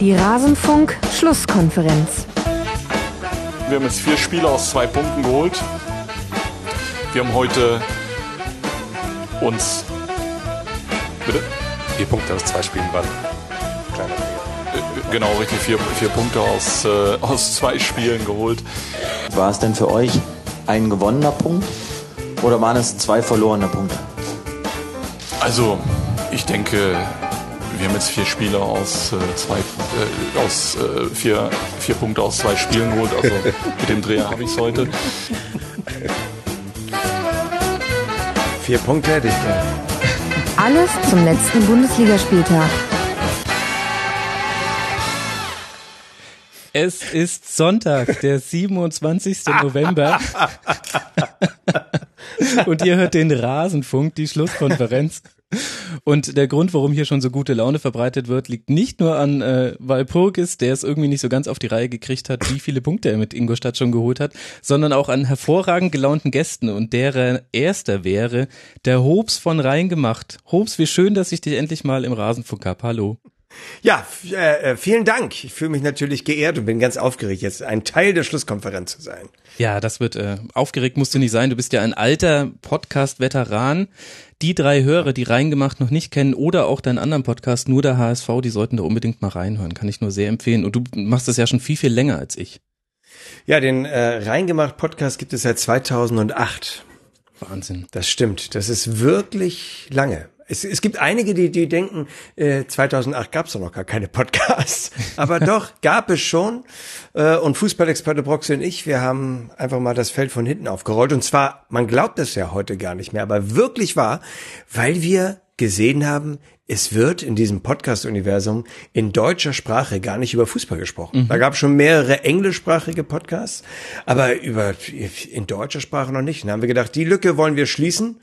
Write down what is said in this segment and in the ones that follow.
Die Rasenfunk-Schlusskonferenz. Wir haben jetzt vier Spiele aus zwei Punkten geholt. Wir haben heute uns. Bitte? Vier Punkte aus zwei Spielen waren. Kleiner Äh, Genau, richtig. Vier, vier Punkte aus, äh, aus zwei Spielen geholt. War es denn für euch ein gewonnener Punkt oder waren es zwei verlorene Punkte? Also, ich denke, wir haben jetzt vier Spiele aus äh, zwei, äh, aus äh, vier, vier Punkte aus zwei Spielen geholt. Also mit dem Dreher habe ich es heute. Vier Punkte hätte ich gern. Alles zum letzten Bundesligaspieltag. Es ist Sonntag, der 27. November. Und ihr hört den Rasenfunk, die Schlusskonferenz. Und der Grund, warum hier schon so gute Laune verbreitet wird, liegt nicht nur an äh, Walpurgis, der es irgendwie nicht so ganz auf die Reihe gekriegt hat, wie viele Punkte er mit Ingolstadt schon geholt hat, sondern auch an hervorragend gelaunten Gästen. Und deren erster wäre der Hobbs von Rheingemacht. Hobbs, wie schön, dass ich dich endlich mal im Rasenfunk hab. Hallo. Ja, äh, äh, vielen Dank. Ich fühle mich natürlich geehrt und bin ganz aufgeregt, jetzt ein Teil der Schlusskonferenz zu sein. Ja, das wird äh, aufgeregt musst du nicht sein. Du bist ja ein alter Podcast-Veteran. Die drei Hörer, die reingemacht noch nicht kennen oder auch deinen anderen Podcast, nur der HSV, die sollten da unbedingt mal reinhören. Kann ich nur sehr empfehlen. Und du machst das ja schon viel, viel länger als ich. Ja, den äh, Reingemacht Podcast gibt es seit 2008. Wahnsinn. Das stimmt. Das ist wirklich lange. Es, es gibt einige, die, die denken, äh, 2008 gab es doch noch gar keine Podcasts. Aber doch, gab es schon. Äh, und Fußballexperte Broxy und ich, wir haben einfach mal das Feld von hinten aufgerollt. Und zwar, man glaubt das ja heute gar nicht mehr, aber wirklich wahr, weil wir gesehen haben, es wird in diesem Podcast-Universum in deutscher Sprache gar nicht über Fußball gesprochen. Da gab es schon mehrere englischsprachige Podcasts, aber über in deutscher Sprache noch nicht. Dann haben wir gedacht, die Lücke wollen wir schließen.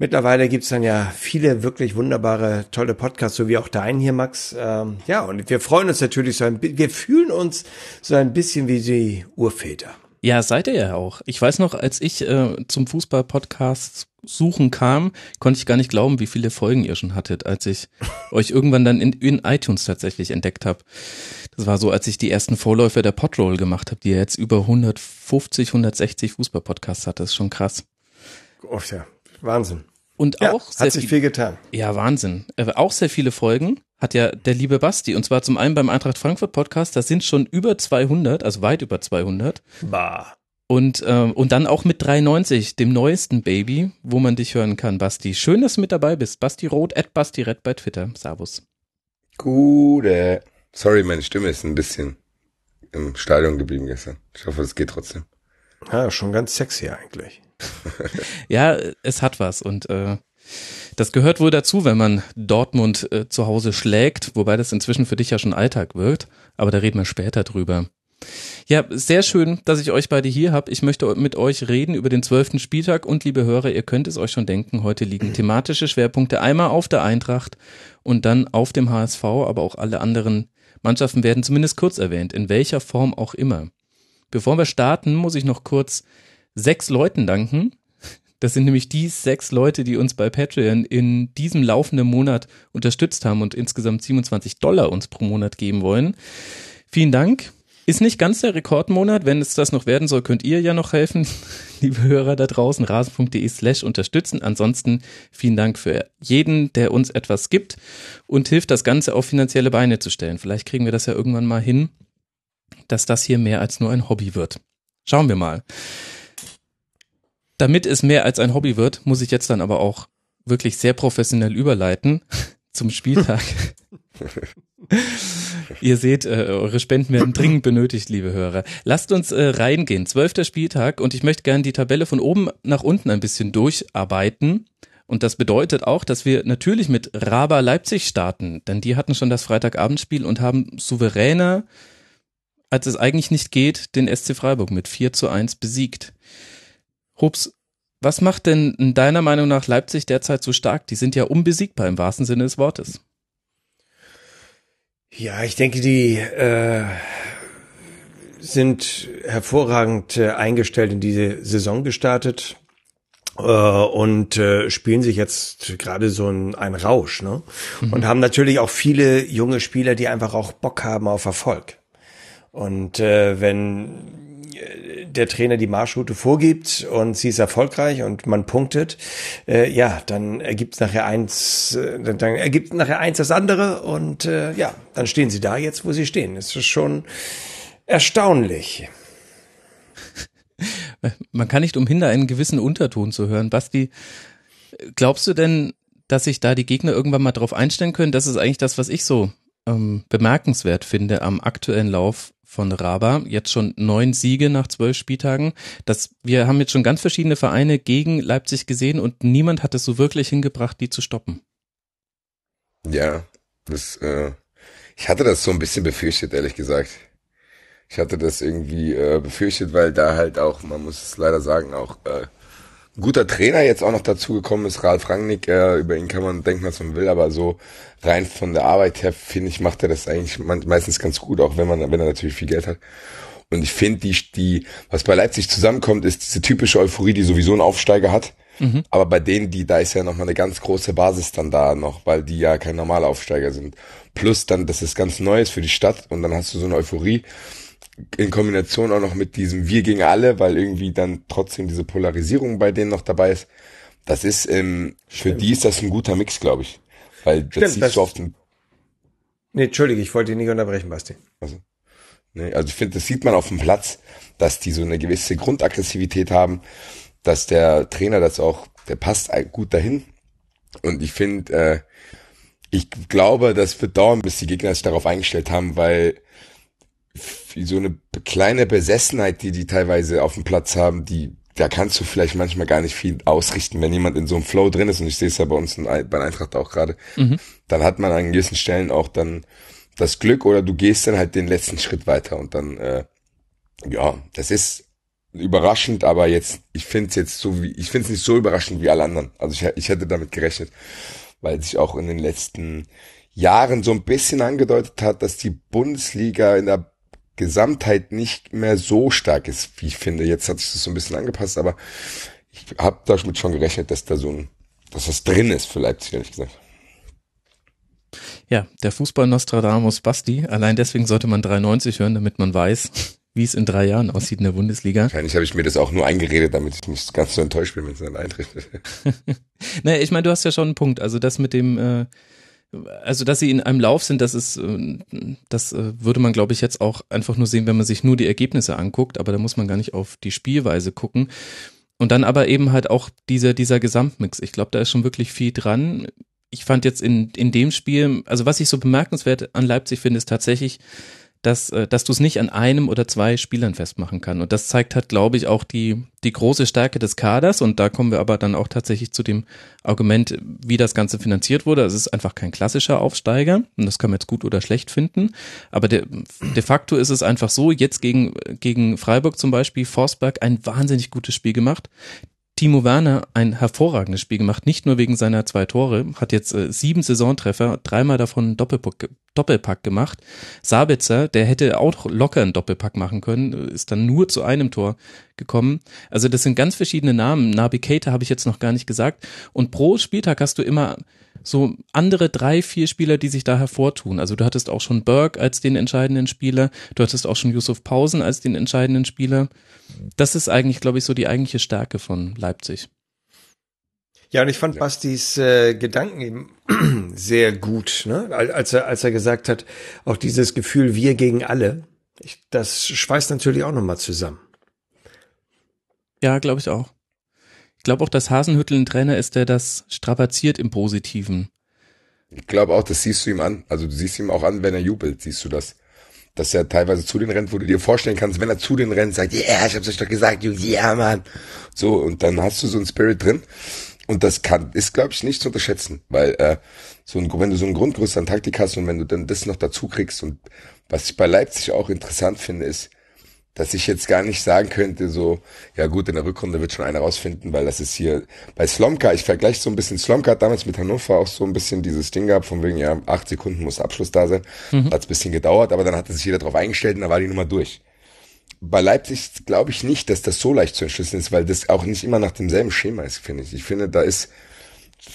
Mittlerweile gibt's dann ja viele wirklich wunderbare, tolle Podcasts, so wie auch deinen hier, Max. Ähm, ja, und wir freuen uns natürlich so ein bisschen, wir fühlen uns so ein bisschen wie die Urväter. Ja, seid ihr ja auch. Ich weiß noch, als ich äh, zum Fußball-Podcast suchen kam, konnte ich gar nicht glauben, wie viele Folgen ihr schon hattet, als ich euch irgendwann dann in, in iTunes tatsächlich entdeckt habe. Das war so, als ich die ersten Vorläufer der Podroll gemacht habe, die ja jetzt über 150, 160 Fußball-Podcasts hat. Das ist schon krass. Oh, ja, Wahnsinn. Und Ja, auch sehr hat sich viel- viel getan. Ja, Wahnsinn. Äh, auch sehr viele Folgen hat ja der liebe Basti. Und zwar zum einen beim Eintracht Frankfurt Podcast, da sind schon über 200, also weit über 200. Bah. Und, ähm, und dann auch mit 390, dem neuesten Baby, wo man dich hören kann, Basti. Schön, dass du mit dabei bist. Basti Roth, at Basti Red bei Twitter. Servus. Gute. Sorry, meine Stimme ist ein bisschen im Stadion geblieben gestern. Ich hoffe, es geht trotzdem. Ja, schon ganz sexy eigentlich. Ja, es hat was. Und äh, das gehört wohl dazu, wenn man Dortmund äh, zu Hause schlägt, wobei das inzwischen für dich ja schon Alltag wird. Aber da reden wir später drüber. Ja, sehr schön, dass ich euch beide hier habe. Ich möchte mit euch reden über den zwölften Spieltag und liebe Hörer, ihr könnt es euch schon denken, heute liegen thematische Schwerpunkte einmal auf der Eintracht und dann auf dem HSV, aber auch alle anderen Mannschaften werden zumindest kurz erwähnt, in welcher Form auch immer. Bevor wir starten, muss ich noch kurz sechs Leuten danken. Das sind nämlich die sechs Leute, die uns bei Patreon in diesem laufenden Monat unterstützt haben und insgesamt 27 Dollar uns pro Monat geben wollen. Vielen Dank. Ist nicht ganz der Rekordmonat. Wenn es das noch werden soll, könnt ihr ja noch helfen, liebe Hörer da draußen, rasen.de slash unterstützen. Ansonsten vielen Dank für jeden, der uns etwas gibt und hilft, das Ganze auf finanzielle Beine zu stellen. Vielleicht kriegen wir das ja irgendwann mal hin, dass das hier mehr als nur ein Hobby wird. Schauen wir mal. Damit es mehr als ein Hobby wird, muss ich jetzt dann aber auch wirklich sehr professionell überleiten zum Spieltag. Ihr seht, äh, eure Spenden werden dringend benötigt, liebe Hörer. Lasst uns äh, reingehen. Zwölfter Spieltag und ich möchte gerne die Tabelle von oben nach unten ein bisschen durcharbeiten. Und das bedeutet auch, dass wir natürlich mit Raba Leipzig starten, denn die hatten schon das Freitagabendspiel und haben souveräner, als es eigentlich nicht geht, den SC Freiburg mit 4 zu 1 besiegt. Hups, was macht denn in deiner Meinung nach Leipzig derzeit so stark? Die sind ja unbesiegbar im wahrsten Sinne des Wortes. Ja, ich denke, die äh, sind hervorragend äh, eingestellt in diese Saison gestartet. äh, und äh, spielen sich jetzt gerade so ein, ein Rausch, ne? Mhm. Und haben natürlich auch viele junge Spieler, die einfach auch Bock haben auf Erfolg. Und äh, wenn der Trainer die Marschroute vorgibt und sie ist erfolgreich und man punktet, äh, ja, dann ergibt nachher eins, äh, dann, ergibt nachher eins das andere und äh, ja, dann stehen sie da jetzt, wo sie stehen. Es ist schon erstaunlich. Man kann nicht umhin, da einen gewissen Unterton zu hören. Basti, glaubst du denn, dass sich da die Gegner irgendwann mal drauf einstellen können? Das ist eigentlich das, was ich so ähm, bemerkenswert finde am aktuellen Lauf von Raba. Jetzt schon neun Siege nach zwölf Spieltagen. Das, wir haben jetzt schon ganz verschiedene Vereine gegen Leipzig gesehen und niemand hat es so wirklich hingebracht, die zu stoppen. Ja, das, äh, ich hatte das so ein bisschen befürchtet, ehrlich gesagt. Ich hatte das irgendwie äh, befürchtet, weil da halt auch, man muss es leider sagen, auch äh, guter Trainer jetzt auch noch dazu gekommen ist, Ralf Rangnick. Äh, über ihn kann man denken, was man will, aber so rein von der Arbeit her, finde ich, macht er das eigentlich meistens ganz gut, auch wenn man, wenn er natürlich viel Geld hat. Und ich finde, die, die, was bei Leipzig zusammenkommt, ist diese typische Euphorie, die sowieso ein Aufsteiger hat. Mhm. Aber bei denen, die, da ist ja nochmal eine ganz große Basis dann da noch, weil die ja kein normaler Aufsteiger sind. Plus dann, das ist ganz Neues für die Stadt und dann hast du so eine Euphorie in Kombination auch noch mit diesem Wir gegen alle, weil irgendwie dann trotzdem diese Polarisierung bei denen noch dabei ist. Das ist, ähm, für die ist das ein guter Mix, glaube ich. Weil das Stimmt, siehst das du auf dem. Nee, Entschuldige, ich wollte dich nicht unterbrechen, Basti. Also, nee, also ich finde, das sieht man auf dem Platz, dass die so eine gewisse Grundaggressivität haben, dass der Trainer das auch, der passt gut dahin. Und ich finde, äh, ich glaube, das wird dauern, bis die Gegner sich darauf eingestellt haben, weil so eine kleine Besessenheit, die die teilweise auf dem Platz haben, die da kannst du vielleicht manchmal gar nicht viel ausrichten, wenn jemand in so einem Flow drin ist und ich sehe es ja bei uns in, bei Eintracht auch gerade, mhm. dann hat man an gewissen Stellen auch dann das Glück oder du gehst dann halt den letzten Schritt weiter und dann äh, ja, das ist überraschend, aber jetzt ich finde es jetzt so wie ich finde es nicht so überraschend wie alle anderen. Also ich, ich hätte damit gerechnet, weil sich auch in den letzten Jahren so ein bisschen angedeutet hat, dass die Bundesliga in der Gesamtheit nicht mehr so stark ist, wie ich finde. Jetzt hat sich das so ein bisschen angepasst, aber ich habe damit schon gerechnet, dass da so ein, dass das drin ist für Leipzig, ehrlich gesagt. Ja, der Fußball Nostradamus Basti. Allein deswegen sollte man 93 hören, damit man weiß, wie es in drei Jahren aussieht in der Bundesliga. Wahrscheinlich habe ich mir das auch nur eingeredet, damit ich nicht ganz so enttäuscht bin, wenn es dann eintritt. naja, ich meine, du hast ja schon einen Punkt. Also das mit dem, äh, also dass sie in einem Lauf sind, das ist, äh, das äh, würde man, glaube ich, jetzt auch einfach nur sehen, wenn man sich nur die Ergebnisse anguckt, aber da muss man gar nicht auf die Spielweise gucken. Und dann aber eben halt auch dieser, dieser Gesamtmix. Ich glaube, da ist schon wirklich viel dran. Ich fand jetzt in, in dem Spiel, also was ich so bemerkenswert an Leipzig finde, ist tatsächlich, dass, äh, dass du es nicht an einem oder zwei Spielern festmachen kann. Und das zeigt halt, glaube ich, auch die, die große Stärke des Kaders. Und da kommen wir aber dann auch tatsächlich zu dem Argument, wie das Ganze finanziert wurde. Es ist einfach kein klassischer Aufsteiger. Und das kann man jetzt gut oder schlecht finden. Aber de, de facto ist es einfach so, jetzt gegen, gegen Freiburg zum Beispiel, Forsberg ein wahnsinnig gutes Spiel gemacht. Timo Werner ein hervorragendes Spiel gemacht, nicht nur wegen seiner zwei Tore, hat jetzt äh, sieben Saisontreffer, dreimal davon Doppelpack, Doppelpack gemacht. Sabitzer, der hätte auch locker einen Doppelpack machen können, ist dann nur zu einem Tor gekommen. Also das sind ganz verschiedene Namen. Nabi Keita habe ich jetzt noch gar nicht gesagt. Und pro Spieltag hast du immer so andere drei, vier Spieler, die sich da hervortun. Also du hattest auch schon Burke als den entscheidenden Spieler, du hattest auch schon Yusuf Pausen als den entscheidenden Spieler. Das ist eigentlich, glaube ich, so die eigentliche Stärke von Leipzig. Ja, und ich fand Bastis äh, Gedanken eben sehr gut, ne? als er als er gesagt hat, auch dieses Gefühl wir gegen alle. Ich, das schweißt natürlich auch nochmal zusammen. Ja, glaube ich auch. Ich glaube auch, dass Hasenhüttel ein Trainer ist, der das strapaziert im Positiven. Ich glaube auch, das siehst du ihm an. Also du siehst ihm auch an, wenn er jubelt, siehst du das. Dass er teilweise zu den rennt, wo du dir vorstellen kannst, wenn er zu den rennt, sagt, ja, yeah, ich hab's euch doch gesagt, ja, yeah, Mann. So, und dann hast du so einen Spirit drin. Und das kann, ist, glaube ich, nicht zu unterschätzen, weil äh, so ein, wenn du so ein Grundgerüst an Taktik hast und wenn du dann das noch dazu kriegst und was ich bei Leipzig auch interessant finde, ist, dass ich jetzt gar nicht sagen könnte, so, ja gut, in der Rückrunde wird schon einer rausfinden, weil das ist hier bei Slomka, ich vergleiche so ein bisschen, Slomka hat damals mit Hannover auch so ein bisschen dieses Ding gehabt, von wegen, ja, acht Sekunden muss Abschluss da sein. Mhm. Hat ein bisschen gedauert, aber dann hatte sich jeder drauf eingestellt und dann war die Nummer durch. bei Leipzig glaube ich nicht, dass das so leicht zu entschlüsseln ist, weil das auch nicht immer nach demselben Schema ist, finde ich. Ich finde, da ist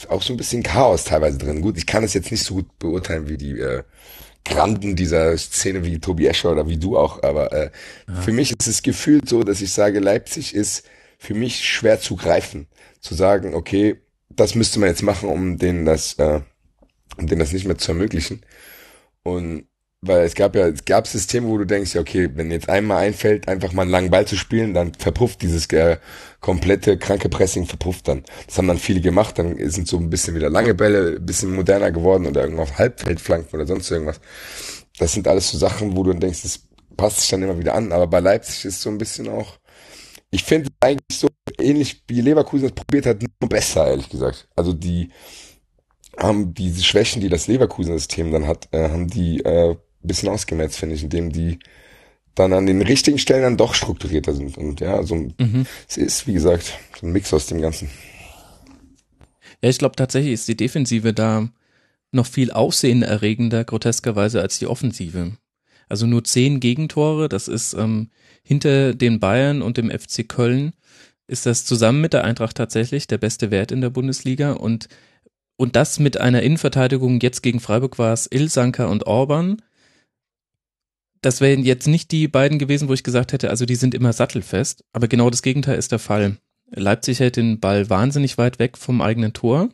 auch so ein bisschen Chaos teilweise drin. Gut, ich kann es jetzt nicht so gut beurteilen wie die äh, Granden dieser Szene wie Tobi Escher oder wie du auch, aber äh, ja. für mich ist es gefühlt so, dass ich sage, Leipzig ist für mich schwer zu greifen. Zu sagen, okay, das müsste man jetzt machen, um denen das, äh, um denen das nicht mehr zu ermöglichen. Und weil es gab ja, es gab Systeme, wo du denkst, ja, okay, wenn jetzt einmal einfällt, einfach mal einen langen Ball zu spielen, dann verpufft dieses äh, komplette kranke Pressing verpufft dann. Das haben dann viele gemacht, dann sind so ein bisschen wieder lange Bälle, bisschen moderner geworden oder irgendwo auf Halbfeldflanken oder sonst irgendwas. Das sind alles so Sachen, wo du dann denkst, das passt sich dann immer wieder an. Aber bei Leipzig ist so ein bisschen auch, ich finde eigentlich so ähnlich wie Leverkusen das probiert hat, nur besser, ehrlich gesagt. Also die haben diese Schwächen, die das Leverkusen-System dann hat, äh, haben die äh, bisschen ausgemerzt, finde ich, indem die dann an den richtigen Stellen dann doch strukturierter sind. Und ja, so mhm. es ist, wie gesagt, so ein Mix aus dem Ganzen. Ja, ich glaube tatsächlich ist die Defensive da noch viel aufsehenerregender, groteskerweise, als die Offensive. Also nur zehn Gegentore, das ist ähm, hinter den Bayern und dem FC Köln, ist das zusammen mit der Eintracht tatsächlich der beste Wert in der Bundesliga und und das mit einer Innenverteidigung, jetzt gegen Freiburg war es Ilsanker und Orban, das wären jetzt nicht die beiden gewesen, wo ich gesagt hätte, also die sind immer sattelfest, aber genau das Gegenteil ist der Fall. Leipzig hält den Ball wahnsinnig weit weg vom eigenen Tor.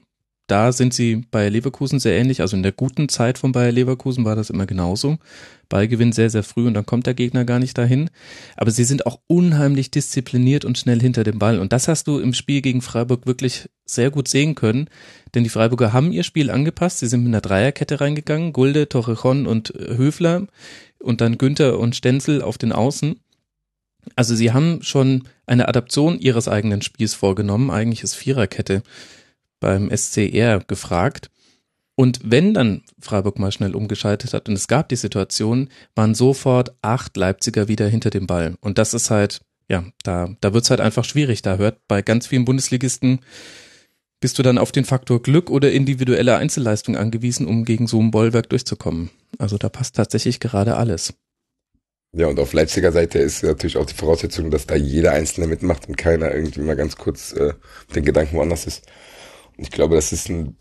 Da sind sie bei Leverkusen sehr ähnlich. Also in der guten Zeit von Bayer Leverkusen war das immer genauso. Ballgewinn sehr, sehr früh und dann kommt der Gegner gar nicht dahin. Aber sie sind auch unheimlich diszipliniert und schnell hinter dem Ball. Und das hast du im Spiel gegen Freiburg wirklich sehr gut sehen können. Denn die Freiburger haben ihr Spiel angepasst. Sie sind mit einer Dreierkette reingegangen. Gulde, Torrejon und Höfler. Und dann Günther und Stenzel auf den Außen. Also sie haben schon eine Adaption ihres eigenen Spiels vorgenommen. Eigentlich ist Viererkette beim SCR gefragt. Und wenn dann Freiburg mal schnell umgeschaltet hat und es gab die Situation, waren sofort acht Leipziger wieder hinter dem Ball. Und das ist halt, ja, da, da wird's halt einfach schwierig. Da hört bei ganz vielen Bundesligisten bist du dann auf den Faktor Glück oder individuelle Einzelleistung angewiesen, um gegen so ein Bollwerk durchzukommen. Also da passt tatsächlich gerade alles. Ja, und auf Leipziger Seite ist natürlich auch die Voraussetzung, dass da jeder Einzelne mitmacht und keiner irgendwie mal ganz kurz äh, den Gedanken woanders ist. Ich glaube, das ist ein,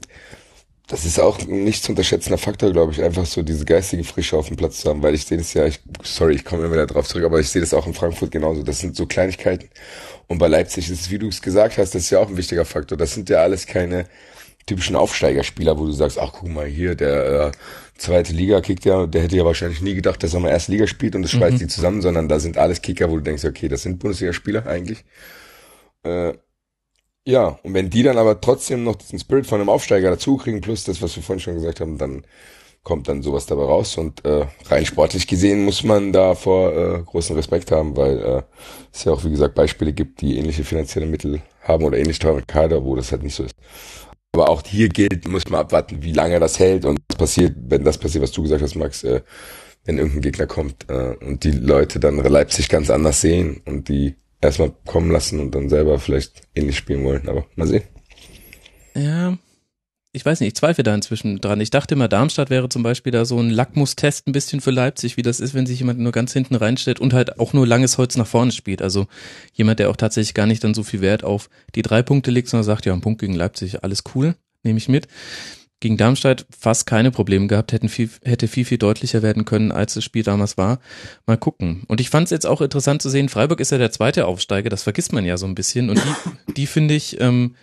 das ist auch ein nicht zu unterschätzender Faktor, glaube ich, einfach so diese geistige Frische auf dem Platz zu haben, weil ich sehe das ja, ich, sorry, ich komme immer wieder drauf zurück, aber ich sehe das auch in Frankfurt genauso. Das sind so Kleinigkeiten. Und bei Leipzig ist es, wie du es gesagt hast, das ist ja auch ein wichtiger Faktor. Das sind ja alles keine typischen Aufsteigerspieler, wo du sagst, ach guck mal hier, der äh, zweite Liga kickt ja, der hätte ja wahrscheinlich nie gedacht, dass er mal erste Liga spielt und das schweißt mhm. die zusammen, sondern da sind alles Kicker, wo du denkst, okay, das sind Bundesligaspieler eigentlich. Äh, ja, und wenn die dann aber trotzdem noch diesen Spirit von einem Aufsteiger dazu kriegen, plus das, was wir vorhin schon gesagt haben, dann kommt dann sowas dabei raus. Und äh, rein sportlich gesehen muss man da vor äh, großen Respekt haben, weil äh, es ja auch, wie gesagt, Beispiele gibt, die ähnliche finanzielle Mittel haben oder ähnlich teure Kader, wo das halt nicht so ist. Aber auch hier gilt, muss man abwarten, wie lange das hält und was passiert, wenn das passiert, was du gesagt hast, Max, äh, wenn irgendein Gegner kommt äh, und die Leute dann Leipzig ganz anders sehen und die erstmal kommen lassen und dann selber vielleicht ähnlich spielen wollen. Aber mal sehen. Ja, ich weiß nicht, ich zweifle da inzwischen dran. Ich dachte immer, Darmstadt wäre zum Beispiel da so ein Lackmustest ein bisschen für Leipzig, wie das ist, wenn sich jemand nur ganz hinten reinstellt und halt auch nur langes Holz nach vorne spielt. Also jemand, der auch tatsächlich gar nicht dann so viel Wert auf die drei Punkte legt, sondern sagt, ja, ein Punkt gegen Leipzig, alles cool, nehme ich mit gegen Darmstadt fast keine Probleme gehabt, hätten viel, hätte viel, viel deutlicher werden können, als das Spiel damals war. Mal gucken. Und ich fand es jetzt auch interessant zu sehen, Freiburg ist ja der zweite Aufsteiger, das vergisst man ja so ein bisschen. Und die, die finde ich ähm,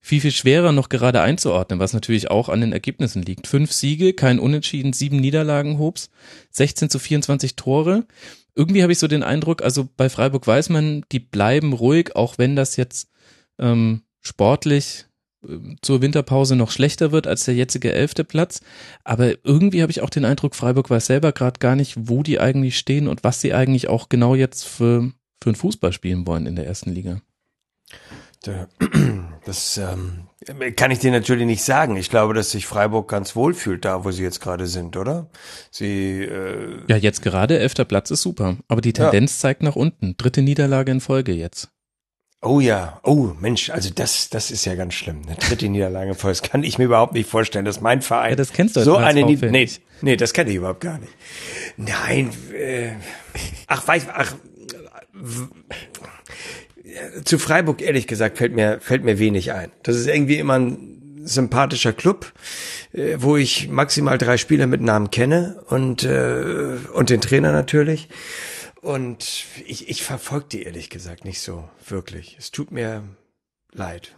viel, viel schwerer noch gerade einzuordnen, was natürlich auch an den Ergebnissen liegt. Fünf Siege, kein Unentschieden, sieben Niederlagen, Hobbs, 16 zu 24 Tore. Irgendwie habe ich so den Eindruck, also bei Freiburg weiß man, die bleiben ruhig, auch wenn das jetzt ähm, sportlich zur Winterpause noch schlechter wird als der jetzige elfte Platz. Aber irgendwie habe ich auch den Eindruck, Freiburg weiß selber gerade gar nicht, wo die eigentlich stehen und was sie eigentlich auch genau jetzt für, für einen Fußball spielen wollen in der ersten Liga. Das ähm, kann ich dir natürlich nicht sagen. Ich glaube, dass sich Freiburg ganz wohl fühlt da, wo sie jetzt gerade sind, oder? Sie äh, ja jetzt gerade elfter Platz ist super, aber die Tendenz ja. zeigt nach unten. Dritte Niederlage in Folge jetzt. Oh ja, oh Mensch, also das, das ist ja ganz schlimm. Eine dritte Niederlage voll. Das kann ich mir überhaupt nicht vorstellen, dass mein Verein ja, das kennst du so eine Niederlage. Nee, nee, das kenne ich überhaupt gar nicht. Nein, äh, ach, weiß, ach, zu Freiburg ehrlich gesagt fällt mir fällt mir wenig ein. Das ist irgendwie immer ein sympathischer Club, äh, wo ich maximal drei Spieler mit Namen kenne und äh, und den Trainer natürlich. Und ich, ich verfolge die ehrlich gesagt nicht so wirklich. Es tut mir leid.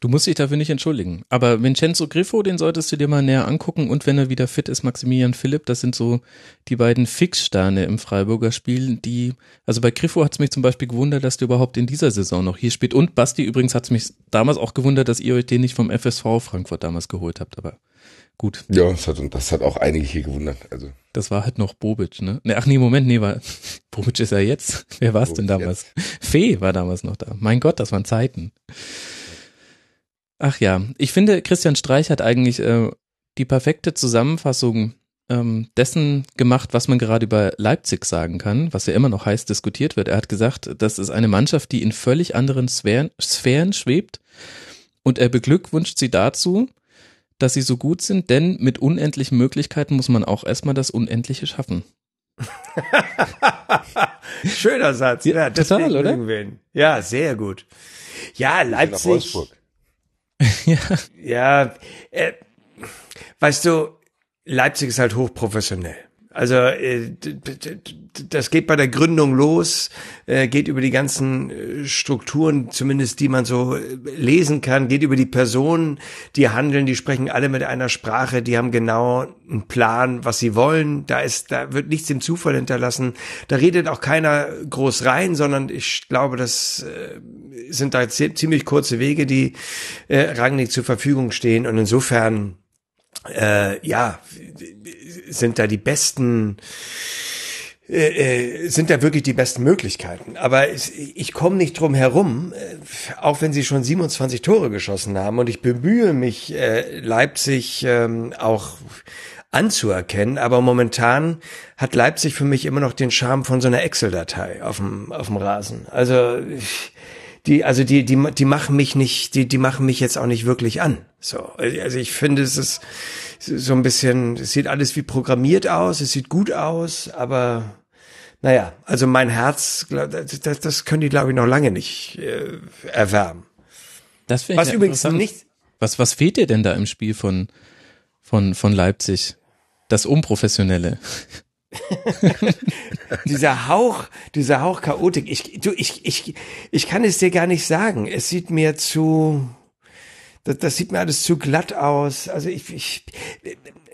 Du musst dich dafür nicht entschuldigen. Aber Vincenzo Griffo, den solltest du dir mal näher angucken. Und wenn er wieder fit ist, Maximilian Philipp, das sind so die beiden Fixsterne im Freiburger Spiel, die, also bei Griffo hat es mich zum Beispiel gewundert, dass der überhaupt in dieser Saison noch hier spielt. Und Basti übrigens hat es mich damals auch gewundert, dass ihr euch den nicht vom FSV Frankfurt damals geholt habt. Aber gut. Ja, das hat, das hat auch einige hier gewundert. Also. Das war halt noch Bobic, ne? Ach nee, Moment, nee, war, Bobic ist ja jetzt. Wer war es denn damals? Jetzt. Fee war damals noch da. Mein Gott, das waren Zeiten. Ach ja, ich finde, Christian Streich hat eigentlich äh, die perfekte Zusammenfassung ähm, dessen gemacht, was man gerade über Leipzig sagen kann, was ja immer noch heiß diskutiert wird. Er hat gesagt, das ist eine Mannschaft, die in völlig anderen Sphären, Sphären schwebt und er beglückwünscht sie dazu, dass sie so gut sind, denn mit unendlichen Möglichkeiten muss man auch erstmal das Unendliche schaffen. Schöner Satz. Ja, ja total, oder? Ja, sehr gut. Ja, Leipzig. ja. Ja, äh, weißt du, Leipzig ist halt hochprofessionell. Also äh, das geht bei der Gründung los, äh, geht über die ganzen äh, Strukturen, zumindest die man so lesen kann, geht über die Personen, die handeln, die sprechen alle mit einer Sprache, die haben genau einen Plan, was sie wollen. Da ist, da wird nichts dem Zufall hinterlassen. Da redet auch keiner groß rein, sondern ich glaube, das sind da ziemlich kurze Wege, die Rangnick zur Verfügung stehen. Und insofern äh, ja, sind da die besten, äh, äh, sind da wirklich die besten Möglichkeiten. Aber es, ich komme nicht drum herum, äh, auch wenn sie schon 27 Tore geschossen haben und ich bemühe mich, Leipzig ähm, auch anzuerkennen, aber momentan hat Leipzig für mich immer noch den Charme von so einer Excel-Datei auf dem, auf dem Rasen. Also ich, die, also die, die, die machen mich nicht, die, die machen mich jetzt auch nicht wirklich an. So, also ich finde, es ist so ein bisschen, es sieht alles wie programmiert aus, es sieht gut aus, aber naja, also mein Herz, das, das können die, glaube ich, noch lange nicht äh, erwärmen. Das Was ja übrigens nicht. Was, was fehlt dir denn da im Spiel von, von, von Leipzig? Das Unprofessionelle. dieser Hauch, dieser Hauch Chaotik. Ich, du, ich, ich, ich kann es dir gar nicht sagen. Es sieht mir zu, das, das sieht mir alles zu glatt aus. Also ich, ich,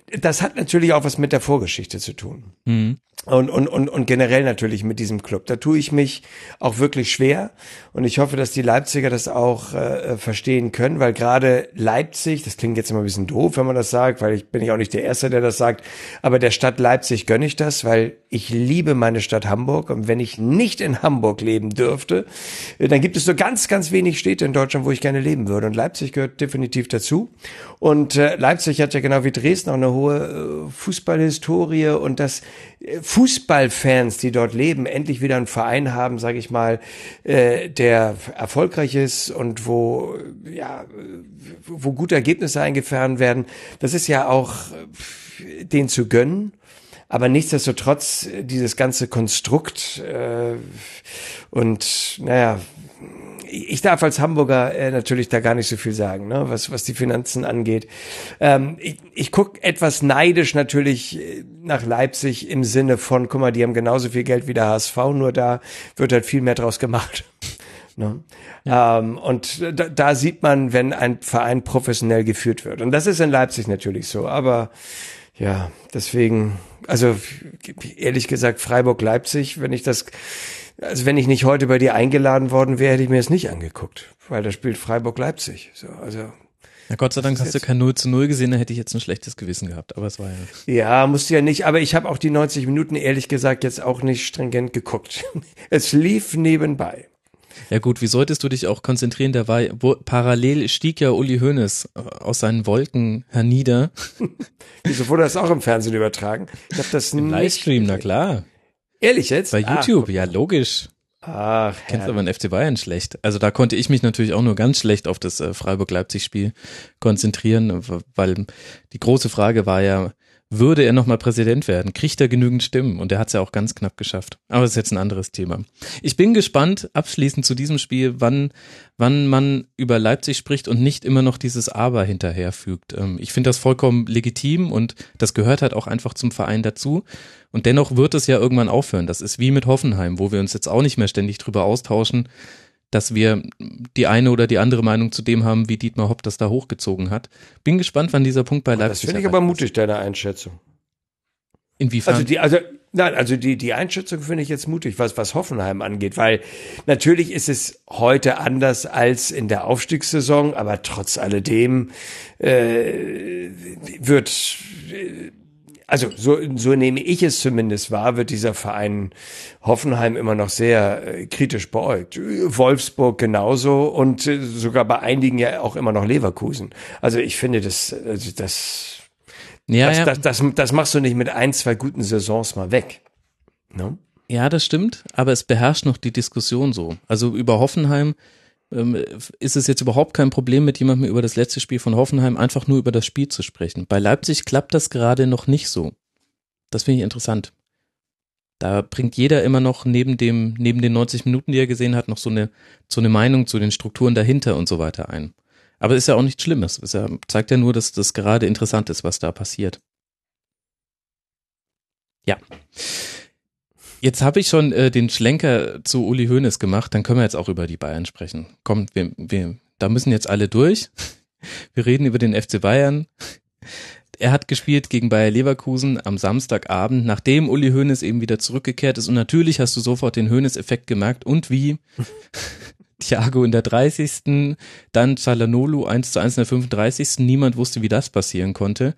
das hat natürlich auch was mit der Vorgeschichte zu tun. Mhm. Und, und, und, und generell natürlich mit diesem Club. Da tue ich mich auch wirklich schwer. Und ich hoffe, dass die Leipziger das auch äh, verstehen können, weil gerade Leipzig, das klingt jetzt immer ein bisschen doof, wenn man das sagt, weil ich bin ich auch nicht der Erste, der das sagt, aber der Stadt Leipzig gönne ich das, weil ich liebe meine Stadt Hamburg. Und wenn ich nicht in Hamburg leben dürfte, äh, dann gibt es nur ganz, ganz wenig Städte in Deutschland, wo ich gerne leben würde. Und Leipzig gehört definitiv dazu. Und äh, Leipzig hat ja genau wie Dresden auch eine hohe äh, Fußballhistorie und das äh, Fußballfans, die dort leben, endlich wieder einen Verein haben, sage ich mal, äh, der erfolgreich ist und wo ja wo gute Ergebnisse eingefahren werden. Das ist ja auch den zu gönnen. Aber nichtsdestotrotz dieses ganze Konstrukt äh, und naja, ich darf als Hamburger äh, natürlich da gar nicht so viel sagen, ne, was, was die Finanzen angeht. Ähm, ich ich gucke etwas neidisch natürlich äh, nach Leipzig im Sinne von, guck mal, die haben genauso viel Geld wie der HSV, nur da wird halt viel mehr draus gemacht. Ne? Ja. Ähm, und da, da sieht man, wenn ein Verein professionell geführt wird. Und das ist in Leipzig natürlich so. Aber ja, deswegen, also ehrlich gesagt, Freiburg-Leipzig, wenn ich das also wenn ich nicht heute bei dir eingeladen worden wäre, hätte ich mir das nicht angeguckt, weil da spielt Freiburg-Leipzig. So, also ja, Gott sei Dank hast du kein 0 zu 0 gesehen, da hätte ich jetzt ein schlechtes Gewissen gehabt, aber es war ja. Ja, musste ja nicht, aber ich habe auch die 90 Minuten ehrlich gesagt jetzt auch nicht stringent geguckt. Es lief nebenbei. Ja gut, wie solltest du dich auch konzentrieren? Da war wo, parallel stieg ja Uli Hoeneß äh, aus seinen Wolken hernieder. Wieso wurde das auch im Fernsehen übertragen? Ich habe das Im Livestream, na klar. Ehrlich jetzt? Bei YouTube, ah, ja, logisch. Ach, Kennst aber den FC Bayern schlecht. Also da konnte ich mich natürlich auch nur ganz schlecht auf das äh, Freiburg-Leipzig-Spiel konzentrieren, weil die große Frage war ja, würde er nochmal Präsident werden, kriegt er genügend Stimmen und er hat es ja auch ganz knapp geschafft. Aber das ist jetzt ein anderes Thema. Ich bin gespannt, abschließend zu diesem Spiel, wann, wann man über Leipzig spricht und nicht immer noch dieses Aber hinterherfügt. Ähm, ich finde das vollkommen legitim und das gehört halt auch einfach zum Verein dazu. Und dennoch wird es ja irgendwann aufhören. Das ist wie mit Hoffenheim, wo wir uns jetzt auch nicht mehr ständig drüber austauschen, dass wir die eine oder die andere Meinung zu dem haben, wie Dietmar Hopp das da hochgezogen hat. Bin gespannt, wann dieser Punkt bei Leipzig. Das finde ich aber mutig, deine Einschätzung. Inwiefern? Also die, also nein, also die die Einschätzung finde ich jetzt mutig, was was Hoffenheim angeht, weil natürlich ist es heute anders als in der Aufstiegssaison, aber trotz alledem äh, wird äh, also so, so nehme ich es zumindest wahr, wird dieser Verein Hoffenheim immer noch sehr äh, kritisch beäugt. Wolfsburg genauso und äh, sogar bei einigen ja auch immer noch Leverkusen. Also ich finde das, also das, ja, das, ja. das, das, das machst du nicht mit ein, zwei guten Saisons mal weg. No? Ja, das stimmt, aber es beherrscht noch die Diskussion so. Also über Hoffenheim ist es jetzt überhaupt kein Problem, mit jemandem über das letzte Spiel von Hoffenheim einfach nur über das Spiel zu sprechen. Bei Leipzig klappt das gerade noch nicht so. Das finde ich interessant. Da bringt jeder immer noch neben dem, neben den 90 Minuten, die er gesehen hat, noch so eine, so eine Meinung zu den Strukturen dahinter und so weiter ein. Aber ist ja auch nichts Schlimmes. Es zeigt ja nur, dass das gerade interessant ist, was da passiert. Ja. Jetzt habe ich schon äh, den Schlenker zu Uli Hoeneß gemacht, dann können wir jetzt auch über die Bayern sprechen. Komm, wir, wir, da müssen jetzt alle durch. Wir reden über den FC Bayern. Er hat gespielt gegen Bayer Leverkusen am Samstagabend, nachdem Uli Hoeneß eben wieder zurückgekehrt ist. Und natürlich hast du sofort den Hoeneß-Effekt gemerkt. Und wie? Thiago in der 30. Dann Zalanolu 1 zu 1 in der 35. Niemand wusste, wie das passieren konnte.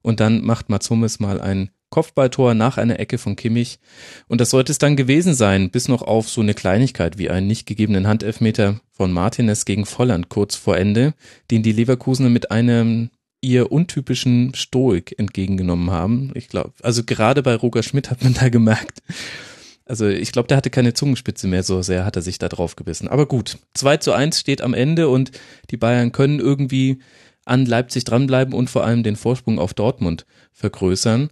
Und dann macht Mats Hummels mal ein Kopfballtor nach einer Ecke von Kimmich. Und das sollte es dann gewesen sein, bis noch auf so eine Kleinigkeit wie einen nicht gegebenen Handelfmeter von Martinez gegen Volland kurz vor Ende, den die Leverkusener mit einem ihr untypischen Stoik entgegengenommen haben. Ich glaube, also gerade bei Roger Schmidt hat man da gemerkt. Also ich glaube, der hatte keine Zungenspitze mehr, so sehr hat er sich da drauf gebissen. Aber gut, 2 zu 1 steht am Ende und die Bayern können irgendwie an Leipzig dranbleiben und vor allem den Vorsprung auf Dortmund vergrößern.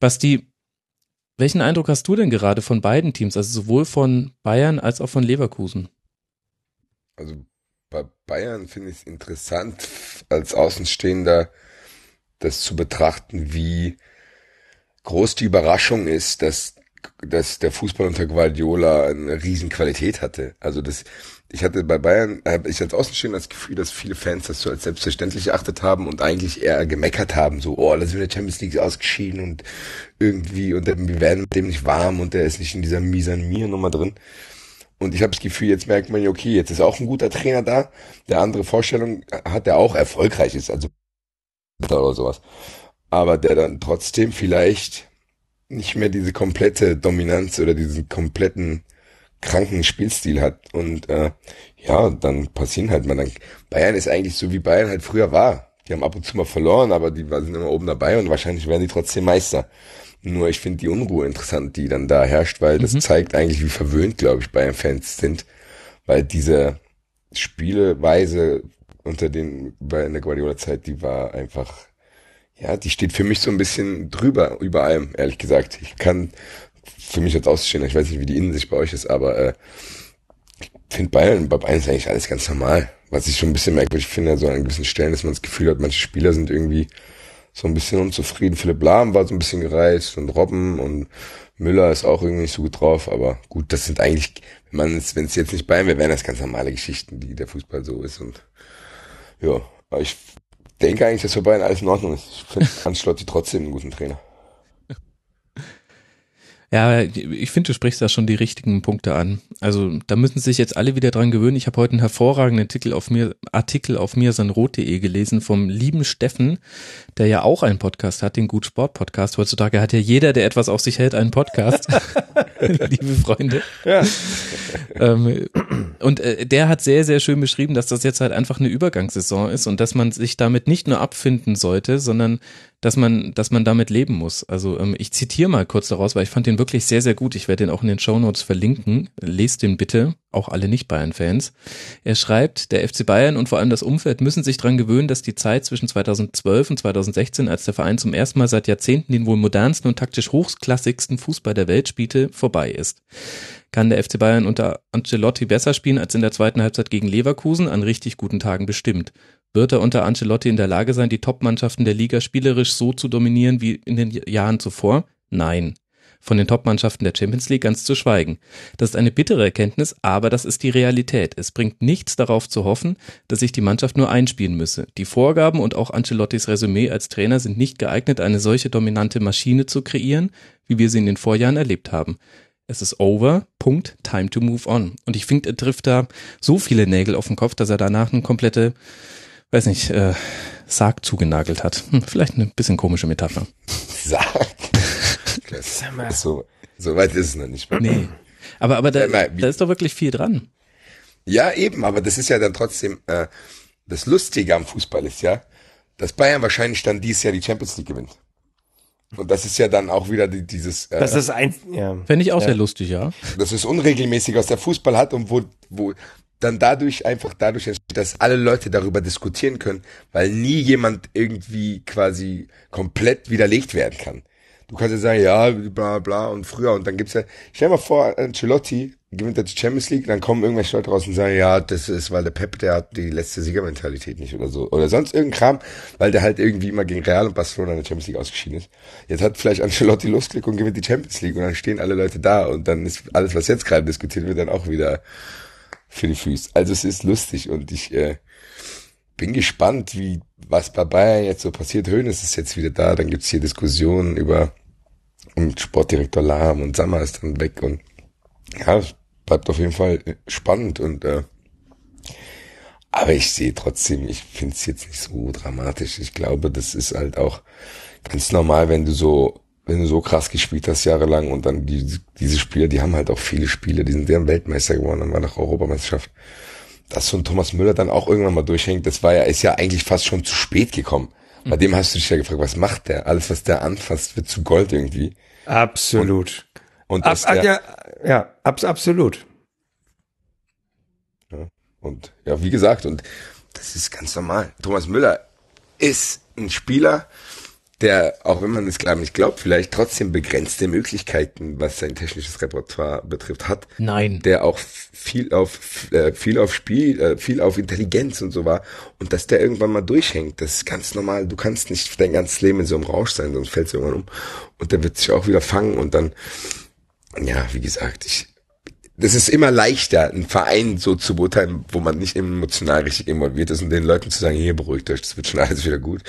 Basti, welchen Eindruck hast du denn gerade von beiden Teams, also sowohl von Bayern als auch von Leverkusen? Also bei Bayern finde ich es interessant, als Außenstehender das zu betrachten, wie groß die Überraschung ist, dass, dass der Fußball unter Guardiola eine riesen Qualität hatte. Also das, ich hatte bei Bayern, habe ich als Außenstehender das Gefühl, dass viele Fans das so als selbstverständlich erachtet haben und eigentlich eher gemeckert haben, so, oh, da sind wir der Champions League ausgeschieden und irgendwie, und wir werden mit dem nicht warm und der ist nicht in dieser misan mir Nummer drin. Und ich habe das Gefühl, jetzt merkt man ja, okay, jetzt ist auch ein guter Trainer da, der andere Vorstellung hat, der auch erfolgreich ist, also oder sowas. Aber der dann trotzdem vielleicht nicht mehr diese komplette Dominanz oder diesen kompletten kranken Spielstil hat. Und äh, ja, dann passieren halt mal dann. Bayern ist eigentlich so wie Bayern halt früher war. Die haben ab und zu mal verloren, aber die sind immer oben dabei und wahrscheinlich werden die trotzdem Meister. Nur ich finde die Unruhe interessant, die dann da herrscht, weil das mhm. zeigt eigentlich, wie verwöhnt, glaube ich, Bayern-Fans sind. Weil diese Spieleweise unter den bei in der Guardiola-Zeit, die war einfach, ja, die steht für mich so ein bisschen drüber, über allem, ehrlich gesagt. Ich kann für mich als Außenstehender, ich weiß nicht, wie die Innensicht bei euch ist, aber äh, ich finde Bayern, bei Bayern ist eigentlich alles ganz normal. Was ich schon ein bisschen merkwürdig finde, so an gewissen Stellen, dass man das Gefühl hat, manche Spieler sind irgendwie so ein bisschen unzufrieden. Philipp Lahm war so ein bisschen gereist und Robben und Müller ist auch irgendwie nicht so gut drauf, aber gut, das sind eigentlich, wenn man es, wenn es jetzt nicht Bayern wäre, wären das ganz normale Geschichten, wie der Fußball so ist und ja, aber ich denke eigentlich, dass für Bayern alles in Ordnung ist. Ich finde Ancelotti trotzdem einen guten Trainer. Ja, ich finde, du sprichst da schon die richtigen Punkte an. Also da müssen sich jetzt alle wieder dran gewöhnen. Ich habe heute einen hervorragenden Artikel auf mir, Artikel auf mirsanrot.de gelesen vom lieben Steffen, der ja auch einen Podcast hat, den Gut Sport Podcast. Heutzutage hat ja jeder, der etwas auf sich hält, einen Podcast. Liebe Freunde. Ja. Ähm, und äh, der hat sehr, sehr schön beschrieben, dass das jetzt halt einfach eine Übergangssaison ist und dass man sich damit nicht nur abfinden sollte, sondern dass man, dass man damit leben muss. Also ähm, ich zitiere mal kurz daraus, weil ich fand den wirklich sehr, sehr gut. Ich werde den auch in den Show Notes verlinken. Lest den bitte, auch alle Nicht-Bayern-Fans. Er schreibt, der FC Bayern und vor allem das Umfeld müssen sich dran gewöhnen, dass die Zeit zwischen 2012 und 2016, als der Verein zum ersten Mal seit Jahrzehnten den wohl modernsten und taktisch hochklassigsten Fußball der Welt spielte, vorbei ist. Kann der FC Bayern unter Ancelotti besser spielen als in der zweiten Halbzeit gegen Leverkusen? An richtig guten Tagen bestimmt. Wird er unter Ancelotti in der Lage sein, die Top-Mannschaften der Liga spielerisch so zu dominieren wie in den Jahren zuvor? Nein. Von den Top-Mannschaften der Champions League ganz zu schweigen. Das ist eine bittere Erkenntnis, aber das ist die Realität. Es bringt nichts darauf zu hoffen, dass sich die Mannschaft nur einspielen müsse. Die Vorgaben und auch Ancelottis Resümee als Trainer sind nicht geeignet, eine solche dominante Maschine zu kreieren, wie wir sie in den Vorjahren erlebt haben. Es ist over, Punkt, time to move on. Und ich finde, er trifft da so viele Nägel auf den Kopf, dass er danach eine komplette weiß nicht, äh, Sarg zugenagelt hat. Hm, vielleicht eine bisschen komische Metapher. Sarg? so, so weit ist es noch nicht. Nee. Aber, aber da, da ist doch wirklich viel dran. Ja, eben, aber das ist ja dann trotzdem, äh, das Lustige am Fußball ist ja, dass Bayern wahrscheinlich dann dieses Jahr die Champions League gewinnt. Und das ist ja dann auch wieder die, dieses. Äh, das ist ein, ja. Fände ich auch ja. sehr lustig, ja. Das ist unregelmäßig, was der Fußball hat und wo, wo dann dadurch einfach dadurch entsteht, dass alle Leute darüber diskutieren können, weil nie jemand irgendwie quasi komplett widerlegt werden kann. Du kannst ja sagen, ja, bla bla und früher und dann gibt's ja, stell mal vor, Ancelotti gewinnt die Champions League, dann kommen irgendwelche Leute raus und sagen, ja, das ist, weil der Pep, der hat die letzte Siegermentalität nicht oder so. Oder sonst irgendein Kram, weil der halt irgendwie immer gegen Real und Barcelona in der Champions League ausgeschieden ist. Jetzt hat vielleicht Ancelotti Lustglück und gewinnt die Champions League und dann stehen alle Leute da und dann ist alles, was jetzt gerade diskutiert wird, dann auch wieder für die Füße. Also es ist lustig und ich äh, bin gespannt, wie was bei Bayern jetzt so passiert. Höhnes ist jetzt wieder da, dann gibt's hier Diskussionen über und Sportdirektor Lahm und Sammer ist dann weg und ja, es bleibt auf jeden Fall spannend und äh, aber ich sehe trotzdem, ich finde es jetzt nicht so dramatisch. Ich glaube, das ist halt auch ganz normal, wenn du so wenn du so krass gespielt hast jahrelang und dann die, diese Spieler, die haben halt auch viele Spiele, die sind deren Weltmeister geworden, dann war nach Europameisterschaft. Dass so ein Thomas Müller dann auch irgendwann mal durchhängt, das war ja, ist ja eigentlich fast schon zu spät gekommen. Mhm. Bei dem hast du dich ja gefragt, was macht der? Alles, was der anfasst, wird zu Gold irgendwie. Absolut. Und, und ab, der, ja, ja, ab, absolut. Ja, und ja, wie gesagt, und das ist ganz normal. Thomas Müller ist ein Spieler, der, auch wenn man es glaube nicht glaubt, vielleicht trotzdem begrenzte Möglichkeiten, was sein technisches Repertoire betrifft, hat. Nein. Der auch viel auf äh, viel auf Spiel, äh, viel auf Intelligenz und so war und dass der irgendwann mal durchhängt, das ist ganz normal. Du kannst nicht dein ganzes Leben in so einem Rausch sein, sonst fällst du irgendwann um und der wird sich auch wieder fangen und dann ja, wie gesagt, ich das ist immer leichter, einen Verein so zu beurteilen, wo man nicht emotional richtig involviert ist und den Leuten zu sagen, hier beruhigt euch, das wird schon alles wieder gut.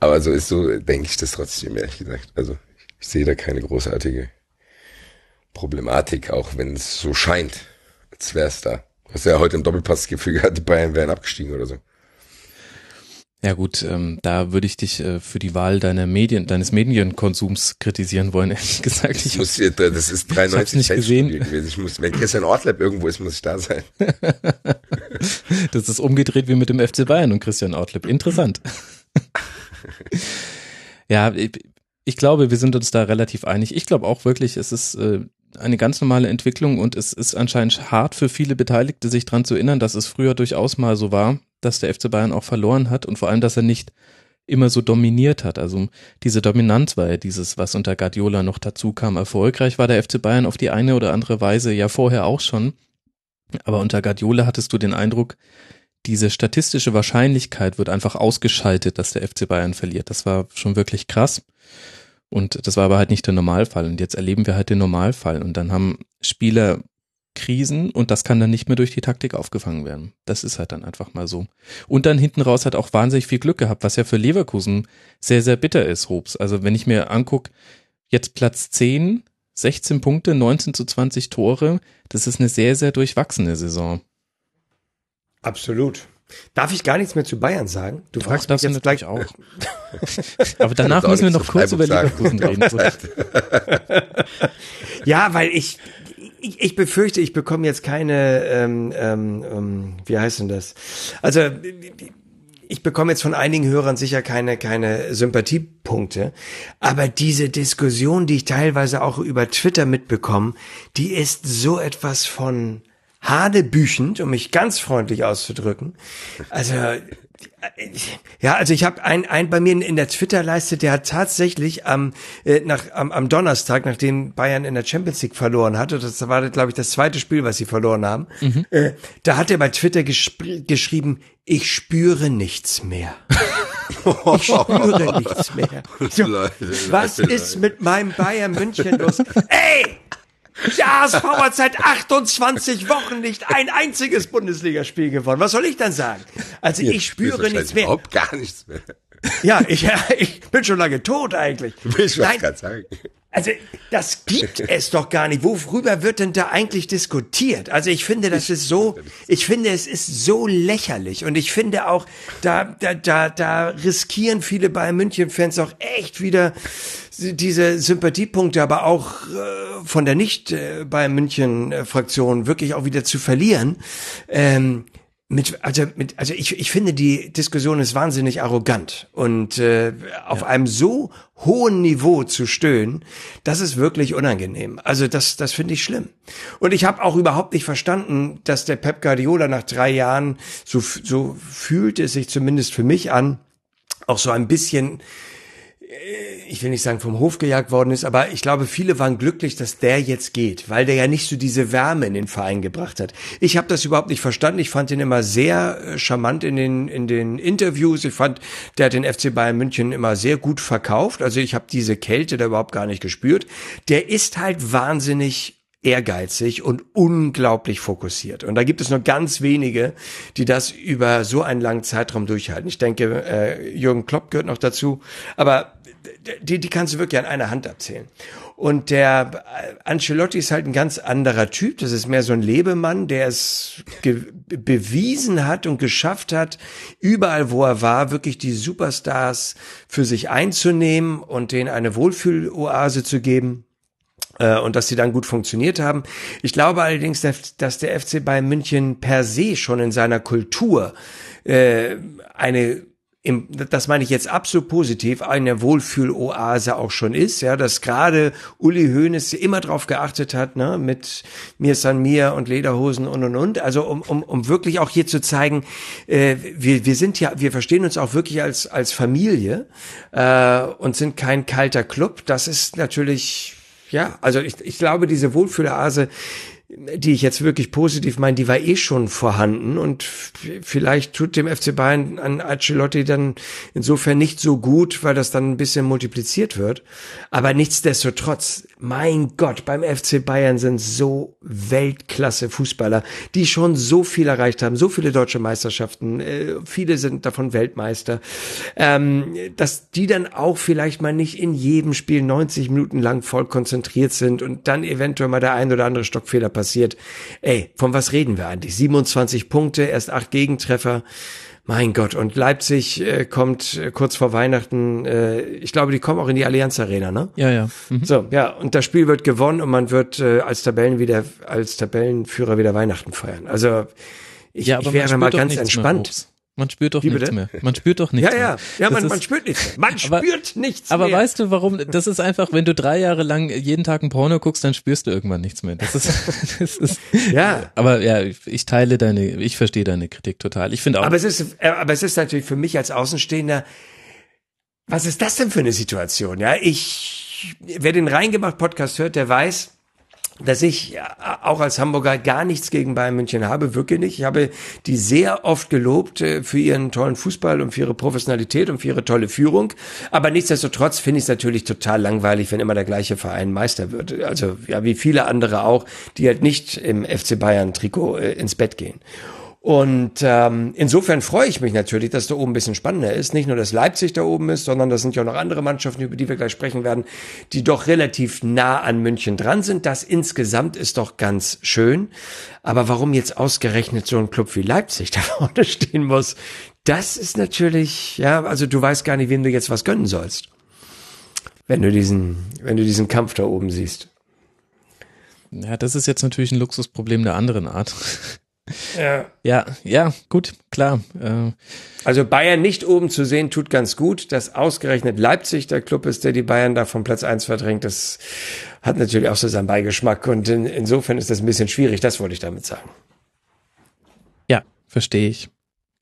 Aber so ist so, denke ich das trotzdem, ehrlich gesagt. Also ich sehe da keine großartige Problematik, auch wenn es so scheint, als wäre es da. Du hast ja heute im Doppelpass das Gefühl gehabt, die Bayern wären abgestiegen oder so. Ja gut, ähm, da würde ich dich äh, für die Wahl deiner Medien, deines Medienkonsums kritisieren wollen, ehrlich gesagt. Ich muss, das ist 93 nicht gesehen. gewesen. Ich muss, wenn Christian Ortleb irgendwo ist, muss ich da sein. das ist umgedreht wie mit dem FC Bayern und Christian Ortleb. Interessant. ja, ich, ich glaube, wir sind uns da relativ einig. Ich glaube auch wirklich, es ist äh, eine ganz normale Entwicklung und es ist anscheinend hart für viele Beteiligte, sich dran zu erinnern, dass es früher durchaus mal so war, dass der FC Bayern auch verloren hat und vor allem, dass er nicht immer so dominiert hat. Also diese Dominanz war ja dieses, was unter Guardiola noch dazu kam. Erfolgreich war der FC Bayern auf die eine oder andere Weise ja vorher auch schon. Aber unter Guardiola hattest du den Eindruck, diese statistische Wahrscheinlichkeit wird einfach ausgeschaltet, dass der FC Bayern verliert. Das war schon wirklich krass. Und das war aber halt nicht der Normalfall. Und jetzt erleben wir halt den Normalfall. Und dann haben Spieler Krisen und das kann dann nicht mehr durch die Taktik aufgefangen werden. Das ist halt dann einfach mal so. Und dann hinten raus hat auch wahnsinnig viel Glück gehabt, was ja für Leverkusen sehr, sehr bitter ist, Hobbs. Also wenn ich mir angucke, jetzt Platz 10, 16 Punkte, 19 zu 20 Tore, das ist eine sehr, sehr durchwachsene Saison. Absolut. Darf ich gar nichts mehr zu Bayern sagen? Du Doch, fragst mich jetzt gleich auch. Aber danach müssen wir noch kurz über Leverkusen reden. ja, weil ich, ich, ich befürchte, ich bekomme jetzt keine, ähm, ähm, ähm, wie heißt denn das? Also ich bekomme jetzt von einigen Hörern sicher keine, keine Sympathiepunkte, aber diese Diskussion, die ich teilweise auch über Twitter mitbekomme, die ist so etwas von hadebüchend, um mich ganz freundlich auszudrücken. Also ja, also ich habe ein, ein bei mir in, in der Twitter-Leiste, der hat tatsächlich am, äh, nach, am, am Donnerstag, nachdem Bayern in der Champions League verloren hatte, das war, glaube ich, das zweite Spiel, was sie verloren haben, mhm. äh, da hat er bei Twitter geschrieben, ich spüre nichts mehr. Ich spüre nichts mehr. So, was ist mit meinem Bayern München los? Ey! Der HSV hat seit 28 Wochen nicht ein einziges Bundesligaspiel gewonnen. Was soll ich dann sagen? Also ich, ich spüre nichts mehr. Überhaupt gar nichts mehr. Ja, ich, ich bin schon lange tot eigentlich. Du willst was gerade sagen. Also das gibt es doch gar nicht. Worüber wird denn da eigentlich diskutiert? Also ich finde, das ist so, ich finde, es ist so lächerlich und ich finde auch, da, da, da, da riskieren viele Bayern München-Fans auch echt wieder diese Sympathiepunkte, aber auch äh, von der nicht äh, Bayern München-Fraktion wirklich auch wieder zu verlieren. Ähm, mit, also, mit, also ich, ich finde, die Diskussion ist wahnsinnig arrogant und äh, auf ja. einem so hohen Niveau zu stöhnen, das ist wirklich unangenehm. Also das, das finde ich schlimm. Und ich habe auch überhaupt nicht verstanden, dass der Pep Guardiola nach drei Jahren, so, so fühlt es sich zumindest für mich an, auch so ein bisschen ich will nicht sagen vom Hof gejagt worden ist, aber ich glaube, viele waren glücklich, dass der jetzt geht, weil der ja nicht so diese Wärme in den Verein gebracht hat. Ich habe das überhaupt nicht verstanden. Ich fand ihn immer sehr äh, charmant in den in den Interviews. Ich fand, der hat den FC Bayern München immer sehr gut verkauft. Also ich habe diese Kälte da überhaupt gar nicht gespürt. Der ist halt wahnsinnig ehrgeizig und unglaublich fokussiert. Und da gibt es nur ganz wenige, die das über so einen langen Zeitraum durchhalten. Ich denke, äh, Jürgen Klopp gehört noch dazu. Aber die, die kannst du wirklich an einer Hand abzählen. Und der äh, Ancelotti ist halt ein ganz anderer Typ. Das ist mehr so ein Lebemann, der es bewiesen hat und geschafft hat, überall wo er war, wirklich die Superstars für sich einzunehmen und denen eine Wohlfühloase zu geben und dass sie dann gut funktioniert haben. Ich glaube allerdings, dass der FC Bayern München per se schon in seiner Kultur äh, eine im, das meine ich jetzt absolut positiv, eine Wohlfühloase auch schon ist, ja, dass gerade Uli Hoeneß immer drauf geachtet hat, ne, mit mir san mir und Lederhosen und und und, also um, um, um wirklich auch hier zu zeigen, äh, wir, wir sind ja, wir verstehen uns auch wirklich als, als Familie äh, und sind kein kalter Club. Das ist natürlich, ja, also ich, ich glaube, diese Wohlfühloase die ich jetzt wirklich positiv meine, die war eh schon vorhanden und vielleicht tut dem FC Bayern an Ancelotti dann insofern nicht so gut, weil das dann ein bisschen multipliziert wird. Aber nichtsdestotrotz, mein Gott, beim FC Bayern sind so Weltklasse Fußballer, die schon so viel erreicht haben, so viele deutsche Meisterschaften, äh, viele sind davon Weltmeister, ähm, dass die dann auch vielleicht mal nicht in jedem Spiel 90 Minuten lang voll konzentriert sind und dann eventuell mal der ein oder andere Stockfehler passiert. Ey, von was reden wir eigentlich? 27 Punkte, erst acht Gegentreffer. Mein Gott, und Leipzig äh, kommt äh, kurz vor Weihnachten, äh, ich glaube, die kommen auch in die Allianz Arena, ne? Ja, ja. Mhm. So, ja, und das Spiel wird gewonnen und man wird äh, als Tabellen wieder, als Tabellenführer wieder Weihnachten feiern. Also ich, ja, ich wäre mal ganz entspannt. Man spürt doch Wie nichts bitte? mehr. Man spürt doch nichts ja, ja. mehr. Ja, man, ist, man spürt nichts mehr. Man aber, spürt nichts aber mehr. Aber weißt du, warum? Das ist einfach, wenn du drei Jahre lang jeden Tag ein Porno guckst, dann spürst du irgendwann nichts mehr. Das ist, das ist ja. Aber ja, ich teile deine, ich verstehe deine Kritik total. Ich finde auch. Aber es ist, äh, aber es ist natürlich für mich als Außenstehender, was ist das denn für eine Situation? Ja, ich, wer den Reingemacht Podcast hört, der weiß, dass ich auch als Hamburger gar nichts gegen Bayern München habe, wirklich nicht. Ich habe die sehr oft gelobt äh, für ihren tollen Fußball und für ihre Professionalität und für ihre tolle Führung. Aber nichtsdestotrotz finde ich es natürlich total langweilig, wenn immer der gleiche Verein Meister wird. Also ja, wie viele andere auch, die halt nicht im FC Bayern Trikot äh, ins Bett gehen. Und ähm, insofern freue ich mich natürlich, dass da oben ein bisschen spannender ist. Nicht nur, dass Leipzig da oben ist, sondern das sind ja auch noch andere Mannschaften, über die wir gleich sprechen werden, die doch relativ nah an München dran sind. Das insgesamt ist doch ganz schön. Aber warum jetzt ausgerechnet so ein Club wie Leipzig da vorne stehen muss, das ist natürlich, ja, also du weißt gar nicht, wem du jetzt was gönnen sollst. Wenn du diesen, wenn du diesen Kampf da oben siehst. Ja, das ist jetzt natürlich ein Luxusproblem der anderen Art. Ja. Ja, ja, gut, klar. Äh, Also Bayern nicht oben zu sehen, tut ganz gut. Dass ausgerechnet Leipzig der Club ist, der die Bayern da vom Platz eins verdrängt, das hat natürlich auch so seinen Beigeschmack. Und in, insofern ist das ein bisschen schwierig, das wollte ich damit sagen. ja, verstehe ich.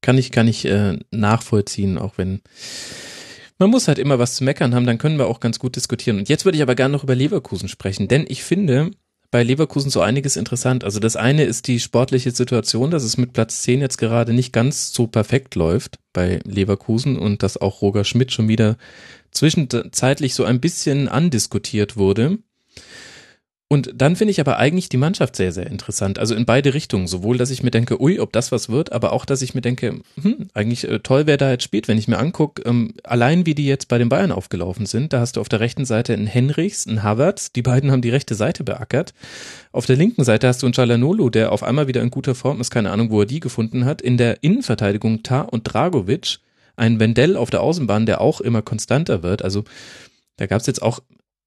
Kann ich, kann ich äh, nachvollziehen, auch wenn man muss halt immer was zu meckern haben, dann können wir auch ganz gut diskutieren. Und jetzt würde ich aber gerne noch über Leverkusen sprechen, denn ich finde bei Leverkusen so einiges interessant. Also das eine ist die sportliche Situation, dass es mit Platz 10 jetzt gerade nicht ganz so perfekt läuft bei Leverkusen und dass auch Roger Schmidt schon wieder zwischenzeitlich so ein bisschen andiskutiert wurde. Und dann finde ich aber eigentlich die Mannschaft sehr, sehr interessant. Also in beide Richtungen. Sowohl, dass ich mir denke, ui, ob das was wird, aber auch, dass ich mir denke, hm, eigentlich äh, toll, wer da jetzt spielt. Wenn ich mir angucke, ähm, allein wie die jetzt bei den Bayern aufgelaufen sind, da hast du auf der rechten Seite einen Henrichs, einen Havertz, die beiden haben die rechte Seite beackert. Auf der linken Seite hast du einen Chalanolu, der auf einmal wieder in guter Form ist, keine Ahnung, wo er die gefunden hat. In der Innenverteidigung Tar und Dragovic, ein Wendell auf der Außenbahn, der auch immer konstanter wird. Also da gab es jetzt auch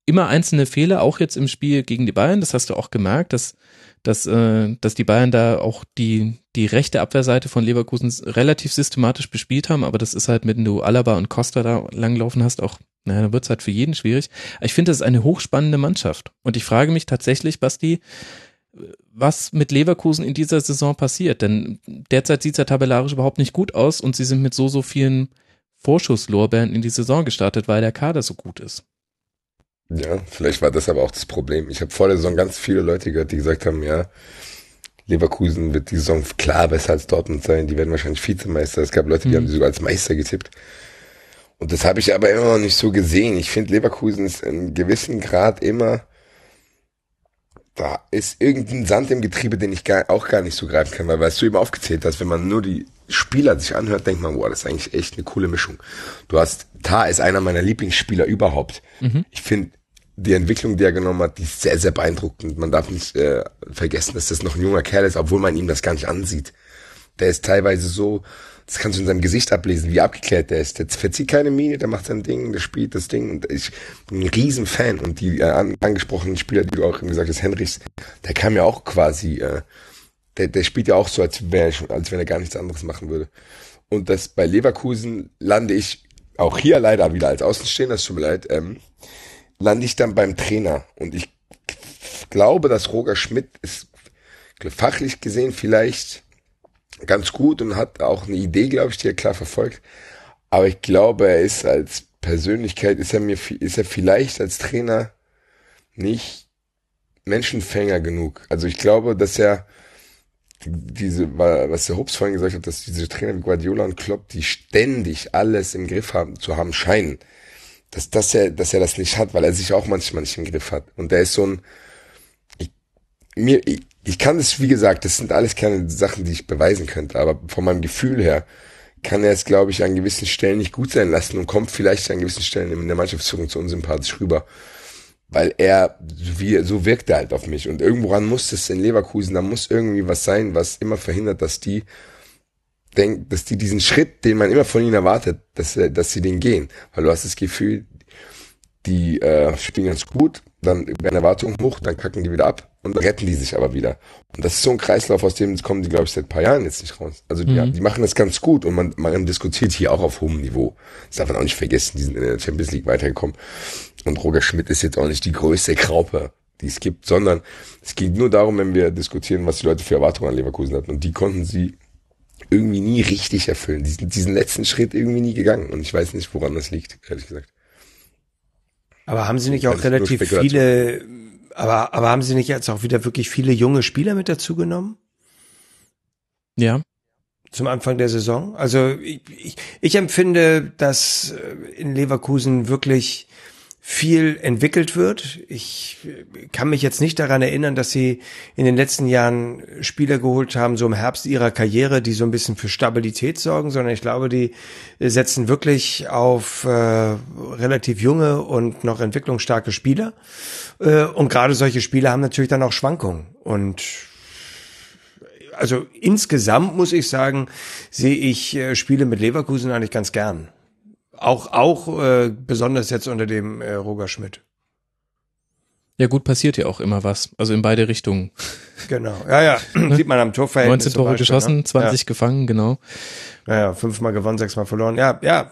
immer einzelne Fehler, auch jetzt im Spiel gegen die Bayern. Das hast du auch gemerkt, dass, dass, äh, dass die Bayern da auch die, die rechte Abwehrseite von Leverkusen relativ systematisch bespielt haben. Aber das ist halt, wenn du Alaba und Costa da langlaufen hast, auch, naja, dann wird's halt für jeden schwierig. Ich finde, das ist eine hochspannende Mannschaft. Und ich frage mich tatsächlich, Basti, was mit Leverkusen in dieser Saison passiert. Denn derzeit sieht's ja tabellarisch überhaupt nicht gut aus und sie sind mit so, so vielen Vorschusslorbeeren in die Saison gestartet, weil der Kader so gut ist. Ja, vielleicht war das aber auch das Problem. Ich habe vor der Saison ganz viele Leute gehört, die gesagt haben, ja, Leverkusen wird die Saison klar besser als Dortmund sein. Die werden wahrscheinlich Vizemeister. Es gab Leute, die Mhm. haben sie sogar als Meister getippt. Und das habe ich aber immer noch nicht so gesehen. Ich finde, Leverkusen ist in gewissen Grad immer, da ist irgendein Sand im Getriebe, den ich gar, auch gar nicht so greifen kann, weil, was du eben aufgezählt hast, wenn man nur die Spieler sich anhört, denkt man, boah, das ist eigentlich echt eine coole Mischung. Du hast, Tar ist einer meiner Lieblingsspieler überhaupt. Ich finde, die Entwicklung, die er genommen hat, die ist sehr, sehr beeindruckend. Man darf nicht äh, vergessen, dass das noch ein junger Kerl ist, obwohl man ihm das gar nicht ansieht. Der ist teilweise so, das kannst du in seinem Gesicht ablesen, wie abgeklärt der ist. Der verzieht keine Miene, der macht sein Ding, der spielt das Ding und ich bin ein Riesenfan. Und die äh, an, angesprochenen Spieler, die du auch gesagt hast, Henrichs, der kam ja auch quasi, äh, der, der spielt ja auch so, als, wär, als wenn er gar nichts anderes machen würde. Und das bei Leverkusen lande ich auch hier leider wieder als Außenstehender, es tut mir leid, ähm, lande ich dann beim Trainer. Und ich glaube, dass Roger Schmidt ist fachlich gesehen vielleicht ganz gut und hat auch eine Idee, glaube ich, die er klar verfolgt. Aber ich glaube, er ist als Persönlichkeit, ist er mir, ist er vielleicht als Trainer nicht Menschenfänger genug. Also ich glaube, dass er diese, was der Hobbs vorhin gesagt hat, dass diese Trainer wie Guardiola und Klopp, die ständig alles im Griff haben, zu haben scheinen, dass, dass er, dass er das nicht hat, weil er sich auch manchmal nicht im Griff hat. Und der ist so ein, ich, mir, ich, ich kann es, wie gesagt, das sind alles keine Sachen, die ich beweisen könnte, aber von meinem Gefühl her kann er es, glaube ich, an gewissen Stellen nicht gut sein lassen und kommt vielleicht an gewissen Stellen in der Mannschaftsführung zu unsympathisch rüber. Weil er, wie, so wirkt er halt auf mich. Und irgendworan muss es in Leverkusen, da muss irgendwie was sein, was immer verhindert, dass die denkt, dass die diesen Schritt, den man immer von ihnen erwartet, dass, dass sie den gehen. Weil du hast das Gefühl, die äh, spielen ganz gut, dann werden Erwartungen hoch, dann kacken die wieder ab und dann retten die sich aber wieder. Und das ist so ein Kreislauf, aus dem kommen die, glaube ich, seit ein paar Jahren jetzt nicht raus. Also die, Mhm. die machen das ganz gut und man, man diskutiert hier auch auf hohem Niveau. Das darf man auch nicht vergessen, die sind in der Champions League weitergekommen. Und Roger Schmidt ist jetzt auch nicht die größte Graupe, die es gibt, sondern es geht nur darum, wenn wir diskutieren, was die Leute für Erwartungen an Leverkusen hatten. Und die konnten sie irgendwie nie richtig erfüllen. Diesen, diesen letzten Schritt irgendwie nie gegangen. Und ich weiß nicht, woran das liegt, ehrlich gesagt. Aber haben Sie nicht auch nur relativ viele, aber, aber haben Sie nicht jetzt auch wieder wirklich viele junge Spieler mit dazu genommen? Ja. Zum Anfang der Saison? Also ich, ich, ich empfinde, dass äh, in Leverkusen wirklich viel entwickelt wird. Ich kann mich jetzt nicht daran erinnern, dass sie in den letzten Jahren Spieler geholt haben, so im Herbst ihrer Karriere, die so ein bisschen für Stabilität sorgen, sondern ich glaube, die setzen wirklich auf äh, relativ junge und noch entwicklungsstarke Spieler. Äh, und gerade solche Spieler haben natürlich dann auch Schwankungen. Und also insgesamt muss ich sagen, sehe ich äh, Spiele mit Leverkusen eigentlich ganz gern. Auch, auch äh, besonders jetzt unter dem äh, Roger Schmidt. Ja, gut, passiert ja auch immer was. Also in beide Richtungen. Genau. Ja, ja. Sieht man am Torverhältnis. 19 Tore Beispiel, geschossen, ne? 20 gefangen, genau. Ja, ja, fünfmal gewonnen, sechsmal verloren. Ja, ja.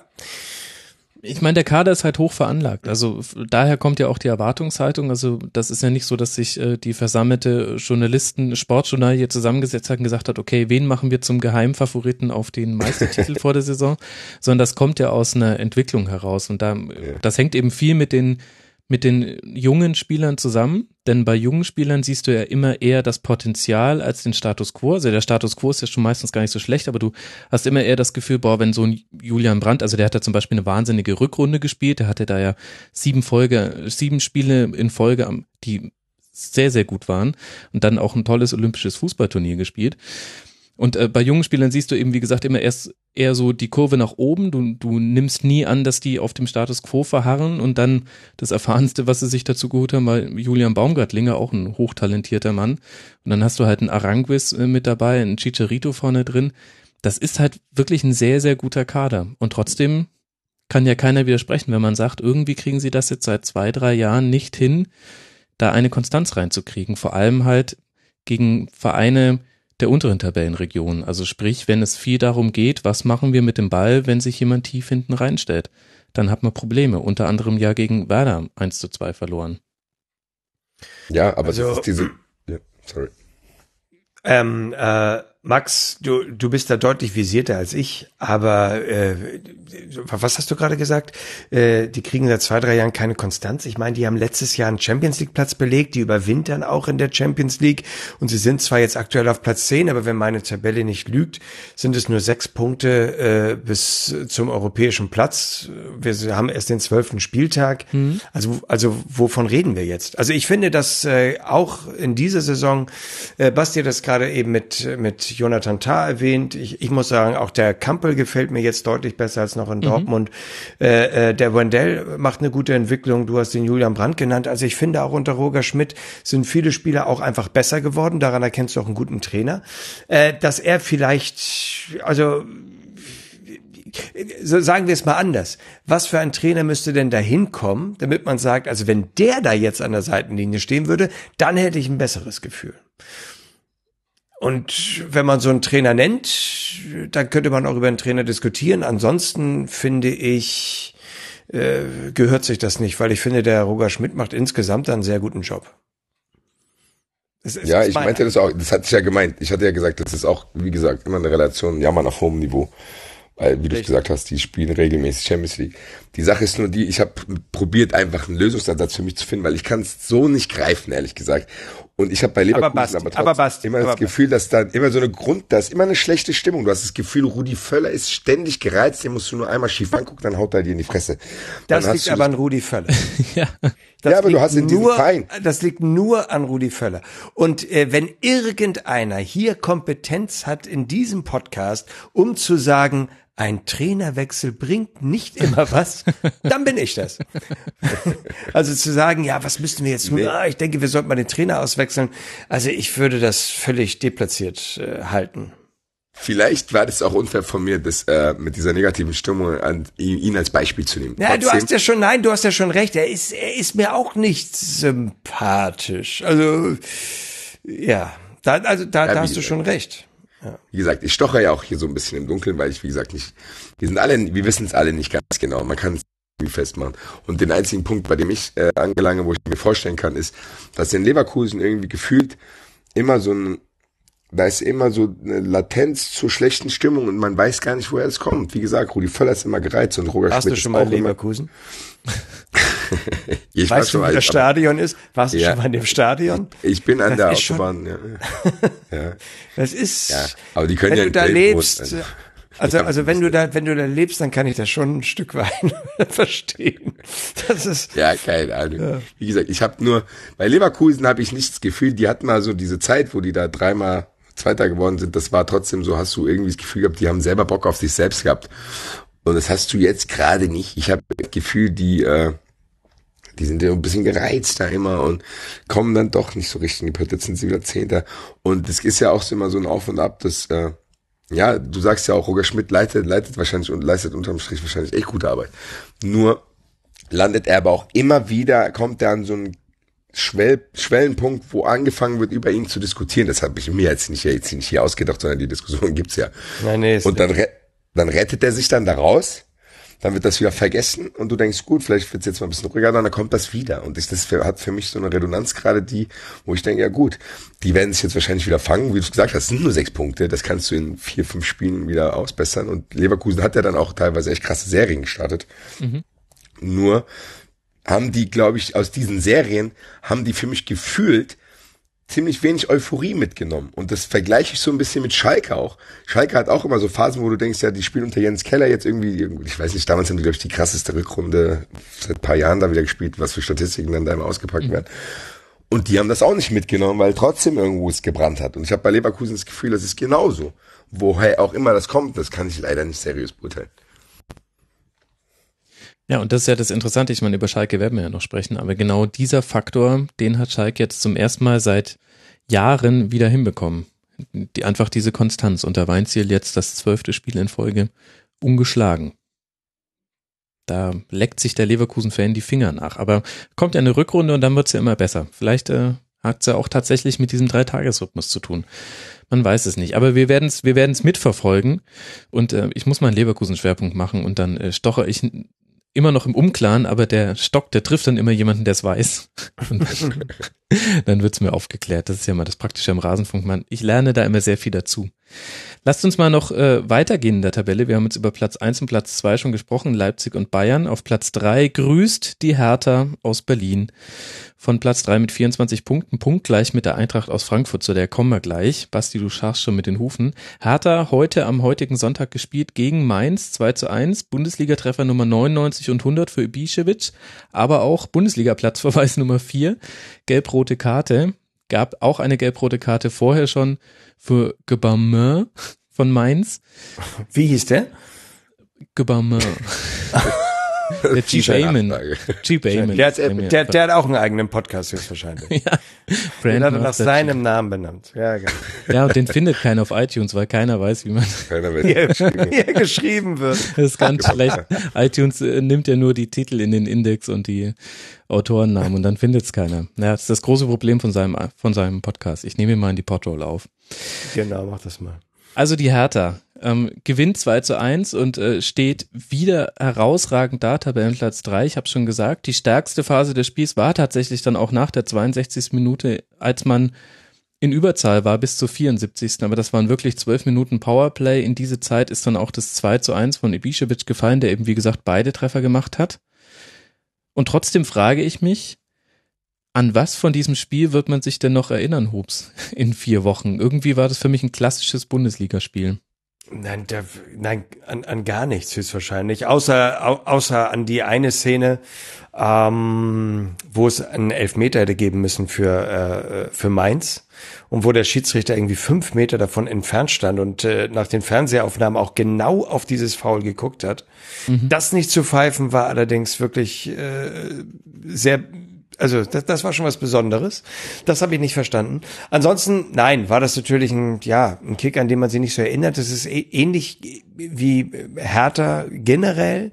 Ich meine, der Kader ist halt hoch veranlagt. Also daher kommt ja auch die Erwartungshaltung. Also das ist ja nicht so, dass sich äh, die versammelte Journalisten, Sportjournal hier zusammengesetzt hat und gesagt hat, okay, wen machen wir zum Geheimfavoriten auf den Meistertitel vor der Saison, sondern das kommt ja aus einer Entwicklung heraus. Und da, das hängt eben viel mit den mit den jungen Spielern zusammen, denn bei jungen Spielern siehst du ja immer eher das Potenzial als den Status quo. Also der Status quo ist ja schon meistens gar nicht so schlecht, aber du hast immer eher das Gefühl, boah, wenn so ein Julian Brandt, also der hat da zum Beispiel eine wahnsinnige Rückrunde gespielt, der hatte da ja sieben Folge, sieben Spiele in Folge, die sehr, sehr gut waren und dann auch ein tolles olympisches Fußballturnier gespielt. Und äh, bei jungen Spielern siehst du eben, wie gesagt, immer erst eher so die Kurve nach oben. Du, du nimmst nie an, dass die auf dem Status quo verharren und dann das Erfahrenste, was sie sich dazu geholt haben, war Julian Baumgartlinger, auch ein hochtalentierter Mann. Und dann hast du halt einen Aranguis äh, mit dabei, einen Chicharito vorne drin. Das ist halt wirklich ein sehr, sehr guter Kader. Und trotzdem kann ja keiner widersprechen, wenn man sagt, irgendwie kriegen sie das jetzt seit zwei, drei Jahren nicht hin, da eine Konstanz reinzukriegen. Vor allem halt gegen Vereine der unteren Tabellenregion. Also sprich, wenn es viel darum geht, was machen wir mit dem Ball, wenn sich jemand tief hinten reinstellt, dann hat man Probleme. Unter anderem ja gegen Werder 1 zu 2 verloren. Ja, aber Also- das ist diese, ja, sorry. Ähm, äh, Max, du, du bist da deutlich visierter als ich, aber äh, was hast du gerade gesagt? Äh, die kriegen seit zwei, drei Jahren keine Konstanz. Ich meine, die haben letztes Jahr einen Champions League Platz belegt, die überwintern auch in der Champions League und sie sind zwar jetzt aktuell auf Platz 10, aber wenn meine Tabelle nicht lügt, sind es nur sechs Punkte äh, bis zum europäischen Platz. Wir haben erst den zwölften Spieltag. Also, also wovon reden wir jetzt? Also ich finde, dass äh, auch in dieser Saison, äh, Basti das gerade eben mit, mit Jonathan Tah erwähnt. Ich, ich muss sagen, auch der Kampel gefällt mir jetzt deutlich besser als noch in Dortmund. Äh, äh, der Wendell macht eine gute Entwicklung. Du hast den Julian Brandt genannt. Also ich finde auch unter Roger Schmidt sind viele Spieler auch einfach besser geworden. Daran erkennst du auch einen guten Trainer. Äh, dass er vielleicht, also so sagen wir es mal anders. Was für ein Trainer müsste denn da hinkommen, damit man sagt, also wenn der da jetzt an der Seitenlinie stehen würde, dann hätte ich ein besseres Gefühl. Und wenn man so einen Trainer nennt, dann könnte man auch über einen Trainer diskutieren. Ansonsten finde ich, äh, gehört sich das nicht, weil ich finde, der Roger Schmidt macht insgesamt einen sehr guten Job. Es ist- Ja, ich mein- meinte das auch, das hatte ich ja gemeint. Ich hatte ja gesagt, das ist auch, wie gesagt, immer eine Relation, Jammern auf hohem Niveau. Weil, wie du Richtig. gesagt hast, die spielen regelmäßig Champions League. Die Sache ist nur die, ich habe probiert, einfach einen Lösungsansatz für mich zu finden, weil ich kann es so nicht greifen, ehrlich gesagt. Und ich habe bei Leverkusen Basti, aber, aber trotzdem Basti, immer das aber Gefühl, dass da immer so eine Grund, da ist immer eine schlechte Stimmung. Du hast das Gefühl, Rudi Völler ist ständig gereizt, den musst du nur einmal schief angucken, dann haut er dir in die Fresse. Das Dann liegt aber an Rudi Völler. ja. Das Ja, aber du liegt hast in diesem nur, Verein- Das liegt nur an Rudi Völler. Und äh, wenn irgendeiner hier Kompetenz hat in diesem Podcast, um zu sagen, ein Trainerwechsel bringt nicht immer was, dann bin ich das. Also zu sagen, ja, was müssten wir jetzt tun? Nee. Ah, ich denke, wir sollten mal den Trainer auswechseln. Also ich würde das völlig deplatziert äh, halten. Vielleicht war das auch unfair von mir, das äh, mit dieser negativen Stimmung an ihn, als Beispiel zu nehmen. Ja, du hast ja schon, nein, du hast ja schon recht. Er ist, er ist mir auch nicht sympathisch. Also, ja, da, also da, Ja, da hast du schon recht. Wie gesagt, ich stocher ja auch hier so ein bisschen im Dunkeln, weil ich, wie gesagt, nicht, wir sind alle, wir wissen es alle nicht ganz genau. Man kann es irgendwie festmachen. Und den einzigen Punkt, bei dem ich äh, angelange, wo ich mir vorstellen kann, ist, dass in Leverkusen irgendwie gefühlt immer so ein, da ist immer so eine Latenz zur schlechten Stimmung und man weiß gar nicht, woher es kommt. Wie gesagt, Rudi Völler ist immer gereizt und Roger Warst Schmidt du schon ist mal in Leverkusen? ich Weißt du, schon wo mal, das Stadion ist? Warst du Ja. schon mal in dem Stadion? Ich bin an Das der Autobahn, ja. ja. Das ist, Ja, aber die können wenn ja du da lebst, wohnen, also. also, Ja, also wenn du da, wenn du da lebst, dann kann ich das schon ein Stück weit verstehen. Das ist, Ja, keine Ahnung. Wie gesagt, ich habe nur, bei Leverkusen habe ich nicht das Gefühl, die hatten mal so diese Zeit, wo die da dreimal Zweiter geworden sind, das war trotzdem so, hast du irgendwie das Gefühl gehabt, die haben selber Bock auf sich selbst gehabt. Und das hast du jetzt gerade nicht. Ich habe das Gefühl, die, äh, die sind ja ein bisschen gereizt da immer und kommen dann doch nicht so richtig in die Pötte, jetzt sind sie wieder Zehnter. Und es ist ja auch so immer so ein Auf und Ab, dass, äh, ja, du sagst ja auch, Roger Schmidt leitet, leitet wahrscheinlich und leistet unterm Strich wahrscheinlich echt gute Arbeit. Nur landet er aber auch immer wieder, kommt er an so einen Schwell, Schwellenpunkt, wo angefangen wird, über ihn zu diskutieren. Das habe ich mir jetzt nicht, jetzt nicht hier ausgedacht, sondern die Diskussion gibt's ja. Nein, nee, und dann, re dann rettet er sich dann da raus, dann wird das wieder vergessen und du denkst, gut, vielleicht wird's jetzt mal ein bisschen ruhiger, dann kommt das wieder. Und ich, das hat für mich so eine Redundanz gerade die, wo ich denke, ja gut, die werden sich jetzt wahrscheinlich wieder fangen, wie du es gesagt hast, sind nur sechs Punkte, das kannst du in vier, fünf Spielen wieder ausbessern. Und Leverkusen hat ja dann auch teilweise echt krasse Serien gestartet. Nur haben die, glaube ich, aus diesen Serien, haben die für mich gefühlt ziemlich wenig Euphorie mitgenommen. Und das vergleiche ich so ein bisschen mit Schalke auch. Schalke hat auch immer so Phasen, wo du denkst, ja, die spielen unter Jens Keller jetzt irgendwie, ich weiß nicht, damals haben die, glaube ich, die krasseste Rückrunde seit ein paar Jahren da wieder gespielt, was für Statistiken dann da immer ausgepackt werden. Und die haben das auch nicht mitgenommen, weil trotzdem irgendwo es gebrannt hat. Und ich habe bei Leverkusen das Gefühl, das ist genauso. Woher auch immer das kommt, das kann ich leider nicht seriös beurteilen. Ja, und das ist ja das Interessante. Ich meine, über Schalke werden wir ja noch sprechen, aber genau dieser Faktor, den hat Schalke jetzt zum ersten Mal seit Jahren wieder hinbekommen. Die, einfach diese Konstanz. Und da Weinziel jetzt das zwölfte Spiel in Folge ungeschlagen. Da leckt sich der Leverkusen-Fan die Finger nach. Aber kommt ja eine Rückrunde und dann wird's ja immer besser. Vielleicht äh, hat's ja auch tatsächlich mit diesem Dreitagesrhythmus zu tun. Man weiß es nicht. Aber wir werden es wir werden's mitverfolgen. Und äh, ich muss mal einen Leverkusen-Schwerpunkt machen und dann äh, stoche ich immer noch im Unklaren, aber der Stock, der trifft dann immer jemanden, der es weiß. Und dann, dann wird's mir aufgeklärt. Das ist ja mal das Praktische am Rasenfunk. Man, ich lerne da immer sehr viel dazu. Lasst uns mal noch äh, weitergehen in der Tabelle. Wir haben jetzt über Platz 1 und Platz 2 schon gesprochen, Leipzig und Bayern. Auf Platz 3 grüßt die Hertha aus Berlin. Von Platz 3 mit 24 Punkten, punktgleich mit der Eintracht aus Frankfurt, zu der kommen wir gleich. Basti, du scharfst schon mit den Hufen. Hertha heute am heutigen Sonntag gespielt gegen Mainz 2 zu 1, Bundesligatreffer Nummer 99 und 100 für Ibišević, aber auch Bundesliga-Platzverweis Nummer 4, gelb-rote Karte. Gab auch eine gelb-rote Karte vorher schon für Gebamin von Mainz. Wie hieß der? Gebamin. Der G. Bayman. Nachfrage. G. Bayman. Der hat, der, der hat auch einen eigenen Podcast höchstwahrscheinlich. ja, Den hat er nach seinem Namen benannt. Ja, genau. Ja, und den findet keiner auf iTunes, weil keiner weiß, wie man Keiner er, wird. wie er geschrieben wird. das ist ganz schlecht. iTunes äh, nimmt ja nur die Titel in den Index und die Autorennamen und dann findet es keiner. Ja, das ist das große Problem von seinem, von seinem Podcast. Ich nehme ihn mal in die Podroll auf. Genau, mach das mal. Also die Hertha ähm, gewinnt 2 zu 1 und äh, steht wieder herausragend da, Tabellenplatz 3. Ich habe schon gesagt, die stärkste Phase des Spiels war tatsächlich dann auch nach der 62. Minute, als man in Überzahl war bis zur 74. Aber das waren wirklich zwölf Minuten Powerplay. In diese Zeit ist dann auch das 2 zu 1 von Ibišević gefallen, der eben wie gesagt beide Treffer gemacht hat. Und trotzdem frage ich mich, an was von diesem Spiel wird man sich denn noch erinnern, Hubs, in vier Wochen? Irgendwie war das für mich ein klassisches Bundesligaspiel. Nein, da, nein an, an gar nichts höchstwahrscheinlich. Außer, au, außer an die eine Szene, ähm, wo es einen Elfmeter hätte geben müssen für, äh, für Mainz und wo der Schiedsrichter irgendwie fünf Meter davon entfernt stand und äh, nach den Fernsehaufnahmen auch genau auf dieses Foul geguckt hat. Das nicht zu pfeifen war allerdings wirklich äh, sehr also das, das war schon was Besonderes. Das habe ich nicht verstanden. Ansonsten, nein, war das natürlich ein, ja, ein Kick, an den man sich nicht so erinnert. Das ist eh- ähnlich wie Hertha generell,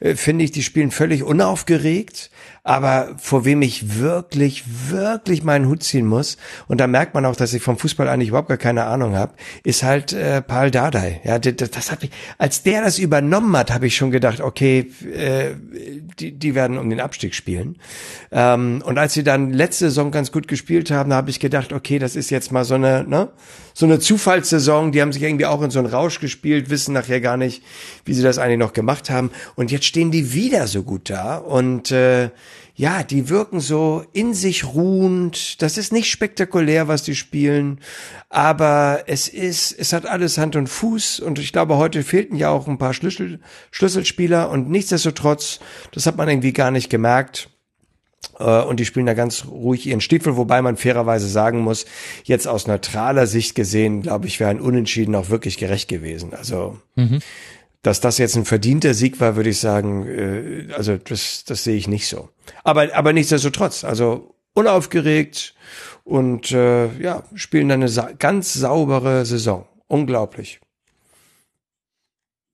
äh, finde ich, die spielen völlig unaufgeregt. Aber vor wem ich wirklich, wirklich meinen Hut ziehen muss, und da merkt man auch, dass ich vom Fußball eigentlich überhaupt gar keine Ahnung habe, ist halt äh, Paul Dardai. Ja, das, das hat mich, als der das übernommen hat, habe ich schon gedacht, okay, äh, die, die werden um den Abstieg spielen. Ähm, und als sie dann letzte Saison ganz gut gespielt haben, da habe ich gedacht, okay, das ist jetzt mal so eine, ne, so eine Zufallssaison. Die haben sich irgendwie auch in so einen Rausch gespielt, wissen nachher gar nicht, wie sie das eigentlich noch gemacht haben. Und jetzt stehen die wieder so gut da und äh, ja, die wirken so in sich ruhend. Das ist nicht spektakulär, was die spielen, aber es ist, es hat alles Hand und Fuß und ich glaube, heute fehlten ja auch ein paar Schlüssel, Schlüsselspieler und nichtsdestotrotz, das hat man irgendwie gar nicht gemerkt. Äh, Und die spielen da ganz ruhig ihren Stiefel, wobei man fairerweise sagen muss, jetzt aus neutraler Sicht gesehen, glaube ich, wäre ein Unentschieden auch wirklich gerecht gewesen. Also, dass das jetzt ein verdienter Sieg war, würde ich sagen, äh, also das, das sehe ich nicht so. Aber, aber nichtsdestotrotz, also unaufgeregt und äh, ja, spielen dann eine sa ganz saubere Saison. Unglaublich.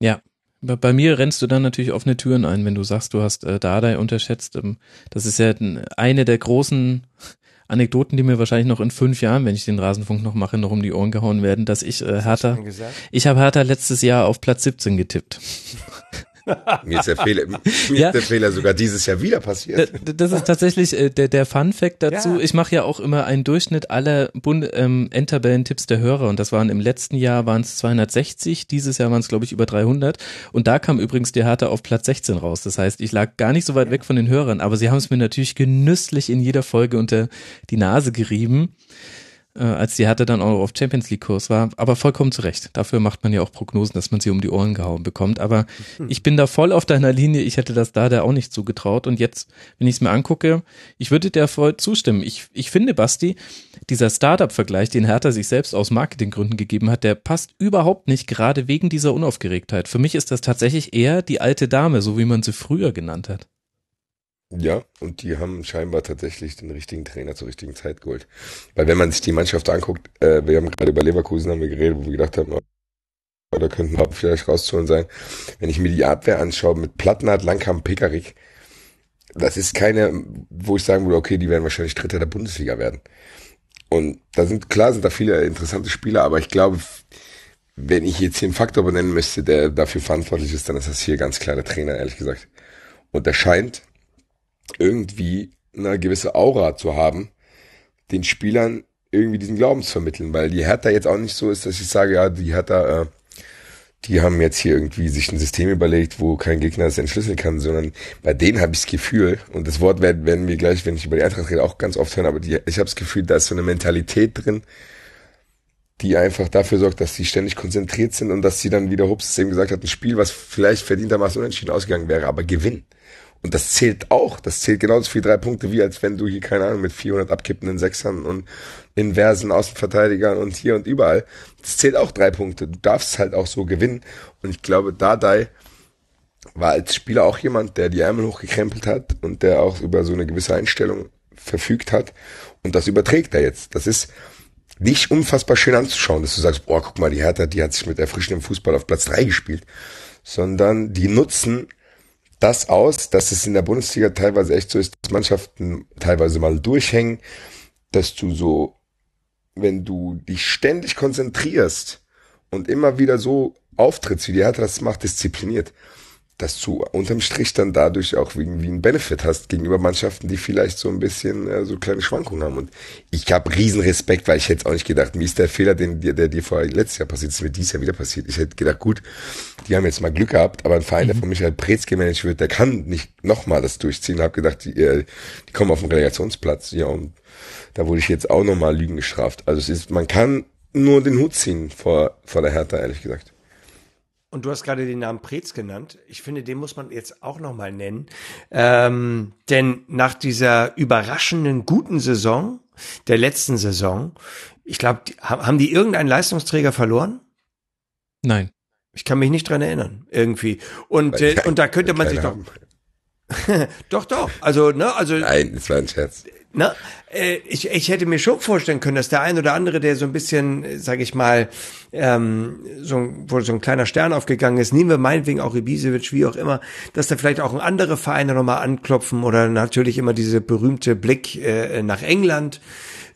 Ja, Bei, bei mir rennst du dann natürlich offene Türen ein, wenn du sagst, du hast äh, Dardai unterschätzt. Ähm, das ist ja eine der großen Anekdoten, die mir wahrscheinlich noch in fünf Jahren, wenn ich den Rasenfunk noch mache, noch um die Ohren gehauen werden, dass ich äh, Hertha, ich habe Hertha letztes Jahr auf Platz 17 getippt. Mir ist der Fehler, mir ja. ist der Fehler sogar dieses Jahr wieder passiert. Das ist tatsächlich äh, der, der Fun Fact dazu. Ja. Ich mache ja auch immer einen Durchschnitt aller Bund ähm, Endtabellentipps der Hörer und das waren im letzten Jahr waren es 260, dieses Jahr waren es glaube ich über 300 und da kam übrigens die Hertha auf Platz 16 raus. Das heißt, ich lag gar nicht so weit weg von den Hörern, aber sie haben es mir natürlich genüsslich in jeder Folge unter die Nase gerieben äh, als die Hertha dann auch auf Champions League Kurs war, aber vollkommen zu Recht. Dafür macht man ja auch Prognosen, dass man sie um die Ohren gehauen bekommt. Aber hm. ich bin da voll auf deiner Linie. Ich hätte das da der auch nicht zugetraut. Und jetzt, wenn ich es mir angucke, ich würde dir voll zustimmen. Ich, ich finde, Basti, dieser Startup-Vergleich, den Hertha sich selbst aus Marketinggründen gegeben hat, der passt überhaupt nicht, gerade wegen dieser Unaufgeregtheit. Für mich ist das tatsächlich eher die alte Dame, so wie man sie früher genannt hat. Ja, und die haben scheinbar tatsächlich den richtigen Trainer zur richtigen Zeit geholt. Weil wenn man sich die Mannschaft anguckt, äh, wir haben gerade über Leverkusen haben wir geredet, wo wir gedacht haben, oder könnten wir vielleicht rauszuholen sein. Wenn ich mir die Abwehr anschaue mit Plattenhardt, Langkamp, Pekarik, das ist keine, wo ich sagen würde, okay, die werden wahrscheinlich Dritter der Bundesliga werden. Und da sind, klar sind da viele interessante Spieler, aber ich glaube, wenn ich jetzt hier einen Faktor benennen müsste, der dafür verantwortlich ist, dann ist das hier ganz klar der Trainer, ehrlich gesagt. Und der scheint irgendwie eine gewisse Aura zu haben, den Spielern irgendwie diesen Glauben zu vermitteln, weil die Hertha jetzt auch nicht so ist, dass ich sage, ja, die Hertha, äh, die haben jetzt hier irgendwie sich ein System überlegt, wo kein Gegner es entschlüsseln kann, sondern bei denen habe ich das Gefühl, und das Wort werden, werden wir gleich, wenn ich über die Eintracht rede, auch ganz oft hören, aber die, ich habe das Gefühl, da ist so eine Mentalität drin, die einfach dafür sorgt, dass sie ständig konzentriert sind und dass sie dann wieder Hups eben gesagt hat, ein Spiel, was vielleicht verdientermaßen unentschieden ausgegangen wäre, aber gewinnen. Und das zählt auch. Das zählt genauso viel drei Punkte, wie als wenn du hier, keine Ahnung, mit 400 abkippenden Sechsern und inversen Außenverteidigern und hier und überall. Das zählt auch drei Punkte. Du darfst halt auch so gewinnen. Und ich glaube, Dardai war als Spieler auch jemand, der die Ärmel hochgekrempelt hat und der auch über so eine gewisse Einstellung verfügt hat. Und das überträgt er jetzt. Das ist nicht unfassbar schön anzuschauen, dass du sagst, boah, guck mal, die Hertha, die hat sich mit erfrischendem Fußball auf Platz drei gespielt. Sondern die nutzen das aus, dass es in der Bundesliga teilweise echt so ist, dass Mannschaften teilweise mal durchhängen, dass du so, wenn du dich ständig konzentrierst und immer wieder so auftrittst, wie die Hertha das macht, diszipliniert, dass du unterm Strich dann dadurch auch irgendwie einen Benefit hast gegenüber Mannschaften, die vielleicht so ein bisschen äh, so kleine Schwankungen haben. Und ich habe riesen Respekt, weil ich hätte auch nicht gedacht, wie ist der Fehler, den, der, der dir vorher letztes Jahr passiert ist, mir dieses Jahr wieder passiert. Ich hätte gedacht, gut, die haben jetzt mal Glück gehabt, aber ein Verein, der mhm. von Michael Preetz gemanagt wird, der kann nicht nochmal das durchziehen. Hab gedacht, die, äh, die kommen auf den Relegationsplatz. Ja, und da wurde ich jetzt auch nochmal Lügen gestraft. Also es ist, man kann nur den Hut ziehen vor, vor der Hertha, ehrlich gesagt. Und du hast gerade den Namen Preetz genannt. Ich finde, den muss man jetzt auch noch mal nennen. Ähm, denn nach dieser überraschenden guten Saison, der letzten Saison, ich glaube, haben die irgendeinen Leistungsträger verloren? Nein. Ich kann mich nicht dran erinnern, irgendwie. Und, äh, und da könnte man sich doch. doch, doch. Also, ne, also. Nein, das war ein Scherz. Na, äh, ich, ich hätte mir schon vorstellen können, dass der ein oder andere, der so ein bisschen, sage ich mal, ähm, so, wo so ein kleiner Stern aufgegangen ist, nehmen wir meinetwegen auch Ibisevic, wie auch immer, dass da vielleicht auch andere Vereine nochmal anklopfen oder natürlich immer diese berühmte Blick äh, nach England.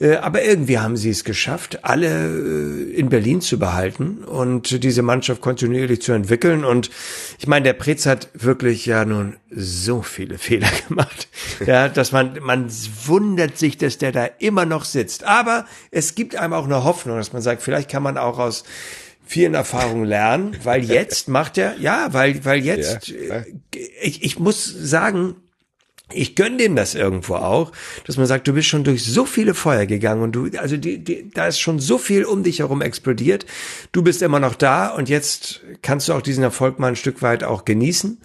Äh, aber irgendwie haben sie es geschafft, alle äh, in Berlin zu behalten und diese Mannschaft kontinuierlich zu entwickeln. Und ich meine, der Pretz hat wirklich ja nun so viele Fehler gemacht, ja, dass man, man wundert sich, dass der da immer noch sitzt. Aber es gibt einem auch eine Hoffnung, dass man sagt, vielleicht kann man auch aus vielen Erfahrungen lernen, weil jetzt macht er, ja, weil, weil jetzt, ja. ich, ich muss sagen, ich gönn dem das irgendwo auch, dass man sagt, du bist schon durch so viele Feuer gegangen und du, also die, die, da ist schon so viel um dich herum explodiert. Du bist immer noch da und jetzt kannst du auch diesen Erfolg mal ein Stück weit auch genießen.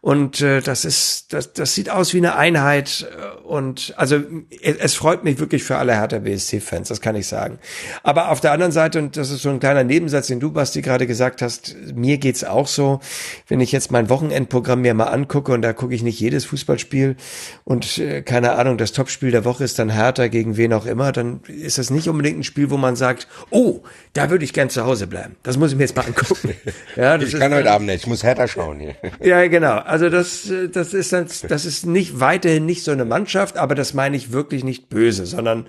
Und äh, das ist, das, das sieht aus wie eine Einheit. Und also es, es freut mich wirklich für alle Hertha BSC-Fans, das kann ich sagen. Aber auf der anderen Seite, und das ist so ein kleiner Nebensatz, den du, Basti, gerade gesagt hast, mir geht's auch so, wenn ich jetzt mein Wochenendprogramm mir mal angucke und da gucke ich nicht jedes Fußballspiel, und äh, keine Ahnung, das Topspiel der Woche ist dann Hertha gegen wen auch immer, dann ist das nicht unbedingt ein Spiel, wo man sagt, oh, da würde ich gern zu Hause bleiben. Das muss ich mir jetzt mal angucken. ja, das ich kann ist, heute Abend nicht, ich muss Hertha schauen hier. ja, genau. Also das, das ist dann, das ist nicht weiterhin nicht so eine Mannschaft, aber das meine ich wirklich nicht böse, sondern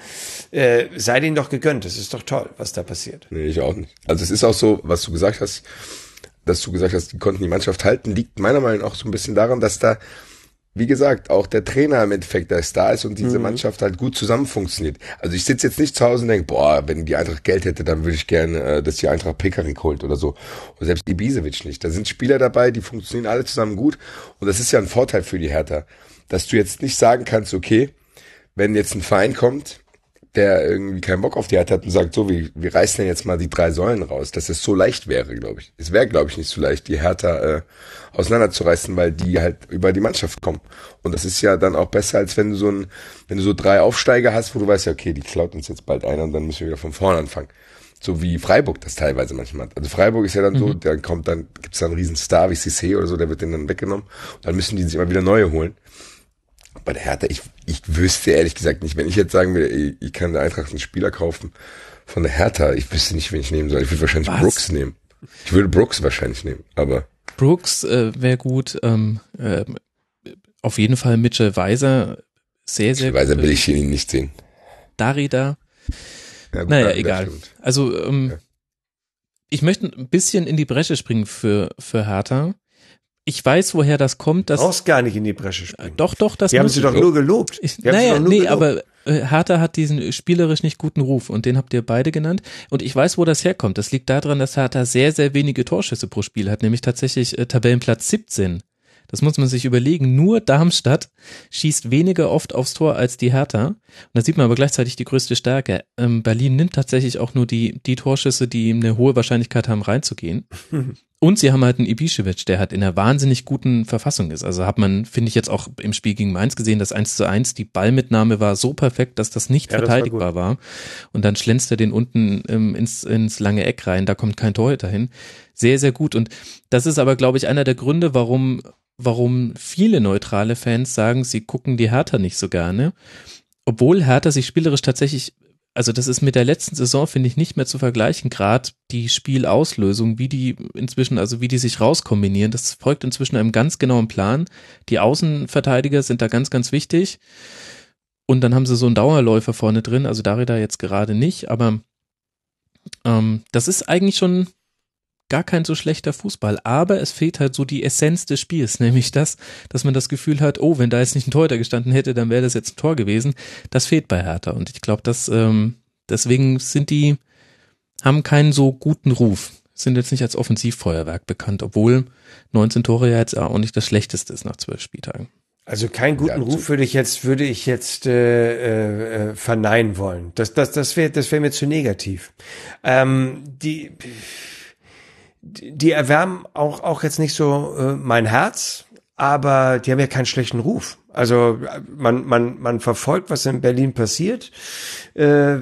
äh, sei denen doch gegönnt. Das ist doch toll, was da passiert. Nee, ich auch nicht. Also es ist auch so, was du gesagt hast, dass du gesagt hast, die konnten die Mannschaft halten, liegt meiner Meinung nach auch so ein bisschen daran, dass da wie gesagt, auch der Trainer im Endeffekt der Star ist und diese mhm. Mannschaft halt gut zusammen funktioniert. Also ich sitze jetzt nicht zu Hause und denke, boah, wenn die Eintracht Geld hätte, dann würde ich gerne, äh, dass die Eintracht Pekarik holt oder so. Und selbst Ibisevic nicht. Da sind Spieler dabei, die funktionieren alle zusammen gut. Und das ist ja ein Vorteil für die Hertha, dass du jetzt nicht sagen kannst, okay, wenn jetzt ein Verein kommt, der irgendwie keinen Bock auf die hat, hat und sagt, so, wir, wir reißen ja jetzt mal die drei Säulen raus, dass es so leicht wäre, glaube ich. Es wäre, glaube ich, nicht so leicht, die Hertha äh, auseinanderzureißen, weil die halt über die Mannschaft kommen. Und das ist ja dann auch besser, als wenn du so ein, wenn du so drei Aufsteiger hast, wo du weißt, ja, okay, die klaut uns jetzt bald einer und dann müssen wir wieder von vorne anfangen. So wie Freiburg das teilweise manchmal hat. Also Freiburg ist ja dann mhm. so, dann kommt dann, gibt's da einen riesen Star wie Cissé oder so, der wird den dann weggenommen. Und dann müssen die sich immer wieder neue holen bei der Hertha, ich, ich wüsste ehrlich gesagt nicht, wenn ich jetzt sagen würde, ich, ich kann der Eintracht einen Spieler kaufen von der Hertha, ich wüsste nicht, wen ich nehmen soll. Ich würde wahrscheinlich Was? Brooks nehmen. Ich würde Brooks wahrscheinlich nehmen, aber. Brooks äh, wäre gut. Ähm, äh, auf jeden Fall Mitchell Weiser. Sehr, sehr Mitchell Weiser will ich ihn nicht sehen. Darida. Ja, gut, naja, egal. Also, ähm, ja. ich möchte ein bisschen in die Bresche springen für, für Hertha ich weiß, woher das kommt. Dass, du brauchst gar nicht in die Bresche springen. Doch, doch, das Die haben sie doch nur gelobt. Ich, naja, nee, gelobt. aber äh, Hertha hat diesen spielerisch nicht guten Ruf und den habt ihr beide genannt. Und ich weiß, wo das herkommt. Das liegt daran, dass Hertha sehr, sehr wenige Torschüsse pro Spiel hat, nämlich tatsächlich äh, Tabellenplatz 17. Das muss man sich überlegen. Nur Darmstadt schießt weniger oft aufs Tor als die Hertha. Und da sieht man aber gleichzeitig die größte Stärke. Ähm, Berlin nimmt tatsächlich auch nur die, die Torschüsse, die eine hohe Wahrscheinlichkeit haben, reinzugehen. Und sie haben halt einen Ibišević, der halt in einer wahnsinnig guten Verfassung ist. Also hat man, finde ich jetzt auch im Spiel gegen Mainz gesehen, das 1 zu 1, die Ballmitnahme war so perfekt, dass das nicht ja, verteidigbar das war, war, Und dann schlänzt er den unten ähm, ins, ins lange Eck rein, da kommt kein Torhüter hin. Sehr, sehr gut. Und das ist aber, glaube ich, einer der Gründe, warum, warum viele neutrale Fans sagen, sie gucken die Hertha nicht so gerne. Obwohl Hertha sich spielerisch tatsächlich also das ist mit der letzten Saison, finde ich, nicht mehr zu vergleichen. Gerade die Spielauslösung, wie die inzwischen, also wie die sich rauskombinieren, das folgt inzwischen einem ganz genauen Plan. Die Außenverteidiger sind da ganz, ganz wichtig. Und dann haben sie so einen Dauerläufer vorne drin, also Darida jetzt gerade nicht, aber ähm, das ist eigentlich schon gar kein so schlechter Fußball, aber es fehlt halt so die Essenz des Spiels, nämlich das, dass man das Gefühl hat, oh, wenn da jetzt nicht ein Torhüter gestanden hätte, dann wäre das jetzt ein Tor gewesen. Das fehlt bei Hertha und ich glaube, dass ähm, deswegen sind die haben keinen so guten Ruf, sind jetzt nicht als Offensivfeuerwerk bekannt, obwohl 19 Tore ja jetzt auch nicht das Schlechteste ist nach zwölf Spieltagen. Also keinen guten ja, Ruf würde ich jetzt würde ich jetzt äh, äh, verneinen wollen. Das das das wäre das wäre mir zu negativ. Ähm, die die erwärmen auch, auch jetzt nicht so äh, mein Herz, aber die haben ja keinen schlechten Ruf. Also man, man, man verfolgt, was in Berlin passiert. Äh,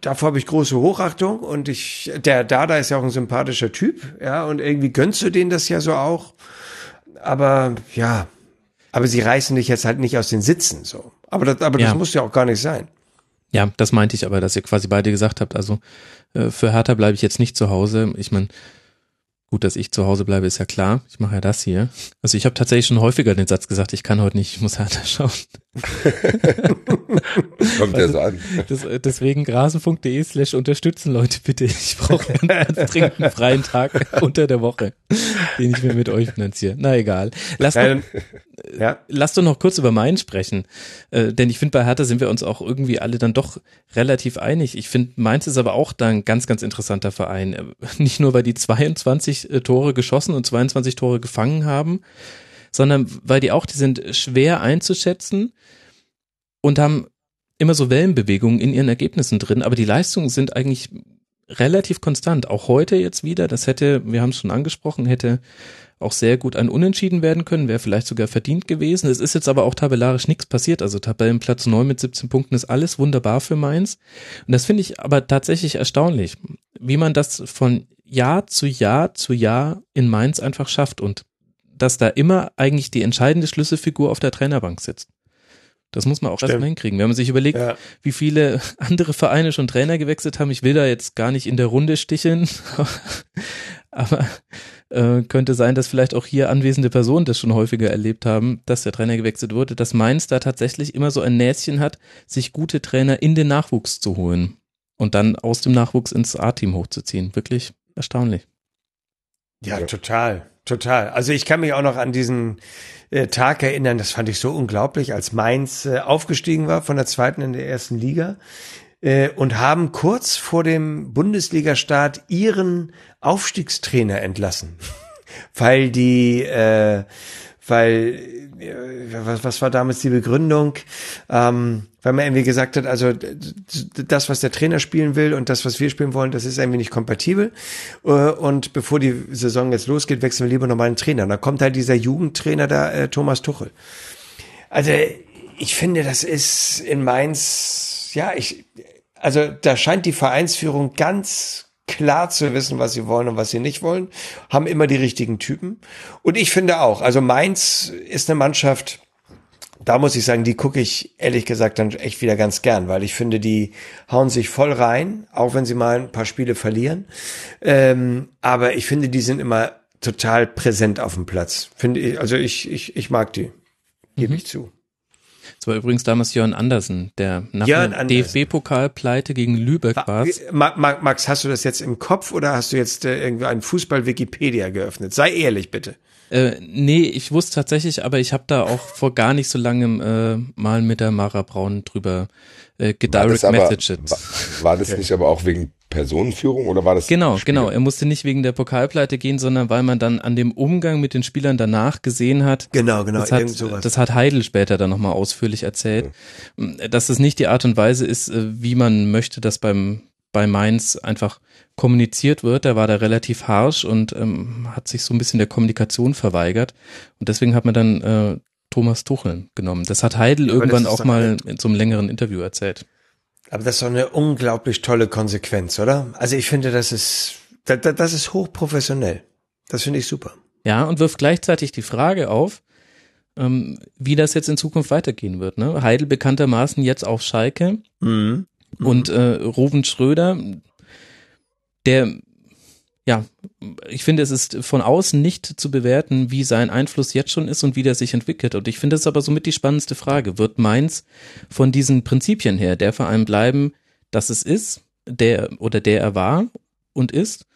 davor habe ich große Hochachtung und ich, der Dada ist ja auch ein sympathischer Typ, ja, und irgendwie gönnst du denen das ja so auch. Aber ja, aber sie reißen dich jetzt halt nicht aus den Sitzen so. Aber das, aber ja. das muss ja auch gar nicht sein. Ja, das meinte ich aber, dass ihr quasi beide gesagt habt, also äh, für Hertha bleibe ich jetzt nicht zu Hause. Ich meine, Gut, dass ich zu Hause bleibe, ist ja klar. Ich mache ja das hier. Also ich habe tatsächlich schon häufiger den Satz gesagt, ich kann heute nicht, ich muss härter schauen. Kommt ja so an. Das, deswegen grasenfunk.de slash unterstützen Leute bitte. Ich brauche einen ganz dringend einen freien Tag unter der Woche, den ich mir mit euch finanziere. Na egal. Lass doch, ja. lass doch noch kurz über meinen sprechen. Äh, denn ich finde, bei Hertha sind wir uns auch irgendwie alle dann doch relativ einig. Ich finde, Mainz ist aber auch da ein ganz, ganz interessanter Verein. Äh, nicht nur, weil die 22 äh, Tore geschossen und 22 Tore gefangen haben, sondern weil die auch, die sind schwer einzuschätzen und haben immer so Wellenbewegungen in ihren Ergebnissen drin, aber die Leistungen sind eigentlich relativ konstant. Auch heute jetzt wieder, das hätte, wir haben es schon angesprochen, hätte auch sehr gut ein Unentschieden werden können, wäre vielleicht sogar verdient gewesen. Es ist jetzt aber auch tabellarisch nichts passiert. Also Tabellenplatz 9 mit 17 Punkten ist alles wunderbar für Mainz. Und das finde ich aber tatsächlich erstaunlich, wie man das von Jahr zu Jahr zu Jahr in Mainz einfach schafft und dass da immer eigentlich die entscheidende Schlüsselfigur auf der Trainerbank sitzt. Das muss man auch Stimmt. erstmal hinkriegen. Wenn man sich überlegt, Ja. wie viele andere Vereine schon Trainer gewechselt haben, ich will da jetzt gar nicht in der Runde sticheln, aber äh, könnte sein, dass vielleicht auch hier anwesende Personen das schon häufiger erlebt haben, dass der Trainer gewechselt wurde, dass Mainz da tatsächlich immer so ein Näschen hat, sich gute Trainer in den Nachwuchs zu holen und dann aus dem Nachwuchs ins A-Team hochzuziehen. Wirklich erstaunlich. Ja, total, total. Also ich kann mich auch noch an diesen äh, Tag erinnern, das fand ich so unglaublich, als Mainz äh, aufgestiegen war von der zweiten in der ersten Liga äh, und haben kurz vor dem Bundesligastart ihren Aufstiegstrainer entlassen, weil die, äh, weil äh, was, was war damals die Begründung? Ähm, weil man irgendwie gesagt hat, also das, was der Trainer spielen will und das, was wir spielen wollen, das ist irgendwie nicht kompatibel. Äh, Und bevor die Saison jetzt losgeht, wechseln wir lieber nochmal einen Trainer. Und dann kommt halt dieser Jugendtrainer da, äh, Thomas Tuchel. Also ich finde, das ist in Mainz, ja, ich, also da scheint die Vereinsführung ganz klar zu wissen, was sie wollen und was sie nicht wollen, haben immer die richtigen Typen. Und ich finde auch, also Mainz ist eine Mannschaft, da muss ich sagen, die gucke ich ehrlich gesagt dann echt wieder ganz gern, weil ich finde, die hauen sich voll rein, auch wenn sie mal ein paar Spiele verlieren. Ähm, aber ich finde, die sind immer total präsent auf dem Platz. Finde ich, also ich, ich, ich mag die. Gebe ich zu. Es war übrigens damals Jörn Andersen, der nach Andersen. DFB-Pokalpleite gegen Lübeck war. Ma- Ma- Max, hast du das jetzt im Kopf oder hast du jetzt äh, irgendwie einen Fußball-Wikipedia geöffnet? Sei ehrlich, bitte. Äh, nee, ich wusste tatsächlich, aber ich habe da auch vor gar nicht so langem äh, mal mit der Mara Braun drüber äh, War gedirect messaged. war, war das nicht aber auch wegen Personenführung oder war das Genau, genau. Er musste nicht wegen der Pokalpleite gehen, sondern weil man dann an dem Umgang mit den Spielern danach gesehen hat. Genau, genau, Das hat, sowas. das hat Heidel später dann nochmal ausführlich erzählt, dass es nicht die Art und Weise ist, äh, wie man möchte, dass beim bei Mainz einfach kommuniziert wird. Er war da relativ harsch und ähm, hat sich so ein bisschen der Kommunikation verweigert. Und deswegen hat man dann äh, Thomas Tuchel genommen. Das hat Heidel aber irgendwann auch mal in so einem längeren Interview erzählt. Aber das ist doch eine unglaublich tolle Konsequenz, oder? Also ich finde, das ist, das, das ist hochprofessionell. Das finde ich super. Ja, und wirft gleichzeitig die Frage auf, ähm, wie das jetzt in Zukunft weitergehen wird. Ne? Heidel bekanntermaßen jetzt auf Schalke und äh, Ruven Schröder, der, ja, ich finde, es ist von außen nicht zu bewerten, wie sein Einfluss jetzt schon ist und wie der sich entwickelt. Und ich finde es aber somit die spannendste Frage. Wird Mainz von diesen Prinzipien her der Verein bleiben, dass es ist, der oder der er war und ist?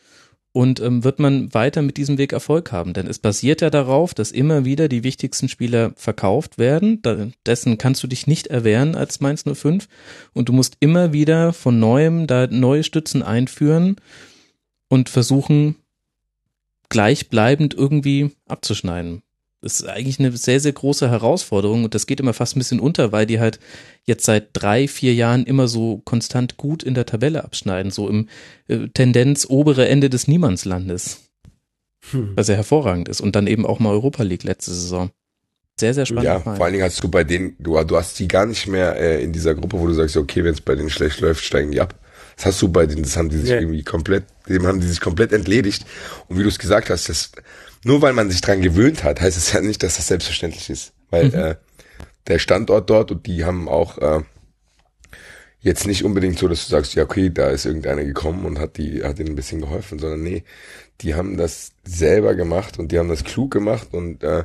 Und ähm, wird man weiter mit diesem Weg Erfolg haben? Denn es basiert ja darauf, dass immer wieder die wichtigsten Spieler verkauft werden. Da, dessen kannst du dich nicht erwehren als Mainz 05. Und du musst immer wieder von neuem da neue Stützen einführen und versuchen, gleichbleibend irgendwie abzuschneiden. Das ist eigentlich eine sehr, sehr große Herausforderung und das geht immer fast ein bisschen unter, weil die halt jetzt seit drei, vier Jahren immer so konstant gut in der Tabelle abschneiden, so im äh, Tendenz obere Ende des Niemandslandes. Was ja hervorragend ist. Und dann eben auch mal Europa League letzte Saison. Sehr, sehr spannend. Ja, vor allen Dingen hast du bei denen, du, du hast die gar nicht mehr äh, in dieser Gruppe, wo du sagst, okay, wenn es bei denen schlecht läuft, steigen die ab. Das hast du bei denen, das haben die sich Ja. irgendwie komplett, dem haben die sich komplett entledigt. Und wie du es gesagt hast, das, nur weil man sich dran gewöhnt hat, heißt es ja nicht, dass das selbstverständlich ist. Weil äh, der Standort dort und die haben auch äh, jetzt nicht unbedingt so, dass du sagst, ja, okay, da ist irgendeiner gekommen und hat die, hat ihnen ein bisschen geholfen, sondern nee, die haben das selber gemacht und die haben das klug gemacht und äh,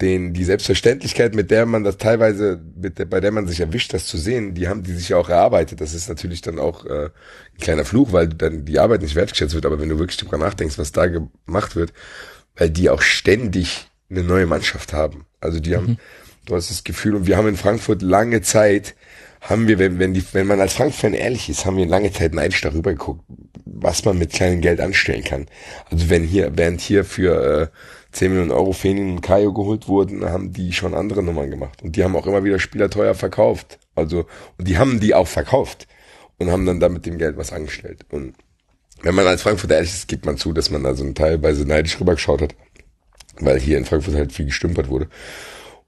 den, die Selbstverständlichkeit, mit der man das teilweise, mit der, bei der man sich erwischt, das zu sehen, die haben die sich ja auch erarbeitet. Das ist natürlich dann auch äh, ein kleiner Fluch, weil dann die Arbeit nicht wertgeschätzt wird. Aber wenn du wirklich drüber nachdenkst, was da gemacht wird, weil die auch ständig eine neue Mannschaft haben. Also die haben, du hast das Gefühl, und wir haben in Frankfurt lange Zeit, haben wir, wenn, wenn die, wenn man als Frankfurt-Fan ehrlich ist, haben wir lange Zeit neidisch darüber geguckt, was man mit kleinem Geld anstellen kann. Also wenn hier, während hier für äh, 10 Millionen Euro Fenin und Kaio geholt wurden, haben die schon andere Nummern gemacht. Und die haben auch immer wieder Spieler teuer verkauft. Also, und die haben die auch verkauft und haben dann da mit dem Geld was angestellt. Und wenn man als Frankfurter ehrlich ist, gibt man zu, dass man da so teilweise neidisch rübergeschaut hat, weil hier in Frankfurt halt viel gestümpert wurde.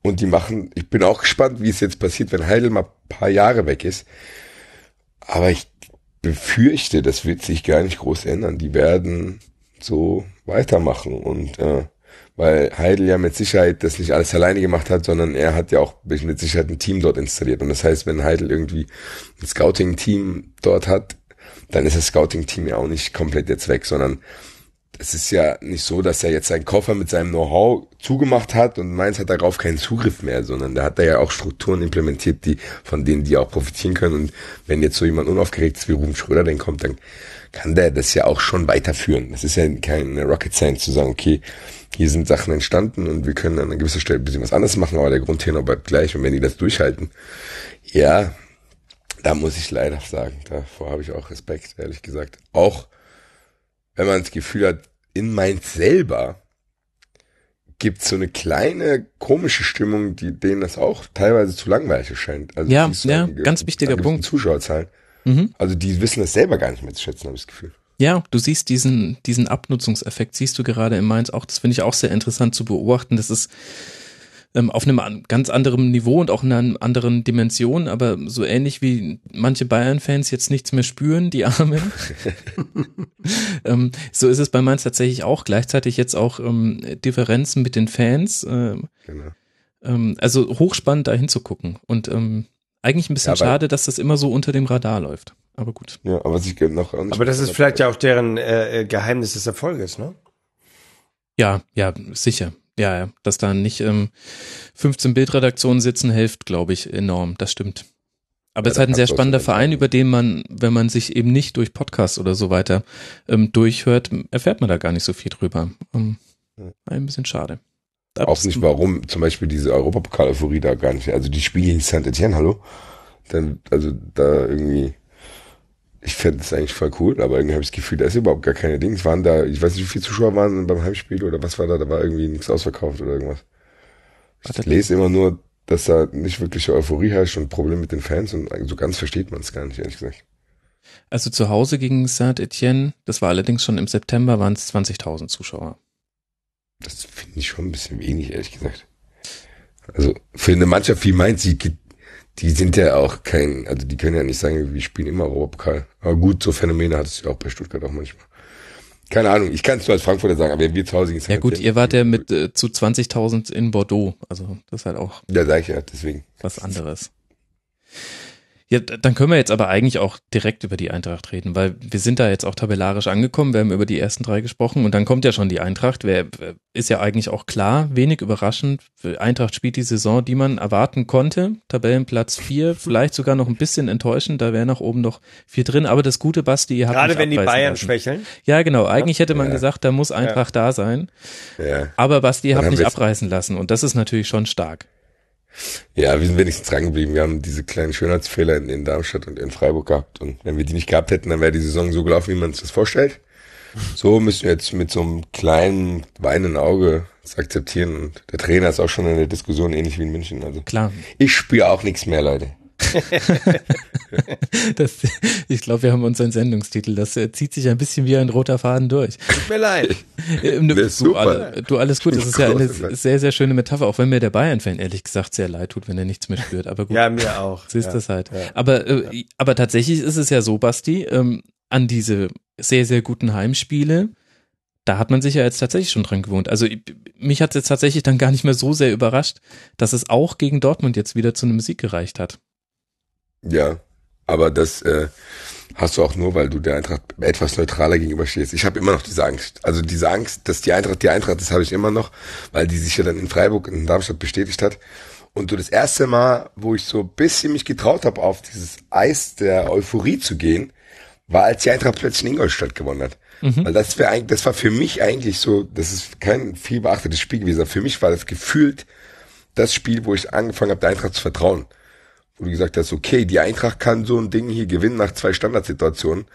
Und die machen, ich bin auch gespannt, wie es jetzt passiert, wenn Heidel mal paar Jahre weg ist. Aber ich befürchte, das wird sich gar nicht groß ändern. Die werden so weitermachen. Und äh, weil Heidel ja mit Sicherheit das nicht alles alleine gemacht hat, sondern er hat ja auch mit Sicherheit ein Team dort installiert. Und das heißt, wenn Heidel irgendwie ein Scouting-Team dort hat, dann ist das Scouting-Team ja auch nicht komplett jetzt weg, sondern es ist ja nicht so, dass er jetzt seinen Koffer mit seinem Know-how zugemacht hat und meins hat darauf keinen Zugriff mehr, sondern da hat er ja auch Strukturen implementiert, die, von denen die auch profitieren können. Und wenn jetzt so jemand unaufgeregt ist wie Ruben Schröder dann kommt, dann kann der das ja auch schon weiterführen. Das ist ja keine Rocket Science zu sagen, okay, hier sind Sachen entstanden und wir können an einer gewissen Stelle ein bisschen was anderes machen, aber der Grundtenor bleibt gleich. Und wenn die das durchhalten, ja, da muss ich leider sagen, davor habe ich auch Respekt, ehrlich gesagt. Auch wenn man das Gefühl hat, in Mainz selber gibt so eine kleine komische Stimmung, die denen das auch teilweise zu langweilig erscheint. Also ja, ja, an, ganz wichtiger Punkt. Zuschauerzahlen. Mhm. Also die wissen das selber gar nicht mehr zu schätzen, habe ich das Gefühl. Ja, du siehst diesen, diesen Abnutzungseffekt, siehst du gerade in Mainz auch. Das finde ich auch sehr interessant zu beobachten. Das ist ähm, auf einem ganz anderen Niveau und auch in einer anderen Dimension, aber so ähnlich wie manche Bayern-Fans jetzt nichts mehr spüren, die Armen. ähm, so ist es bei Mainz tatsächlich auch. Gleichzeitig jetzt auch ähm, Differenzen mit den Fans. Äh, Genau. ähm, also hochspannend da hinzugucken. Und ähm, eigentlich ein bisschen Ja, schade, dass das immer so unter dem Radar läuft. Aber gut. Ja, aber was ich noch Aber das ist vielleicht ja auch deren äh, äh, Geheimnis des Erfolges, ne? Ja, ja, sicher. Ja, ja. Dass da nicht ähm, 15 Bildredaktionen sitzen, hilft, glaube ich, enorm. Das stimmt. Aber Ja, es ist halt ein sehr auch spannender Verein, über den man, wenn man sich eben nicht durch Podcasts oder so weiter ähm, durchhört, erfährt man da gar nicht so viel drüber. Ähm, ein bisschen schade. Da auch nicht, warum zum Beispiel diese Europapokal-Euphorie da gar nicht, also die Spiele gegen Saint-Etienne, hallo? Dann, also da irgendwie, ich fände das eigentlich voll cool, aber irgendwie habe ich das Gefühl, da ist überhaupt gar keine Dings. Waren da, ich weiß nicht, wie viele Zuschauer waren beim Heimspiel oder was war da, da war irgendwie nichts ausverkauft oder irgendwas. Ich lese immer nur, dass da nicht wirkliche Euphorie herrscht und Probleme mit den Fans und so ganz versteht man es gar nicht, ehrlich gesagt. Also zu Hause gegen Saint-Etienne, das war allerdings schon im September, waren es 20.000 Zuschauer. Das finde ich schon ein bisschen wenig, ehrlich gesagt. Also für eine Mannschaft wie Mainz, die, die sind ja auch kein, also die können ja nicht sagen, wir spielen immer Europapokal. Aber gut, so Phänomene hat es ja auch bei Stuttgart auch manchmal. Keine Ahnung, ich kann es nur als Frankfurter sagen, aber wenn wir zu Hause gegen Ja gut, ihr wart ja mit äh, zu 20.000 in Bordeaux. Also das ist halt auch Ja, sag ich ja, deswegen. was anderes. Ja, dann können wir jetzt aber eigentlich auch direkt über die Eintracht reden, weil wir sind da jetzt auch tabellarisch angekommen, wir haben über die ersten drei gesprochen und dann kommt ja schon die Eintracht, wer ist ja eigentlich auch klar, wenig überraschend. Eintracht spielt die Saison, die man erwarten konnte, Tabellenplatz vier, vielleicht sogar noch ein bisschen enttäuschend, da wäre nach oben noch vier drin, aber das gute Basti, ihr habt Gerade wenn die Bayern lassen. schwächeln. Ja, genau, eigentlich hätte man Ja. gesagt, da muss Eintracht da sein, Ja. aber Basti, ihr Dann habt haben mich abreißen lassen und das ist natürlich schon stark. Ja, wir sind wenigstens dran geblieben. Wir haben diese kleinen Schönheitsfehler in, in Darmstadt und in Freiburg gehabt. Und wenn wir die nicht gehabt hätten, dann wäre die Saison so gelaufen, wie man sich das vorstellt. So müssen wir jetzt mit so einem kleinen weinenden Auge das akzeptieren. Und der Trainer ist auch schon in der Diskussion ähnlich wie in München. Also Klar, ich spüre auch nichts mehr, Leute. Das, ich glaube, wir haben unseren Sendungstitel. Das äh, zieht sich ein bisschen wie ein roter Faden durch. Tut mir leid. Äh, ne, ist du, super. alle, du, alles gut. Das ist ja eine sehr, sehr schöne Metapher, auch wenn mir der Bayern-Fan ehrlich gesagt sehr leid tut, wenn er nichts mehr spürt. Aber gut, Ja, mir auch. so ist ja. das halt. ja. Aber, äh, aber tatsächlich ist es ja so, Basti, ähm, an diese sehr, sehr guten Heimspiele, da hat man sich ja jetzt tatsächlich schon dran gewohnt. Also ich- mich hat es jetzt tatsächlich dann gar nicht mehr so sehr überrascht, dass es auch gegen Dortmund jetzt wieder zu einem Sieg gereicht hat. Ja, aber das äh, hast du auch nur, weil du der Eintracht etwas neutraler gegenüberstehst. Ich habe immer noch diese Angst. Also diese Angst, dass die Eintracht die Eintracht ist, habe ich immer noch, weil die sich ja dann in Freiburg und in Darmstadt bestätigt hat. Und so das erste Mal, wo ich so ein bisschen mich getraut habe, auf dieses Eis der Euphorie zu gehen, war, als die Eintracht plötzlich in Ingolstadt gewonnen hat. Weil das wäre eigentlich, das war für mich eigentlich so, das ist kein viel beachtetes Spiel gewesen. Für mich war das gefühlt das Spiel, wo ich angefangen habe, der Eintracht zu vertrauen wo du gesagt hast, okay, die Eintracht kann so ein Ding hier gewinnen nach zwei Standardsituationen.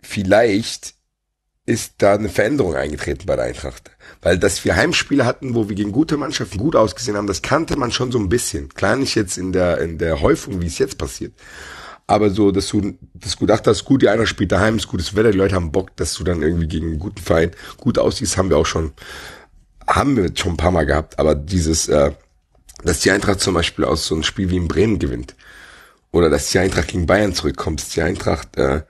Vielleicht ist da eine Veränderung eingetreten bei der Eintracht. Weil dass wir Heimspiele hatten, wo wir gegen gute Mannschaften gut ausgesehen haben, das kannte man schon so ein bisschen. Klar nicht jetzt in der, in der Häufung, wie es jetzt passiert. Aber so, dass du, dass du gedacht hast, gut, die Eintracht spielt daheim, ist gutes Wetter, die Leute haben Bock, dass du dann irgendwie gegen einen guten Verein gut aussiehst, haben wir auch schon, haben wir schon ein paar Mal gehabt. Aber dieses, äh, dass die Eintracht zum Beispiel aus so einem Spiel wie in Bremen gewinnt. Oder dass die Eintracht gegen Bayern zurückkommt, dass die Eintracht äh,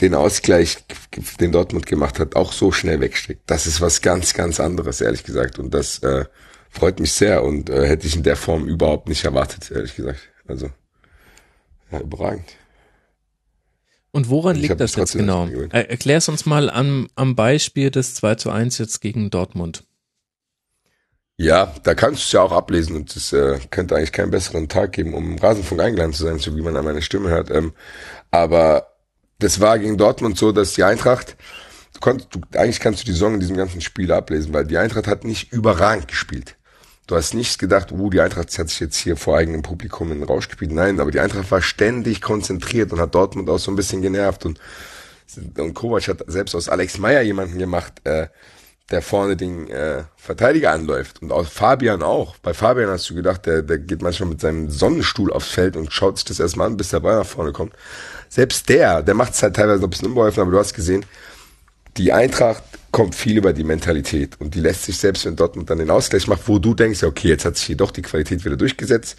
den Ausgleich, den Dortmund gemacht hat, auch so schnell wegsteckt. Das ist was ganz, ganz anderes, ehrlich gesagt. Und das äh, freut mich sehr und äh, hätte ich in der Form überhaupt nicht erwartet, ehrlich gesagt. Also, ja, überragend. Und woran Ich liegt das jetzt genau? das Spiel gewinnt. Er, erklär's uns mal am, am Beispiel des 2 zu 1 jetzt gegen Dortmund. Ja, da kannst du es ja auch ablesen und es äh, könnte eigentlich keinen besseren Tag geben, um im Rasenfunk eingeladen zu sein, so wie man an meiner Stimme hört. Ähm, aber das war gegen Dortmund so, dass die Eintracht, du konntest, du, eigentlich kannst du die Saison in diesem ganzen Spiel ablesen, weil die Eintracht hat nicht überragend gespielt. Du hast nicht gedacht, uh, die Eintracht hat sich jetzt hier vor eigenem Publikum in den Rausch gespielt. Nein, aber die Eintracht war ständig konzentriert und hat Dortmund auch so ein bisschen genervt und, und Kovac hat selbst aus Alex Meyer jemanden gemacht, äh, der vorne den äh, Verteidiger anläuft. Und aus Fabian auch. Bei Fabian hast du gedacht, der, der geht manchmal mit seinem Sonnenstuhl aufs Feld und schaut sich das erstmal an, bis der Ball nach vorne kommt. Selbst der, der macht es halt teilweise ein bisschen unbeholfen, aber du hast gesehen, die Eintracht kommt viel über die Mentalität und die lässt sich selbst, wenn Dortmund dann den Ausgleich macht, wo du denkst, ja, okay, jetzt hat sich hier doch die Qualität wieder durchgesetzt.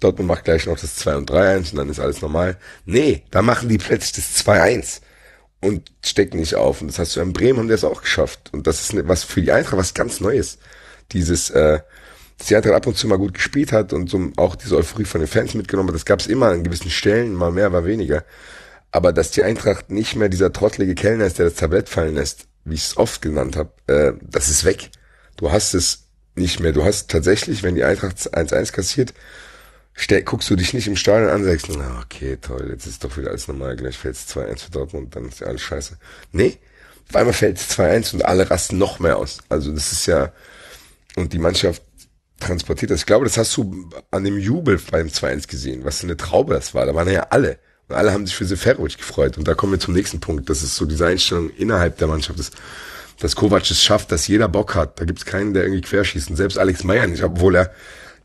Dortmund macht gleich noch das 2 und 3-1 und dann ist alles normal. Nee, da machen die plötzlich das 2-1 und stecken nicht auf. Und das hast du in Bremen haben die das auch geschafft. Und das ist ne- was für die Eintracht was ganz Neues. Dieses, äh, dass die Eintracht ab und zu mal gut gespielt hat und so auch diese Euphorie von den Fans mitgenommen hat. Das gab es immer an gewissen Stellen, mal mehr, mal weniger. Aber dass die Eintracht nicht mehr dieser trottelige Kellner ist, der das Tablett fallen lässt, wie ich es oft genannt habe, äh, das ist weg. Du hast es nicht mehr. Du hast tatsächlich, wenn die Eintracht 1-1 kassiert, stell, guckst du dich nicht im Stadion an sagst, na okay, toll, jetzt ist doch wieder alles normal, gleich fällt es 2-1 für Dortmund, dann ist ja alles scheiße. Nee, auf einmal fällt es 2-1 und alle rasten noch mehr aus. Also das ist ja, und die Mannschaft transportiert das. Ich glaube, das hast du an dem Jubel beim 2-1 gesehen, was für eine Traube das war. Da waren ja alle. Und alle haben sich für Seferovic gefreut. Und da kommen wir zum nächsten Punkt. Das ist so diese Einstellung innerhalb der Mannschaft. Das, dass Kovac es schafft, dass jeder Bock hat. Da gibt es keinen, der irgendwie querschießt. Und selbst Alex Meyer nicht, obwohl er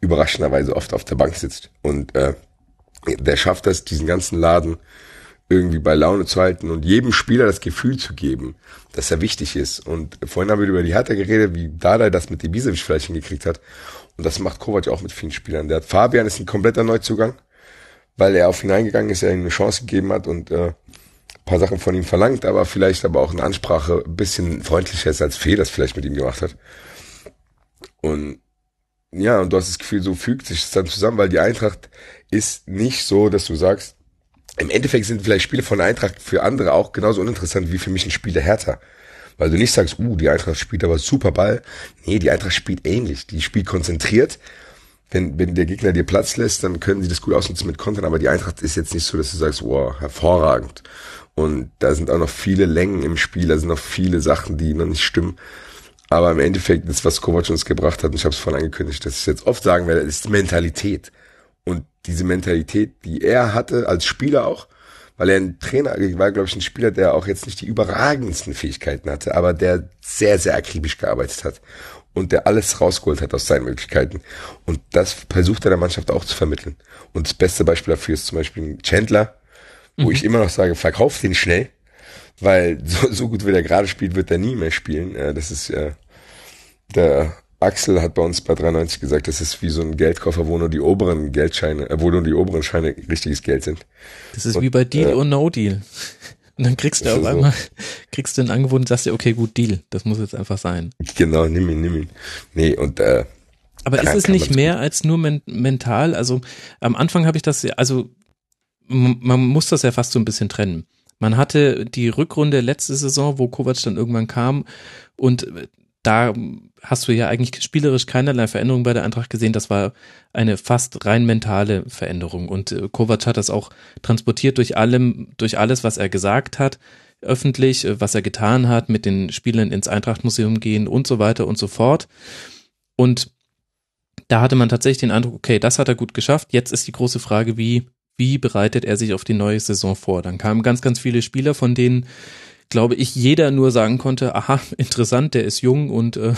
überraschenderweise oft auf der Bank sitzt. Und äh, der schafft das, diesen ganzen Laden irgendwie bei Laune zu halten und jedem Spieler das Gefühl zu geben, dass er wichtig ist. Und vorhin haben wir über die Hertha geredet, wie Dada das mit Ibisevic vielleicht hingekriegt hat. Und das macht Kovac auch mit vielen Spielern. Der hat Fabian ist ein kompletter Neuzugang, weil er auf ihn eingegangen ist, er ihm eine Chance gegeben hat und äh, ein paar Sachen von ihm verlangt, aber vielleicht aber auch eine Ansprache ein bisschen freundlicher ist, als Fee das vielleicht mit ihm gemacht hat. Und ja, und du hast das Gefühl, so fügt sich das dann zusammen, weil die Eintracht ist nicht so, dass du sagst, im Endeffekt sind vielleicht Spiele von Eintracht für andere auch genauso uninteressant wie für mich ein Spiel der Hertha. Weil du nicht sagst, uh, die Eintracht spielt aber super Ball. Nee, die Eintracht spielt ähnlich. Die spielt konzentriert. Wenn, wenn der Gegner dir Platz lässt, dann können sie das gut ausnutzen mit Kontern. Aber die Eintracht ist jetzt nicht so, dass du sagst, wow, hervorragend. Und da sind auch noch viele Längen im Spiel. Da sind noch viele Sachen, die noch nicht stimmen. Aber im Endeffekt ist, was Kovac uns gebracht hat, und ich habe es vorhin angekündigt, dass ich jetzt oft sagen werde, ist Mentalität. Und diese Mentalität, die er hatte, als Spieler auch, weil er ein Trainer war, glaube ich, ein Spieler, der auch jetzt nicht die überragendsten Fähigkeiten hatte, aber der sehr, sehr akribisch gearbeitet hat und der alles rausgeholt hat aus seinen Möglichkeiten. Und das versucht er der Mannschaft auch zu vermitteln. Und das beste Beispiel dafür ist zum Beispiel Chandler, wo ich immer noch sage, verkauf den schnell, weil so, so gut wie der gerade spielt, wird er nie mehr spielen. Äh, Das ist äh, der Axel hat bei uns bei 93 gesagt, das ist wie so ein Geldkoffer, wo nur die oberen Geldscheine, äh, wo nur die oberen Scheine richtiges Geld sind. Das ist Und, wie bei Deal äh, or No Deal. Und dann kriegst du auf so. einmal, kriegst du ein Angebot und sagst dir, okay, gut, Deal. Das muss jetzt einfach sein. Genau, nimm ihn, nimm ihn. Nee, und äh, Aber ist es nicht mehr als nur men mental? Also am Anfang habe ich das, also man muss das ja fast so ein bisschen trennen. Man hatte die Rückrunde letzte Saison, wo Kovac dann irgendwann kam und äh, da hast du ja eigentlich spielerisch keinerlei Veränderung bei der Eintracht gesehen. Das war eine fast rein mentale Veränderung und äh, Kovac hat das auch transportiert durch allem, durch alles, was er gesagt hat öffentlich, äh, was er getan hat, mit den Spielern ins Eintrachtmuseum gehen und so weiter und so fort. Und da hatte man tatsächlich den Eindruck, okay, das hat er gut geschafft. Jetzt ist die große Frage, wie, wie bereitet er sich auf die neue Saison vor? Dann kamen ganz, ganz viele Spieler, von denen, glaube ich, jeder nur sagen konnte, aha, interessant, der ist jung und äh,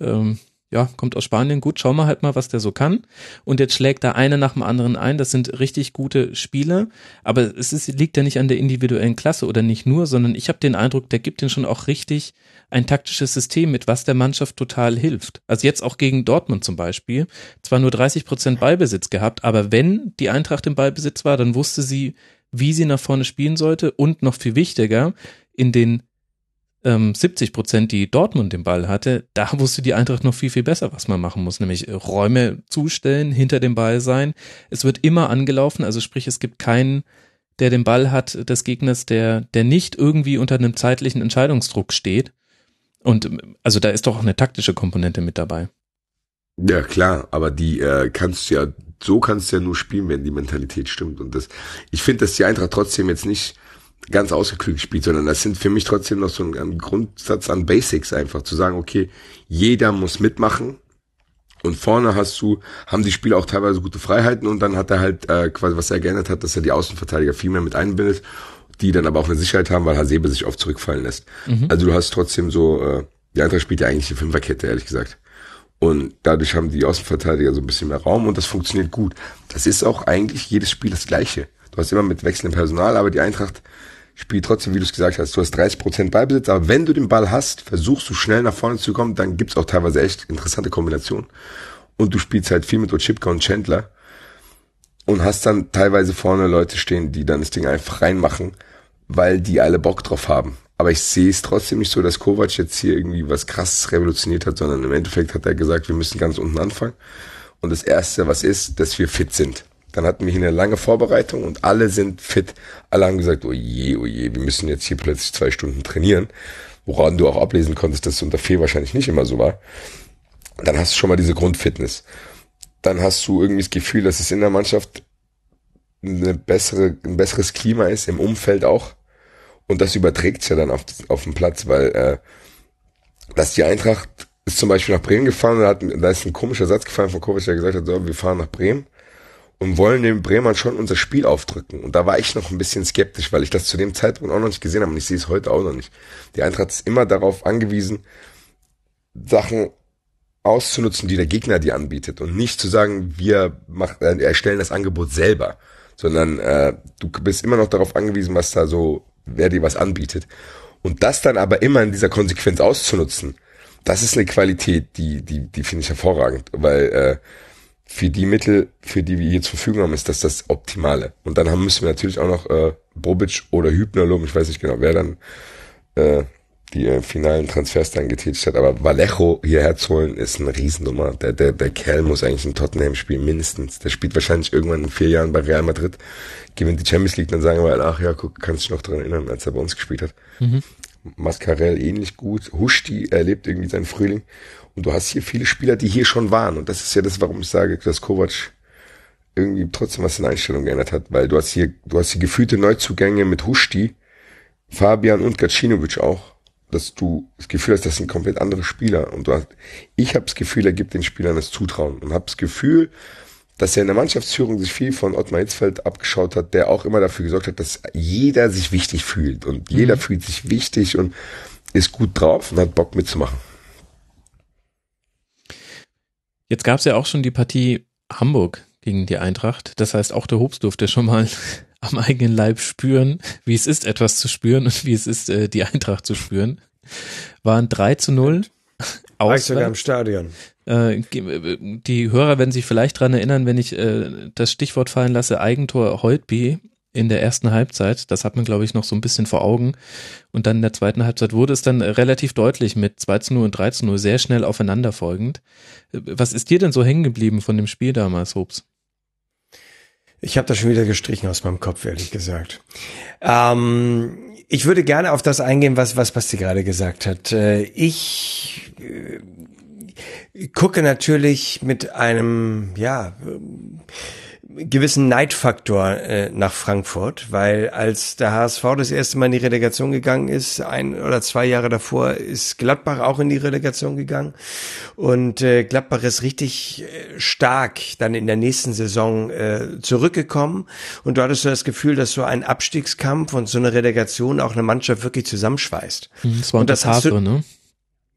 ähm, ja, kommt aus Spanien, gut, schauen wir halt mal, was der so kann. Und jetzt schlägt da einer nach dem anderen ein. Das sind richtig gute Spieler, aber es ist, liegt ja nicht an der individuellen Klasse oder nicht nur, sondern ich habe den Eindruck, der gibt den schon auch richtig ein taktisches System mit, was der Mannschaft total hilft. Also jetzt auch gegen Dortmund zum Beispiel. Zwar nur 30 Prozent Ballbesitz gehabt, aber wenn die Eintracht im Ballbesitz war, dann wusste sie, wie sie nach vorne spielen sollte und noch viel wichtiger, in den ähm, 70 Prozent, die Dortmund den Ball hatte, da wusste die Eintracht noch viel, viel besser, was man machen muss, nämlich Räume zustellen, hinter dem Ball sein. Es wird immer angelaufen, also sprich, es gibt keinen, der den Ball hat des Gegners, der, der nicht irgendwie unter einem zeitlichen Entscheidungsdruck steht. Und also da ist doch auch eine taktische Komponente mit dabei. Ja, klar, aber die äh, kannst du ja, so kannst du ja nur spielen, wenn die Mentalität stimmt. Und das, ich finde, dass die Eintracht trotzdem jetzt nicht ganz ausgeklügt spielt, sondern das sind für mich trotzdem noch so ein, ein Grundsatz an Basics einfach, zu sagen, okay, jeder muss mitmachen, und vorne hast du, haben die Spieler auch teilweise gute Freiheiten und dann hat er halt äh, quasi, was er geändert hat, dass er die Außenverteidiger viel mehr mit einbindet, die dann aber auch eine Sicherheit haben, weil Hasebe sich oft zurückfallen lässt. Mhm. Also du hast trotzdem so, äh, die Eintracht spielt ja eigentlich die Fünferkette, ehrlich gesagt. Und dadurch haben die Außenverteidiger so ein bisschen mehr Raum und das funktioniert gut. Das ist auch eigentlich jedes Spiel das gleiche. Du hast immer mit wechselndem Personal, aber die Eintracht spielt trotzdem, wie du es gesagt hast, du hast 30 Prozent Ballbesitz, aber wenn du den Ball hast, versuchst du schnell nach vorne zu kommen, dann gibt's auch teilweise echt interessante Kombinationen. Und du spielst halt viel mit Ochipka und Chandler und hast dann teilweise vorne Leute stehen, die dann das Ding einfach reinmachen, weil die alle Bock drauf haben. Aber ich sehe es trotzdem nicht so, dass Kovac jetzt hier irgendwie was krasses revolutioniert hat, sondern im Endeffekt hat er gesagt, wir müssen ganz unten anfangen. Und das Erste, was ist, dass wir fit sind. Dann hatten wir hier eine lange Vorbereitung und alle sind fit. Alle haben gesagt, oh je, oh je, wir müssen jetzt hier plötzlich zwei Stunden trainieren. Woran du auch ablesen konntest, dass es unter Fee wahrscheinlich nicht immer so war. Dann hast du schon mal diese Grundfitness. Dann hast du irgendwie das Gefühl, dass es in der Mannschaft eine bessere, ein besseres Klima ist, im Umfeld auch. Und das überträgt ja dann auf, auf den Platz, weil äh, dass die Eintracht ist zum Beispiel nach Bremen gefahren und hat, da ist ein komischer Satz gefallen von Kovic, der gesagt hat, so, wir fahren nach Bremen und wollen den Bremern schon unser Spiel aufdrücken. Und da war ich noch ein bisschen skeptisch, weil ich das zu dem Zeitpunkt auch noch nicht gesehen habe und ich sehe es heute auch noch nicht. Die Eintracht ist immer darauf angewiesen, Sachen auszunutzen, die der Gegner dir anbietet und nicht zu sagen, wir machen, äh, erstellen das Angebot selber, sondern äh, du bist immer noch darauf angewiesen, was da so, wer dir was anbietet. Und das dann aber immer in dieser Konsequenz auszunutzen, das ist eine Qualität, die, die, die finde ich hervorragend, weil äh, für die Mittel, für die wir hier zur Verfügung haben, ist das das Optimale. Und dann haben, müssen wir natürlich auch noch äh, Bobic oder Hübner loben, ich weiß nicht genau, wer dann äh, die äh, finalen Transfers dann getätigt hat. Aber Vallejo hierher zu holen, ist eine Riesennummer. Der, der, der Kerl muss eigentlich in Tottenham spielen, mindestens. Der spielt wahrscheinlich irgendwann in vier Jahren bei Real Madrid, gewinnt die Champions League, dann sagen wir, ach ja, guck, kannst du dich noch dran erinnern, als er bei uns gespielt hat. Mhm. Mascarell ähnlich gut. Huschti erlebt irgendwie seinen Frühling. Und du hast hier viele Spieler, die hier schon waren. Und das ist ja das, warum ich sage, dass Kovac irgendwie trotzdem was in Einstellung geändert hat. Weil du hast hier, du hast hier gefühlte Neuzugänge mit Huschti, Fabian und Gacinovic auch. Dass du das Gefühl hast, das sind komplett andere Spieler. Und du hast, ich habe das Gefühl, er gibt den Spielern das Zutrauen. Und habe das Gefühl, dass er in der Mannschaftsführung sich viel von Ottmar Hitzfeld abgeschaut hat, der auch immer dafür gesorgt hat, dass jeder sich wichtig fühlt. Und jeder mhm. fühlt sich wichtig und ist gut drauf und hat Bock mitzumachen. Jetzt gab es ja auch schon die Partie Hamburg gegen die Eintracht. Das heißt, auch der Hobbs durfte schon mal am eigenen Leib spüren, wie es ist, etwas zu spüren und wie es ist, äh, die Eintracht zu spüren. Waren 3 zu 0. War ich sogar im Stadion. Äh, die Hörer werden sich vielleicht dran erinnern, wenn ich äh, das Stichwort fallen lasse, Eigentor Holtby in der ersten Halbzeit. Das hat man, glaube ich, noch so ein bisschen vor Augen. Und dann in der zweiten Halbzeit wurde es dann relativ deutlich mit 2 zu 0 und 3 zu 0 sehr schnell aufeinanderfolgend. Was ist dir denn so hängen geblieben von dem Spiel damals, Hobbs? Ich habe das schon wieder gestrichen aus meinem Kopf, ehrlich gesagt. Ähm, ich würde gerne auf das eingehen, was, was Basti gerade gesagt hat. Äh, ich äh, gucke natürlich mit einem, ja, gewissen Neidfaktor äh, nach Frankfurt, weil als der HSV das erste Mal in die Relegation gegangen ist, ein oder zwei Jahre davor, ist Gladbach auch in die Relegation gegangen und äh, Gladbach ist richtig äh, stark dann in der nächsten Saison äh, zurückgekommen und du hattest so das Gefühl, dass so ein Abstiegskampf und so eine Relegation auch eine Mannschaft wirklich zusammenschweißt. Mhm, das war und das Favre, ne?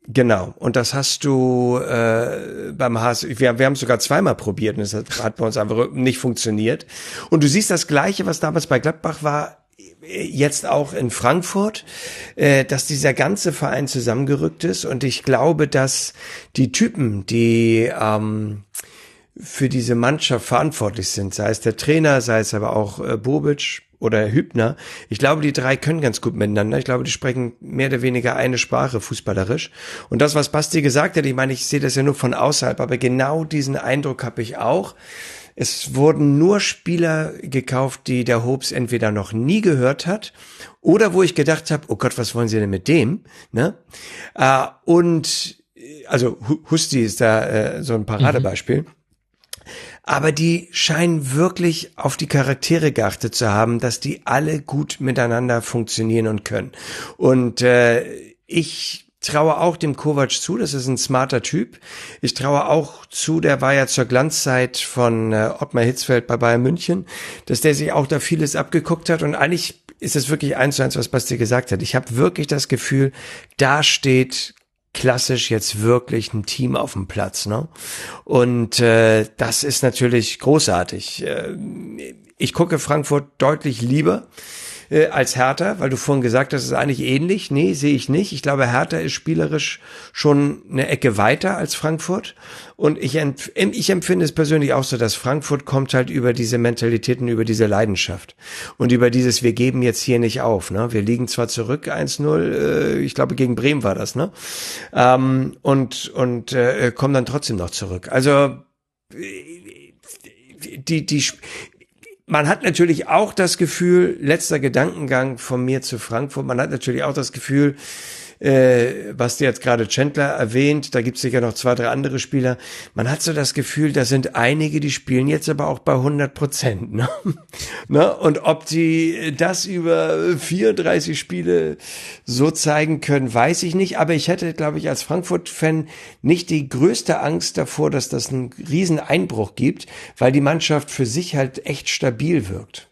Genau, und das hast du äh, beim HSV, wir, wir haben es sogar zweimal probiert und es hat, hat bei uns einfach nicht funktioniert. Und du siehst das Gleiche, was damals bei Gladbach war, jetzt auch in Frankfurt, äh, dass dieser ganze Verein zusammengerückt ist und ich glaube, dass die Typen, die ähm, für diese Mannschaft verantwortlich sind, sei es der Trainer, sei es aber auch äh, Bobic, oder Hübner. Ich glaube, die drei können ganz gut miteinander. Ich glaube, die sprechen mehr oder weniger eine Sprache fußballerisch. Und das, was Basti gesagt hat, ich meine, ich sehe das ja nur von außerhalb, aber genau diesen Eindruck habe ich auch. Es wurden nur Spieler gekauft, die der Hobs entweder noch nie gehört hat oder wo ich gedacht habe, oh Gott, was wollen sie denn mit dem? Ne? Äh, und also Husti ist da äh, so ein Paradebeispiel. Mhm aber die scheinen wirklich auf die Charaktere geachtet zu haben, dass die alle gut miteinander funktionieren und können. Und äh, ich traue auch dem Kovac zu, das ist ein smarter Typ. Ich traue auch zu, der war ja zur Glanzzeit von äh, Ottmar Hitzfeld bei Bayern München, dass der sich auch da vieles abgeguckt hat und eigentlich ist es wirklich eins zu eins, was Basti gesagt hat. Ich habe wirklich das Gefühl, da steht klassisch jetzt wirklich ein Team auf dem Platz. Ne? Und äh, das ist natürlich großartig. Äh, ich gucke Frankfurt deutlich lieber äh, als Hertha, weil du vorhin gesagt hast, es ist eigentlich ähnlich. Nee, sehe ich nicht. Ich glaube, Hertha ist spielerisch schon eine Ecke weiter als Frankfurt. Und ich, empf ich empfinde es persönlich auch so, dass Frankfurt kommt halt über diese Mentalitäten, über diese Leidenschaft. Und über dieses, wir geben jetzt hier nicht auf. Ne? Wir liegen zwar zurück 1-0, äh, ich glaube gegen Bremen war das, ne? Ähm, und und äh, kommen dann trotzdem noch zurück. Also die, die, man hat natürlich auch das Gefühl, letzter Gedankengang von mir zu Frankfurt, man hat natürlich auch das Gefühl, äh, was jetzt gerade Chandler erwähnt, da gibt es sicher noch zwei, drei andere Spieler. Man hat so das Gefühl, da sind einige, die spielen jetzt aber auch bei 100 Prozent. Ne? ne? Und ob die das über 34 Spiele so zeigen können, weiß ich nicht. Aber ich hätte, glaube ich, als Frankfurt-Fan nicht die größte Angst davor, dass das einen riesen Einbruch gibt, weil die Mannschaft für sich halt echt stabil wirkt.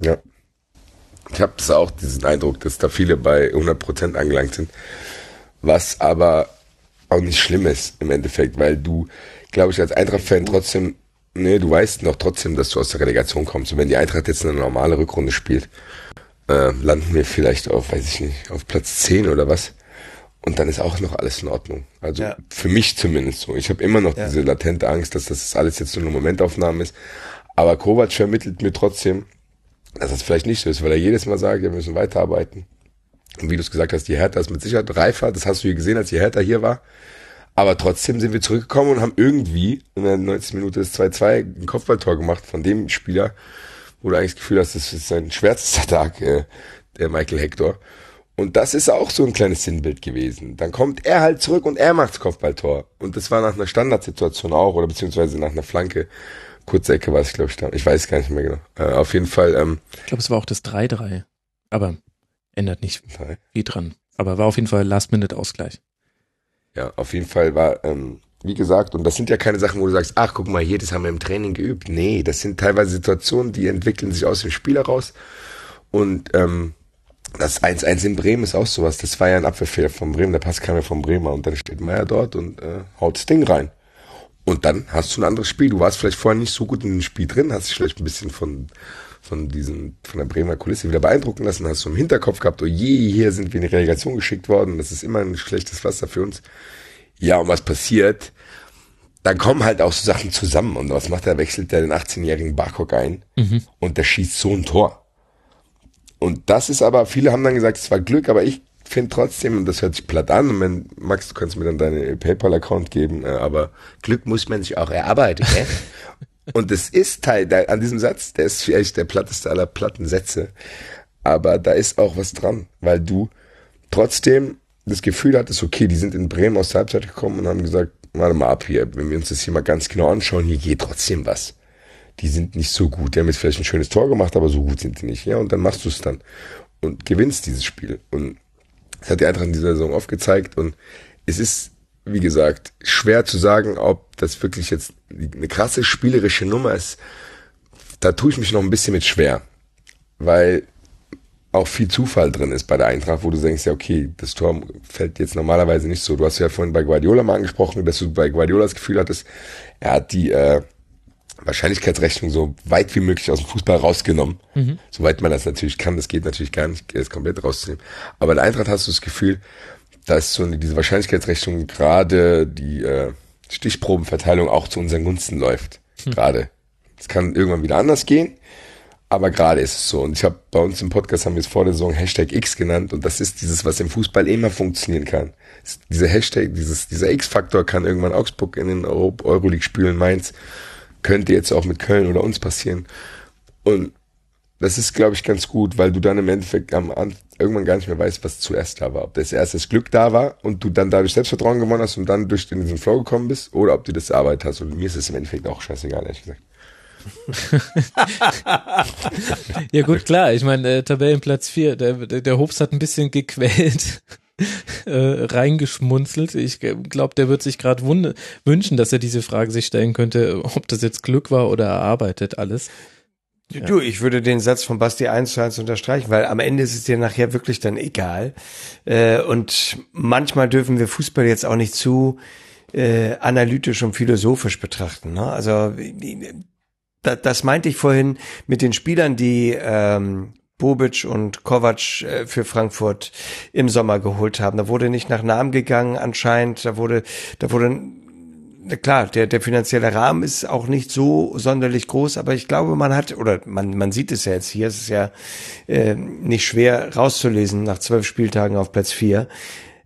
Ja, ich habe das auch diesen Eindruck, dass da viele bei 100% angelangt sind, was aber auch nicht schlimm ist im Endeffekt, weil du, glaube ich, als Eintracht-Fan trotzdem, nee, du weißt noch trotzdem, dass du aus der Relegation kommst. Und wenn die Eintracht jetzt eine normale Rückrunde spielt, äh, landen wir vielleicht auf, weiß ich nicht, auf Platz 10 oder was. Und dann ist auch noch alles in Ordnung. Also ja. für mich zumindest so. Ich habe immer noch ja. diese latente Angst, dass das alles jetzt so eine Momentaufnahme ist. Aber Kovac vermittelt mir trotzdem, dass das vielleicht nicht so ist, weil er jedes Mal sagt, wir müssen weiterarbeiten. Und wie du es gesagt hast, die Hertha ist mit Sicherheit reifer, das hast du hier gesehen, als die Hertha hier war. Aber trotzdem sind wir zurückgekommen und haben irgendwie in der 90 Minute das 2-2 ein Kopfballtor gemacht von dem Spieler, wo du eigentlich das Gefühl hast, das ist sein schwärzester Tag, äh, der Michael Hector. Und das ist auch so ein kleines Sinnbild gewesen. Dann kommt er halt zurück und er macht das Kopfballtor. Und das war nach einer Standardsituation auch, oder beziehungsweise nach einer Flanke. Kurze Ecke war es, glaube ich, da. Ich weiß gar nicht mehr genau. Äh, auf jeden Fall. Ähm, ich glaube, es war auch das 3-3. Aber ändert nicht viel dran. Aber war auf jeden Fall Last-Minute-Ausgleich. Ja, auf jeden Fall war, ähm, wie gesagt, und das sind ja keine Sachen, wo du sagst, ach, guck mal hier, das haben wir im Training geübt. Nee, das sind teilweise Situationen, die entwickeln sich aus dem Spiel heraus. Und ähm, das 1-1 in Bremen ist auch sowas. Das war ja ein Abwehrfehler von Bremen. Der Pass kam ja von Bremer und dann steht Meier dort und äh, haut das Ding rein. Und dann hast du ein anderes Spiel. Du warst vielleicht vorher nicht so gut in dem Spiel drin, hast dich vielleicht ein bisschen von, von diesen, von der Bremer Kulisse wieder beeindrucken lassen, hast du im Hinterkopf gehabt, oh je, hier sind wir in die Relegation geschickt worden, das ist immer ein schlechtes Pflaster für uns. Ja, und was passiert? Dann kommen halt auch so Sachen zusammen. Und was macht er? Wechselt der den 18-jährigen Barkok ein mhm. und der schießt so ein Tor. Und das ist aber, viele haben dann gesagt, es war Glück, aber ich finde trotzdem, und das hört sich platt an, wenn, Max, du kannst mir dann deinen PayPal-Account geben, äh, aber Glück muss man sich auch erarbeiten, gell? und es ist Teil, an diesem Satz, der ist vielleicht der platteste aller platten Sätze, aber da ist auch was dran, weil du trotzdem das Gefühl hattest, okay, die sind in Bremen aus der Halbzeit gekommen und haben gesagt, warte mal ab hier, wenn wir uns das hier mal ganz genau anschauen, hier geht trotzdem was. Die sind nicht so gut. Die haben jetzt vielleicht ein schönes Tor gemacht, aber so gut sind die nicht. Ja, und dann machst du es dann und gewinnst dieses Spiel. Und das hat die Eintracht in dieser Saison aufgezeigt und es ist, wie gesagt, schwer zu sagen, ob das wirklich jetzt eine krasse spielerische Nummer ist. Da tue ich mich noch ein bisschen mit schwer, weil auch viel Zufall drin ist bei der Eintracht, wo du denkst, ja, okay, das Tor fällt jetzt normalerweise nicht so. Du hast ja vorhin bei Guardiola mal angesprochen, dass du bei Guardiola das Gefühl hattest, er hat die äh, Wahrscheinlichkeitsrechnung so weit wie möglich aus dem Fußball rausgenommen. Mhm. Soweit man das natürlich kann, das geht natürlich gar nicht, es komplett rauszunehmen. Aber in Eintracht hast du das Gefühl, dass so diese Wahrscheinlichkeitsrechnung gerade die äh, Stichprobenverteilung auch zu unseren Gunsten läuft. Mhm. Gerade. Es kann irgendwann wieder anders gehen. Aber gerade ist es so. Und ich habe bei uns im Podcast haben wir es vor der Saison Hashtag X genannt. Und das ist dieses, was im Fußball immer funktionieren kann. Dieser Hashtag, dieses, dieser X-Faktor kann irgendwann Augsburg in den Euro Euroleague spielen, Mainz. Könnte jetzt auch mit Köln oder uns passieren. Und das ist, glaube ich, ganz gut, weil du dann im Endeffekt am, irgendwann gar nicht mehr weißt, was zuerst da war. Ob das erst das Glück da war und du dann dadurch Selbstvertrauen gewonnen hast und dann durch den, diesen Flow gekommen bist oder ob du das erarbeitet hast. Und mir ist es im Endeffekt auch scheißegal, ehrlich gesagt. ja gut, klar. Ich meine, äh, Tabellenplatz 4, der, der, der Hobbs hat ein bisschen gequält. Äh, reingeschmunzelt. Ich glaube, der wird sich gerade wünschen, dass er diese Frage sich stellen könnte, ob das jetzt Glück war oder erarbeitet alles. Ja. Du, ich würde den Satz von Basti eins zu eins unterstreichen, weil am Ende ist es dir nachher wirklich dann egal. Äh, und manchmal dürfen wir Fußball jetzt auch nicht zu äh, analytisch und philosophisch betrachten. Ne? Also das, meinte ich vorhin mit den Spielern, die ähm, Bobic und Kovac äh, für Frankfurt im Sommer geholt haben. Da wurde nicht nach Namen gegangen anscheinend. Da wurde, da wurde klar, der, der finanzielle Rahmen ist auch nicht so sonderlich groß, aber ich glaube, man hat, oder man, man sieht es ja jetzt hier, es ist ja äh, nicht schwer rauszulesen nach zwölf Spieltagen auf Platz vier.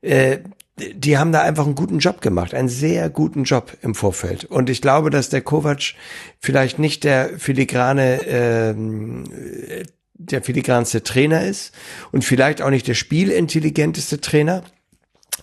Äh, die haben da einfach einen guten Job gemacht, einen sehr guten Job im Vorfeld. Und ich glaube, dass der Kovac vielleicht nicht der filigrane, ähm, der filigranste Trainer ist und vielleicht auch nicht der spielintelligenteste Trainer,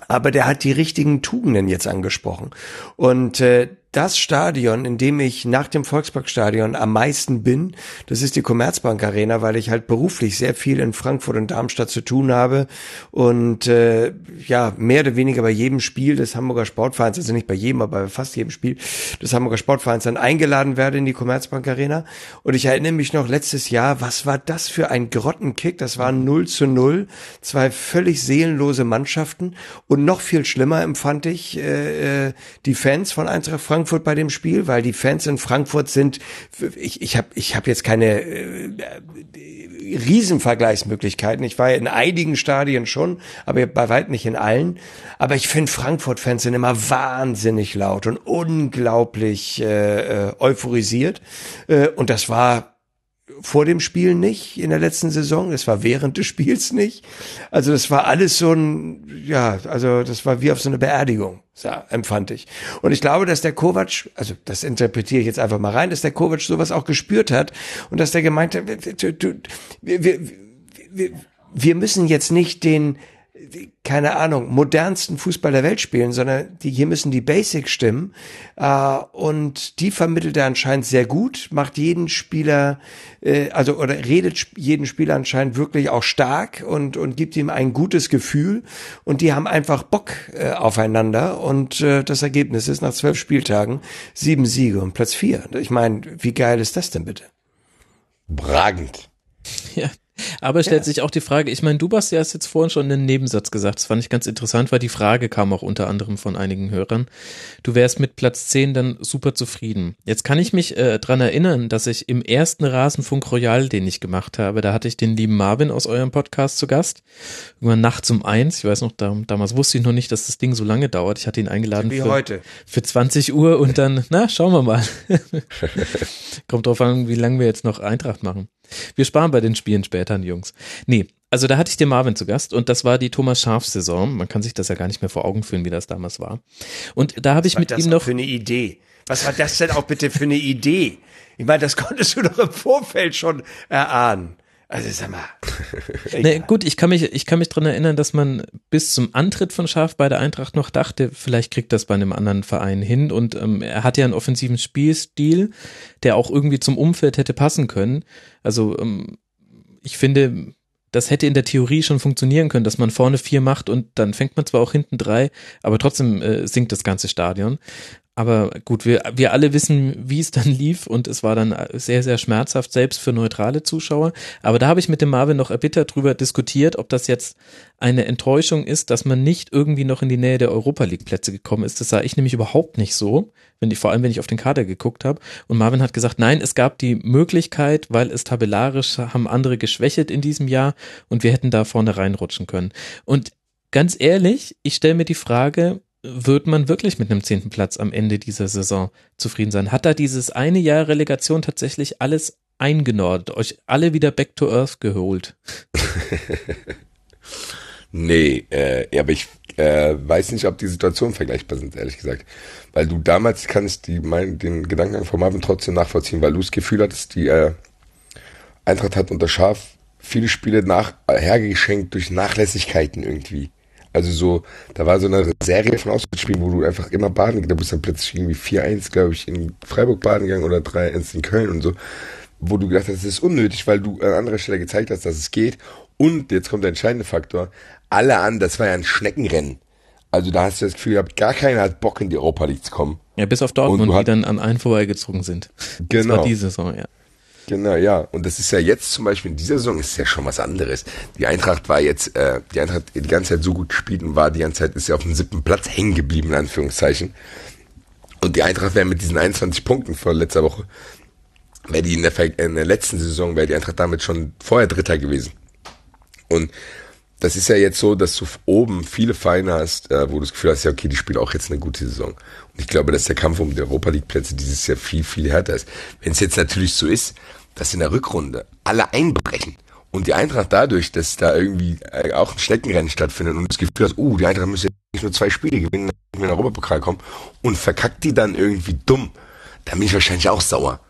aber der hat die richtigen Tugenden jetzt angesprochen. Und äh, das Stadion, in dem ich nach dem Volksparkstadion am meisten bin, das ist die Commerzbank Arena, weil ich halt beruflich sehr viel in Frankfurt und Darmstadt zu tun habe und äh, ja, mehr oder weniger bei jedem Spiel des Hamburger Sportvereins, also nicht bei jedem, aber bei fast jedem Spiel des Hamburger Sportvereins dann eingeladen werde in die Commerzbank Arena. Und ich erinnere mich noch letztes Jahr, was war das für ein Grottenkick? Das war 0 zu 0, zwei völlig seelenlose Mannschaften und noch viel schlimmer empfand ich äh, äh die Fans von Eintracht Frankfurt Frankfurt bei dem Spiel, weil die Fans in Frankfurt sind, ich, ich habe ich hab jetzt keine äh, Riesenvergleichsmöglichkeiten. Ich war ja in einigen Stadien schon, aber bei weitem nicht in allen. Aber ich finde, Frankfurt-Fans sind immer wahnsinnig laut und unglaublich äh, äh euphorisiert. Äh, und das war vor dem Spiel nicht in der letzten Saison, es war während des Spiels nicht. Also das war alles so ein, ja, also das war wie auf so eine Beerdigung, so, empfand ich. Und ich glaube, dass der Kovac, also das interpretiere ich jetzt einfach mal rein, dass der Kovac sowas auch gespürt hat und dass der gemeint hat, wir, wir, wir, wir müssen jetzt nicht den keine Ahnung, modernsten Fußball der Welt spielen, sondern die, hier müssen die Basics stimmen. Äh, und die vermittelt er anscheinend sehr gut, macht jeden Spieler, äh, also oder redet jeden Spieler anscheinend wirklich auch stark und, und gibt ihm ein gutes Gefühl. Und die haben einfach Bock äh, aufeinander. Und äh, das Ergebnis ist nach zwölf Spieltagen sieben Siege und Platz vier. Ich meine, wie geil ist das denn bitte? Bragend. Ja, aber es stellt ja. sich auch die Frage, ich meine, du hast ja jetzt vorhin schon einen Nebensatz gesagt, das fand ich ganz interessant, weil die Frage kam auch unter anderem von einigen Hörern. Du wärst mit Platz 10 dann super zufrieden. Jetzt kann ich mich äh, dran erinnern, dass ich im ersten Rasenfunk Royal, den ich gemacht habe, da hatte ich den lieben Marvin aus eurem Podcast zu Gast. Irgendwann nachts um eins, ich weiß noch, da, damals wusste ich noch nicht, dass das Ding so lange dauert. Ich hatte ihn eingeladen Wie für, heute. für 20 Uhr und dann, na, schauen wir mal. Kommt drauf an, wie lange wir jetzt noch Eintracht machen. Wir sparen bei den Spielen später, Jungs. Nee, also da hatte ich den Marvin zu Gast und das war die Thomas Scharf Saison. Man kann sich das ja gar nicht mehr vor Augen führen, wie das damals war. Und da habe ich mit ihm noch für eine Idee. Was war das denn auch bitte für eine Idee? Ich meine, das konntest du doch im Vorfeld schon erahnen. Also sag mal. nee, gut, ich kann mich, ich kann mich dran erinnern, dass man bis zum Antritt von Schaf bei der Eintracht noch dachte, vielleicht kriegt das bei einem anderen Verein hin. Und ähm, er hat ja einen offensiven Spielstil, der auch irgendwie zum Umfeld hätte passen können. Also ähm, ich finde, das hätte in der Theorie schon funktionieren können, dass man vorne vier macht und dann fängt man zwar auch hinten drei, aber trotzdem äh, sinkt das ganze Stadion. Aber gut, wir, wir alle wissen, wie es dann lief und es war dann sehr, sehr schmerzhaft, selbst für neutrale Zuschauer. Aber da habe ich mit dem Marvin noch erbittert drüber diskutiert, ob das jetzt eine Enttäuschung ist, dass man nicht irgendwie noch in die Nähe der Europa League Plätze gekommen ist. Das sah ich nämlich überhaupt nicht so, wenn ich, vor allem wenn ich auf den Kader geguckt habe. Und Marvin hat gesagt, nein, es gab die Möglichkeit, weil es tabellarisch haben andere geschwächelt in diesem Jahr und wir hätten da vorne reinrutschen können. Und ganz ehrlich, ich stelle mir die Frage, wird man wirklich mit einem zehnten Platz am Ende dieser Saison zufrieden sein? Hat da dieses eine Jahr Relegation tatsächlich alles eingenordet, euch alle wieder back to earth geholt? nee, äh, aber ich äh, weiß nicht, ob die Situationen vergleichbar sind, ehrlich gesagt. Weil du damals kannst die, mein, den Gedankengang von Marvin trotzdem nachvollziehen, weil du das Gefühl hattest, die äh, Eintracht hat unter Schaf viele Spiele nach, hergeschenkt durch Nachlässigkeiten irgendwie. Also so, da war so eine Serie von Auswärtsspielen, wo du einfach immer baden gegangen bist, dann plötzlich irgendwie 4-1, glaube ich, in Freiburg baden gegangen oder 3-1 in Köln und so, wo du gedacht hast, das ist unnötig, weil du an anderer Stelle gezeigt hast, dass es geht. Und jetzt kommt der entscheidende Faktor, alle an, das war ja ein Schneckenrennen. Also da hast du das Gefühl gehabt, gar keiner hat Bock in die Europa League zu kommen. Ja, bis auf Dortmund, die dann an einen vorbeigezogen sind. Genau. Das war genau. die Saison, ja. Genau, ja. Und das ist ja jetzt zum Beispiel in dieser Saison ist ja schon was anderes. Die Eintracht war jetzt, äh, die Eintracht die ganze Zeit so gut gespielt und war die ganze Zeit, ist ja auf dem siebten Platz hängen geblieben, in Anführungszeichen. Und die Eintracht wäre mit diesen 21 Punkten vor letzter Woche, wäre die in der, in der letzten Saison, wäre die Eintracht damit schon vorher Dritter gewesen. Und das ist ja jetzt so, dass du oben viele Vereine hast, äh, wo du das Gefühl hast, ja, okay, die spielen auch jetzt eine gute Saison. Und ich glaube, dass der Kampf um die Europa League Plätze dieses Jahr viel, viel härter ist. Wenn es jetzt natürlich so ist, dass in der Rückrunde alle einbrechen und die Eintracht dadurch, dass da irgendwie äh, auch ein Steckenrennen stattfindet und das Gefühl hast, uh, die Eintracht müsste nicht nur zwei Spiele gewinnen, wenn wir in den Europapokal kommen und verkackt die dann irgendwie dumm, dann bin ich wahrscheinlich auch sauer.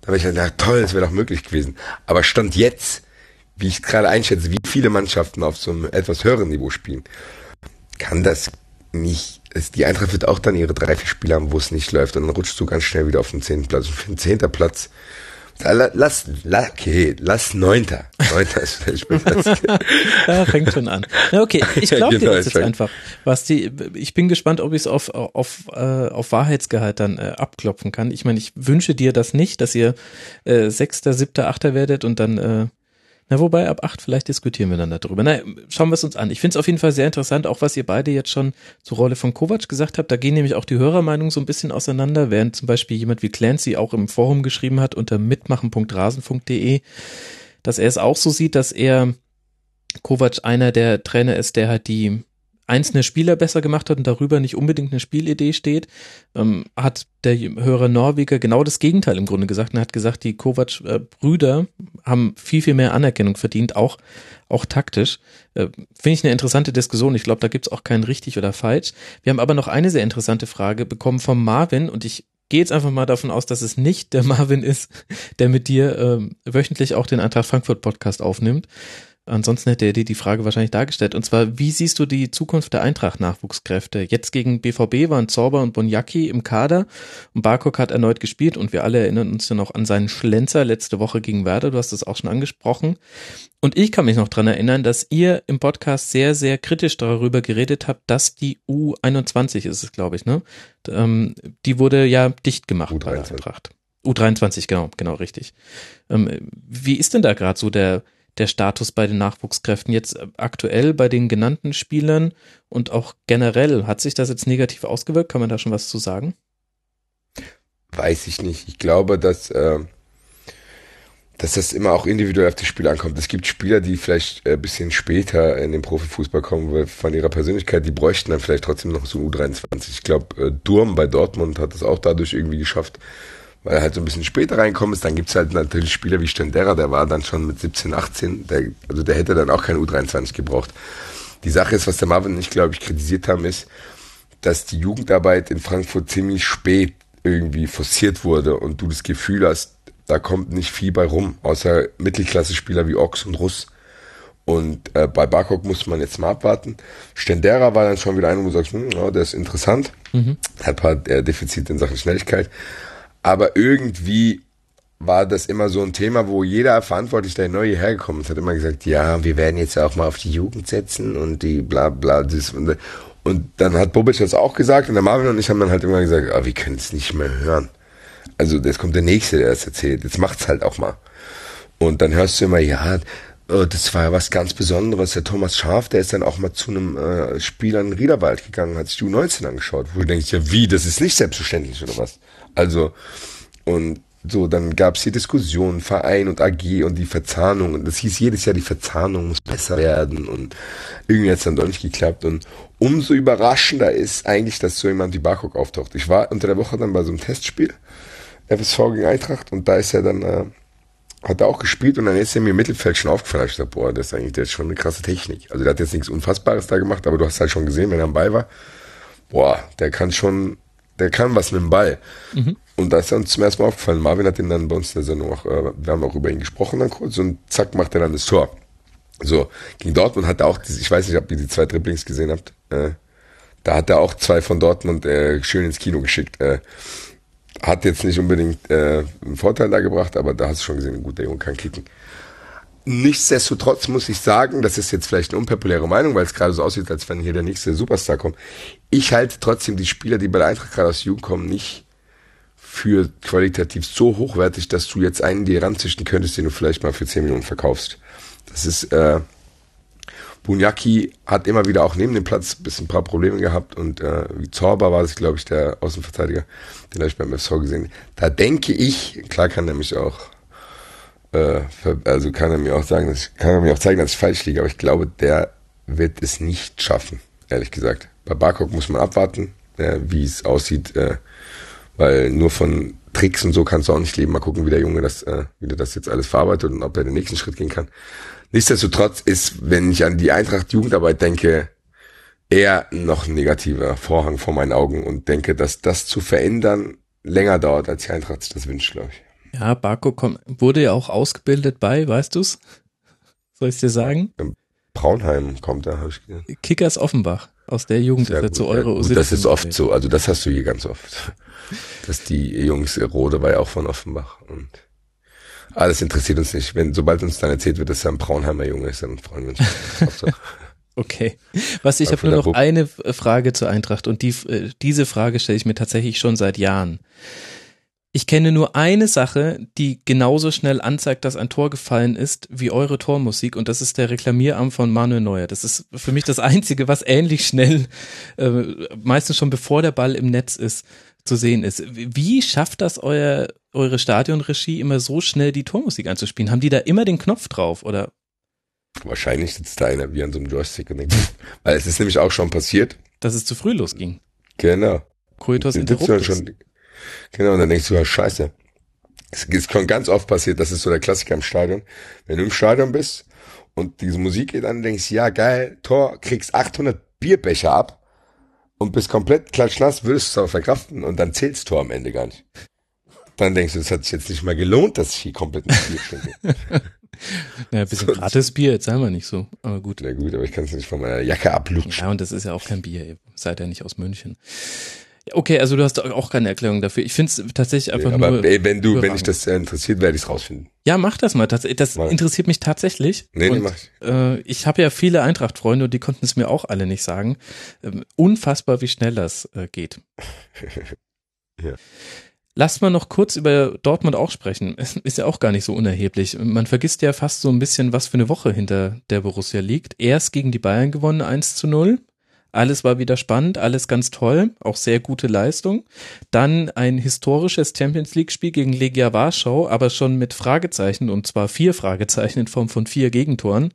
Da bin ich dann, ja toll, das wäre doch möglich gewesen. Aber Stand jetzt wie ich gerade einschätze, wie viele Mannschaften auf so einem etwas höheren Niveau spielen, kann das nicht. Die Eintracht wird auch dann ihre drei, vier Spiele haben, wo es nicht läuft. Und dann rutschst du ganz schnell wieder auf den zehnten Platz. Und für den zehnten Platz, lass, okay, lass neunter. Neunter ist vielleicht besser. ja, fängt schon an. Ja, okay, ich glaube genau, dir das jetzt einfach. Was die, ich bin gespannt, ob ich es auf, auf, äh, auf Wahrheitsgehalt dann äh, abklopfen kann. Ich meine, ich wünsche dir das nicht, dass ihr äh, Sechster, Siebter, Achter werdet und dann äh, na, wobei, ab acht, vielleicht diskutieren wir dann darüber. Na, schauen wir es uns an. Ich finde es auf jeden Fall sehr interessant, auch was ihr beide jetzt schon zur Rolle von Kovac gesagt habt. Da gehen nämlich auch die Hörermeinungen so ein bisschen auseinander, während zum Beispiel jemand wie Clancy auch im Forum geschrieben hat unter mitmachen.rasenfunk.de, dass er es auch so sieht, dass er Kovac einer der Trainer ist, der halt die einzelne Spieler besser gemacht hat und darüber nicht unbedingt eine Spielidee steht, ähm, hat der höhere Norweger genau das Gegenteil im Grunde gesagt und hat gesagt, die Kovac-Brüder haben viel, viel mehr Anerkennung verdient, auch, auch taktisch. Äh, Finde ich eine interessante Diskussion. Ich glaube, da gibt's auch kein richtig oder falsch. Wir haben aber noch eine sehr interessante Frage bekommen vom Marvin und ich gehe jetzt einfach mal davon aus, dass es nicht der Marvin ist, der mit dir äh, wöchentlich auch den Eintracht Frankfurt Podcast aufnimmt, Ansonsten hätte er dir die Frage wahrscheinlich dargestellt. Und zwar, wie siehst du die Zukunft der Eintracht-Nachwuchskräfte? Jetzt gegen BVB waren Zorber und Bonjaki im Kader und Barkok hat erneut gespielt und wir alle erinnern uns ja noch an seinen Schlenzer letzte Woche gegen Werder. Du hast das auch schon angesprochen. Und ich kann mich noch dran erinnern, dass ihr im Podcast sehr, sehr kritisch darüber geredet habt, dass die U21 ist es, glaube ich, ne? Ähm, die wurde ja dicht gemacht U23. bei der Eintracht. U23, genau, genau, richtig. Ähm, wie ist denn da gerade so der der Status bei den Nachwuchskräften jetzt äh, aktuell bei den genannten Spielern und auch generell? Hat sich das jetzt negativ ausgewirkt? Kann man da schon was zu sagen? Weiß ich nicht. Ich glaube, dass, äh, dass das immer auch individuell auf die Spieler ankommt. Es gibt Spieler, die vielleicht ein bisschen später in den Profifußball kommen, weil von ihrer Persönlichkeit, die bräuchten dann vielleicht trotzdem noch so U23. Ich glaube, äh, Durm bei Dortmund hat es auch dadurch irgendwie geschafft, weil er halt so ein bisschen später reinkommen ist. Dann gibt's halt natürlich Spieler wie Stendera, der war dann schon mit 17, 18, der, also der hätte dann auch kein U23 gebraucht. Die Sache ist, was der Marvin und ich, glaube ich, kritisiert haben, ist, dass die Jugendarbeit in Frankfurt ziemlich spät irgendwie forciert wurde und du das Gefühl hast, da kommt nicht viel bei rum, außer Mittelklasse-Spieler wie Ochs und Russ. Und äh, bei Barkok muss man jetzt mal abwarten. Stendera war dann schon wieder einer, wo du sagst, hm, ja, der ist interessant, mhm. hat ein paar äh, Defizite in Sachen Schnelligkeit. Aber irgendwie war das immer so ein Thema, wo jeder Verantwortliche, der neu hierher gekommen ist, hat immer gesagt, ja, wir werden jetzt auch mal auf die Jugend setzen und die bla bla. Das, und, Und dann hat Bobic das auch gesagt und der Marvin und ich haben dann halt immer gesagt, ah, wir können es nicht mehr hören. Also jetzt kommt der Nächste, der das erzählt. Jetzt macht's halt auch mal. Und dann hörst du immer, ja, oh, das war ja was ganz Besonderes. Der Thomas Schaf, der ist dann auch mal zu einem äh, Spiel an den Riederwald gegangen, hat sich die U19 angeschaut. Wo du denkst, ja wie, das ist nicht selbstverständlich oder was? Also, und so, dann gab's die Diskussion, Verein und AG und die Verzahnung. Und das hieß jedes Jahr, die Verzahnung muss besser werden. Und irgendwie hat's dann doch nicht geklappt. Und umso überraschender ist eigentlich, dass so jemand wie Barkok auftaucht. Ich war unter der Woche dann bei so einem Testspiel, FSV gegen Eintracht, und da ist er dann, äh, hat er auch gespielt und dann ist er mir im Mittelfeld schon aufgefallen. Ich dachte, boah, das ist eigentlich, der ist schon eine krasse Technik. Also der hat jetzt nichts Unfassbares da gemacht, aber du hast halt schon gesehen, wenn er am Ball war, boah, der kann schon, der kann was mit dem Ball. Mhm. Und da ist er uns zum ersten Mal aufgefallen. Marvin hat ihn dann bei uns in der Sendung auch, äh, wir haben auch über ihn gesprochen dann kurz und zack, macht er dann das Tor. So, gegen Dortmund hat er auch, ich weiß nicht, ob ihr die zwei Dribblings gesehen habt, äh, da hat er auch zwei von Dortmund äh, schön ins Kino geschickt. Äh, hat jetzt nicht unbedingt äh, einen Vorteil da gebracht, aber da hast du schon gesehen, gut, der Junge kann kicken. Nichtsdestotrotz muss ich sagen, das ist jetzt vielleicht eine unpopuläre Meinung, weil es gerade so aussieht, als wenn hier der nächste Superstar kommt. Ich halte trotzdem die Spieler, die bei der Eintracht gerade aus Jugend kommen, nicht für qualitativ so hochwertig, dass du jetzt einen dir ranzischen könntest, den du vielleicht mal für 10 Millionen verkaufst. Das ist, äh, Bunyaki hat immer wieder auch neben dem Platz bis ein paar Probleme gehabt und äh, wie Zorba war es, glaube ich, der Außenverteidiger, den habe ich beim FSV gesehen. Da denke ich, klar kann er mich auch, äh, also kann er mir auch sagen, dass, kann er mir auch zeigen, dass ich falsch liege, aber ich glaube, der wird es nicht schaffen, ehrlich gesagt. Bei Barkok muss man abwarten, äh, wie es aussieht, äh, weil nur von Tricks und so kannst du auch nicht leben. Mal gucken, wie der Junge das, äh, wie der das jetzt alles verarbeitet und ob er den nächsten Schritt gehen kann. Nichtsdestotrotz ist, wenn ich an die Eintracht Jugendarbeit denke, eher noch ein negativer Vorhang vor meinen Augen und denke, dass das zu verändern länger dauert, als die Eintracht sich das wünscht, glaube ich. Ja, Barco kommt, wurde ja auch ausgebildet bei, weißt du's? Soll ich dir sagen? Braunheim kommt da, habe ich gesehen. Kickers Offenbach. Aus der Jugend ist er zu Euro ja, Das ist oft so, also das hast du hier ganz oft. Dass die Jungs, Rode war ja auch von Offenbach und alles interessiert uns nicht. Wenn, sobald uns dann erzählt wird, dass er ein Braunheimer Junge ist, dann freuen wir uns. okay. Was ich habe nur noch eine Frage zur Eintracht und die, äh, diese Frage stelle ich mir tatsächlich schon seit Jahren. Ich kenne nur eine Sache, die genauso schnell anzeigt, dass ein Tor gefallen ist, wie eure Tormusik, und das ist der Reklamierarm von Manuel Neuer. Das ist für mich das Einzige, was ähnlich schnell, äh, meistens schon bevor der Ball im Netz ist, zu sehen ist. Wie schafft das euer, eure Stadionregie immer so schnell die Tormusik einzuspielen? Haben die da immer den Knopf drauf oder? Wahrscheinlich sitzt da einer wie an so einem Joystick und denkt, weil es ist nämlich auch schon passiert. Dass es zu früh losging. Genau. Coitus interruptus. Schon, genau, und dann denkst du, ja, scheiße. Es ist schon ganz oft passiert, das ist so der Klassiker im Stadion. Wenn du im Stadion bist und diese Musik geht an, denkst ja, geil, Tor, kriegst 800 Bierbecher ab und bist komplett klatschnass, würdest es aber verkraften und dann zählst Tor am Ende gar nicht. Dann denkst du, es hat sich jetzt nicht mal gelohnt, dass ich hier komplett ein Bier trinke. naja, ein bisschen gratis Bier, jetzt sagen wir nicht so, aber gut. Na gut, aber ich kann es nicht von meiner Jacke ablutschen. Ja, und das ist ja auch kein Bier, ihr seid ja nicht aus München. Okay, also du hast auch keine Erklärung dafür. Ich finde es tatsächlich einfach nee, aber nur. Aber wenn du, wenn dich das interessiert, werde ich es rausfinden. Ja, mach das mal. Das, das interessiert mich tatsächlich. Nee, nee, mach ich. Äh, ich habe ja viele Eintracht-Freunde und die konnten es mir auch alle nicht sagen. Ähm, unfassbar, wie schnell das äh, geht. ja. Lasst mal noch kurz über Dortmund auch sprechen. Ist ja auch gar nicht so unerheblich. Man vergisst ja fast so ein bisschen, was für eine Woche hinter der Borussia liegt. Erst gegen die Bayern gewonnen, 1 zu 0. Alles war wieder spannend, alles ganz toll, auch sehr gute Leistung. Dann ein historisches Champions League-Spiel gegen Legia Warschau, aber schon mit Fragezeichen und zwar vier Fragezeichen in Form von vier Gegentoren.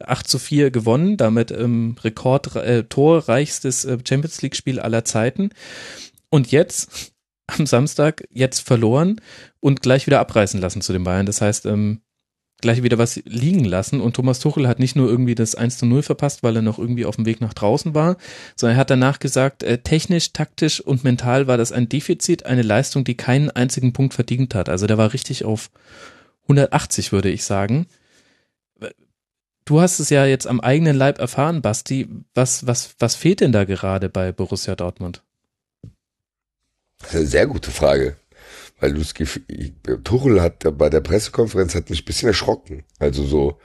8 zu 4 gewonnen, damit ähm, Rekord äh, äh, Champions League-Spiel aller Zeiten. Und jetzt am Samstag jetzt verloren und gleich wieder abreißen lassen zu den Bayern. Das heißt, ähm, gleich wieder was liegen lassen. Und Thomas Tuchel hat nicht nur irgendwie das 1 zu 0 verpasst, weil er noch irgendwie auf dem Weg nach draußen war, sondern er hat danach gesagt, äh, technisch, taktisch und mental war das ein Defizit, eine Leistung, die keinen einzigen Punkt verdient hat. Also der war richtig auf 180, würde ich sagen. Du hast es ja jetzt am eigenen Leib erfahren, Basti. Was, was, was fehlt denn da gerade bei Borussia Dortmund? Sehr gute Frage weil du Tuchel hat bei der Pressekonferenz hat mich ein bisschen erschrocken. Also so,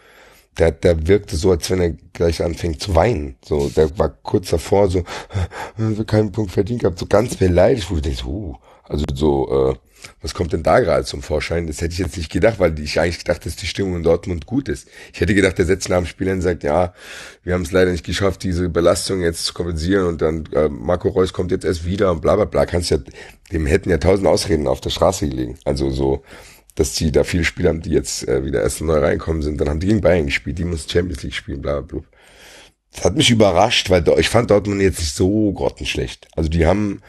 der, der wirkte so, als wenn er gleich anfängt zu weinen. So, der war kurz davor, so, keinen Punkt verdient gehabt, so ganz beleidigt, wo du denkst, uh, also so, äh, was kommt denn da gerade zum Vorschein? Das hätte ich jetzt nicht gedacht, weil ich eigentlich gedacht, dass die Stimmung in Dortmund gut ist. Ich hätte gedacht, der setzt nach dem Spiel und sagt, ja, wir haben es leider nicht geschafft, diese Belastung jetzt zu kompensieren und dann äh, Marco Reus kommt jetzt erst wieder und bla bla bla. Kannst ja, dem hätten ja tausend Ausreden auf der Straße gelegen. Also so, dass die da viele Spieler haben, die jetzt äh, wieder erst neu reinkommen sind, dann haben die gegen Bayern gespielt, die muss Champions League spielen, bla bla bla. Das hat mich überrascht, weil ich fand Dortmund jetzt nicht so grottenschlecht. Also die haben,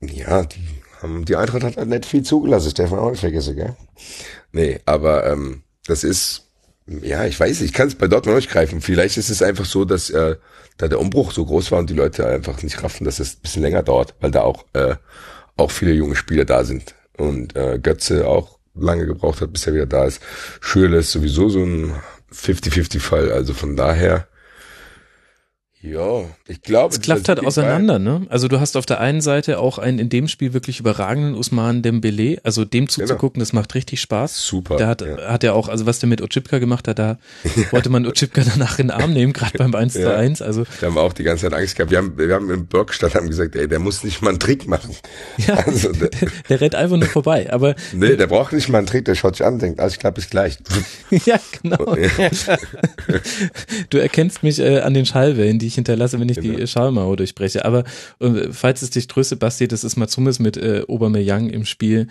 ja, die die Eintracht hat nicht viel zugelassen, Stefan auch nicht vergessen, gell? Nee, aber ähm, das ist, ja, ich weiß, ich kann es bei Dortmund nicht greifen. Vielleicht ist es einfach so, dass äh, da der Umbruch so groß war und die Leute einfach nicht raffen, dass es ein bisschen länger dauert, weil da auch, äh, auch viele junge Spieler da sind. Und äh, Götze auch lange gebraucht hat, bis er wieder da ist. Schürle ist sowieso so ein 50-50-Fall. Also von daher ja, ich glaube. Es klafft halt auseinander, ne? Also du hast auf der einen Seite auch einen in dem Spiel wirklich überragenden Usman Dembele, also dem genau. zuzugucken, genau. das macht richtig Spaß. Super. Der hat, ja. hat ja auch, also was der mit Ochipka gemacht hat, da wollte man Ochipka danach in den Arm nehmen, gerade beim 1 zu 1. Also. Da haben wir auch die ganze Zeit Angst gehabt. Wir haben, wir haben im Burgstadt haben gesagt, ey, der muss nicht mal einen Trick machen. Ja, also, der, der rennt einfach nur vorbei, aber. Nee, der braucht nicht mal einen Trick, der schaut sich an und denkt, alles klar, bis gleich. ja, genau. du erkennst mich äh, an den Schallwellen, die ich hinterlasse, wenn ich genau. die Schallmauer durchbreche. Aber äh, falls es dich tröstet, Basti, das ist mal zumindest mit äh, Aubameyang im Spiel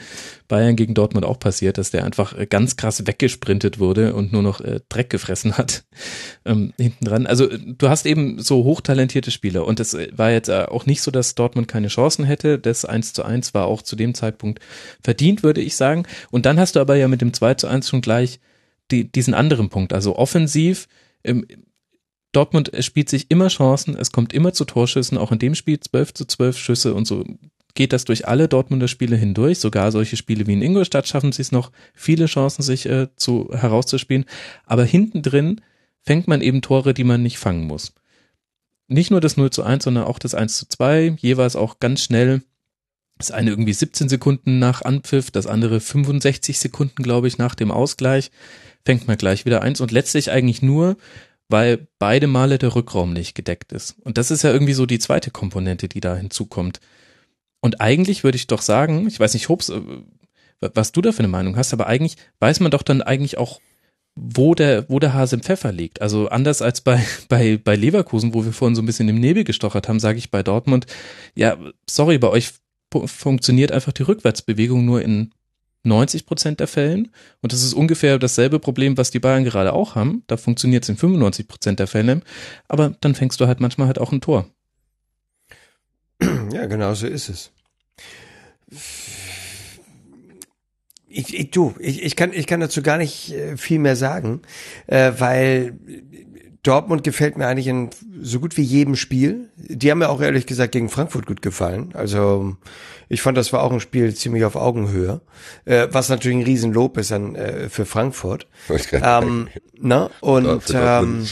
Bayern gegen Dortmund auch passiert, dass der einfach äh, ganz krass weggesprintet wurde und nur noch äh, Dreck gefressen hat ähm, hinten dran. Also du hast eben so hochtalentierte Spieler und es äh, war jetzt äh, auch nicht so, dass Dortmund keine Chancen hätte. Das 1 zu 1 war auch zu dem Zeitpunkt verdient, würde ich sagen. Und dann hast du aber ja mit dem 2 zu 1 schon gleich die, diesen anderen Punkt. Also offensiv ähm, Dortmund spielt sich immer Chancen, es kommt immer zu Torschüssen, auch in dem Spiel 12 zu 12 Schüsse und so geht das durch alle Dortmunder Spiele hindurch. Sogar solche Spiele wie in Ingolstadt schaffen sie es noch, viele Chancen sich äh, zu herauszuspielen. Aber hinten drin fängt man eben Tore, die man nicht fangen muss. Nicht nur das 0 zu 1, sondern auch das 1 zu 2, jeweils auch ganz schnell. Das eine irgendwie 17 Sekunden nach Anpfiff, das andere 65 Sekunden, glaube ich, nach dem Ausgleich. Fängt man gleich wieder eins und letztlich eigentlich nur, weil beide Male der Rückraum nicht gedeckt ist. Und das ist ja irgendwie so die zweite Komponente, die da hinzukommt. Und eigentlich würde ich doch sagen, ich weiß nicht, Hobbs, äh, was du da für eine Meinung hast, aber eigentlich weiß man doch dann eigentlich auch, wo der, wo der Hase im Pfeffer liegt. Also anders als bei, bei, bei Leverkusen, wo wir vorhin so ein bisschen im Nebel gestochert haben, sage ich bei Dortmund, ja, sorry, bei euch funktioniert einfach die Rückwärtsbewegung nur in 90 Prozent der Fällen. Und das ist ungefähr dasselbe Problem, was die Bayern gerade auch haben. Da funktioniert es in 95 Prozent der Fälle. Aber dann fängst du halt manchmal halt auch ein Tor. Ja, genau so ist es. Ich, ich, du, ich, ich, kann, ich kann dazu gar nicht äh, viel mehr sagen, äh, weil Dortmund gefällt mir eigentlich in so gut wie jedem Spiel. Die haben mir auch ehrlich gesagt gegen Frankfurt gut gefallen. Also ich fand, das war auch ein Spiel ziemlich auf Augenhöhe, äh, was natürlich ein Riesenlob ist an, äh, für Frankfurt. Ähm, ne? Und ähm,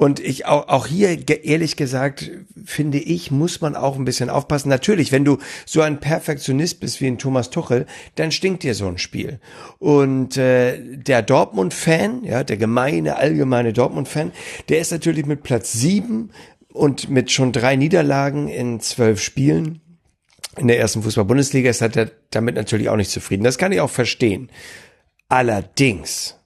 und ich auch, auch hier, ehrlich gesagt, finde ich, muss man auch ein bisschen aufpassen. Natürlich, wenn du so ein Perfektionist bist wie ein Thomas Tuchel, dann stinkt dir so ein Spiel. Und äh, der Dortmund-Fan, ja, der gemeine, allgemeine Dortmund-Fan, der ist natürlich mit Platz sieben und mit schon drei Niederlagen in zwölf Spielen in der ersten Fußball-Bundesliga ist er damit natürlich auch nicht zufrieden. Das kann ich auch verstehen. Allerdings,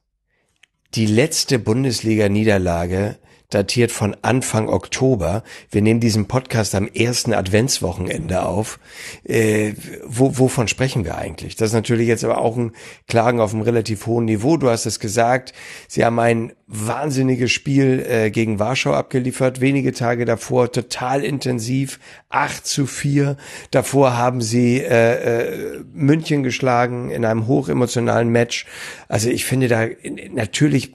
die letzte Bundesliga-Niederlage datiert von Anfang Oktober. Wir nehmen diesen Podcast am ersten Adventswochenende auf. Äh, wo, wovon sprechen wir eigentlich? Das ist natürlich jetzt aber auch ein Klagen auf einem relativ hohen Niveau. Du hast es gesagt, sie haben ein wahnsinniges Spiel äh, gegen Warschau abgeliefert, wenige Tage davor total intensiv, 8 zu 4. Davor haben sie äh, äh, München geschlagen in einem hochemotionalen Match. Also ich finde da natürlich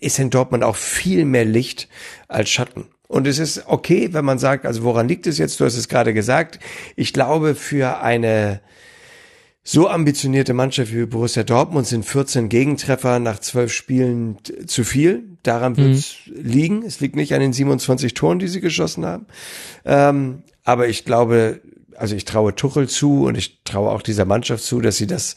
ist in Dortmund auch viel mehr Licht als Schatten. Und es ist okay, wenn man sagt, also woran liegt es jetzt? Du hast es gerade gesagt. Ich glaube, für eine so ambitionierte Mannschaft wie Borussia Dortmund sind 14 Gegentreffer nach 12 Spielen zu viel. Daran wird es mhm. liegen. Es liegt nicht an den 27 Toren, die sie geschossen haben. Ähm, aber ich glaube, also ich traue Tuchel zu und ich traue auch dieser Mannschaft zu, dass sie das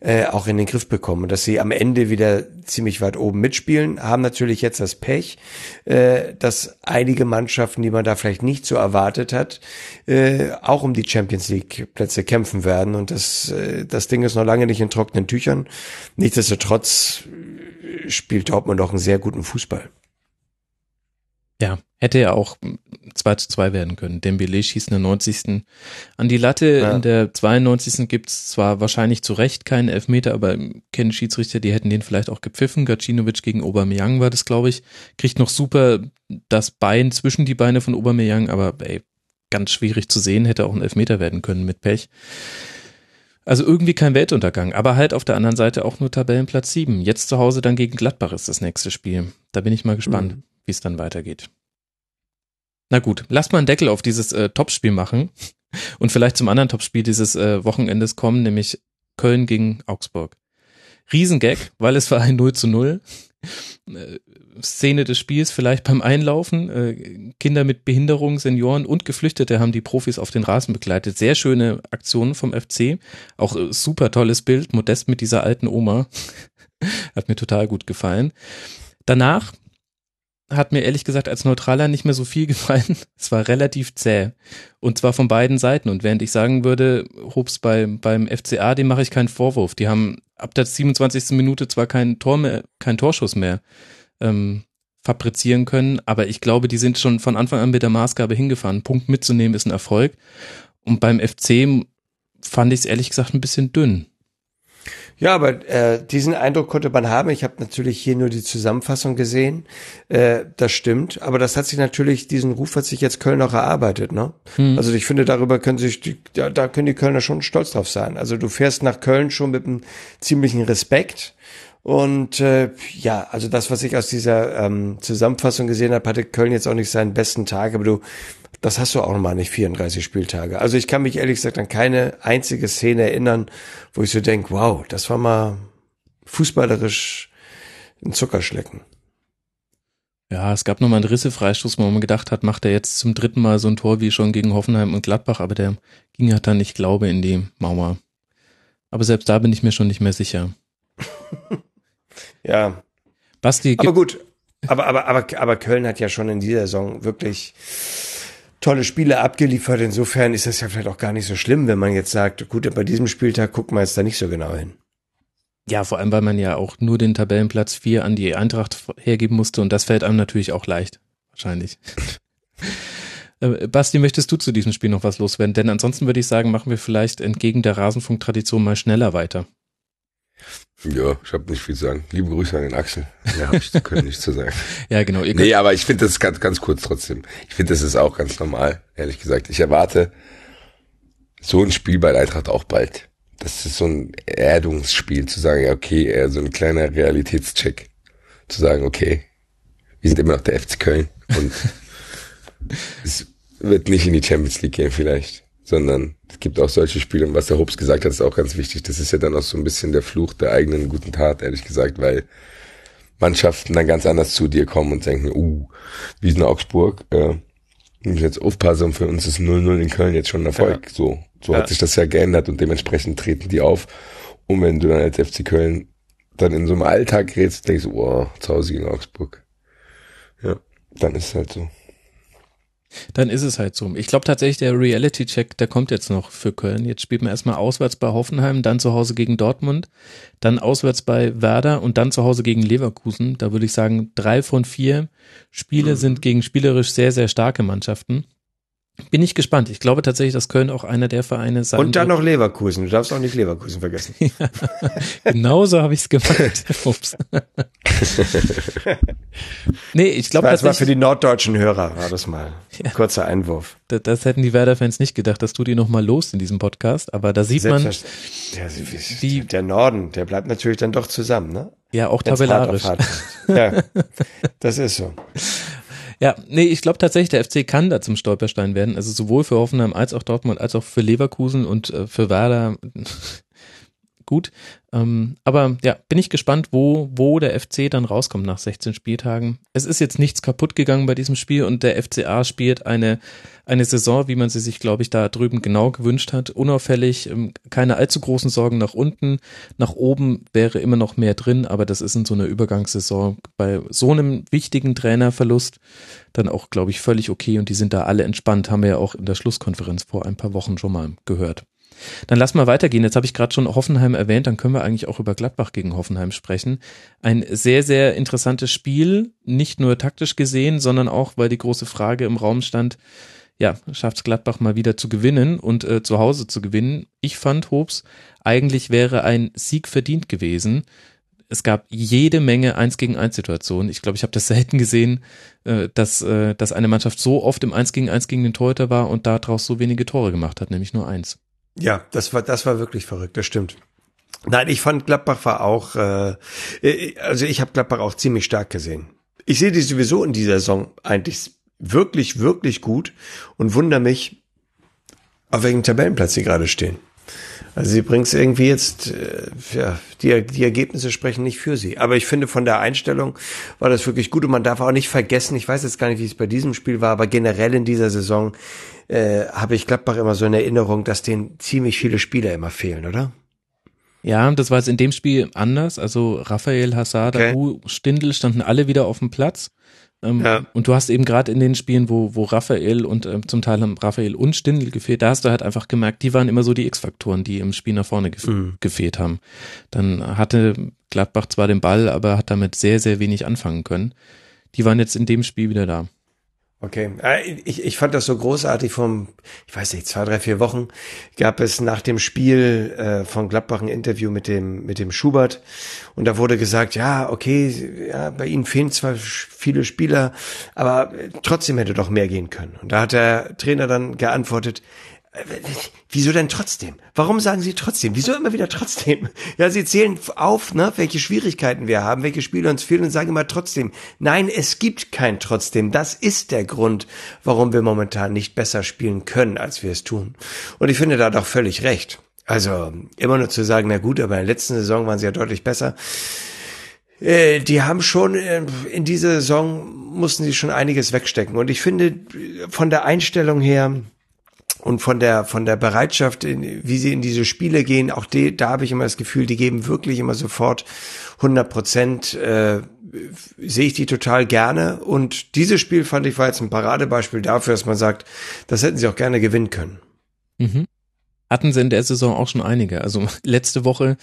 äh, auch in den Griff bekommen und dass sie am Ende wieder ziemlich weit oben mitspielen. Haben natürlich jetzt das Pech, äh, dass einige Mannschaften, die man da vielleicht nicht so erwartet hat, äh, auch um die Champions League Plätze kämpfen werden. Und das, äh, das Ding ist noch lange nicht in trockenen Tüchern. Nichtsdestotrotz spielt Dortmund auch einen sehr guten Fußball. Ja, hätte ja auch 2 zu 2 werden können. Dembele schießt in der 90. an die Latte. Ja. In der 92. gibt's zwar wahrscheinlich zu Recht keinen Elfmeter, aber kennen Schiedsrichter, die hätten den vielleicht auch gepfiffen. Gacinovic gegen Aubameyang war das, glaube ich. Kriegt noch super das Bein zwischen die Beine von Aubameyang, aber ey, ganz schwierig zu sehen, hätte auch ein Elfmeter werden können mit Pech. Also irgendwie kein Weltuntergang, aber halt auf der anderen Seite auch nur Tabellenplatz 7. Jetzt zu Hause dann gegen Gladbach ist das nächste Spiel. Da bin ich mal gespannt. Mhm wie es dann weitergeht. Na gut, lasst mal einen Deckel auf dieses äh, Topspiel machen und vielleicht zum anderen Topspiel dieses äh, Wochenendes kommen, nämlich Köln gegen Augsburg. Riesengag, weil es war ein 0 zu 0. Äh, Szene des Spiels vielleicht beim Einlaufen. Äh, Kinder mit Behinderung, Senioren und Geflüchtete haben die Profis auf den Rasen begleitet. Sehr schöne Aktionen vom FC. Auch äh, super tolles Bild. Modest mit dieser alten Oma. Hat mir total gut gefallen. Danach hat mir ehrlich gesagt als Neutraler nicht mehr so viel gefallen. Es war relativ zäh. Und zwar von beiden Seiten. Und während ich sagen würde, Hobbs bei, beim FCA, dem mache ich keinen Vorwurf. Die haben ab der 27. Minute zwar kein Tor mehr, kein Torschuss mehr ähm, fabrizieren können, aber ich glaube, die sind schon von Anfang an mit der Maßgabe hingefahren. Punkt mitzunehmen ist ein Erfolg. Und beim FC fand ich es ehrlich gesagt ein bisschen dünn. Ja, aber äh, diesen Eindruck konnte man haben. Ich habe natürlich hier nur die Zusammenfassung gesehen. Äh, das stimmt, aber das hat sich natürlich, diesen Ruf hat sich jetzt Köln auch erarbeitet. Ne? Hm. Also ich finde, darüber können sich, die, ja, da können die Kölner schon stolz drauf sein. Also du fährst nach Köln schon mit einem ziemlichen Respekt. Und äh, ja, also das, was ich aus dieser ähm, Zusammenfassung gesehen habe, hatte Köln jetzt auch nicht seinen besten Tag, aber du das hast du auch nochmal nicht 34 Spieltage. Also ich kann mich ehrlich gesagt an keine einzige Szene erinnern, wo ich so denke, wow, das war mal fußballerisch ein Zuckerschlecken. Ja, es gab nochmal einen Risse-Freistoß, wo man gedacht hat, macht er jetzt zum dritten Mal so ein Tor wie schon gegen Hoffenheim und Gladbach, aber der ging ja dann, ich glaube, in die Mauer. Aber selbst da bin ich mir schon nicht mehr sicher. ja. Basti. Aber gut. Aber, aber, aber, aber Köln hat ja schon in dieser Saison wirklich tolle Spiele abgeliefert. Insofern ist das ja vielleicht auch gar nicht so schlimm, wenn man jetzt sagt, gut, bei diesem Spieltag guckt man jetzt da nicht so genau hin. Ja, vor allem, weil man ja auch nur den Tabellenplatz 4 an die Eintracht hergeben musste und das fällt einem natürlich auch leicht. Wahrscheinlich. Äh, Basti, möchtest du zu diesem Spiel noch was loswerden? Denn ansonsten würde ich sagen, machen wir vielleicht entgegen der Rasenfunk-Tradition mal schneller weiter. Ja, ich habe nicht viel zu sagen. Liebe Grüße an den Axel. Ja, habe ich können nicht zu sagen. ja, genau. nee, aber ich finde das ganz, ganz kurz trotzdem. Ich finde, das ist auch ganz normal, ehrlich gesagt. Ich erwarte so ein Spiel bei Eintracht auch bald. Das ist so ein Erdungsspiel, zu sagen, ja, okay, eher so ein kleiner Realitätscheck. Zu sagen, okay, wir sind immer noch der FC Köln und es wird nicht in die Champions League gehen vielleicht sondern es gibt auch solche Spiele, und was der Hobbs gesagt hat, ist auch ganz wichtig. Das ist ja dann auch so ein bisschen der Fluch der eigenen guten Tat, ehrlich gesagt, weil Mannschaften dann ganz anders zu dir kommen und denken, uh, wie in Augsburg, äh, muss jetzt aufpassen, für uns ist 0-0 in Köln jetzt schon ein Erfolg. Ja. So, so ja. hat sich das ja geändert und dementsprechend treten die auf. Und wenn du dann als FC Köln dann in so einem Alltag gerätst, denkst du, oh, zu Hause gegen Augsburg. Ja, dann ist es halt so. Dann ist es halt so. Ich glaube tatsächlich, der Reality-Check, der kommt jetzt noch für Köln. Jetzt spielt man erstmal auswärts bei Hoffenheim, dann zu Hause gegen Dortmund, dann auswärts bei Werder und dann zu Hause gegen Leverkusen. Da würde ich sagen, drei von vier Spiele mhm. sind gegen spielerisch sehr, sehr starke Mannschaften. Bin ich gespannt. Ich glaube tatsächlich, dass Köln auch einer der Vereine sein Und dann noch Leverkusen. Du darfst auch nicht Leverkusen vergessen. ja, genau so habe ich es gemacht. Ups. nee, ich glaube das, das war für die norddeutschen Hörer, war das mal. Ja. Kurzer Einwurf. Das, das hätten die Werder-Fans nicht gedacht, dass du die nochmal los in diesem Podcast. Aber da sieht man, ja, wie der Norden, der bleibt natürlich dann doch zusammen, ne? Ja, auch tabellarisch. Ja, das ist so. Ja, nee, ich glaube tatsächlich, der FC kann da zum Stolperstein werden. Also sowohl für Hoffenheim als auch Dortmund, als auch für Leverkusen und äh, für Werder gut. Ähm, aber ja, bin ich gespannt, wo, wo der FC dann rauskommt nach 16 Spieltagen. Es ist jetzt nichts kaputt gegangen bei diesem Spiel und der FCA spielt eine, eine Saison, wie man sie sich, glaube ich, da drüben genau gewünscht hat. Unauffällig, ähm, keine allzu großen Sorgen nach unten. Nach oben wäre immer noch mehr drin, aber das ist in so einer Übergangssaison bei so einem wichtigen Trainerverlust dann auch, glaube ich, völlig okay und die sind da alle entspannt, haben wir ja auch in der Schlusskonferenz vor ein paar Wochen schon mal gehört. Dann lass mal weitergehen. Jetzt habe ich gerade schon Hoffenheim erwähnt, dann können wir eigentlich auch über Gladbach gegen Hoffenheim sprechen. Ein sehr, sehr interessantes Spiel, nicht nur taktisch gesehen, sondern auch, weil die große Frage im Raum stand, ja, schafft es Gladbach mal wieder zu gewinnen und äh, zu Hause zu gewinnen. Ich fand, Hobbs, eigentlich wäre ein Sieg verdient gewesen. Es gab jede Menge Eins gegen Eins Situationen. Ich glaube, ich habe das selten gesehen, äh, dass, äh, dass eine Mannschaft so oft im Eins gegen Eins gegen den Torhüter war und daraus so wenige Tore gemacht hat, nämlich nur eins. Ja, das war, das war wirklich verrückt, das stimmt. Nein, ich fand Gladbach war auch, äh, äh, also ich habe Gladbach auch ziemlich stark gesehen. Ich sehe die sowieso in dieser Saison eigentlich wirklich, wirklich gut und wundere mich, auf welchem Tabellenplatz sie gerade stehen. Also sie bringt es irgendwie jetzt, äh, ja, die, die Ergebnisse sprechen nicht für sie. Aber ich finde, von der Einstellung war das wirklich gut und man darf auch nicht vergessen, ich weiß jetzt gar nicht, wie es bei diesem Spiel war, aber generell in dieser Saison äh, habe ich Gladbach immer so in Erinnerung, dass denen ziemlich viele Spieler immer fehlen, oder? Ja, das war jetzt in dem Spiel anders. Also Raphael, Hassad, okay. Stindl standen alle wieder auf dem Platz. Ähm, ja. Und du hast eben gerade in den Spielen, wo, wo Raphael und ähm, zum Teil haben Raphael und Stindl gefehlt, da hast du halt einfach gemerkt, die waren immer so die X-Faktoren, die im Spiel nach vorne gef mhm. gefehlt haben. Dann hatte Gladbach zwar den Ball, aber hat damit sehr, sehr wenig anfangen können. Die waren jetzt in dem Spiel wieder da. Okay, äh, ich, ich fand das so großartig vom, ich weiß nicht, zwei, drei, vier Wochen gab es nach dem Spiel äh, von Gladbach ein Interview mit dem, mit dem Schubert und da wurde gesagt, ja, okay, ja, bei ihnen fehlen zwar viele Spieler, aber trotzdem hätte doch mehr gehen können. Und da hat der Trainer dann geantwortet, Wieso denn trotzdem? Warum sagen Sie trotzdem? Wieso immer wieder trotzdem? Ja, Sie zählen auf, ne, welche Schwierigkeiten wir haben, welche Spiele uns fehlen und sagen immer trotzdem. Nein, es gibt kein trotzdem. Das ist der Grund, warum wir momentan nicht besser spielen können, als wir es tun. Und ich finde da doch völlig recht. Also immer nur zu sagen, na gut, aber in der letzten Saison waren sie ja deutlich besser. Äh, die haben schon äh, in dieser Saison mussten sie schon einiges wegstecken. Und ich finde von der Einstellung her, und von der von der Bereitschaft, wie sie in diese Spiele gehen, auch die, da habe ich immer das Gefühl, die geben wirklich immer sofort 100 Prozent. Äh, sehe ich die total gerne und dieses Spiel fand ich war jetzt ein Paradebeispiel dafür, dass man sagt, das hätten sie auch gerne gewinnen können. Mhm hatten sie in der Saison auch schon einige. Also letzte Woche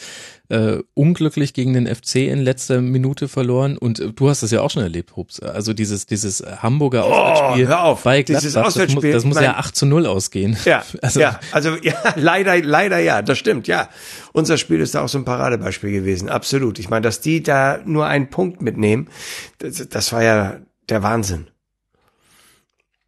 äh, unglücklich gegen den FC in letzter Minute verloren und äh, du hast das ja auch schon erlebt, Hups. Also dieses dieses Hamburger oh, Auswärtsspiel hör auf. bei Gladbach, dieses Auswärtsspiel, das muss, das muss ja 8 zu 0 ausgehen. Ja, also, ja, also ja, leider, leider ja, das stimmt, ja. Unser Spiel ist da auch so ein Paradebeispiel gewesen, absolut. Ich meine, dass die da nur einen Punkt mitnehmen, das, das war ja der Wahnsinn.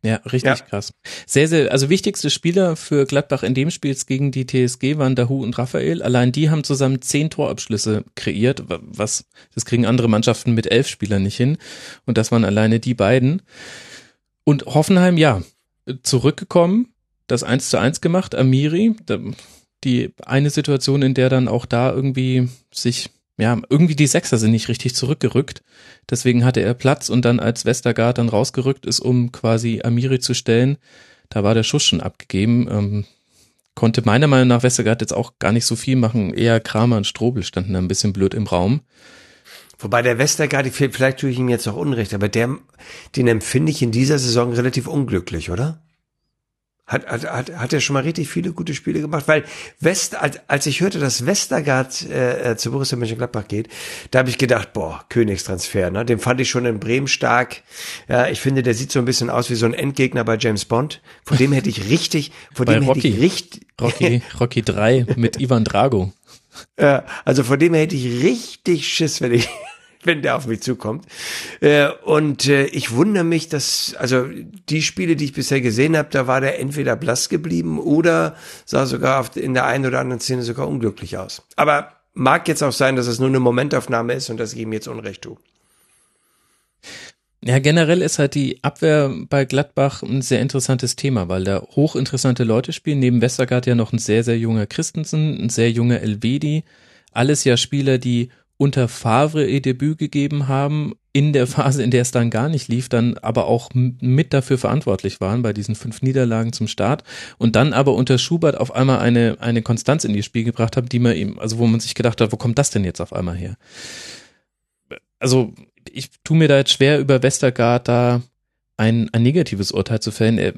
Ja, richtig ja. krass. Sehr, sehr, also wichtigste Spieler für Gladbach in dem Spiel gegen die TSG waren Dahu und Raphael. Allein die haben zusammen zehn Torabschlüsse kreiert, was, das kriegen andere Mannschaften mit elf Spielern nicht hin. Und das waren alleine die beiden. Und Hoffenheim, ja, zurückgekommen, das eins zu eins gemacht, Amiri, die eine Situation, in der dann auch da irgendwie sich ja, irgendwie die Sechser sind nicht richtig zurückgerückt. Deswegen hatte er Platz und dann als Westergaard dann rausgerückt ist, um quasi Amiri zu stellen, da war der Schuss schon abgegeben. Ähm, konnte meiner Meinung nach Westergaard jetzt auch gar nicht so viel machen. Eher Kramer und Strobel standen da ein bisschen blöd im Raum. Wobei der Westergaard, vielleicht tue ich ihm jetzt auch Unrecht, aber der, den empfinde ich in dieser Saison relativ unglücklich, oder? Hat, hat, hat, hat er schon mal richtig viele gute Spiele gemacht, weil West, als, als ich hörte, dass Westergaard äh, äh zu Borussia Mönchengladbach geht, da habe ich gedacht, boah, Königstransfer, ne? Den fand ich schon in Bremen stark. Ja, ich finde, der sieht so ein bisschen aus wie so ein Endgegner bei James Bond. Vor dem hätte ich richtig, vor dem Rocky, hätte ich richtig Rocky, Rocky 3 mit Ivan Drago. Ja, also vor dem hätte ich richtig Schiss, wenn ich wenn der auf mich zukommt. Äh, und äh, ich wundere mich, dass, also die Spiele, die ich bisher gesehen habe, da war der entweder blass geblieben oder sah sogar in der einen oder anderen Szene sogar unglücklich aus. Aber mag jetzt auch sein, dass es nur eine Momentaufnahme ist und dass ich ihm jetzt Unrecht tue. Ja, generell ist halt die Abwehr bei Gladbach ein sehr interessantes Thema, weil da hochinteressante Leute spielen. Neben Westergaard ja noch ein sehr, sehr junger Christensen, ein sehr junger Elvedi. Alles ja Spieler, die unter Favre ihr Debüt gegeben haben, in der Phase, in der es dann gar nicht lief, dann aber auch mit dafür verantwortlich waren bei diesen fünf Niederlagen zum Start und dann aber unter Schubert auf einmal eine, eine Konstanz in die Spiel gebracht haben, die man ihm, also wo man sich gedacht hat, wo kommt das denn jetzt auf einmal her? Also ich tue mir da jetzt schwer, über Westergaard da ein, ein negatives Urteil zu fällen. Er,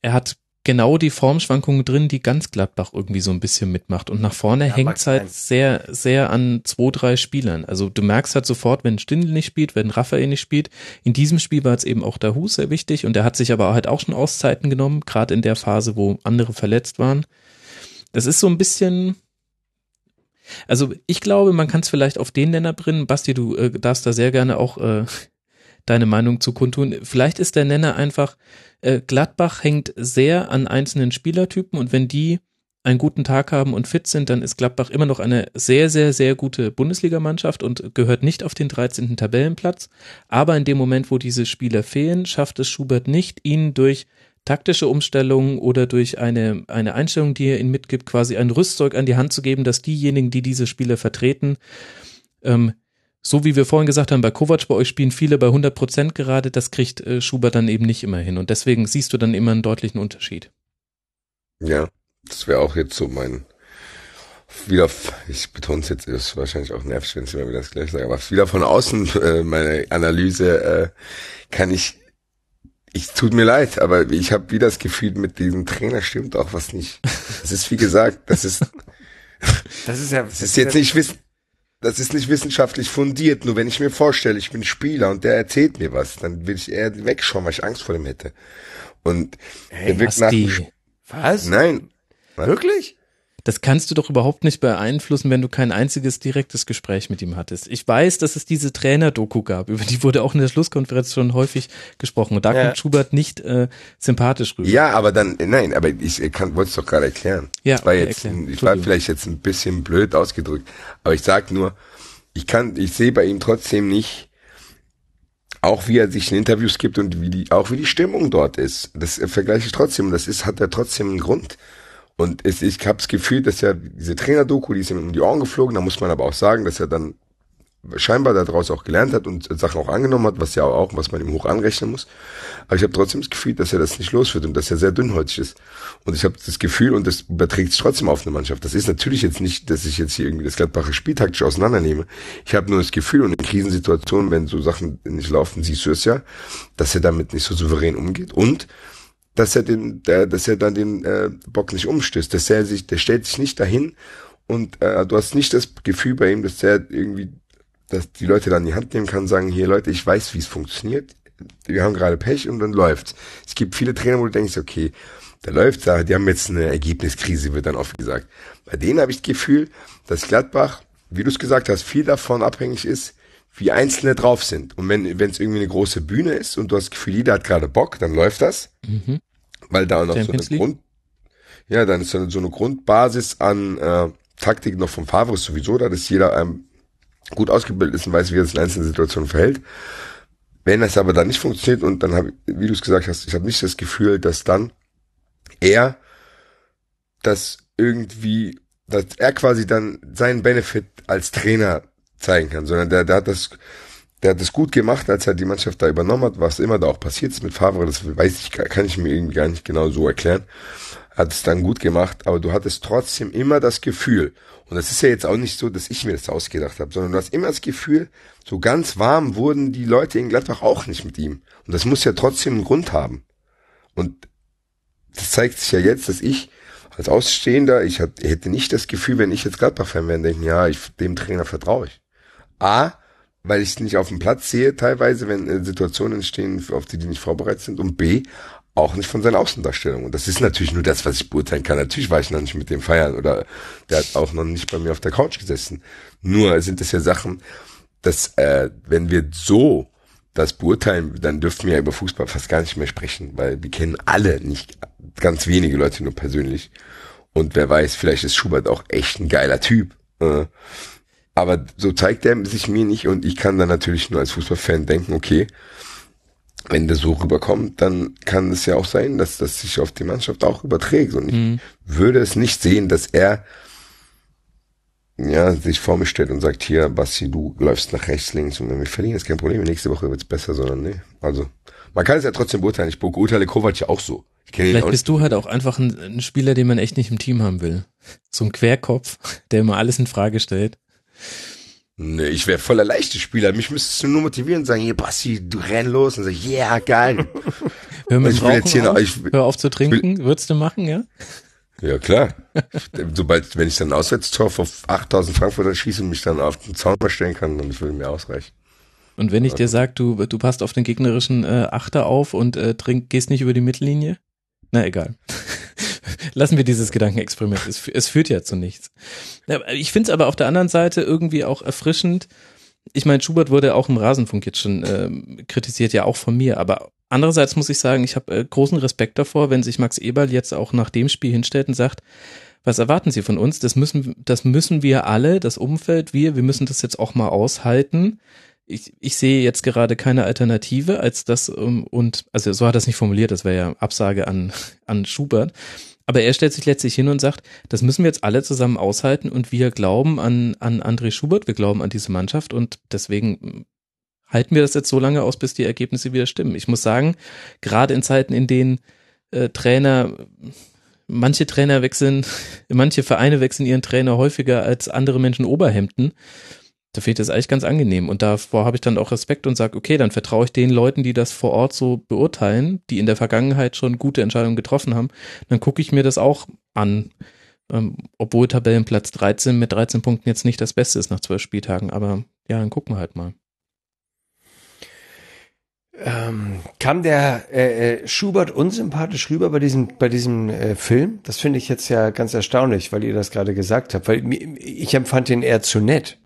er hat genau die Formschwankungen drin, die ganz Gladbach irgendwie so ein bisschen mitmacht. Und nach vorne ja, hängt es halt sehr, sehr an zwei, drei Spielern. Also du merkst halt sofort, wenn Stindl nicht spielt, wenn Raphael nicht spielt. In diesem Spiel war es eben auch der Hus sehr wichtig und der hat sich aber halt auch schon Auszeiten genommen, gerade in der Phase, wo andere verletzt waren. Das ist so ein bisschen, also ich glaube, man kann es vielleicht auf den Nenner bringen. Basti, du äh, darfst da sehr gerne auch äh, deine Meinung zu kundtun. Vielleicht ist der Nenner einfach, äh, Gladbach hängt sehr an einzelnen Spielertypen und wenn die einen guten Tag haben und fit sind, dann ist Gladbach immer noch eine sehr, sehr, sehr gute Bundesligamannschaft und gehört nicht auf den 13. Tabellenplatz. Aber in dem Moment, wo diese Spieler fehlen, schafft es Schubert nicht, ihnen durch taktische Umstellungen oder durch eine, eine Einstellung, die er ihnen mitgibt, quasi ein Rüstzeug an die Hand zu geben, dass diejenigen, die diese Spieler vertreten, ähm, so wie wir vorhin gesagt haben, bei Kovac, bei euch spielen viele bei 100 Prozent gerade, das kriegt äh, Schubert dann eben nicht immer hin. Und deswegen siehst du dann immer einen deutlichen Unterschied. Ja, das wäre auch jetzt so mein, wieder, ich betone es jetzt, ist wahrscheinlich auch nervig, wenn ich immer wieder das gleiche sage, aber wieder von außen, äh, meine Analyse, äh, kann ich, ich tut mir leid, aber ich habe wieder das Gefühl, mit diesem Trainer stimmt auch was nicht. Das ist, wie gesagt, das ist, das ist ja, das ist jetzt nicht wissen, das ist nicht wissenschaftlich fundiert. Nur wenn ich mir vorstelle, ich bin Spieler und der erzählt mir was, dann will ich eher wegschauen, weil ich Angst vor dem hätte. Und hey, er wirkt nach die? Was? Nein. Wirklich? Das kannst du doch überhaupt nicht beeinflussen, wenn du kein einziges direktes Gespräch mit ihm hattest. Ich weiß, dass es diese Trainer-Doku gab, über die wurde auch in der Schlusskonferenz schon häufig gesprochen. Und da ja. kommt Schubert nicht äh, sympathisch rüber. Ja, aber dann, nein, aber ich kann, wollte es doch gerade erklären. Ja, ich war jetzt, erklären. ich war vielleicht jetzt ein bisschen blöd ausgedrückt, aber ich sag nur, ich kann, ich sehe bei ihm trotzdem nicht, auch wie er sich in Interviews gibt und wie die, auch wie die Stimmung dort ist. Das vergleiche ich trotzdem. Das ist, hat er trotzdem einen Grund. Und es, ich habe das Gefühl, dass ja diese Trainer-Doku, die ist ihm um die Ohren geflogen, da muss man aber auch sagen, dass er dann scheinbar daraus auch gelernt hat und Sachen auch angenommen hat, was ja auch, was man ihm hoch anrechnen muss. Aber ich habe trotzdem das Gefühl, dass er das nicht los wird und dass er sehr dünnhäutig ist. Und ich habe das Gefühl, und das überträgt sich trotzdem auf eine Mannschaft. Das ist natürlich jetzt nicht, dass ich jetzt hier irgendwie das Gladbacher spieltaktisch auseinandernehme. Ich habe nur das Gefühl, und in Krisensituationen, wenn so Sachen nicht laufen, siehst du es ja, dass er damit nicht so souverän umgeht. Und dass er den, der, dass er dann den äh, Bock nicht umstößt, dass er sich, der stellt sich nicht dahin und äh, du hast nicht das Gefühl bei ihm, dass er irgendwie, dass die Leute dann die Hand nehmen kann, sagen, hier Leute, ich weiß, wie es funktioniert, wir haben gerade Pech und dann läuft's. Es gibt viele Trainer, wo du denkst, okay, da läuft's, da, die haben jetzt eine Ergebniskrise, wird dann oft gesagt. Bei denen habe ich das Gefühl, dass Gladbach, wie du es gesagt hast, viel davon abhängig ist, wie Einzelne drauf sind. Und wenn es irgendwie eine große Bühne ist und du hast das Gefühl, jeder hat gerade Bock, dann läuft das. Mhm. Weil da noch Champions so eine Grund, ja, dann ist so eine Grundbasis an äh, Taktik noch vom Favre sowieso da, dass jeder ähm, gut ausgebildet ist und weiß, wie er sich in einzelnen Situationen verhält. Wenn das aber dann nicht funktioniert und dann habe, wie du es gesagt hast, ich habe nicht das Gefühl, dass dann er das irgendwie, dass er quasi dann seinen Benefit als Trainer zeigen kann, sondern der, der hat das, der hat das gut gemacht, als er die Mannschaft da übernommen hat, was immer da auch passiert ist mit Favre, das weiß ich, kann ich mir irgendwie gar nicht genau so erklären. Hat es dann gut gemacht, aber du hattest trotzdem immer das Gefühl, und das ist ja jetzt auch nicht so, dass ich mir das ausgedacht habe, sondern du hast immer das Gefühl, so ganz warm wurden die Leute in Gladbach auch nicht mit ihm. Und das muss ja trotzdem einen Grund haben. Und das zeigt sich ja jetzt, dass ich als Ausstehender, ich hätte nicht das Gefühl, wenn ich jetzt Gladbach-Fan wäre, denken, ja, ich, dem Trainer vertraue ich. A, weil ich es nicht auf dem Platz sehe, teilweise, wenn äh, Situationen entstehen, auf die die nicht vorbereitet sind. Und B, auch nicht von seiner Außendarstellung. Und das ist natürlich nur das, was ich beurteilen kann. Natürlich war ich noch nicht mit dem feiern oder der hat auch noch nicht bei mir auf der Couch gesessen. Nur sind es ja Sachen, dass äh, wenn wir so das beurteilen, dann dürften wir ja über Fußball fast gar nicht mehr sprechen, weil wir kennen alle nicht ganz wenige Leute nur persönlich. Und wer weiß, vielleicht ist Schubert auch echt ein geiler Typ. Äh, aber so zeigt er sich mir nicht und ich kann dann natürlich nur als Fußballfan denken, okay, wenn das so rüberkommt, dann kann es ja auch sein, dass das sich auf die Mannschaft auch überträgt. Und ich Mhm. würde es nicht sehen, dass er ja, sich vor mich stellt und sagt, hier, Basti, du läufst nach rechts, links und wenn wir verlieren, ist kein Problem, nächste Woche wird's besser, sondern nee. Also, man kann es ja trotzdem beurteilen. Ich beurteile Kovac ja auch so. Vielleicht bist du halt auch einfach ein, ein Spieler, den man echt nicht im Team haben will. So ein Querkopf, der immer alles in Frage stellt. Nee, ich wäre voller leichte Spieler. Mich müsstest du nur motivieren und sagen, hier, Basti, du renn los und sag, yeah, geil. Hör mit Ich will jetzt hier noch- auf, ich will- hör auf zu trinken, würdest du machen, ja? ja, klar. Sobald, wenn ich dann ein Auswärtstor vor 8000 Frankfurter schieße und mich dann auf den Zaun stellen kann, dann würde mir ausreichen. Und wenn ich dir sag, du, du passt auf den gegnerischen äh, Achter auf und äh, trink, gehst nicht über die Mittellinie? Na egal. Lassen wir dieses Gedankenexperiment. Es, es führt ja zu nichts. Ich finde es aber auf der anderen Seite irgendwie auch erfrischend. Ich meine, Schubert wurde auch im Rasenfunk jetzt schon ähm, kritisiert, ja auch von mir. Aber andererseits muss ich sagen, ich habe äh, großen Respekt davor, wenn sich Max Eberl jetzt auch nach dem Spiel hinstellt und sagt, was erwarten Sie von uns? Das müssen, das müssen wir alle, das Umfeld, wir, wir müssen das jetzt auch mal aushalten ich, ich sehe jetzt gerade keine Alternative als das ähm, und also so hat er es nicht formuliert, das wäre ja Absage an an Schubert. Aber er stellt sich letztlich hin und sagt, das müssen wir jetzt alle zusammen aushalten und wir glauben an an André Schubert, wir glauben an diese Mannschaft und deswegen halten wir das jetzt so lange aus, bis die Ergebnisse wieder stimmen. Ich muss sagen, gerade in Zeiten, in denen äh, Trainer manche Trainer wechseln, manche Vereine wechseln ihren Trainer häufiger als andere Menschen Oberhemden da finde ich das eigentlich ganz angenehm. Und davor habe ich dann auch Respekt und sage, okay, dann vertraue ich den Leuten, die das vor Ort so beurteilen, die in der Vergangenheit schon gute Entscheidungen getroffen haben. Dann gucke ich mir das auch an. Ähm, obwohl Tabellenplatz 13 mit 13 Punkten jetzt nicht das Beste ist nach zwölf Spieltagen. Aber ja, dann gucken wir halt mal. Ähm, kam der äh, äh, Schubert unsympathisch rüber bei diesem bei diesem äh, Film? Das finde ich jetzt ja ganz erstaunlich, weil ihr das gerade gesagt habt, weil ich empfand ihn eher zu nett.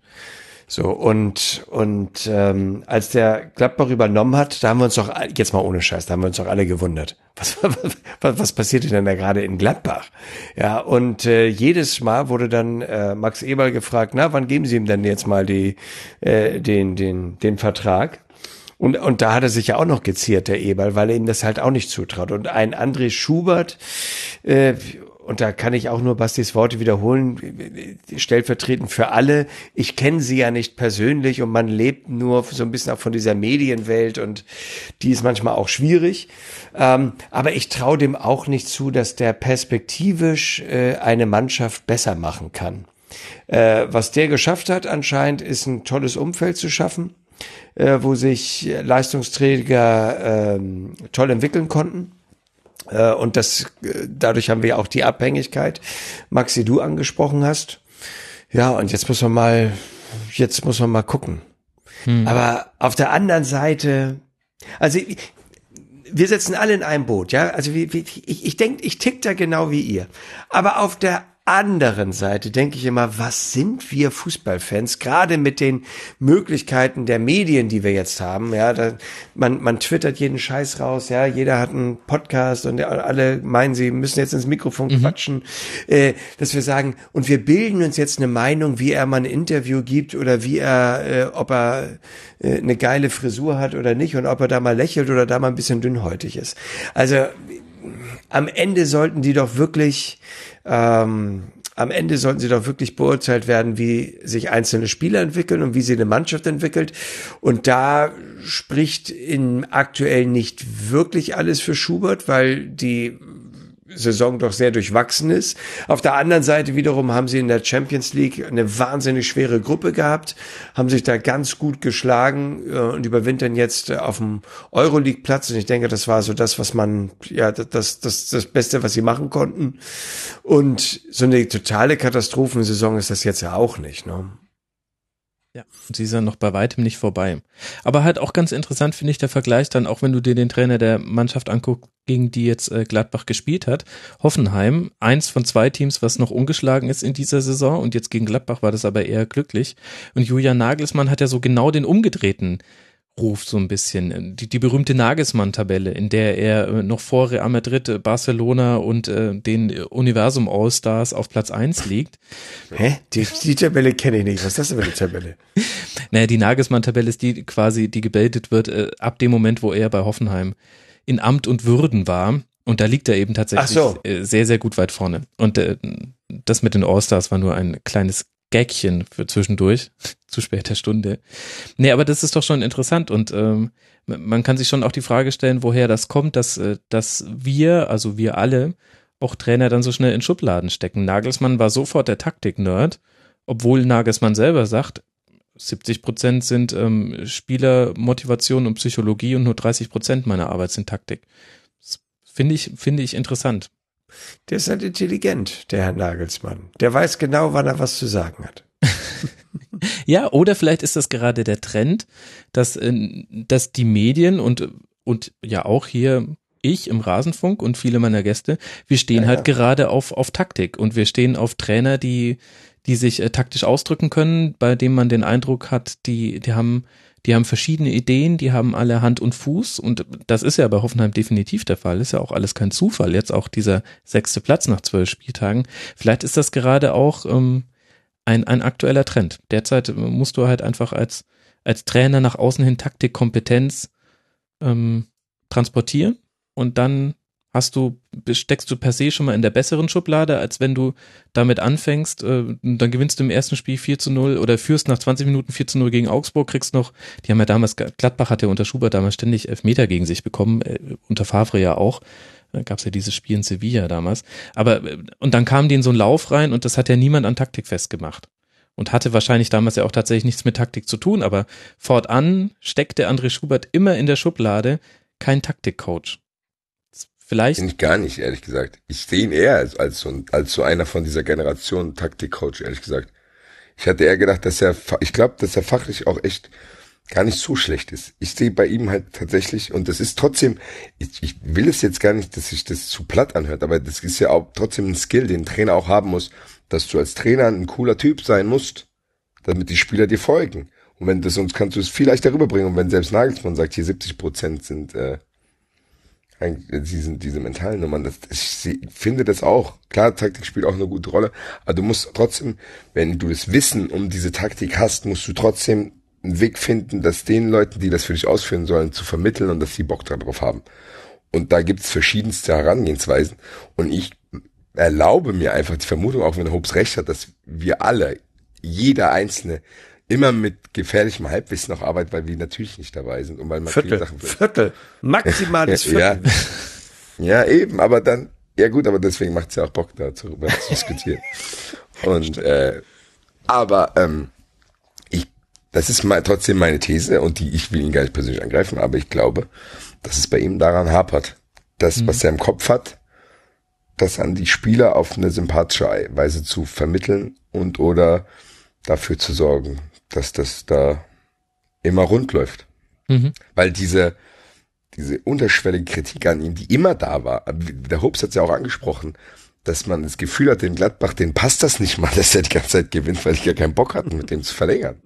So und und ähm, als der Gladbach übernommen hat, da haben wir uns doch jetzt mal ohne Scheiß, da haben wir uns doch alle gewundert. Was was, was, passierte denn da gerade in Gladbach? Ja und äh, jedes Mal wurde dann äh, Max Eberl gefragt, na wann geben Sie ihm denn jetzt mal die äh, den den den Vertrag? Und, und da hat er sich ja auch noch geziert, der Eberl, weil er ihm das halt auch nicht zutraut. Und ein André Schubert, äh, und da kann ich auch nur Bastis Worte wiederholen, stellvertretend für alle. Ich kenne sie ja nicht persönlich und man lebt nur so ein bisschen auch von dieser Medienwelt und die ist manchmal auch schwierig. Ähm, aber ich traue dem auch nicht zu, dass der perspektivisch äh, eine Mannschaft besser machen kann. Äh, was der geschafft hat anscheinend, ist ein tolles Umfeld zu schaffen äh, wo sich Leistungsträger ähm, toll entwickeln konnten. Äh, und das, äh, dadurch haben wir auch die Abhängigkeit, Max, die du angesprochen hast. Ja, und jetzt muss man mal, jetzt muss man mal gucken. Aber auf der anderen Seite, also ich- wir sitzen alle in einem Boot, ja. Also wie, ich, ich denke, ich tick da genau wie ihr. Aber auf der anderen Seite denke ich immer, was sind wir Fußballfans? Gerade mit den Möglichkeiten der Medien, die wir jetzt haben, ja. Da, man, man twittert jeden Scheiß raus, ja. Jeder hat einen Podcast und alle meinen, sie müssen jetzt ins Mikrofon quatschen, äh, dass wir sagen, und wir bilden uns jetzt eine Meinung, wie er mal ein Interview gibt oder wie er, äh, ob er äh, eine geile Frisur hat oder nicht und ob er da mal lächelt oder da mal ein bisschen dünnhäutig ist. Also am Ende sollten die doch wirklich, ähm, am Ende sollten sie doch wirklich beurteilt werden, wie sich einzelne Spieler entwickeln und wie sie eine Mannschaft entwickelt. Und da spricht in aktuell nicht wirklich alles für Schubert, weil die Saison doch sehr durchwachsen ist. Auf der anderen Seite wiederum haben sie in der Champions League eine wahnsinnig schwere Gruppe gehabt, haben sich da ganz gut geschlagen äh, und überwintern jetzt äh, auf dem Euroleague-Platz. Und ich denke, das war so das, was man, ja, das, das, das Beste, was sie machen konnten. Und so eine totale Katastrophensaison ist das jetzt ja auch nicht, ne? Ja, und sie ist ja noch bei weitem nicht vorbei. Aber halt auch ganz interessant finde ich der Vergleich dann, auch wenn du dir den Trainer der Mannschaft anguckst, gegen die jetzt äh, Gladbach gespielt hat. Hoffenheim, eins von zwei Teams, was noch ungeschlagen ist in dieser Saison und jetzt gegen Gladbach war das aber eher glücklich. Und Julian Nagelsmann hat ja so genau den umgedrehten ruft so ein bisschen. Die, die berühmte Nagelsmann-Tabelle, in der er äh, noch vor Real Madrid, äh, Barcelona und äh, den Universum All-Stars auf Platz eins liegt. Hä? Die, die Tabelle kenne ich nicht. Was ist das denn für eine Tabelle? Naja, die Nagelsmann-Tabelle ist die quasi, die gebildet wird äh, ab dem Moment, wo er bei Hoffenheim in Amt und Würden war. Und da liegt er eben tatsächlich so. äh, sehr, sehr gut weit vorne. Und äh, das mit den All-Stars war nur ein kleines Gagchen für zwischendurch, zu später Stunde. Nee, aber das ist doch schon interessant und ähm, man kann sich schon auch die Frage stellen, woher das kommt, dass, äh, dass wir, also wir alle, auch Trainer dann so schnell in Schubladen stecken. Nagelsmann war sofort der Taktik-Nerd, obwohl Nagelsmann selber sagt, 70 Prozent sind ähm, Spielermotivation und Psychologie und nur 30 Prozent meiner Arbeit sind Taktik. Finde ich, finde ich interessant. Der ist halt intelligent, der Herr Nagelsmann. Der weiß genau, wann er was zu sagen hat. ja, oder vielleicht ist das gerade der Trend, dass, äh, dass die Medien und, und ja auch hier ich im Rasenfunk und viele meiner Gäste, wir stehen Ja, halt ja. gerade auf, auf Taktik und wir stehen auf Trainer, die, die sich äh, taktisch ausdrücken können, bei denen man den Eindruck hat, die, die haben, die haben verschiedene Ideen, die haben alle Hand und Fuß und das ist ja bei Hoffenheim definitiv der Fall, ist ja auch alles kein Zufall, jetzt auch dieser sechste Platz nach zwölf Spieltagen. Vielleicht ist das gerade auch ähm, ein, ein aktueller Trend. Derzeit äh, musst du halt einfach als, als Trainer nach außen hin Taktikkompetenz ähm, transportieren und dann hast du, steckst du per se schon mal in der besseren Schublade, als wenn du damit anfängst, äh, dann gewinnst du im ersten Spiel 4 zu 0 oder führst nach 20 Minuten 4 zu 0 gegen Augsburg, kriegst noch, die haben ja damals, Gladbach hat ja unter Schubert damals ständig Elfmeter gegen sich bekommen, äh, unter Favre ja auch, da gab es ja dieses Spiel in Sevilla damals, aber, äh, und dann kam in so einen Lauf rein und das hat ja niemand an Taktik festgemacht. Und hatte wahrscheinlich damals ja auch tatsächlich nichts mit Taktik zu tun, aber fortan steckte André Schubert immer in der Schublade kein Taktikcoach. Vielleicht Bin ich gar nicht, ehrlich gesagt. Ich sehe ihn eher als, als, so, als so einer von dieser Generation Taktikcoach, ehrlich gesagt. Ich hatte eher gedacht, dass er, ich glaube, dass er fachlich auch echt gar nicht so schlecht ist. Ich sehe bei ihm halt tatsächlich, und das ist trotzdem, ich, ich will es jetzt gar nicht, dass sich das zu platt anhört, aber das ist ja auch trotzdem ein Skill, den ein Trainer auch haben muss, dass du als Trainer ein cooler Typ sein musst, damit die Spieler dir folgen. Und wenn das, sonst kannst du es viel leichter rüberbringen. Und wenn selbst Nagelsmann sagt, hier 70 Prozent sind, äh, eigentlich diese, mentalen Nummern, das, ich finde das auch. Klar, Taktik spielt auch eine gute Rolle, aber du musst trotzdem, wenn du das Wissen um diese Taktik hast, musst du trotzdem einen Weg finden, das den Leuten, die das für dich ausführen sollen, zu vermitteln und dass sie Bock darauf haben. Und da gibt's verschiedenste Herangehensweisen. Und ich erlaube mir einfach die Vermutung, auch wenn Hobbes recht hat, dass wir alle, jeder Einzelne, immer mit gefährlichem Halbwissen noch arbeitet, weil wir natürlich nicht dabei sind und weil man viele Viertel, Sachen Viertel, maximales ja, Viertel. ja, eben, aber dann, ja gut, aber deswegen macht's ja auch Bock, darüber zu diskutieren. Und äh, aber ähm, ich, das ist mal trotzdem meine These und die, ich will ihn gar nicht persönlich angreifen, aber ich glaube, dass es bei ihm daran hapert. Das, was er im Kopf hat, das an die Spieler auf eine sympathische Weise zu vermitteln und oder dafür zu sorgen, dass das da immer rund läuft. Mhm. Weil diese, diese unterschwellige Kritik an ihm, die immer da war, der Hobbs hat es ja auch angesprochen, dass man das Gefühl hat, dem Gladbach, den passt das nicht mal, dass er die ganze Zeit gewinnt, weil die gar keinen Bock hatten, mit dem zu verlängern.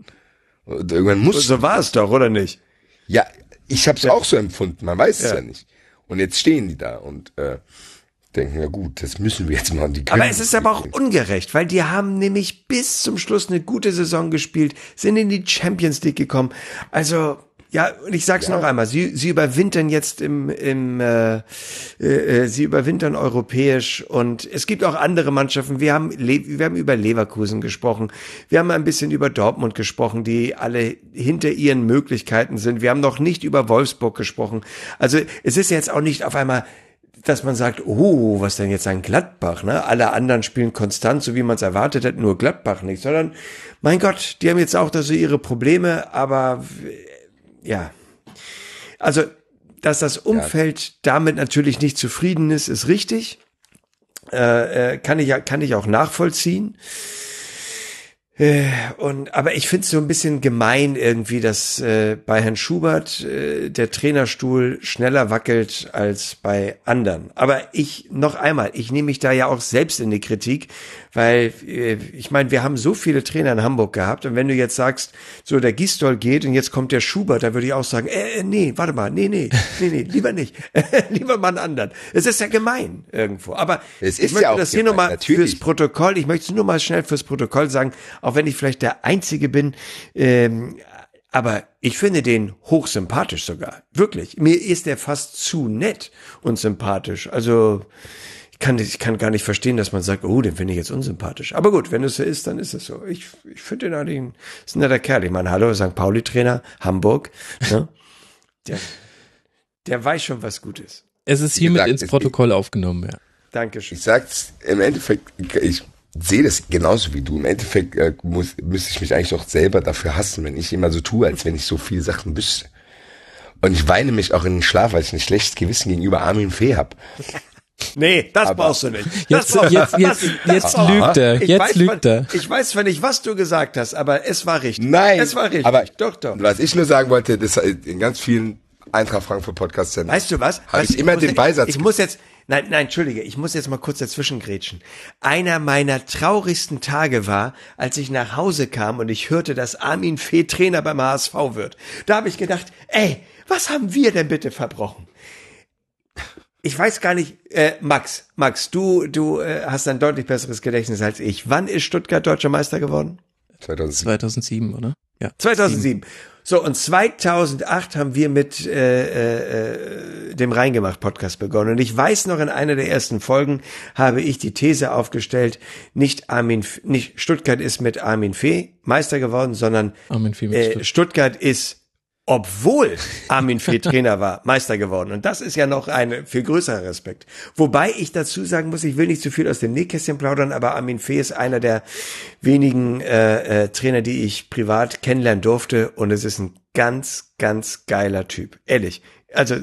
Und irgendwann muss, So war es doch, oder nicht? ja, ich habe es auch so empfunden, man weiß es Ja. ja nicht. Und jetzt stehen die da und äh, denken, na gut, das müssen wir jetzt machen. Die Aber es ist aber auch ungerecht, weil die haben nämlich bis zum Schluss eine gute Saison gespielt, sind in die Champions League gekommen. Also ja, und ich sag's noch einmal, sie, sie überwintern jetzt im, im äh, äh, sie überwintern europäisch und es gibt auch andere Mannschaften. Wir haben, wir haben über Leverkusen gesprochen, wir haben ein bisschen über Dortmund gesprochen, die alle hinter ihren Möglichkeiten sind. Wir haben noch nicht über Wolfsburg gesprochen. Also es ist jetzt auch nicht auf einmal dass man sagt, oh, was denn jetzt ein Gladbach, ne? Alle anderen spielen konstant, so wie man es erwartet hat, nur Gladbach nicht, sondern mein Gott, die haben jetzt auch da so ihre Probleme, aber ja. Also, dass das Umfeld damit natürlich nicht zufrieden ist, ist richtig. Äh, äh, kann ich ja, kann ich auch nachvollziehen. Äh, Und aber ich finde es so ein bisschen gemein irgendwie, dass äh, bei Herrn Schubert äh, der Trainerstuhl schneller wackelt als bei anderen. Aber ich noch einmal, ich nehme mich da ja auch selbst in die Kritik, weil äh, ich meine, wir haben so viele Trainer in Hamburg gehabt und wenn du jetzt sagst, so der Gistol geht und jetzt kommt der Schubert, da würde ich auch sagen, äh, äh, nee, warte mal, nee, nee, nee, nee, lieber nicht, lieber mal einen anderen. Es ist ja gemein irgendwo. Aber Es ich ist möchte ja auch das hier gemein, nochmal natürlich. fürs Protokoll, ich möchte es nur mal schnell fürs Protokoll sagen, auch wenn ich vielleicht der Einzige bin, ähm, aber ich finde den hochsympathisch sogar. Wirklich. Mir ist der fast zu nett und sympathisch. Also, ich kann, ich kann gar nicht verstehen, dass man sagt, oh, den finde ich jetzt unsympathisch. Aber gut, wenn es so ist, dann ist es so. Ich, ich finde den eigentlich ein, ist ein netter Kerl. Ich meine, hallo, St. Pauli-Trainer, Hamburg. Ne? Der, der weiß schon, was gut ist. Es ist hiermit gesagt, ins Protokoll aufgenommen, ja. Dankeschön. Ich sag's im Endeffekt, ich sehe das genauso wie du. Im Endeffekt äh, muss, müsste ich mich eigentlich doch selber dafür hassen, wenn ich immer so tue, als wenn ich so viele Sachen wüsste. Und ich weine mich auch in den Schlaf, weil ich ein schlechtes Gewissen gegenüber Armin Fee hab. Nee, das Aber- brauchst du nicht. Jetzt- das jetzt- jetzt- das- jetzt das- lügt er. Ich Jetzt weiß, lügt zwar- er. Ich weiß zwar nicht, was du gesagt hast, aber es war richtig. Nein, Es war richtig. aber doch, doch. was ich nur sagen wollte, das in ganz vielen Eintracht Frankfurt Podcasts Weißt du was? Habe ich immer den jetzt- Beisatz. Ich muss jetzt, nein, nein, entschuldige, ich muss jetzt mal kurz dazwischen grätschen. Einer meiner traurigsten Tage war, als ich nach Hause kam und ich hörte, dass Armin Fee Trainer beim HSV wird. Da habe ich gedacht, ey, was haben wir denn bitte verbrochen? Ich weiß gar nicht, äh, Max, Max, du, du äh, hast ein deutlich besseres Gedächtnis als ich. Wann ist Stuttgart deutscher Meister geworden? 2007. 2007, oder? Ja. 2007. So, und 2008 haben wir mit äh, äh, dem Reingemacht Podcast begonnen. Und ich weiß noch, in einer der ersten Folgen habe ich die These aufgestellt, nicht Armin, nicht Stuttgart ist mit Armin Fee Meister geworden, sondern Armin Fee mit äh. Stuttgart ist, obwohl Armin Fee Trainer war, Meister geworden. Und das ist ja noch ein viel größerer Respekt. Wobei ich dazu sagen muss, ich will nicht zu viel aus dem Nähkästchen plaudern, aber Armin Fee ist einer der wenigen äh, äh, Trainer, die ich privat kennenlernen durfte. Und es ist ein ganz, ganz geiler Typ. Ehrlich. Also äh,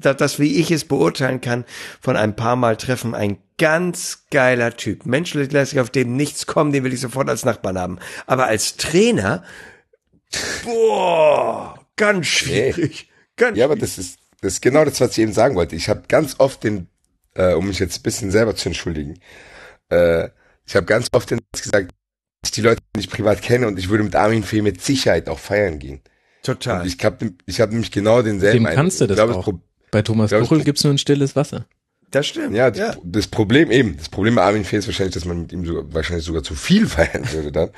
das, das, wie ich es beurteilen kann, von ein paar Mal treffen, ein ganz geiler Typ. Menschlich lässt sich auf dem nichts kommen, den will ich sofort als Nachbarn haben. Aber als Trainer, boah, ganz schwierig. Ganz Ja, aber das ist, das ist genau das, was ich eben sagen wollte. Ich habe ganz oft den, äh, um mich jetzt ein bisschen selber zu entschuldigen, äh, ich habe ganz oft den Satz gesagt, dass ich die Leute nicht privat kenne und ich würde mit Armin Fee mit Sicherheit auch feiern gehen. total. Und ich habe ich hab nämlich genau denselben Dem kannst du das glaube, auch. Das Bei Thomas Tuchel gibt's nur ein stilles Wasser. Das stimmt. ja, das, das Problem eben, das Problem bei Armin Fee ist wahrscheinlich, dass man mit ihm sogar, wahrscheinlich sogar zu viel feiern würde dann.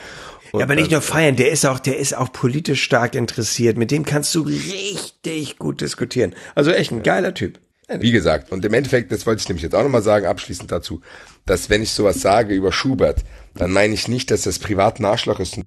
Und, Ja, aber nicht äh, nur feiern, der ist auch, der ist auch politisch stark interessiert. Mit dem kannst du richtig gut diskutieren. Also echt ein geiler Typ. Wie gesagt, und im Endeffekt, das wollte ich nämlich jetzt auch nochmal sagen, abschließend dazu, dass wenn ich sowas sage über Schubert, dann meine ich nicht, dass das privat ein Arschloch ist.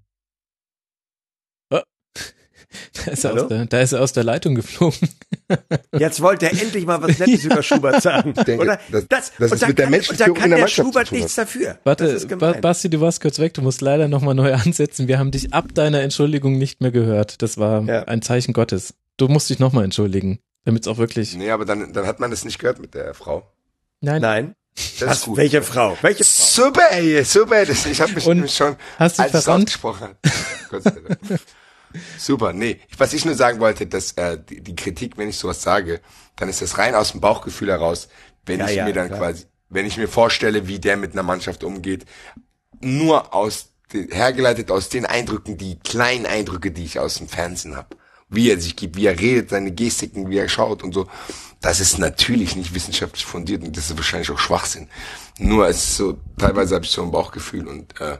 Da ist, er Hallo? aus der, da ist er aus der Leitung geflogen. Jetzt wollte er endlich mal was Nettes über Schubert sagen. denke, oder? das- das und ist da mit der kann, und da kann der der Schubert nichts dafür. das Warte. Basti, du warst kurz weg. Du musst leider nochmal neu ansetzen. Wir haben dich ab deiner Entschuldigung nicht mehr gehört. Das war Ja. ein Zeichen Gottes. Du musst dich nochmal entschuldigen, damit es auch wirklich. Nee, aber dann, dann hat man das nicht gehört mit der Frau. Nein. Nein. Das gut. welche Frau? Welche Frau? Super, ey, super. Das, ich habe mich nämlich schon, hast du als es verrannt? ausgesprochen hat. Super, nee. Was ich nur sagen wollte, dass äh, die, die Kritik, wenn ich sowas sage, dann ist das rein aus dem Bauchgefühl heraus, wenn Ja, ich ja, mir dann klar. quasi, wenn ich mir vorstelle, wie der mit einer Mannschaft umgeht, nur aus hergeleitet aus den Eindrücken, die kleinen Eindrücke, die ich aus dem Fernsehen habe. Wie er sich gibt, wie er redet, seine Gestiken, wie er schaut und so. Das ist natürlich nicht wissenschaftlich fundiert und das ist wahrscheinlich auch Schwachsinn. Nur es ist so, teilweise habe ich so ein Bauchgefühl und äh,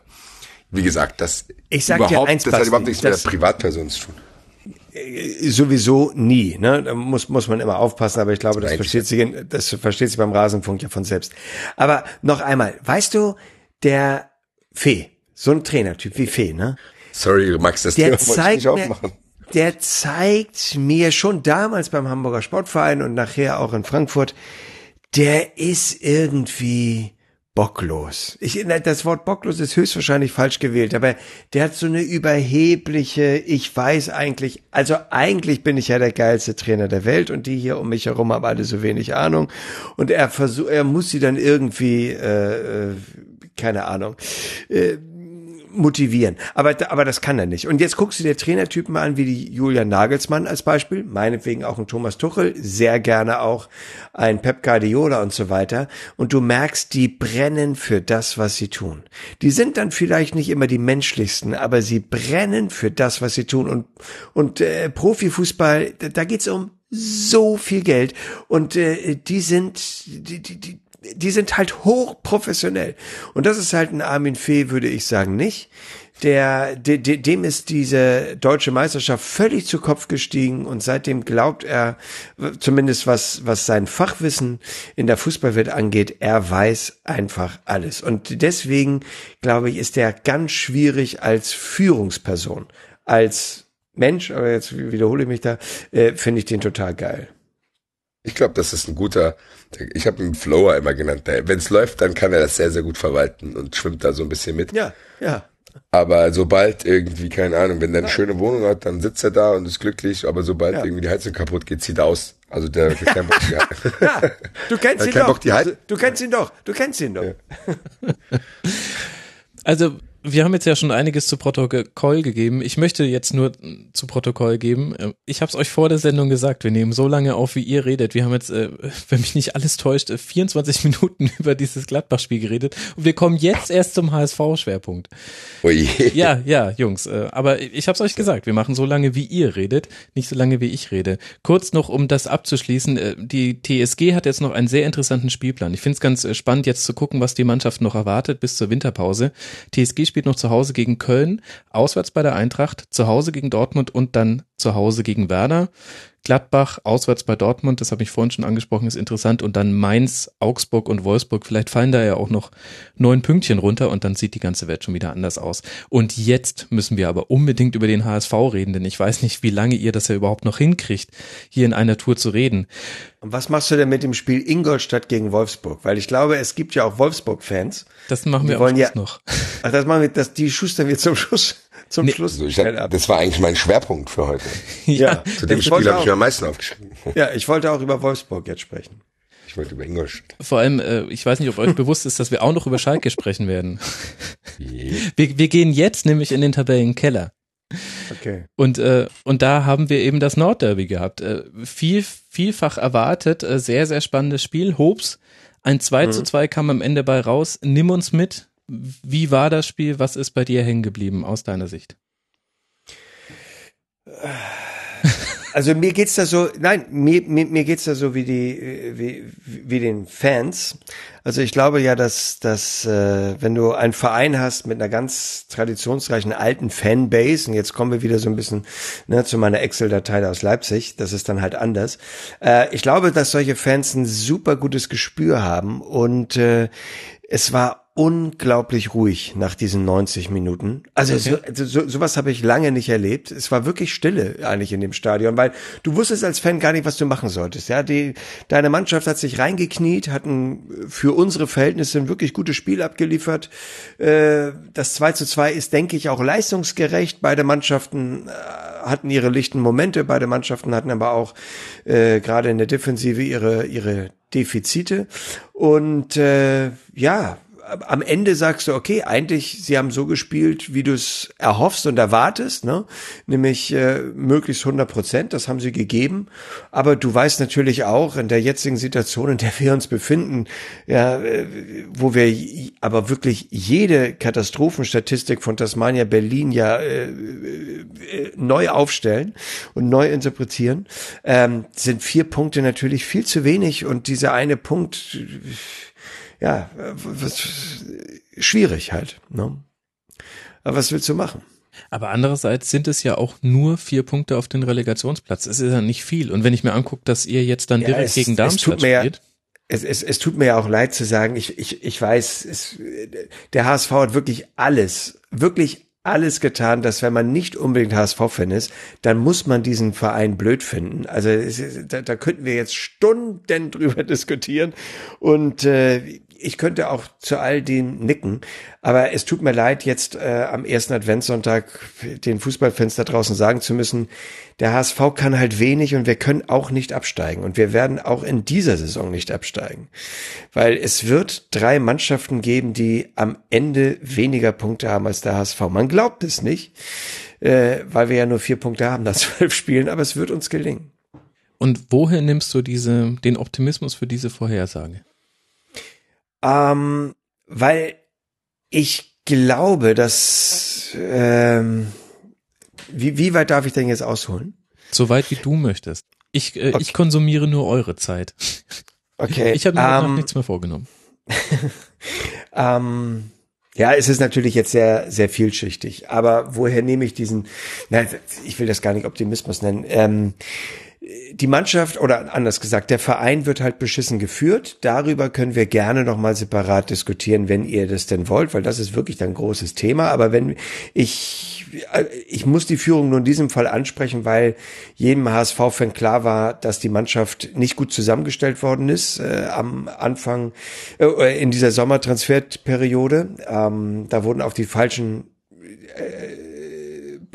wie gesagt, das Ich sag dir überhaupt, eins, das hat überhaupt nichts mit das- der Privatperson zu tun. Sowieso nie. Ne? Da muss, muss man immer aufpassen, aber ich glaube, das Eigentlich versteht, sich, das versteht sich beim Rasenfunk ja von selbst. Aber noch einmal, weißt du, der Fee, so ein Trainertyp wie Fee, ne? Sorry, Max, das der Thema wollte ich zeigt nicht mir, aufmachen. der zeigt mir schon damals beim Hamburger Sportverein und nachher auch in Frankfurt, der ist irgendwie bocklos. Ich, das Wort bocklos ist höchstwahrscheinlich falsch gewählt, aber der hat so eine überhebliche, ich weiß eigentlich, also eigentlich bin ich ja der geilste Trainer der Welt und die hier um mich herum haben alle so wenig Ahnung und er versucht, er muss sie dann irgendwie, äh, äh, keine Ahnung, äh, motivieren. Aber, aber das kann er nicht. Und jetzt guckst du dir Trainertypen an, wie die Julian Nagelsmann als Beispiel, meinetwegen auch ein Thomas Tuchel, sehr gerne auch ein Pep Guardiola und so weiter. Und du merkst, die brennen für das, was sie tun. Die sind dann vielleicht nicht immer die menschlichsten, aber sie brennen für das, was sie tun. Und, und äh, Profifußball, da, da geht's um so viel Geld. Und äh, die sind, die, die, die, die sind halt hochprofessionell. Und das ist halt ein Armin Fee, würde ich sagen, nicht. Der, de, de, dem ist diese deutsche Meisterschaft völlig zu Kopf gestiegen und seitdem glaubt er, zumindest was, was sein Fachwissen in der Fußballwelt angeht, er weiß einfach alles. Und deswegen, glaube ich, ist er ganz schwierig als Führungsperson, als Mensch, aber jetzt wiederhole ich mich da, äh, finde ich den total geil. Ich glaube, das ist ein guter, ich habe ihn Flower immer genannt. Wenn es läuft, dann kann er das sehr, sehr gut verwalten und schwimmt da so ein bisschen mit. Ja, ja. Aber sobald irgendwie, keine Ahnung, wenn der eine schöne Wohnung hat, dann sitzt er da und ist glücklich, aber sobald ja. irgendwie die Heizung kaputt geht, zieht er aus. Also der, der keinen Bock, ja, du kennst ihn doch. Du kennst ihn doch. Du kennst ihn doch. Ja. Also wir haben jetzt ja schon einiges zu Protokoll gegeben. Ich möchte jetzt nur zu Protokoll geben. Ich habe es euch vor der Sendung gesagt. Wir nehmen so lange auf, wie ihr redet. Wir haben jetzt, äh, wenn mich nicht alles täuscht, 24 Minuten über dieses Gladbach-Spiel geredet. Und wir kommen jetzt erst zum HSV-Schwerpunkt. Ja, ja, Jungs. Äh, aber ich habe es euch gesagt. Wir machen so lange, wie ihr redet, nicht so lange, wie ich rede. Kurz noch, um das abzuschließen. Äh, die TSG hat jetzt noch einen sehr interessanten Spielplan. Ich finde es ganz spannend, jetzt zu gucken, was die Mannschaft noch erwartet bis zur Winterpause. TSG spielt noch zu Hause gegen Köln, auswärts bei der Eintracht, zu Hause gegen Dortmund und dann zu Hause gegen Werder. Gladbach auswärts bei Dortmund, das habe ich vorhin schon angesprochen, ist interessant. Und dann Mainz, Augsburg und Wolfsburg. Vielleicht fallen da ja auch noch neun Pünktchen runter und dann sieht die ganze Welt schon wieder anders aus. Und jetzt müssen wir aber unbedingt über den HSV reden, denn ich weiß nicht, wie lange ihr das ja überhaupt noch hinkriegt, hier in einer Tour zu reden. Und was machst du denn mit dem Spiel Ingolstadt gegen Wolfsburg? Weil ich glaube, es gibt ja auch Wolfsburg-Fans. Das machen wir auch ja, noch. Ach, das machen wir, das, die schustern wir zum Schluss zum nee, Schluss. Also ich, das war eigentlich mein Schwerpunkt für heute. ja, zu dem Spiel habe ich mir am meisten aufgeschrieben. Ja, ich wollte auch über Wolfsburg jetzt sprechen. Ich wollte über Ingolstadt. Vor allem, äh, ich weiß nicht, ob euch bewusst ist, dass wir auch noch über Schalke sprechen werden. wir, wir gehen jetzt nämlich in den Tabellenkeller. Okay. Und, äh, und da haben wir eben das Nordderby gehabt. Äh, viel, vielfach erwartet, äh, sehr, sehr spannendes Spiel. Hobbs, ein 2 mhm. zu 2 kam am Ende bei raus. Nimm uns mit. Wie war das Spiel? Was ist bei dir hängen geblieben aus deiner Sicht? Also mir geht's da so, nein, mir, mir, mir geht's da so wie die, wie, wie den Fans. Also ich glaube ja, dass, dass äh, wenn du einen Verein hast mit einer ganz traditionsreichen alten Fanbase, und jetzt kommen wir wieder so ein bisschen ne, zu meiner Excel-Datei aus Leipzig, das ist dann halt anders. Äh, ich glaube, dass solche Fans ein super gutes Gespür haben und äh, es war unglaublich ruhig nach diesen 90 Minuten. Also okay. so, so, sowas habe ich lange nicht erlebt. Es war wirklich Stille eigentlich in dem Stadion, weil du wusstest als Fan gar nicht, was du machen solltest. Ja, die deine Mannschaft hat sich reingekniet, hatten für unsere Verhältnisse ein wirklich gutes Spiel abgeliefert. Äh, das 2 zu 2 ist, denke ich, auch leistungsgerecht. Beide Mannschaften äh, hatten ihre lichten Momente, beide Mannschaften hatten aber auch äh, gerade in der Defensive ihre ihre Defizite und äh, ja am Ende sagst du, okay, eigentlich, sie haben so gespielt, wie du es erhoffst und erwartest, ne? nämlich äh, möglichst 100 Prozent, das haben sie gegeben. Aber du weißt natürlich auch in der jetzigen Situation, in der wir uns befinden, ja, äh, wo wir aber wirklich jede Katastrophenstatistik von Tasmania Berlin ja äh, äh, neu aufstellen und neu interpretieren, ähm, sind vier Punkte natürlich viel zu wenig und dieser eine Punkt ja, schwierig halt. Ne? Aber was willst du machen? Aber andererseits sind es ja auch nur vier Punkte auf den Relegationsplatz. Es ist ja nicht viel. Und wenn ich mir angucke, dass ihr jetzt dann ja, direkt es, gegen Darmstadt spielt. Es, es, es tut mir ja auch leid zu sagen, ich, ich, ich weiß, es, der HSV hat wirklich alles, wirklich alles getan, dass wenn man nicht unbedingt HSV-Fan ist, dann muss man diesen Verein blöd finden. Also es, da, da könnten wir jetzt Stunden drüber diskutieren. Und äh, ich könnte auch zu all dem nicken, aber es tut mir leid, jetzt äh, am ersten Adventssonntag den Fußballfans da draußen sagen zu müssen, der HSV kann halt wenig und wir können auch nicht absteigen und wir werden auch in dieser Saison nicht absteigen, weil es wird drei Mannschaften geben, die am Ende weniger Punkte haben als der HSV. Man glaubt es nicht, äh, weil wir ja nur vier Punkte haben nach zwölf Spielen, aber es wird uns gelingen. Und woher nimmst du diese, den Optimismus für diese Vorhersage? Ähm, weil ich glaube, dass ähm, wie, wie weit darf ich denn jetzt ausholen? So weit wie du möchtest. Ich, äh, okay. ich konsumiere nur eure Zeit. Okay. Ich habe mir um, noch ähm, nichts mehr vorgenommen. ähm, ja, es ist natürlich jetzt sehr, sehr vielschichtig. Aber woher nehme ich diesen, na, ich will das gar nicht Optimismus nennen. Ähm, die Mannschaft oder anders gesagt, der Verein wird halt beschissen geführt. Darüber können wir gerne noch mal separat diskutieren, wenn ihr das denn wollt, weil das ist wirklich ein großes Thema. Aber wenn ich, ich muss die Führung nur in diesem Fall ansprechen, weil jedem HSV-Fan klar war, dass die Mannschaft nicht gut zusammengestellt worden ist äh, am Anfang äh, in dieser Sommertransferperiode. Ähm, da wurden auf die falschen äh,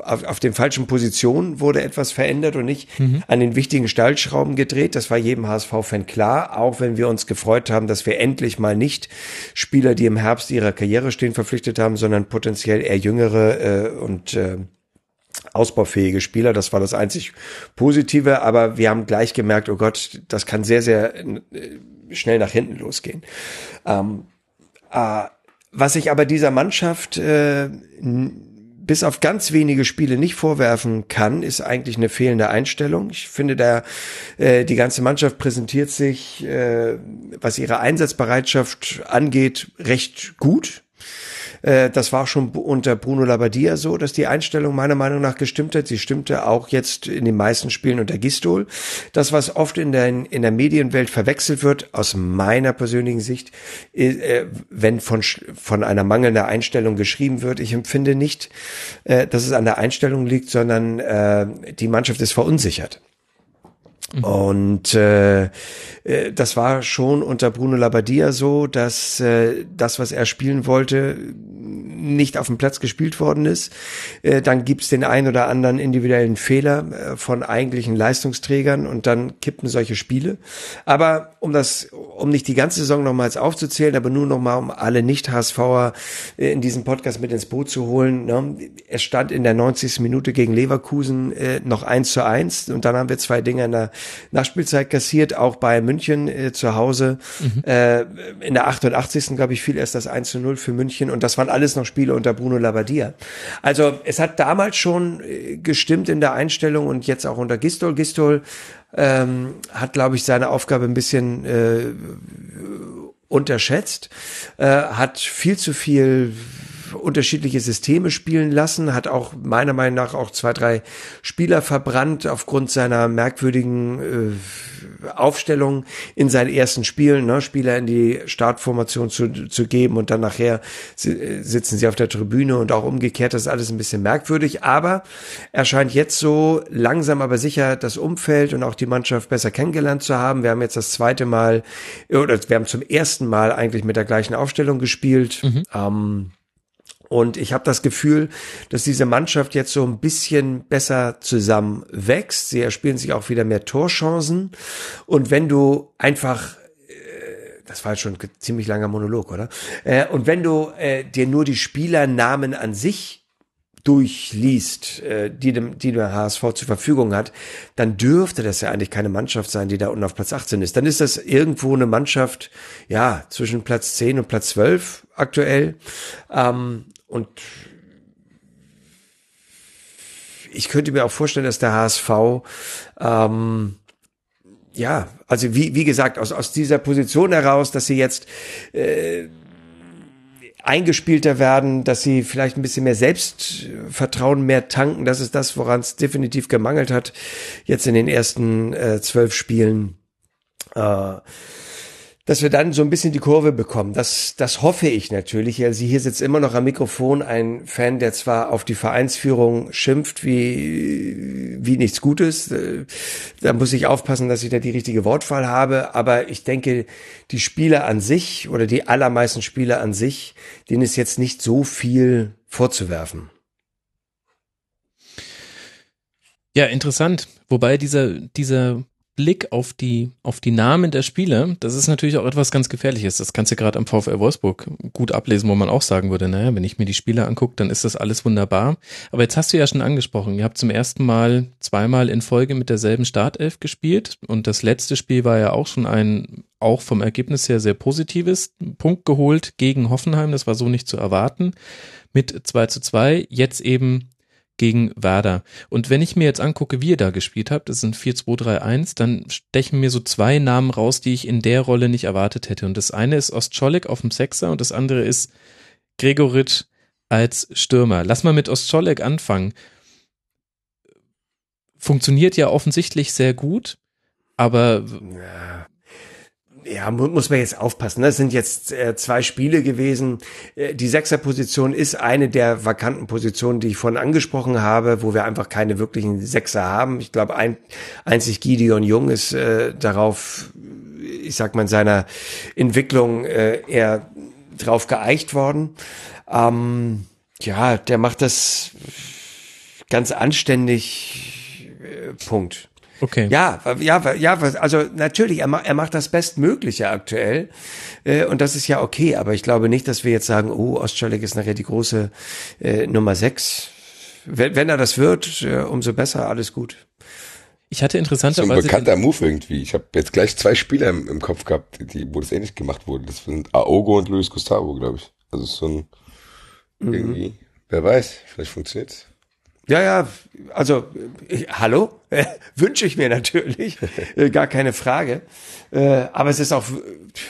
auf, auf den falschen Positionen wurde etwas verändert und nicht mhm. an den wichtigen Stellschrauben gedreht. Das war jedem HSV-Fan klar, auch wenn wir uns gefreut haben, dass wir endlich mal nicht Spieler, die im Herbst ihrer Karriere stehen, verpflichtet haben, sondern potenziell eher jüngere äh, und äh, ausbaufähige Spieler. Das war das einzig Positive, aber wir haben gleich gemerkt, oh Gott, das kann sehr, sehr äh, schnell nach hinten losgehen. Ähm, äh, was ich aber dieser Mannschaft äh, bis auf ganz wenige Spiele nicht vorwerfen kann, ist eigentlich eine fehlende Einstellung. Ich finde, da äh, die ganze Mannschaft präsentiert sich, äh, was ihre Einsatzbereitschaft angeht, recht gut. Äh, das war schon unter Bruno Labbadia so, dass die Einstellung meiner Meinung nach gestimmt hat. Sie stimmte auch jetzt in den meisten Spielen unter Gistol. Das, was oft in der, in der Medienwelt verwechselt wird, aus meiner persönlichen Sicht, äh, wenn von, von einer mangelnden Einstellung geschrieben wird, ich empfinde nicht, äh, dass es an der Einstellung liegt, sondern die Mannschaft ist verunsichert. Mhm. Und äh, äh, das war schon unter Bruno Labbadia so, dass äh, das, was er spielen wollte, nicht auf dem Platz gespielt worden ist. Äh, dann gibt's den ein oder anderen individuellen Fehler äh, von eigentlichen Leistungsträgern und dann kippen solche Spiele. Aber um das, um nicht die ganze Saison nochmals aufzuzählen, aber nur nochmal, um alle Nicht-HSVer äh, in diesem Podcast mit ins Boot zu holen. Ne? Es stand in der 90. Minute gegen Leverkusen äh, noch eins zu eins und dann haben wir zwei Dinge in der Nachspielzeit kassiert, auch bei München äh, zu Hause. Mhm. Äh, in der 88. glaube ich fiel erst das 1 zu 0 für München und das waren alles noch Spiele unter Bruno Labbadia. Also es hat damals schon äh, gestimmt in der Einstellung und jetzt auch unter Gistol. Gistol ähm, hat, glaube ich, seine Aufgabe ein bisschen äh, unterschätzt, äh, hat viel zu viel unterschiedliche Systeme spielen lassen, hat auch meiner Meinung nach auch zwei, drei Spieler verbrannt aufgrund seiner merkwürdigen äh, Aufstellung in seinen ersten Spielen, ne, Spieler in die Startformation zu, zu geben und dann nachher sitzen sie auf der Tribüne und auch umgekehrt, das ist alles ein bisschen merkwürdig, aber er scheint jetzt so langsam aber sicher das Umfeld und auch die Mannschaft besser kennengelernt zu haben. Wir haben jetzt das zweite Mal, oder wir haben zum ersten Mal eigentlich mit der gleichen Aufstellung gespielt. Mhm. Ähm, und ich habe das Gefühl, dass diese Mannschaft jetzt so ein bisschen besser zusammen wächst. Sie erspielen sich auch wieder mehr Torchancen. Und wenn du einfach äh, das war jetzt schon ein ziemlich langer Monolog, oder? Äh, und wenn du äh, dir nur die Spielernamen an sich durchliest, die dem, die der HSV zur Verfügung hat, dann dürfte das ja eigentlich keine Mannschaft sein, die da unten auf Platz 18 ist. Dann ist das irgendwo eine Mannschaft, ja, zwischen Platz 10 und Platz 12 aktuell. Ähm, und ich könnte mir auch vorstellen, dass der HSV ähm, ja, also wie, wie gesagt, aus, aus dieser Position heraus, dass sie jetzt äh, eingespielter werden, dass sie vielleicht ein bisschen mehr Selbstvertrauen mehr tanken. Das ist das, woran es definitiv gemangelt hat, jetzt in den ersten äh, zwölf Spielen. Äh, dass wir dann so ein bisschen die Kurve bekommen. Das, das hoffe ich natürlich. Also hier sitzt immer noch am Mikrofon ein Fan, der zwar auf die Vereinsführung schimpft wie, wie nichts Gutes. Äh, da muss ich aufpassen, dass ich da die richtige Wortwahl habe. Aber ich denke, die Spieler an sich oder die allermeisten Spieler an sich, denen ist jetzt nicht so viel vorzuwerfen. Ja, interessant. Wobei dieser, dieser Blick auf die, auf die Namen der Spieler, das ist natürlich auch etwas ganz Gefährliches. Das kannst du gerade am VfL Wolfsburg gut ablesen, wo man auch sagen würde, naja, wenn ich mir die Spieler angucke, dann ist das alles wunderbar. Aber jetzt hast du ja schon angesprochen, ihr habt zum ersten Mal zweimal in Folge mit derselben Startelf gespielt und das letzte Spiel war ja auch schon ein, auch vom Ergebnis her sehr positives Punkt geholt gegen Hoffenheim. Das war so nicht zu erwarten. Mit 2 zu 2, jetzt eben gegen Werder. Und wenn ich mir jetzt angucke, wie ihr da gespielt habt, das sind 4-2-3-1, dann stechen mir so zwei Namen raus, die ich in der Rolle nicht erwartet hätte. Und das eine ist Ostscholek auf dem Sechser und das andere ist Gregoritsch als Stürmer. Lass mal mit Ostscholek anfangen. Funktioniert ja offensichtlich sehr gut, aber ja ja, muss man jetzt aufpassen. Das sind jetzt äh, zwei Spiele gewesen. Äh, die Sechserposition ist eine der vakanten Positionen, die ich vorhin angesprochen habe, wo wir einfach keine wirklichen Sechser haben. Ich glaube, ein, einzig Gideon Jung ist äh, darauf, ich sag mal, in seiner Entwicklung äh, eher drauf geeicht worden. Ähm, ja, der macht das ganz anständig. Äh, Punkt. Okay. Ja, ja, ja, also natürlich, er, macht, er macht das Bestmögliche aktuell äh, und das ist ja okay, aber ich glaube nicht, dass wir jetzt sagen, oh, Ostschalek ist nachher die große äh, Nummer sechs. Wenn, wenn er das wird, äh, umso besser, alles gut. Ich hatte interessanterweise... So ein bekannter Move irgendwie. Ich habe jetzt gleich zwei Spieler im, im Kopf gehabt, die, wo das ähnlich gemacht wurde. Das sind Aogo und Luis Gustavo, glaube ich. Also so ein, mhm. irgendwie, wer weiß, vielleicht funktioniert's. Ja, ja, also ich, hallo, äh, wünsche ich mir natürlich, äh, gar keine Frage. Äh, aber es ist auch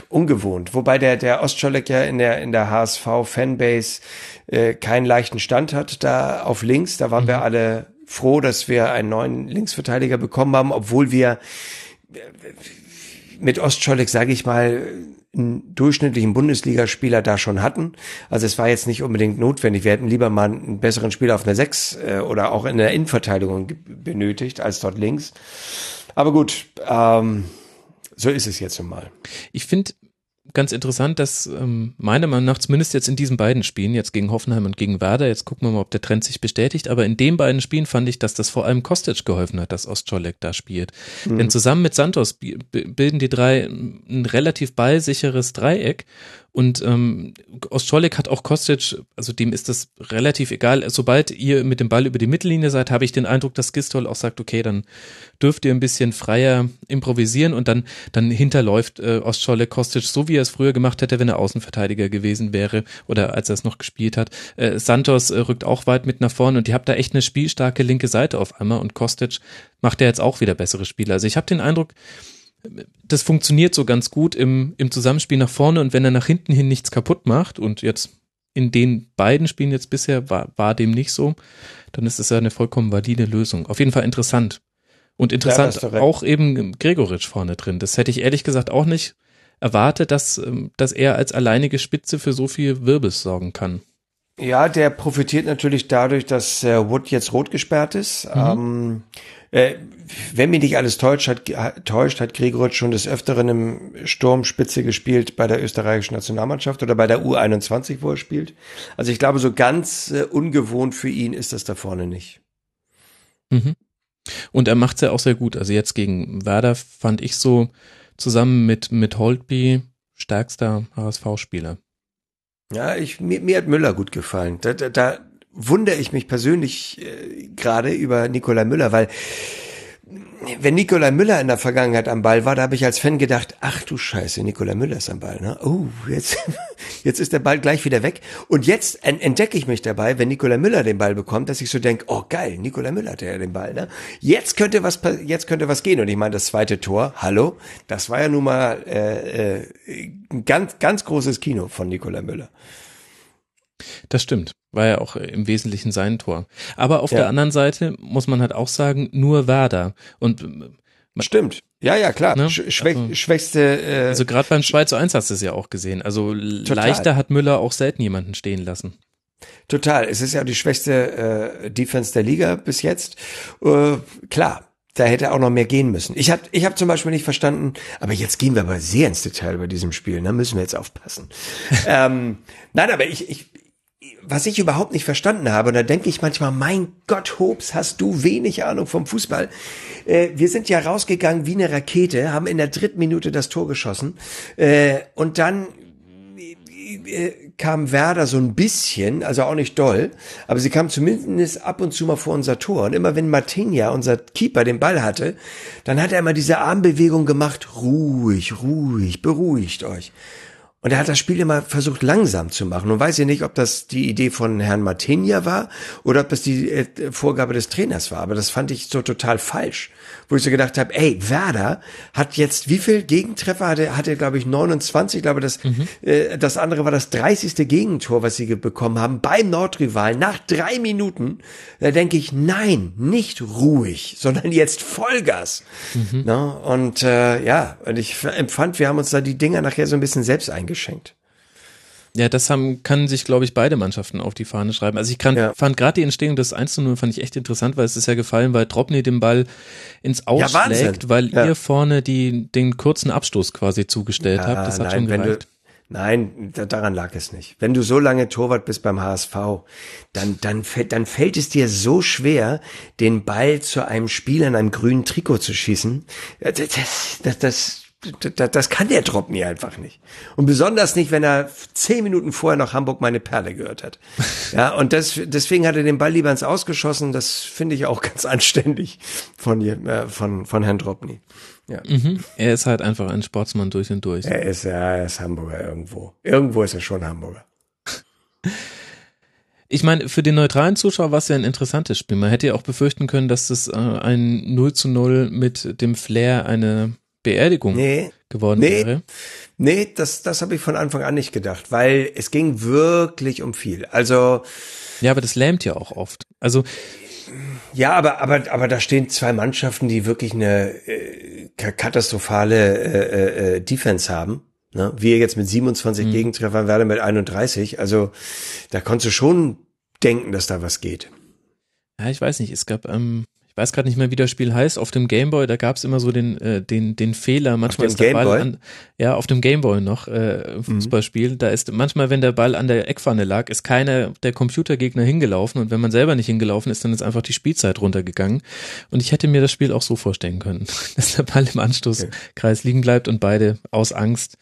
ungewohnt, wobei der der Ostscholek ja in der in der HSV Fanbase äh, keinen leichten Stand hat da auf links. Da waren mhm. wir alle froh, dass wir einen neuen Linksverteidiger bekommen haben, obwohl wir mit Ostscholek, sage ich mal, einen durchschnittlichen Bundesligaspieler da schon hatten. Also es war jetzt nicht unbedingt notwendig. Wir hätten lieber mal einen besseren Spieler auf einer Sechs äh, oder auch in der Innenverteidigung benötigt als dort links. Aber gut, ähm, so ist es jetzt nun mal. Ich finde ganz interessant, dass ähm, meiner Meinung nach zumindest jetzt in diesen beiden Spielen, jetzt gegen Hoffenheim und gegen Werder, jetzt gucken wir mal, ob der Trend sich bestätigt, aber in den beiden Spielen fand ich, dass das vor allem Kostic geholfen hat, dass Ostscholek da spielt. Mhm. Denn zusammen mit Santos bilden die drei ein relativ ballsicheres Dreieck und ähm, Ostscholek hat auch Kostic, also dem ist das relativ egal. Sobald ihr mit dem Ball über die Mittellinie seid, habe ich den Eindruck, dass Gistol auch sagt, okay, dann dürft ihr ein bisschen freier improvisieren und dann, dann hinterläuft äh, Ostscholek Kostic, so wie er es früher gemacht hätte, wenn er Außenverteidiger gewesen wäre oder als er es noch gespielt hat. Äh, Santos äh, rückt auch weit mit nach vorne und ihr habt da echt eine spielstarke linke Seite auf einmal und Kostic macht ja jetzt auch wieder bessere Spiele. Also ich habe den Eindruck, das funktioniert so ganz gut im, im Zusammenspiel nach vorne und wenn er nach hinten hin nichts kaputt macht und jetzt in den beiden Spielen jetzt bisher war, war dem nicht so, dann ist es ja eine vollkommen valide Lösung. Auf jeden Fall interessant. Und interessant ja, auch eben Gregoritsch vorne drin. Das hätte ich ehrlich gesagt auch nicht erwartet, dass, ähm, dass er als alleinige Spitze für so viel Wirbels sorgen kann. Ja, der profitiert natürlich dadurch, dass äh, Wood jetzt rot gesperrt ist. Mhm. Ähm, äh, wenn mich nicht alles täuscht, hat, täuscht, hat Gregoritsch schon des Öfteren im Sturmspitze gespielt bei der österreichischen Nationalmannschaft oder bei der U21, wo er spielt. Also ich glaube, so ganz äh, ungewohnt für ihn ist das da vorne nicht. Mhm. Und er macht's ja auch sehr gut. Also jetzt gegen Werder fand ich so zusammen mit, mit Holtby stärkster HSV-Spieler. Ja, ich, mir, mir hat Müller gut gefallen. Da, da, da wundere ich mich persönlich äh, gerade über Nikola Müller, weil wenn Nikola Müller in der Vergangenheit am Ball war, da habe ich als Fan gedacht, ach du Scheiße, Nikola Müller ist am Ball. Ne? Oh, jetzt, jetzt ist der Ball gleich wieder weg. Und jetzt entdecke ich mich dabei, wenn Nikola Müller den Ball bekommt, dass ich so denke, oh geil, Nikola Müller hat ja den Ball. Ne? Jetzt könnte was, jetzt könnte was gehen. Und ich meine, das zweite Tor, hallo, das war ja nun mal äh, äh, ein ganz, ganz großes Kino von Nikola Müller. Das stimmt. War ja auch im Wesentlichen sein Tor. Aber auf ja. der anderen Seite muss man halt auch sagen, nur Werder. Und Stimmt. Ja, ja, klar. Ne? Sch schwäch Also- schwächste. Äh, Also gerade beim 2 zu 1 hast du es ja auch gesehen. Also leichter hat Müller auch selten jemanden stehen lassen. Total. Es ist ja die schwächste äh, Defense der Liga bis jetzt. Äh, klar. Da hätte auch noch mehr gehen müssen. Ich habe ich hab zum Beispiel nicht verstanden, aber jetzt gehen wir aber sehr ins Detail bei diesem Spiel, da müssen wir jetzt aufpassen. ähm, nein, aber ich, ich, was ich überhaupt nicht verstanden habe, und da denke ich manchmal, mein Gott, Hobbs, hast du wenig Ahnung vom Fußball. Äh, wir sind ja rausgegangen wie eine Rakete, haben in der dritten Minute das Tor geschossen äh, und dann äh, kam Werder so ein bisschen, also auch nicht doll, aber sie kam zumindest ab und zu mal vor unser Tor. Und immer wenn Martinja, unser Keeper, den Ball hatte, dann hat er immer diese Armbewegung gemacht, ruhig, ruhig, beruhigt euch. Und er hat das Spiel immer versucht langsam zu machen. Und weiß ich nicht, ob das die Idee von Herrn Martinia war oder ob das die äh, Vorgabe des Trainers war. Aber das fand ich so total falsch. Wo ich so gedacht habe, ey, Werder hat jetzt, wie viel Gegentreffer hatte, hatte glaube ich 29, ich glaube das, äh, das andere war das 30. Gegentor, was sie bekommen haben beim Nordrivalen nach drei Minuten. Da denke ich, nein, nicht ruhig, sondern jetzt Vollgas. Na, und äh, ja, und ich empfand, wir haben uns da die Dinger nachher so ein bisschen selbst eingeschenkt. Ja, das haben, kann sich, glaube ich, beide Mannschaften auf die Fahne schreiben. Also ich kann, Ja. fand gerade die Entstehung des 1 zu 0 fand ich echt interessant, weil es ist ja gefallen, weil Dropney den Ball ins Aus Ja, schlägt, weil Ja. ihr vorne die, den kurzen Abstoß quasi zugestellt habt. Das hat schon wenn du, gereicht. nein, da, daran lag es nicht. Wenn du so lange Torwart bist beim HSV, dann, dann, fällt, dann fällt es dir so schwer, den Ball zu einem Spieler in einem grünen Trikot zu schießen. Das, das, das, das, kann der Dropney einfach nicht. Und besonders nicht, wenn er zehn Minuten vorher noch Hamburg meine Perle gehört hat. Ja, und das, deswegen hat er den Ball lieber ins Ausgeschossen. Das finde ich auch ganz anständig von, äh, von, von Herrn Dropney. Ja. Mhm. Er ist halt einfach ein Sportsmann durch und durch. Er ist, ja, er ist Hamburger irgendwo. Irgendwo ist er schon Hamburger. Ich meine, für den neutralen Zuschauer war es ja ein interessantes Spiel. Man hätte ja auch befürchten können, dass das äh, ein 0 zu 0 mit dem Flair eine Beerdigung Nee, geworden Nee. wäre. nee, das, das habe ich von Anfang an nicht gedacht, weil es ging wirklich um viel. Also, Ja, aber das lähmt ja auch oft. Also ja, aber, aber, aber da stehen zwei Mannschaften, die wirklich eine äh, ka- katastrophale äh, äh, Defense haben. Ne? Wir jetzt mit 27 Gegentreffern, Werder mit 31. Also, da konntest du schon denken, dass da was geht. Ja, ich weiß nicht, es gab, ähm, ich weiß gerade nicht mehr, wie das Spiel heißt, auf dem Gameboy, da gab es immer so den, äh, den, den Fehler, manchmal ist der Ball Gameboy? an, ja, auf dem Gameboy noch, äh, im Fußballspiel, da ist manchmal, wenn der Ball an der Eckpfanne lag, ist keiner der Computergegner hingelaufen. Und wenn man selber nicht hingelaufen ist, dann ist einfach die Spielzeit runtergegangen. Und ich hätte mir das Spiel auch so vorstellen können, dass der Ball im Anstoßkreis liegen bleibt und beide aus Angst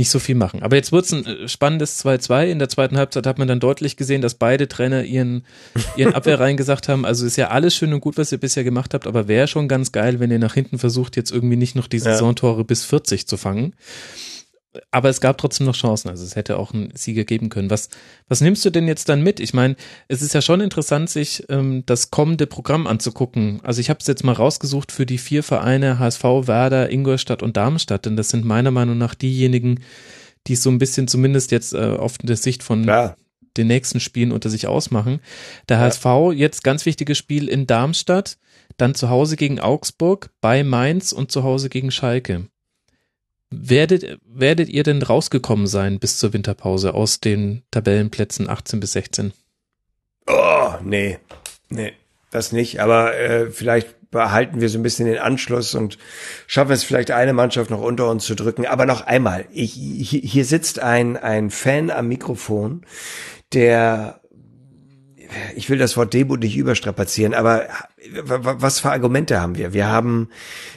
nicht so viel machen. Aber jetzt wird's ein äh, spannendes 2-2. In der zweiten Halbzeit hat man dann deutlich gesehen, dass beide Trainer ihren, ihren Abwehrreihen gesagt haben, also ist ja alles schön und gut, was ihr bisher gemacht habt, aber wäre schon ganz geil, wenn ihr nach hinten versucht, jetzt irgendwie nicht noch die Ja. Saisontore bis 40 zu fangen. Aber es gab trotzdem noch Chancen, also es hätte auch einen Sieger geben können. Was, was nimmst du denn jetzt dann mit? Ich meine, es ist ja schon interessant, sich ähm, das kommende Programm anzugucken. Also ich habe es jetzt mal rausgesucht für die vier Vereine HSV, Werder, Ingolstadt und Darmstadt, denn das sind meiner Meinung nach diejenigen, die es so ein bisschen zumindest jetzt äh, auf der Sicht von Klar. den nächsten Spielen unter sich ausmachen. Der HSV jetzt ganz wichtiges Spiel in Darmstadt, dann zu Hause gegen Augsburg, bei Mainz und zu Hause gegen Schalke. Werdet, werdet ihr denn rausgekommen sein bis zur Winterpause aus den Tabellenplätzen 18 bis 16? Oh, nee. Nee, das nicht. Aber äh, vielleicht behalten wir so ein bisschen den Anschluss und schaffen es vielleicht eine Mannschaft noch unter uns zu drücken. Aber noch einmal, ich, hier, sitzt ein, ein Fan am Mikrofon, der ich will das Wort Demut nicht überstrapazieren, aber was für Argumente haben wir? Wir haben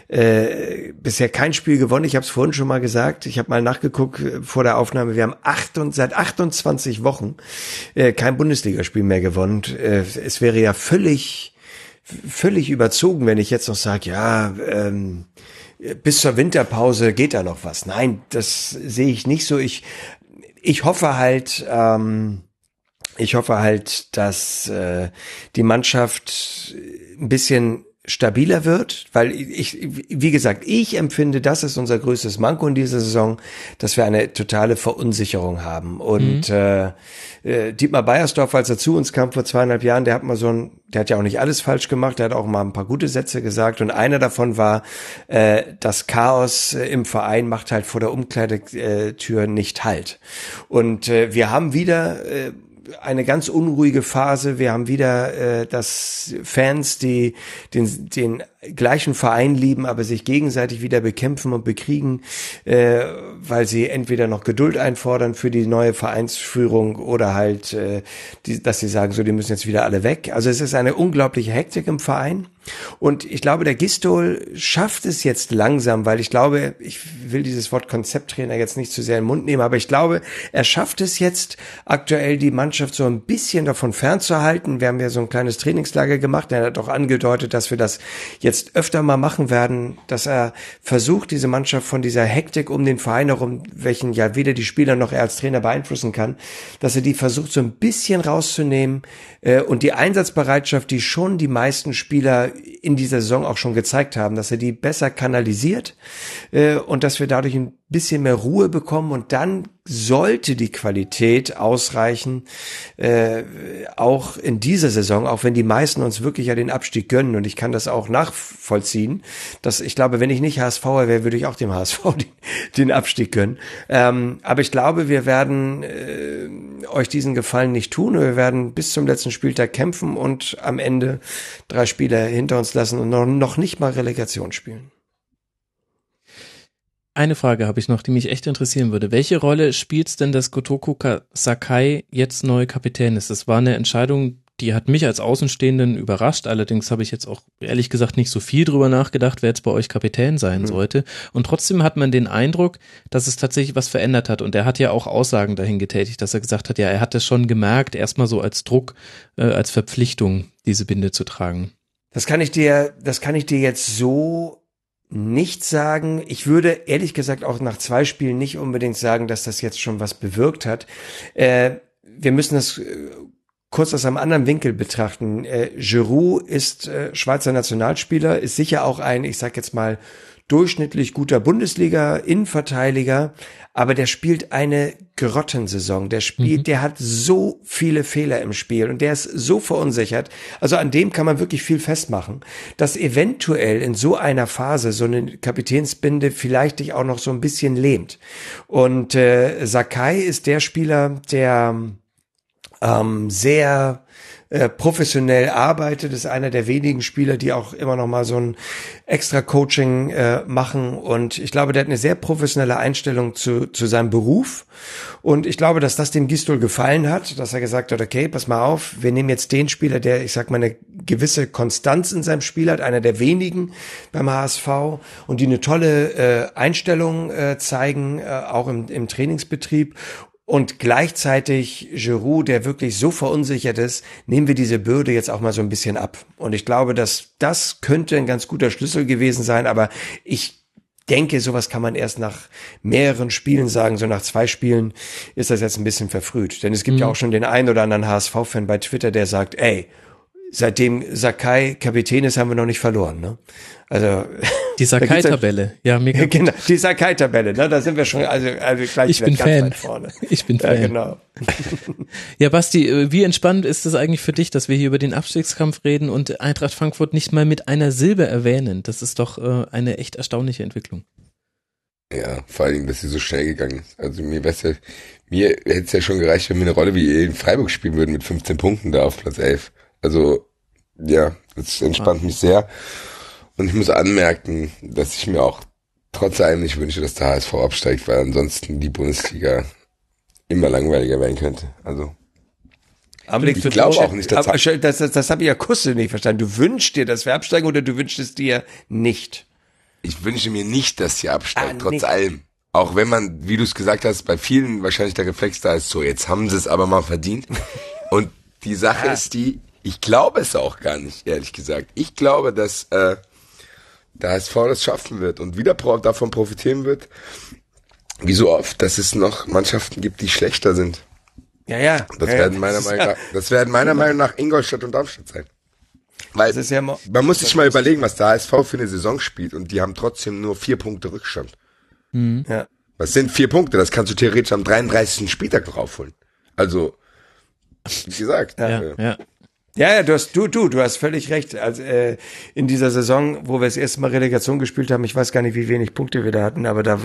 äh, bisher kein Spiel gewonnen. Ich habe es vorhin schon mal gesagt. Ich habe mal nachgeguckt äh, vor der Aufnahme. Wir haben acht und, seit 28 Wochen äh, kein Bundesligaspiel mehr gewonnen. Äh, es wäre ja völlig völlig überzogen, wenn ich jetzt noch sage, ja, ähm, bis zur Winterpause geht da noch was. Nein, das sehe ich nicht so. Ich ich hoffe halt. Ähm, ich hoffe halt, dass äh, die Mannschaft ein bisschen stabiler wird, weil ich, wie gesagt, ich empfinde, das ist unser größtes Manko in dieser Saison, dass wir eine totale Verunsicherung haben. Und mhm. äh, äh, Dietmar Beiersdorf, als er zu uns kam vor zweieinhalb Jahren, der hat mal so ein, der hat ja auch nicht alles falsch gemacht, der hat auch mal ein paar gute Sätze gesagt. Und einer davon war, äh, das Chaos äh, im Verein macht halt vor der Umkleidetür nicht halt. Und äh, wir haben wieder äh, eine ganz unruhige Phase. Wir haben wieder äh, das Fans, die den, den gleichen Verein lieben, aber sich gegenseitig wieder bekämpfen und bekriegen, äh, weil sie entweder noch Geduld einfordern für die neue Vereinsführung oder halt, äh, die, dass sie sagen, so, die müssen jetzt wieder alle weg. Also es ist eine unglaubliche Hektik im Verein. Und ich glaube, der Gistol schafft es jetzt langsam, weil ich glaube, ich will dieses Wort Konzepttrainer jetzt nicht zu sehr in den Mund nehmen, aber ich glaube, er schafft es jetzt aktuell die Mannschaft so ein bisschen davon fernzuhalten. Wir haben ja so ein kleines Trainingslager gemacht. Er hat auch angedeutet, dass wir das jetzt öfter mal machen werden, dass er versucht, diese Mannschaft von dieser Hektik um den Verein herum, welchen ja weder die Spieler noch er als Trainer beeinflussen kann, dass er die versucht so ein bisschen rauszunehmen äh, und die Einsatzbereitschaft, die schon die meisten Spieler in dieser Saison auch schon gezeigt haben, dass er die besser kanalisiert äh, und dass wir dadurch ein bisschen mehr Ruhe bekommen und dann sollte die Qualität ausreichen, äh, auch in dieser Saison, auch wenn die meisten uns wirklich ja den Abstieg gönnen und ich kann das auch nachvollziehen, dass ich glaube, wenn ich nicht HSV wäre, würde ich auch dem HSV den, den Abstieg gönnen. Ähm, aber ich glaube, wir werden äh, euch diesen Gefallen nicht tun. Wir werden bis zum letzten Spieltag kämpfen und am Ende drei Spiele hinter uns lassen und noch, noch nicht mal Relegation spielen. Eine Frage habe ich noch, die mich echt interessieren würde. Welche Rolle spielt es denn, dass Gotoku Sakai jetzt neu Kapitän ist? Das war eine Entscheidung, die hat mich als Außenstehenden überrascht. Allerdings habe ich jetzt auch ehrlich gesagt nicht so viel drüber nachgedacht, wer jetzt bei euch Kapitän sein mhm. sollte. Und trotzdem hat man den Eindruck, dass es tatsächlich was verändert hat. Und er hat ja auch Aussagen dahin getätigt, dass er gesagt hat, ja, er hat das schon gemerkt, erstmal so als Druck, äh, als Verpflichtung, diese Binde zu tragen. Das kann ich dir, das kann ich dir jetzt so nicht sagen. Ich würde ehrlich gesagt auch nach zwei Spielen nicht unbedingt sagen, dass das jetzt schon was bewirkt hat. Äh, wir müssen das äh, kurz aus einem anderen Winkel betrachten. Äh, Giroud ist äh, Schweizer Nationalspieler, ist sicher auch ein, ich sag jetzt mal, durchschnittlich guter Bundesliga-Innenverteidiger, aber der spielt eine Grottensaison. Der spielt, mhm. der hat so viele Fehler im Spiel und der ist so verunsichert. Also an dem kann man wirklich viel festmachen, dass eventuell in so einer Phase so eine Kapitänsbinde vielleicht dich auch noch so ein bisschen lähmt. Und äh, Sakai ist der Spieler, der ähm, sehr äh, professionell arbeitet, ist einer der wenigen Spieler, die auch immer noch mal so ein extra Coaching äh, machen. Und ich glaube, der hat eine sehr professionelle Einstellung zu, zu seinem Beruf. Und ich glaube, dass das dem Gistol gefallen hat, dass er gesagt hat, okay, pass mal auf, wir nehmen jetzt den Spieler, der, ich sag mal, eine gewisse Konstanz in seinem Spiel hat, einer der wenigen beim HSV und die eine tolle äh, Einstellung äh, zeigen, äh, auch im, im Trainingsbetrieb und gleichzeitig Giroud, der wirklich so verunsichert ist, nehmen wir diese Bürde jetzt auch mal so ein bisschen ab. Und ich glaube, dass das könnte ein ganz guter Schlüssel gewesen sein, aber ich denke, sowas kann man erst nach mehreren Spielen sagen. So nach zwei Spielen ist das jetzt ein bisschen verfrüht. Denn es gibt mhm. ja auch schon den einen oder anderen HSV-Fan bei Twitter, der sagt, ey, seitdem Sakai Kapitän ist, haben wir noch nicht verloren. Ne? Also die Sakai-Tabelle, ja, mega. Genau, die Sakai-Tabelle, ne? da sind wir schon also, also gleich ich bin Fan. vorne. Ich bin Fan. Ja, genau. ja, Basti, äh, wie entspannt ist es eigentlich für dich, dass wir hier über den Abstiegskampf reden und Eintracht Frankfurt nicht mal mit einer Silbe erwähnen? Das ist doch äh, eine echt erstaunliche Entwicklung. Ja, vor allen Dingen, dass sie so schnell gegangen ist. Also mir wär's ja, mir hätte es ja schon gereicht, wenn wir eine Rolle wie in Freiburg spielen würden mit 15 Punkten da auf Platz 11. Also, ja, das entspannt ah. mich sehr. Und ich muss anmerken, dass ich mir auch trotz allem nicht wünsche, dass der HSV absteigt, weil ansonsten die Bundesliga immer langweiliger werden könnte. Also aber ich glaube auch nicht, dass das, das, das, das habe ich ja Kusse nicht verstanden. Du wünschst dir, dass wir absteigen oder du wünschst es dir nicht? Ich wünsche mir nicht, dass sie absteigen, ah, trotz nicht. allem. Auch wenn man, wie du es gesagt hast, bei vielen wahrscheinlich der Reflex da ist, so jetzt haben sie es aber mal verdient. Und die Sache ja. ist die, ich glaube es auch gar nicht, ehrlich gesagt. Ich glaube, dass äh, der HSV das schaffen wird und wieder davon profitieren wird, wie so oft, dass es noch Mannschaften gibt, die schlechter sind. Ja, ja. Das ja, werden meiner Meinung nach, das werden meiner Meinung nach Ingolstadt und Darmstadt sein. Weil Das ist ja man muss sich mal überlegen, was der HSV für eine Saison spielt und die haben trotzdem nur vier Punkte Rückstand. Ja. Was sind vier Punkte? Das kannst du theoretisch am 33. Spieltag noch aufholen. Also, wie gesagt. Ja, äh, ja. Ja, ja, du hast, du, du, du hast völlig recht. Also, äh, in dieser Saison, wo wir das erste Mal Relegation gespielt haben, ich weiß gar nicht, wie wenig Punkte wir da hatten, aber da,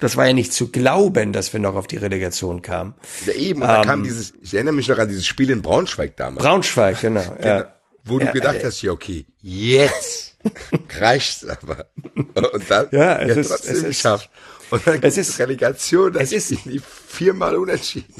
das war ja nicht zu glauben, dass wir noch auf die Relegation kamen. ja, eben, und da Ähm. kam dieses, ich erinnere mich noch an dieses Spiel in Braunschweig damals. Braunschweig, genau. Ja. Wo du Ja, gedacht äh, hast, ja, okay, jetzt reicht's aber. Und dann Ja, es ja, ist- es ist- geschafft. Und dann es es ist- Relegation, das es ist- ist die viermal unentschieden.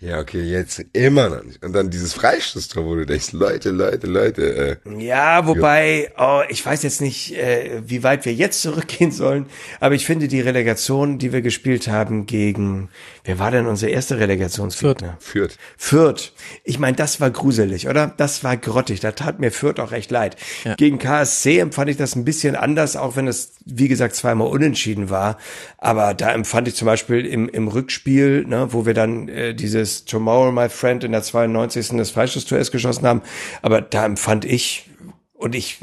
Ja, okay, jetzt immer noch nicht. Und dann dieses Freistoßtor, wo du denkst, Leute, Leute, Leute, äh, Ja, wobei, oh, ich weiß jetzt nicht, äh, wie weit wir jetzt zurückgehen sollen, aber ich finde die Relegation, die wir gespielt haben gegen, wer war denn unser erster Relegationsgegner? führt. Fürth. Ich meine, das war gruselig, oder? Das war grottig. Da tat mir Fürth auch recht leid. Gegen KSC empfand ich das ein bisschen anders, auch wenn es, wie gesagt, zweimal unentschieden war. Aber da empfand ich zum Beispiel im, im Rückspiel, ne, wo wir dann äh, dieses Tomorrow, my friend, in der 92. das Freistoßtor erst geschossen haben. Aber da empfand ich, und ich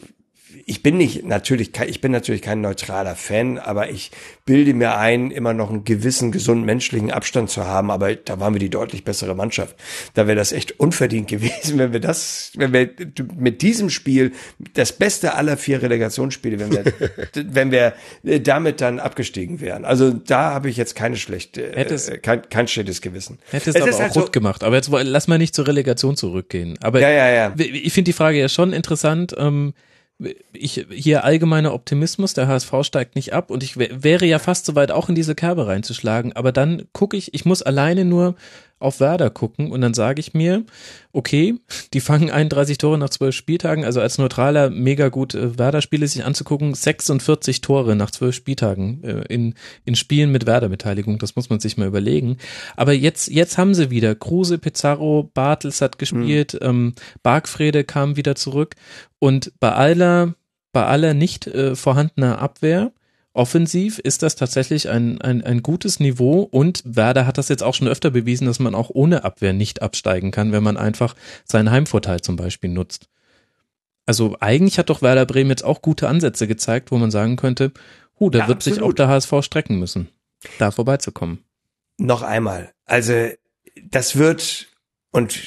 ich bin nicht natürlich, ich bin natürlich kein neutraler Fan, aber ich bilde mir ein, immer noch einen gewissen gesunden menschlichen Abstand zu haben. Aber da waren wir die deutlich bessere Mannschaft. Da wäre das echt unverdient gewesen, wenn wir das, wenn wir mit diesem Spiel das beste aller vier Relegationsspiele, wenn wir, wenn wir damit dann abgestiegen wären. Also da habe ich jetzt keine schlechte, Hättest- äh, kein, kein schlechtes Gewissen. Hätte es aber auch halt so- rund gemacht. Aber jetzt lass mal nicht zur Relegation zurückgehen. Aber Ja, ja, ja. ich finde die Frage ja schon interessant. Ähm, ich, hier allgemeiner Optimismus, der HSV steigt nicht ab und ich wär- wäre ja fast soweit auch in diese Kerbe reinzuschlagen, aber dann gucke ich, ich muss alleine nur auf Werder gucken und dann sage ich mir, okay, die fangen 31 Tore nach 12 Spieltagen, also als Neutraler mega gut äh, Werder-Spiele sich anzugucken, 46 Tore nach 12 Spieltagen äh, in, in Spielen mit Werder-Beteiligung, das muss man sich mal überlegen. Aber jetzt, jetzt haben sie wieder, Kruse, Pizarro, Bartels hat gespielt, ähm, Bargfrede kam wieder zurück und bei aller, bei aller nicht äh, vorhandener Abwehr, offensiv ist das tatsächlich ein, ein, ein gutes Niveau und Werder hat das jetzt auch schon öfter bewiesen, dass man auch ohne Abwehr nicht absteigen kann, wenn man einfach seinen Heimvorteil zum Beispiel nutzt. Also eigentlich hat doch Werder Bremen jetzt auch gute Ansätze gezeigt, wo man sagen könnte, huh, da Ja, wird sich auch absolut. der HSV strecken müssen, da vorbeizukommen. Noch einmal. Also das wird und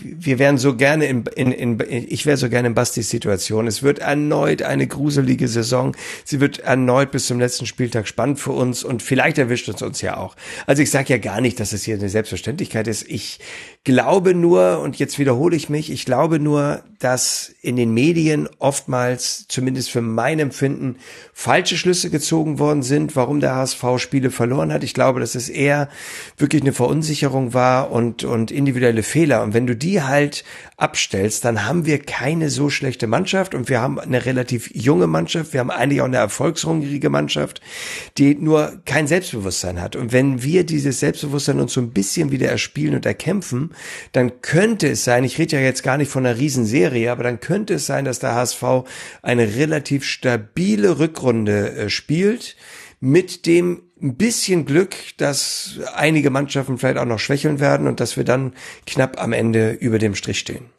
wir wären so gerne in, in, in ich wäre so gerne in Bastis Situation. Es wird erneut eine gruselige Saison. Sie wird erneut bis zum letzten Spieltag spannend für uns und vielleicht erwischt es uns ja auch. Also ich sage ja gar nicht, dass es hier eine Selbstverständlichkeit ist. Ich glaube nur, und jetzt wiederhole ich mich, ich glaube nur, dass in den Medien oftmals, zumindest für mein Empfinden, falsche Schlüsse gezogen worden sind, warum der HSV Spiele verloren hat. Ich glaube, dass es eher wirklich eine Verunsicherung war und, und individuelle Fehler. Und wenn du die halt abstellst, dann haben wir keine so schlechte Mannschaft und wir haben eine relativ junge Mannschaft. Wir haben eigentlich auch eine erfolgshungrige Mannschaft, die nur kein Selbstbewusstsein hat. Und wenn wir dieses Selbstbewusstsein uns so ein bisschen wieder erspielen und erkämpfen, dann könnte es sein, ich rede ja jetzt gar nicht von einer Riesenserie, aber dann könnte es sein, dass der HSV eine relativ stabile Rückrunde äh, spielt mit dem ein bisschen Glück, dass einige Mannschaften vielleicht auch noch schwächeln werden und dass wir dann knapp am Ende über dem Strich stehen.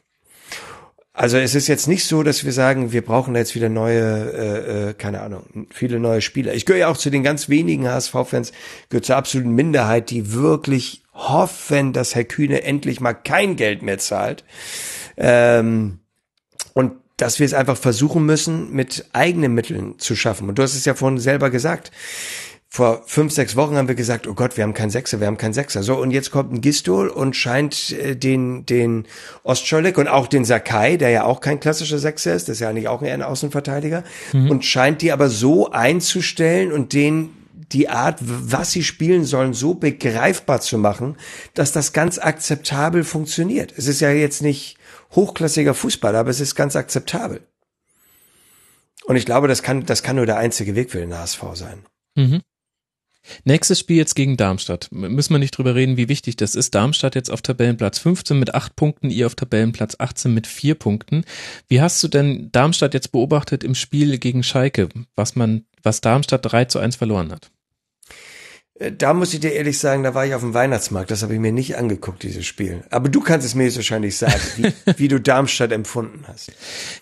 Also es ist jetzt nicht so, dass wir sagen, wir brauchen jetzt wieder neue, äh, äh, keine Ahnung, viele neue Spieler. Ich gehöre ja auch zu den ganz wenigen HSV-Fans, gehöre zur absoluten Minderheit, die wirklich hoffen, dass Herr Kühne endlich mal kein Geld mehr zahlt. Ähm, und dass wir es einfach versuchen müssen, mit eigenen Mitteln zu schaffen. Und du hast es ja vorhin selber gesagt. Vor fünf, sechs Wochen haben wir gesagt, oh Gott, wir haben keinen Sechser, wir haben keinen Sechser. So, und jetzt kommt ein Gistol und scheint äh, den, den Ostscholek und auch den Sakai, der ja auch kein klassischer Sechser ist, das ist ja eigentlich auch eher ein Außenverteidiger, und scheint die aber so einzustellen und den die Art, was sie spielen sollen, so begreifbar zu machen, dass das ganz akzeptabel funktioniert. Es ist ja jetzt nicht hochklassiger Fußball, aber es ist ganz akzeptabel. Und ich glaube, das kann, das kann nur der einzige Weg für den HSV sein. Mhm. Nächstes Spiel jetzt gegen Darmstadt. Müssen wir nicht drüber reden, wie wichtig das ist. Darmstadt jetzt auf Tabellenplatz 15 mit 8 Punkten, ihr auf Tabellenplatz 18 mit 4 Punkten. Wie hast du denn Darmstadt jetzt beobachtet im Spiel gegen Schalke, was man, was Darmstadt 3 zu 1 verloren hat? Äh, Da muss ich dir ehrlich sagen, da war ich auf dem Weihnachtsmarkt. Das habe ich mir nicht angeguckt, dieses Spiel. Aber du kannst es mir jetzt wahrscheinlich sagen, wie, wie du Darmstadt empfunden hast.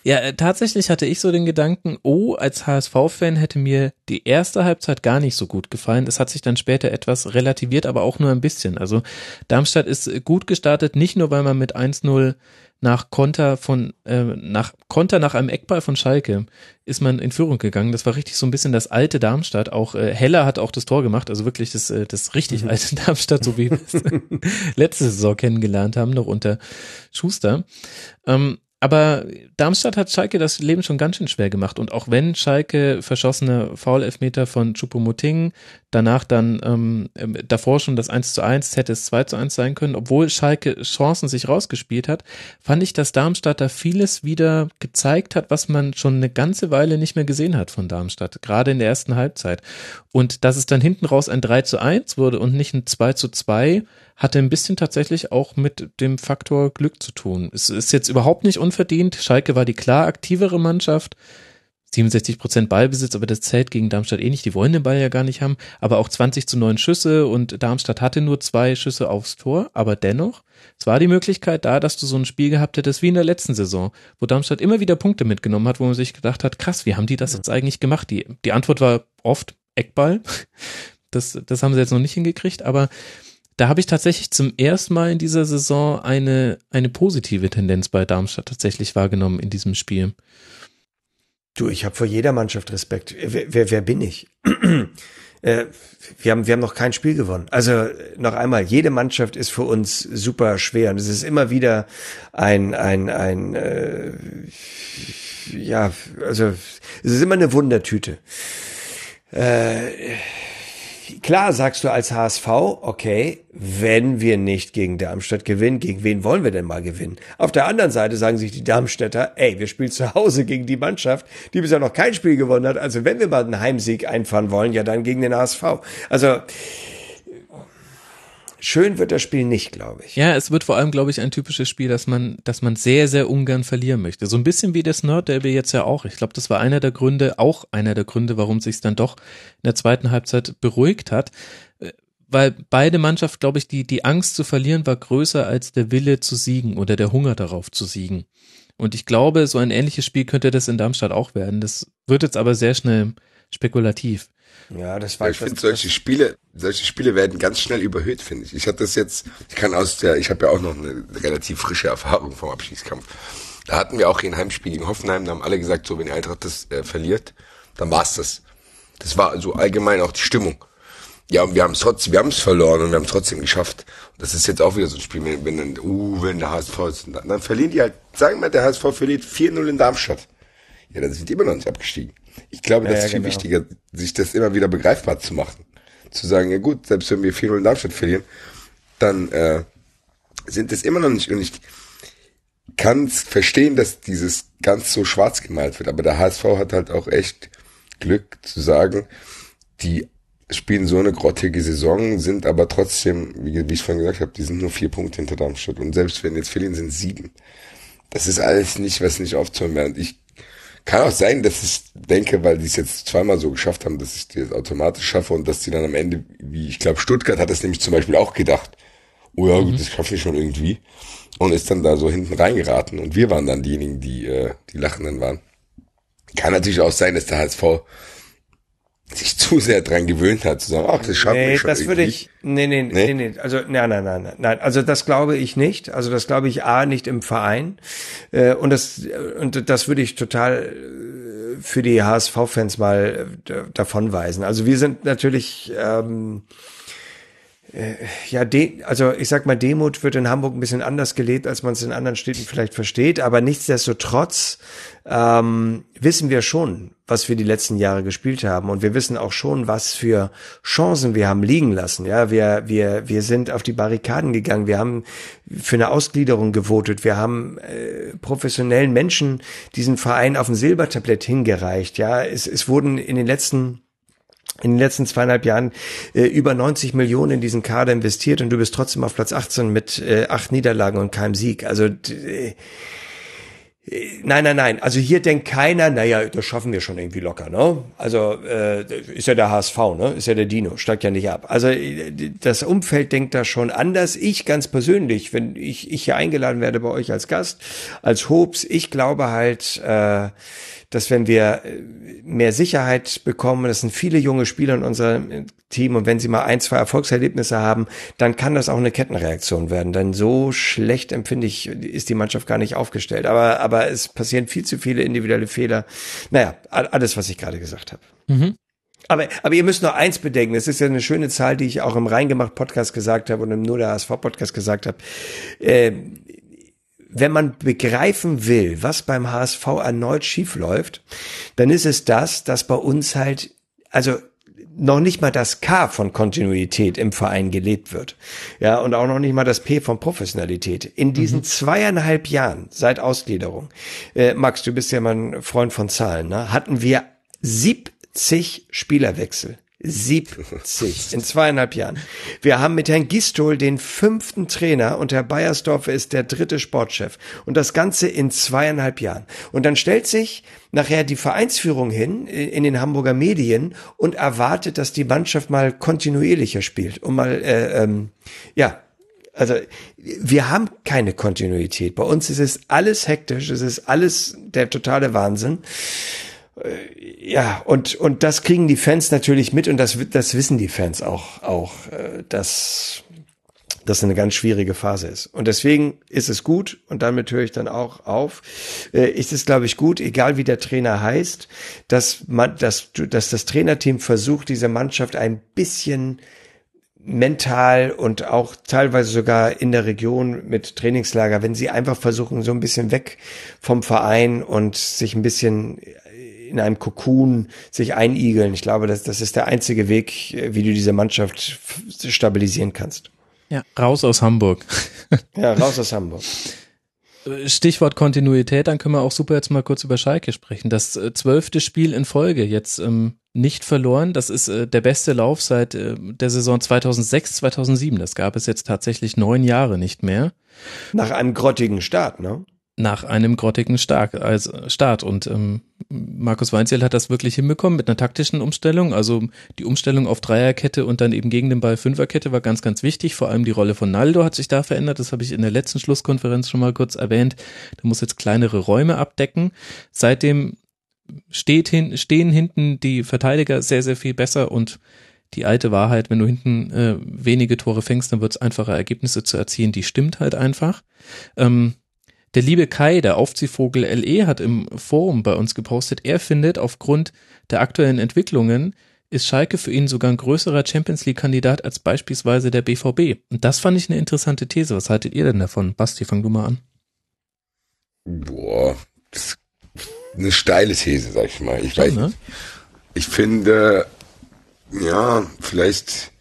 Ja, äh, tatsächlich hatte ich so den Gedanken, oh, als HSV-Fan hätte mir die erste Halbzeit gar nicht so gut gefallen. Es hat sich dann später etwas relativiert, aber auch nur ein bisschen. Also Darmstadt ist gut gestartet, nicht nur weil man mit 1-0 nach Konter von äh, nach Konter nach einem Eckball von Schalke ist man in Führung gegangen. Das war richtig so ein bisschen das alte Darmstadt. Auch äh, Heller hat auch das Tor gemacht, also wirklich das äh, das richtig alte Darmstadt, so wie wir es letzte Saison kennengelernt haben, noch unter Schuster. Ähm, aber Darmstadt hat Schalke das Leben schon ganz schön schwer gemacht. Und auch wenn Schalke verschossene Foul-Elfmeter von Choupo-Moting, danach dann ähm, ähm, davor schon das 1 zu 1, hätte es 2 zu 1 sein können, obwohl Schalke Chancen sich rausgespielt hat, fand ich, dass Darmstadt da vieles wieder gezeigt hat, was man schon eine ganze Weile nicht mehr gesehen hat von Darmstadt, gerade in der ersten Halbzeit. Und dass es dann hinten raus ein 3 zu 1 wurde und nicht ein 2 zu 2, hatte ein bisschen tatsächlich auch mit dem Faktor Glück zu tun. Es ist jetzt überhaupt nicht unverdient. Schalke war die klar aktivere Mannschaft. 67 Prozent Ballbesitz, aber das zählt gegen Darmstadt eh nicht. Die wollen den Ball ja gar nicht haben. Aber auch 20 zu 9 Schüsse und Darmstadt hatte nur zwei Schüsse aufs Tor. Aber dennoch, es war die Möglichkeit da, dass du so ein Spiel gehabt hättest wie in der letzten Saison, wo Darmstadt immer wieder Punkte mitgenommen hat, wo man sich gedacht hat, krass, wie haben die das jetzt eigentlich gemacht? Die, die Antwort war oft Eckball. Das, das haben sie jetzt noch nicht hingekriegt, aber da habe ich tatsächlich zum ersten Mal in dieser Saison eine, eine positive Tendenz bei Darmstadt tatsächlich wahrgenommen in diesem Spiel. Du, ich habe vor jeder Mannschaft Respekt. Wer, wer, wer bin ich? äh, wir haben, wir haben noch kein Spiel gewonnen. Also noch einmal, jede Mannschaft ist für uns super schwer und es ist immer wieder ein, ein, ein, äh, ja, also es ist immer eine Wundertüte. Äh, klar sagst du als HSV, okay, wenn wir nicht gegen Darmstadt gewinnen, gegen wen wollen wir denn mal gewinnen? Auf der anderen Seite sagen sich die Darmstädter, ey, wir spielen zu Hause gegen die Mannschaft, die bisher noch kein Spiel gewonnen hat. Also wenn wir mal einen Heimsieg einfahren wollen, ja dann gegen den HSV. Also schön wird das Spiel nicht, glaube ich. Ja, es wird vor allem, glaube ich, ein typisches Spiel, dass man, dass man sehr, sehr ungern verlieren möchte. So ein bisschen wie das Nord-Derby jetzt ja auch. Ich glaube, das war einer der Gründe, auch einer der Gründe, warum sich dann doch in der zweiten Halbzeit beruhigt hat. Weil beide Mannschaften, glaube ich, die, die Angst zu verlieren war größer als der Wille zu siegen oder der Hunger darauf zu siegen. Und ich glaube, so ein ähnliches Spiel könnte das in Darmstadt auch werden. Das wird jetzt aber sehr schnell spekulativ. Ja, das war ich finde solche Spiele, solche Spiele werden ganz schnell überhöht, finde ich. Ich hatte das jetzt, ich kann aus der, ich habe ja auch noch eine relativ frische Erfahrung vom Abschießkampf. Da hatten wir auch hier ein Heimspiel gegen Hoffenheim, da haben alle gesagt, so wenn Eintracht das äh, verliert, dann war's das. Das war so allgemein auch die Stimmung. Ja, und wir haben es trotzdem, wir haben es verloren und wir haben es trotzdem geschafft. Und das ist jetzt auch wieder so ein Spiel, wenn, wenn dann, uh, wenn der HSV ist, dann, dann verlieren die halt, sagen wir, mal, der HSV verliert 4-0 in Darmstadt. Ja, dann sind die immer noch nicht abgestiegen. Ich glaube, das ja, ist viel genau. wichtiger, sich das immer wieder begreifbar zu machen. Zu sagen, ja gut, selbst wenn wir 4-0 in Darmstadt verlieren, dann äh, sind es immer noch nicht. Und ich kann verstehen, dass dieses ganz so schwarz gemalt wird. Aber der HSV hat halt auch echt Glück zu sagen, die spielen so eine grottige Saison, sind aber trotzdem, wie, wie ich vorhin gesagt habe, die sind nur vier Punkte hinter Darmstadt. Und selbst wenn jetzt verlieren, sind sieben. Das ist alles nicht, was nicht aufzuhören wäre. Und ich kann auch sein, dass ich denke, weil die es jetzt zweimal so geschafft haben, dass ich das automatisch schaffe und dass die dann am Ende, wie ich glaube, Stuttgart hat das nämlich zum Beispiel auch gedacht. Oh ja, gut, das schaffe ich schon irgendwie. Und ist dann da so hinten reingeraten. Und wir waren dann diejenigen, die, äh, die Lachenden waren. Kann natürlich auch sein, dass der HSV sich zu sehr dran gewöhnt hat, zu sagen, ach, das schaffe Nee, ich schon das würde irgendwie. ich, nee, nee, nee, Nee? nee, also, nein, nein, nein, nein, also das glaube ich nicht, also das glaube ich A, nicht im Verein, äh, und das, und das würde ich total äh, für die HSV-Fans mal äh, davonweisen. Also wir sind natürlich, ähm, äh, ja, de, also ich sag mal, Demut wird in Hamburg ein bisschen anders gelebt, als man es in anderen Städten vielleicht versteht. Aber nichtsdestotrotz ähm, wissen wir schon, was wir die letzten Jahre gespielt haben. Und wir wissen auch schon, was für Chancen wir haben liegen lassen. Ja, wir, wir, wir sind auf die Barrikaden gegangen. Wir haben für eine Ausgliederung gewotet. Wir haben äh, professionellen Menschen diesen Verein auf ein Silbertablett hingereicht. Ja, es, es wurden in den letzten in den letzten zweieinhalb Jahren äh, über 90 Millionen in diesen Kader investiert und du bist trotzdem auf Platz 18 mit äh, acht Niederlagen und keinem Sieg. Also äh, Nein, nein, nein. Also hier denkt keiner, naja, das schaffen wir schon irgendwie locker, ne? Also äh, ist ja der HSV, ne? Ist ja der Dino, steigt ja nicht ab. Also das Umfeld denkt da schon anders. Ich ganz persönlich, wenn ich, ich hier eingeladen werde bei euch als Gast, als Hobbs, ich glaube halt, äh, dass wenn wir äh, mehr Sicherheit bekommen, das sind viele junge Spieler in unserem Team und wenn sie mal ein, zwei Erfolgserlebnisse haben, dann kann das auch eine Kettenreaktion werden. Denn so schlecht empfinde ich, ist die Mannschaft gar nicht aufgestellt. Aber, aber es passieren viel zu viele individuelle Fehler. Naja, alles, was ich gerade gesagt habe. Mhm. Aber, aber ihr müsst noch eins bedenken, es ist ja eine schöne Zahl, die ich auch im Reingemacht Podcast gesagt habe und im Nur der HSV Podcast gesagt habe. Äh, wenn man begreifen will, was beim HSV erneut schiefläuft, dann ist es das, dass bei uns halt, also noch nicht mal das K von Kontinuität im Verein gelebt wird. Ja, und auch noch nicht mal das P von Professionalität. In diesen mhm. zweieinhalb Jahren seit Ausgliederung, äh, Max, du bist ja mal ein Freund von Zahlen, ne, hatten wir 70 Spielerwechsel 70 in zweieinhalb Jahren. Wir haben mit Herrn Gistol den fünften Trainer und Herr Beiersdorfer ist der dritte Sportchef. Und das Ganze in zweieinhalb Jahren. Und dann stellt sich nachher die Vereinsführung hin in den Hamburger Medien und erwartet, dass die Mannschaft mal kontinuierlicher spielt. Und mal, äh, ähm, ja, also wir haben keine Kontinuität. Bei uns ist es alles hektisch, es ist alles der totale Wahnsinn. Äh, ja, und, und das kriegen die Fans natürlich mit und das, das wissen die Fans auch, auch, äh, dass das eine ganz schwierige Phase ist. Und deswegen ist es gut, und damit höre ich dann auch auf, äh, ist es, glaube ich, gut, egal wie der Trainer heißt, dass man, dass, dass das Trainerteam versucht, diese Mannschaft ein bisschen mental und auch teilweise sogar in der Region mit Trainingslager, wenn sie einfach versuchen, so ein bisschen weg vom Verein und sich ein bisschen in einem Kokon sich einigeln. Ich glaube, das, das ist der einzige Weg, wie du diese Mannschaft stabilisieren kannst. Ja, raus aus Hamburg. ja, raus aus Hamburg. Stichwort Kontinuität, dann können wir auch super jetzt mal kurz über Schalke sprechen. Das äh, zwölfte Spiel in Folge jetzt ähm, nicht verloren. Das ist äh, der beste Lauf seit äh, der Saison 2006, 2007. Das gab es jetzt tatsächlich neun Jahre nicht mehr. Nach einem grottigen Start, ne? Nach einem grottigen Start, also Start. Und ähm, Markus Weinziel hat das wirklich hinbekommen mit einer taktischen Umstellung. Also die Umstellung auf Dreierkette und dann eben gegen den Ball Fünferkette war ganz, ganz wichtig. Vor allem die Rolle von Naldo hat sich da verändert. Das habe ich in der letzten Schlusskonferenz schon mal kurz erwähnt. Der muss jetzt kleinere Räume abdecken. Seitdem steht hin, stehen hinten die Verteidiger sehr, sehr viel besser und die alte Wahrheit, wenn du hinten äh, wenige Tore fängst, dann wird es einfacher, Ergebnisse zu erzielen. Die stimmt halt einfach. Ähm, der liebe Kai, der Aufziehvogel LE, hat im Forum bei uns gepostet, er findet, aufgrund der aktuellen Entwicklungen ist Schalke für ihn sogar ein größerer Champions League-Kandidat als beispielsweise der BVB. Und das fand ich eine interessante These. Was haltet ihr denn davon? Basti, fang du mal an. Boah, das ist eine steile These, sag ich mal. Ich Schon, weiß ne? Ich finde, ja, vielleicht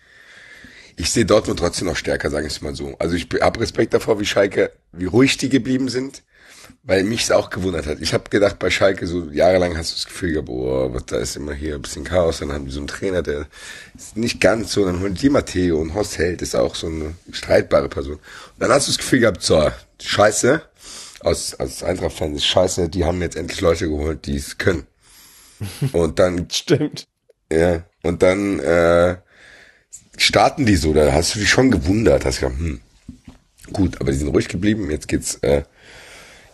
ich sehe Dortmund trotzdem noch stärker, sage ich mal so. Also ich habe Respekt davor, wie Schalke, wie ruhig die geblieben sind, weil mich es auch gewundert hat. Ich habe gedacht, bei Schalke so jahrelang hast du das Gefühl gehabt, boah, was, da ist immer hier ein bisschen Chaos. Dann haben die so einen Trainer, der ist nicht ganz so. Dann holen die Matteo und Horst Held ist auch so eine streitbare Person. Und dann hast du das Gefühl gehabt, so, scheiße, aus, aus Eintracht-Fans ist scheiße, die haben jetzt endlich Leute geholt, die es können. Und dann... Stimmt. Ja, und dann... äh starten die so, da hast du dich schon gewundert, hast gedacht, hm, gut, aber die sind ruhig geblieben, jetzt geht's, äh,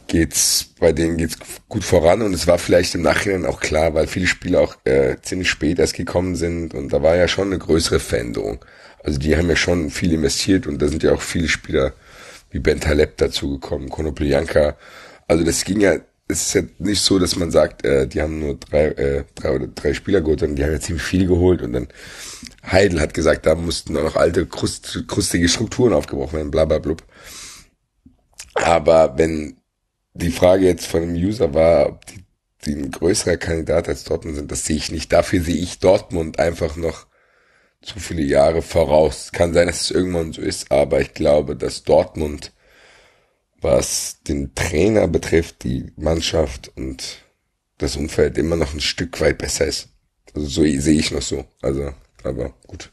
geht's, bei denen geht's gut voran und es war vielleicht im Nachhinein auch klar, weil viele Spiele auch äh, ziemlich spät erst gekommen sind und da war ja schon eine größere Veränderung. Also die haben ja schon viel investiert und da sind ja auch viele Spieler wie Ben Taleb dazugekommen, Konoplyanka. Also das ging ja es ist ja nicht so, dass man sagt, äh, die haben nur drei, äh, drei oder drei Spieler geholt, sondern die haben ja ziemlich viel geholt und dann Heidel hat gesagt, da mussten auch noch alte, krust, krustige Strukturen aufgebrochen werden, bla bla blub. Aber wenn die Frage jetzt von dem User war, ob die, die ein größerer Kandidat als Dortmund sind, das sehe ich nicht. Dafür sehe ich Dortmund einfach noch zu viele Jahre voraus. Kann sein, dass es irgendwann so ist, aber ich glaube, dass Dortmund was den Trainer betrifft, die Mannschaft und das Umfeld immer noch ein Stück weit besser ist. Also so sehe ich noch so. Also, aber gut.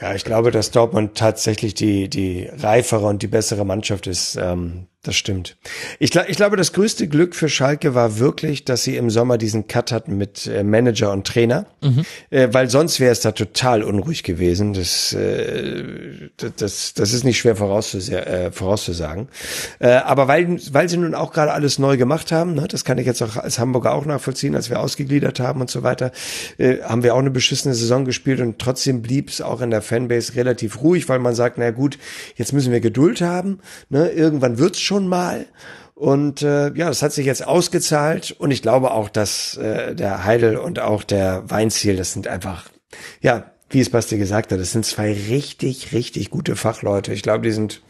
Ja, ich glaube, dass Dortmund tatsächlich die, die reifere und die bessere Mannschaft ist. Ähm, das stimmt. Ich, glaub, ich glaube, das größte Glück für Schalke war wirklich, dass sie im Sommer diesen Cut hatten mit äh, Manager und Trainer, mhm. äh, weil sonst wäre es da total unruhig gewesen. Das, äh, das, das ist nicht schwer vorauszus äh, vorauszusagen. Äh, aber weil, weil sie nun auch gerade alles neu gemacht haben, ne, das kann ich jetzt auch als Hamburger auch nachvollziehen, als wir ausgegliedert haben und so weiter, äh, haben wir auch eine beschissene Saison gespielt und trotzdem blieb es auch in der Fanbase relativ ruhig, weil man sagt, na gut, jetzt müssen wir Geduld haben, ne, irgendwann wird's schon schon mal. Und äh, ja, das hat sich jetzt ausgezahlt. Und ich glaube auch, dass äh, der Heidel und auch der Weinziel, das sind einfach, ja, wie es Basti gesagt hat, das sind zwei richtig, richtig gute Fachleute. Ich glaube, die sind,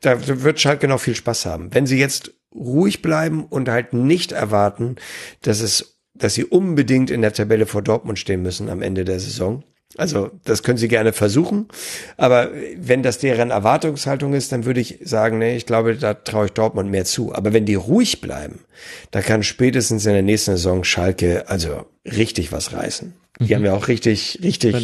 da wird Schalke noch viel Spaß haben. Wenn sie jetzt ruhig bleiben und halt nicht erwarten, dass es, dass sie unbedingt in der Tabelle vor Dortmund stehen müssen am Ende der Saison, also das können Sie gerne versuchen, aber wenn das deren Erwartungshaltung ist, dann würde ich sagen, nee, ich glaube, da traue ich Dortmund mehr zu. Aber wenn die ruhig bleiben, da kann spätestens in der nächsten Saison Schalke also richtig was reißen. Die mhm. haben ja auch richtig, richtig.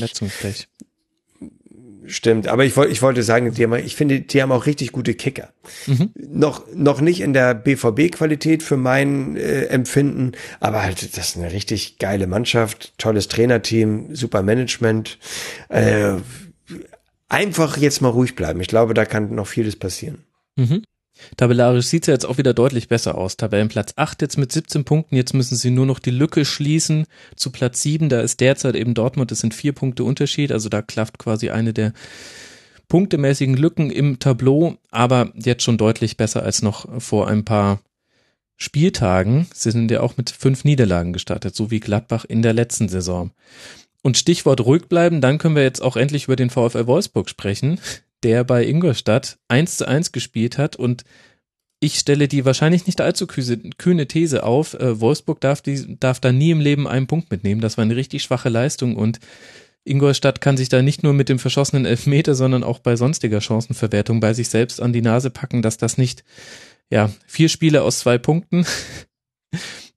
Stimmt, aber ich wollte, ich wollte sagen, die haben, ich finde, die haben auch richtig gute Kicker. Mhm. Noch, noch nicht in der BVB-Qualität für mein äh, Empfinden, aber halt, das ist eine richtig geile Mannschaft, tolles Trainerteam, super Management. Äh, einfach jetzt mal ruhig bleiben. Ich glaube, da kann noch vieles passieren. Mhm. Tabellarisch sieht es ja jetzt auch wieder deutlich besser aus. Tabellenplatz 8 jetzt mit 17 Punkten. Jetzt müssen sie nur noch die Lücke schließen zu Platz 7. Da ist derzeit eben Dortmund. Das sind vier Punkte Unterschied. Also da klafft quasi eine der punktemäßigen Lücken im Tableau. Aber jetzt schon deutlich besser als noch vor ein paar Spieltagen. Sie sind ja auch mit fünf Niederlagen gestartet, so wie Gladbach in der letzten Saison. Und Stichwort ruhig bleiben, dann können wir jetzt auch endlich über den VfL Wolfsburg sprechen, der bei Ingolstadt eins zu eins gespielt hat und ich stelle die wahrscheinlich nicht allzu kühne These auf. Äh, Wolfsburg darf, die, darf da nie im Leben einen Punkt mitnehmen. Das war eine richtig schwache Leistung und Ingolstadt kann sich da nicht nur mit dem verschossenen Elfmeter, sondern auch bei sonstiger Chancenverwertung bei sich selbst an die Nase packen, dass das nicht, ja, vier Spiele aus zwei Punkten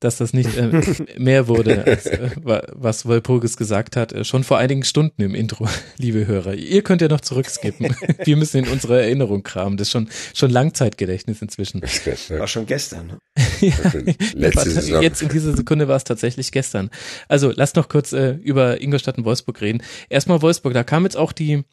dass das nicht äh, mehr wurde, als, äh, was Walpurgis gesagt hat, äh, schon vor einigen Stunden im Intro, liebe Hörer. Ihr könnt ja noch zurückskippen. Wir müssen in unsere Erinnerung kramen. Das ist schon, schon Langzeitgedächtnis inzwischen. War schon gestern. Ne? ja, Letzte Jetzt in dieser Sekunde war es tatsächlich gestern. Also lasst noch kurz äh, über Ingolstadt und Wolfsburg reden. Erstmal Wolfsburg, da kam jetzt auch die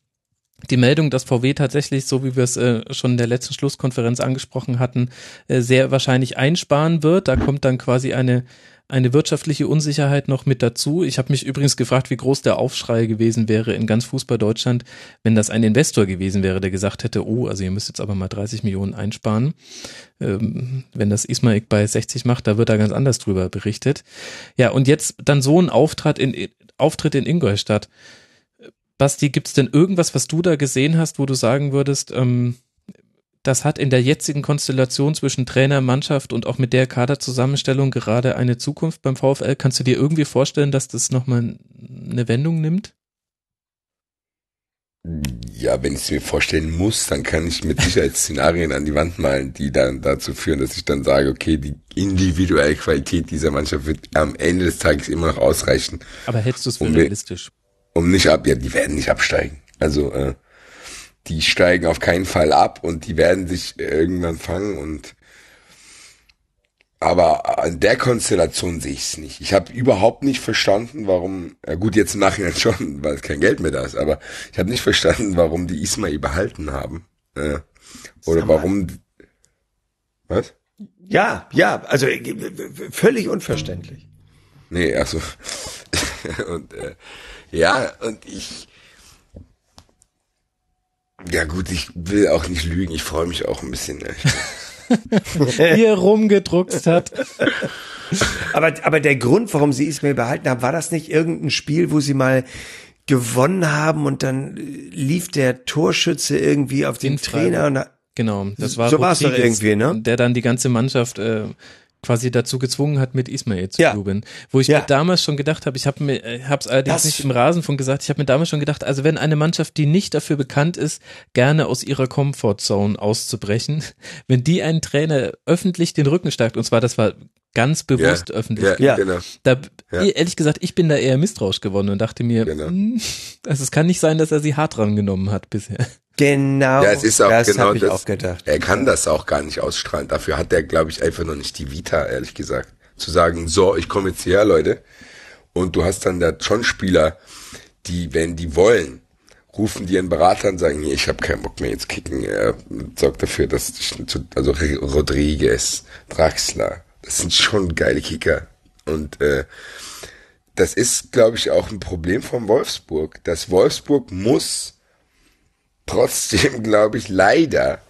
die Meldung, dass VW tatsächlich, so wie wir es äh, schon in der letzten Schlusskonferenz angesprochen hatten, äh, sehr wahrscheinlich einsparen wird. Da kommt dann quasi eine eine wirtschaftliche Unsicherheit noch mit dazu. Ich habe mich übrigens gefragt, wie groß der Aufschrei gewesen wäre in ganz Fußball Deutschland, wenn das ein Investor gewesen wäre, der gesagt hätte, oh, also ihr müsst jetzt aber mal 30 Millionen einsparen. Ähm, wenn das Ismaik bei 60 macht, da wird da ganz anders drüber berichtet. Ja, und jetzt dann so ein Auftritt in, Auftritt in Ingolstadt. Basti, gibt es denn irgendwas, was du da gesehen hast, wo du sagen würdest, ähm, das hat in der jetzigen Konstellation zwischen Trainer, Mannschaft und auch mit der Kaderzusammenstellung gerade eine Zukunft beim VfL? Kannst du dir irgendwie vorstellen, dass das nochmal eine Wendung nimmt? Ja, wenn ich es mir vorstellen muss, dann kann ich mit Sicherheit Szenarien an die Wand malen, die dann dazu führen, dass ich dann sage, okay, die individuelle Qualität dieser Mannschaft wird am Ende des Tages immer noch ausreichen. Aber hältst du es für um realistisch? Um nicht ab, ja, die werden nicht absteigen. Also äh, die steigen auf keinen Fall ab und die werden sich irgendwann fangen und aber an der Konstellation sehe ich es nicht. Ich habe überhaupt nicht verstanden, warum, ja gut, jetzt im Nachhinein schon, weil kein Geld mehr da ist, aber ich habe nicht verstanden, warum die Ismail behalten haben. Äh, oder warum. Was? Ja, ja, also äh, völlig unverständlich. Nee, also und äh, ja, und ich. Ja gut, ich will auch nicht lügen, ich freue mich auch ein bisschen. Ne? Wie er rumgedruckt hat. aber, aber der Grund, warum sie Ismail behalten haben, war das nicht irgendein Spiel, wo sie mal gewonnen haben und dann lief der Torschütze irgendwie auf den, den Trainer und Genau, das war so war es doch irgendwie, ne? Der dann die ganze Mannschaft äh, quasi dazu gezwungen hat, mit Ismail zu ja. jubeln. Wo ich ja. mir damals schon gedacht habe, ich habe mir, äh, habe es allerdings das nicht im Rasenfunk gesagt, ich habe mir damals schon gedacht, also wenn eine Mannschaft, die nicht dafür bekannt ist, gerne aus ihrer Comfortzone auszubrechen, wenn die einen Trainer öffentlich den Rücken stärkt, und zwar das war ganz bewusst ja, öffentlich. Ja, genau. Da, ehrlich gesagt, ich bin da eher misstrauisch geworden und dachte mir, genau. Hm, also es kann nicht sein, dass er sie hart rangenommen hat bisher. Genau. Ja, es ist auch das genau das. auch gedacht. Er kann das auch gar nicht ausstrahlen. Dafür hat er, glaube ich, einfach noch nicht die Vita, ehrlich gesagt. Zu sagen, so, ich komme jetzt hierher, Leute. Und du hast dann da schon Spieler, die, wenn die wollen, rufen die einen Berater und sagen, nee, ich habe keinen Bock mehr jetzt kicken. Er sorgt dafür, dass ich, also Rodriguez, Draxler, das sind schon geile Kicker. Und äh, das ist, glaube ich, auch ein Problem von Wolfsburg. Das Wolfsburg muss trotzdem, glaube ich, leider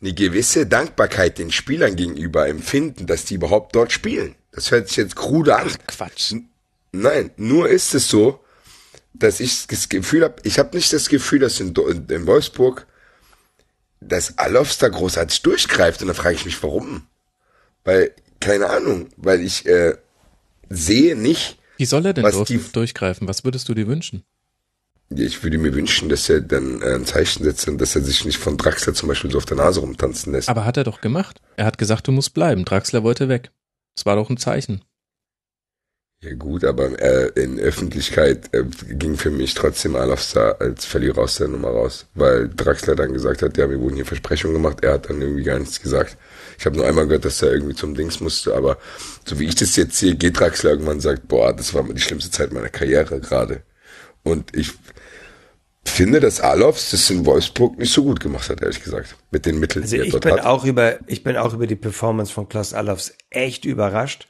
eine gewisse Dankbarkeit den Spielern gegenüber empfinden, dass die überhaupt dort spielen. Das hört sich jetzt krude an. Quatsch. Nein, nur ist es so, dass ich das Gefühl habe, ich habe nicht das Gefühl, dass in, in Wolfsburg dass Alofs da großartig durchgreift. Und da frage ich mich, warum? Weil, keine Ahnung, weil ich äh, sehe nicht, Wie soll er denn Was durch, die- durchgreifen? Was würdest du dir wünschen? Ich würde mir wünschen, dass er dann äh, ein Zeichen setzt und dass er sich nicht von Draxler zum Beispiel so auf der Nase rumtanzen lässt. Aber hat er doch gemacht. Er hat gesagt, du musst bleiben. Draxler wollte weg. Das war doch ein Zeichen. Ja gut, aber äh, in Öffentlichkeit äh, ging für mich trotzdem Alofs da als Verlierer aus der Nummer raus, weil Draxler dann gesagt hat, ja, wir wurden hier Versprechungen gemacht, er hat dann irgendwie gar nichts gesagt. Ich habe nur einmal gehört, dass er irgendwie zum Dings musste, aber so wie ich das jetzt sehe, geht Draxler irgendwann und sagt, boah, das war die schlimmste Zeit meiner Karriere gerade. Und ich finde, dass Alofs das in Wolfsburg nicht so gut gemacht hat, ehrlich gesagt, mit den Mitteln, Also die er ich dort bin hat. auch über, ich bin auch über die Performance von Klaus Allofs echt überrascht.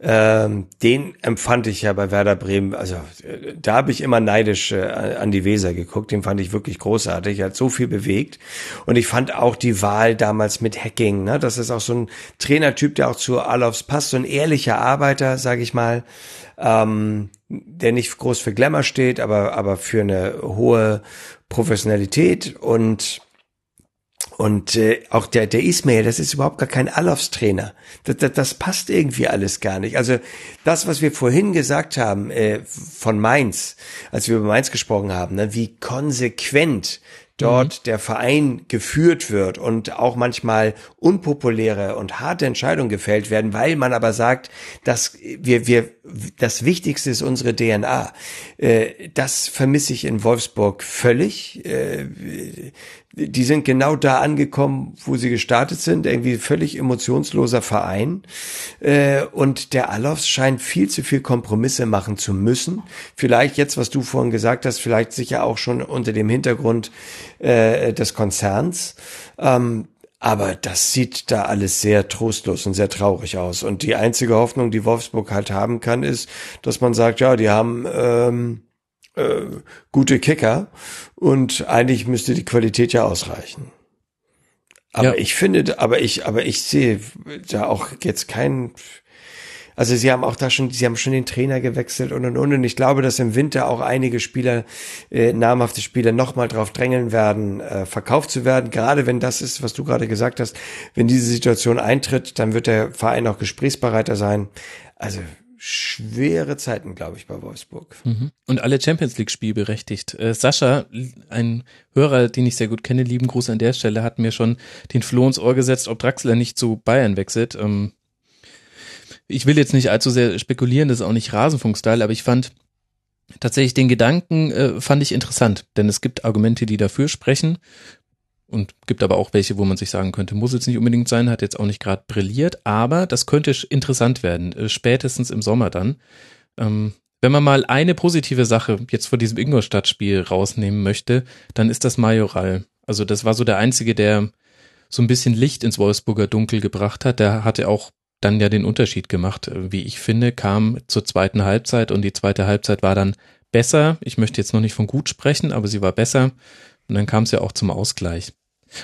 Ähm, den empfand ich ja bei Werder Bremen, also äh, da habe ich immer neidisch äh, an die Weser geguckt, den fand ich wirklich großartig, er hat so viel bewegt. Und ich fand auch die Wahl damals mit Hacking, ne, das ist auch so ein Trainertyp, der auch zu Allofs passt, so ein ehrlicher Arbeiter, sage ich mal, ähm, der nicht groß für Glamour steht, aber, aber für eine hohe Professionalität und und äh, auch der, der Ismail, das ist überhaupt gar kein Alofs-Trainer. Das, das, das passt irgendwie alles gar nicht. Also das, was wir vorhin gesagt haben äh, von Mainz, als wir über Mainz gesprochen haben, ne, wie konsequent dort der Verein geführt wird und auch manchmal unpopuläre und harte Entscheidungen gefällt werden, weil man aber sagt, dass wir, wir, das Wichtigste ist unsere DNA. Äh, das vermisse ich in Wolfsburg völlig. Die sind genau da angekommen, wo sie gestartet sind, irgendwie völlig emotionsloser Verein. Äh, und der Alofs scheint viel zu viel Kompromisse machen zu müssen. Vielleicht jetzt, was du vorhin gesagt hast, vielleicht sicher auch schon unter dem Hintergrund äh, des Konzerns. Ähm, aber das sieht da alles sehr trostlos und sehr traurig aus. Und die einzige Hoffnung, die Wolfsburg halt haben kann, ist, dass man sagt, ja, die haben ähm, äh, gute Kicker und eigentlich müsste die Qualität ja ausreichen. Aber Ja. ich finde, aber ich, aber ich sehe da auch jetzt keinen. Also sie haben auch da schon, sie haben schon den Trainer gewechselt und und und. Und ich glaube, dass im Winter auch einige Spieler, äh, namhafte Spieler, nochmal drauf drängeln werden, äh, verkauft zu werden. Gerade wenn das ist, was du gerade gesagt hast, wenn diese Situation eintritt, dann wird der Verein auch gesprächsbereiter sein. Also schwere Zeiten, glaube ich, bei Wolfsburg. Und alle Champions League spielberechtigt. Äh, Sascha, ein Hörer, den ich sehr gut kenne, lieben Gruß an der Stelle, hat mir schon den Floh ins Ohr gesetzt, ob Draxler nicht zu Bayern wechselt. Ähm, ich will jetzt nicht allzu sehr spekulieren, das ist auch nicht Rasenfunk-Style, aber ich fand tatsächlich den Gedanken, äh, fand ich interessant, denn es gibt Argumente, die dafür sprechen und gibt aber auch welche, wo man sich sagen könnte, muss jetzt nicht unbedingt sein, hat jetzt auch nicht gerade brilliert, aber das könnte interessant werden, äh, spätestens im Sommer dann. Ähm, wenn man mal eine positive Sache jetzt vor diesem Ingolstadt-Spiel rausnehmen möchte, dann ist das Majoral. Also das war so der einzige, der so ein bisschen Licht ins Wolfsburger Dunkel gebracht hat. Der hatte auch dann ja den Unterschied gemacht, äh, wie ich finde, kam zur zweiten Halbzeit und die zweite Halbzeit war dann besser. Ich möchte jetzt noch nicht von gut sprechen, aber sie war besser. Und dann kam es ja auch zum Ausgleich.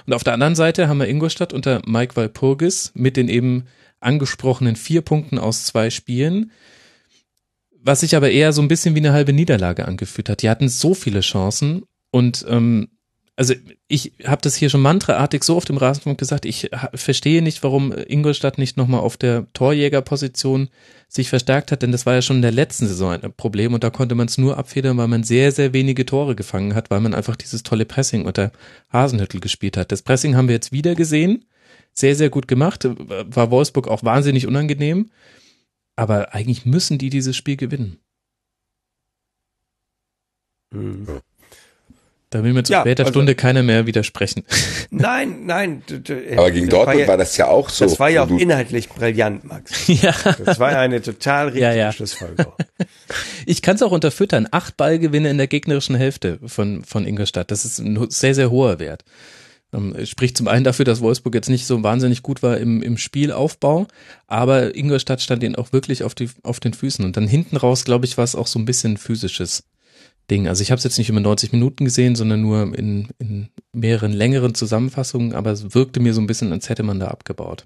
Und auf der anderen Seite haben wir Ingolstadt unter Mike Walpurgis mit den eben angesprochenen vier Punkten aus zwei Spielen, was sich aber eher so ein bisschen wie eine halbe Niederlage angefühlt hat. Die hatten so viele Chancen und ähm, also ich habe das hier schon mantraartig so auf dem Rasenfunk gesagt, ich ha- verstehe nicht, warum Ingolstadt nicht nochmal auf der Torjägerposition sich verstärkt hat, denn das war ja schon in der letzten Saison ein Problem und da konnte man es nur abfedern, weil man sehr, sehr wenige Tore gefangen hat, weil man einfach dieses tolle Pressing unter Hasenhüttel gespielt hat. Das Pressing haben wir jetzt wieder gesehen, sehr, sehr gut gemacht, war Wolfsburg auch wahnsinnig unangenehm, aber eigentlich müssen die dieses Spiel gewinnen. Mhm. Da will mir zu Ja, später also- Stunde keiner mehr widersprechen. Nein, nein. d- Aber gegen Dortmund ja, war das ja auch so. Das war ja auch inhaltlich brillant, Max. ja. Das war ja eine total richtige Ja, ja. Schlussfolgerung. Ich kann es auch unterfüttern. Acht Ballgewinne in der gegnerischen Hälfte von, von Ingolstadt. Das ist ein sehr, sehr hoher Wert. Ähm, Spricht zum einen dafür, dass Wolfsburg jetzt nicht so wahnsinnig gut war im, im Spielaufbau, aber Ingolstadt stand ihnen auch wirklich auf, die, auf den Füßen. Und dann hinten raus, glaube ich, war es auch so ein bisschen physisches Ding. Also ich habe es jetzt nicht über 90 Minuten gesehen, sondern nur in, in mehreren längeren Zusammenfassungen, aber es wirkte mir so ein bisschen, als hätte man da abgebaut.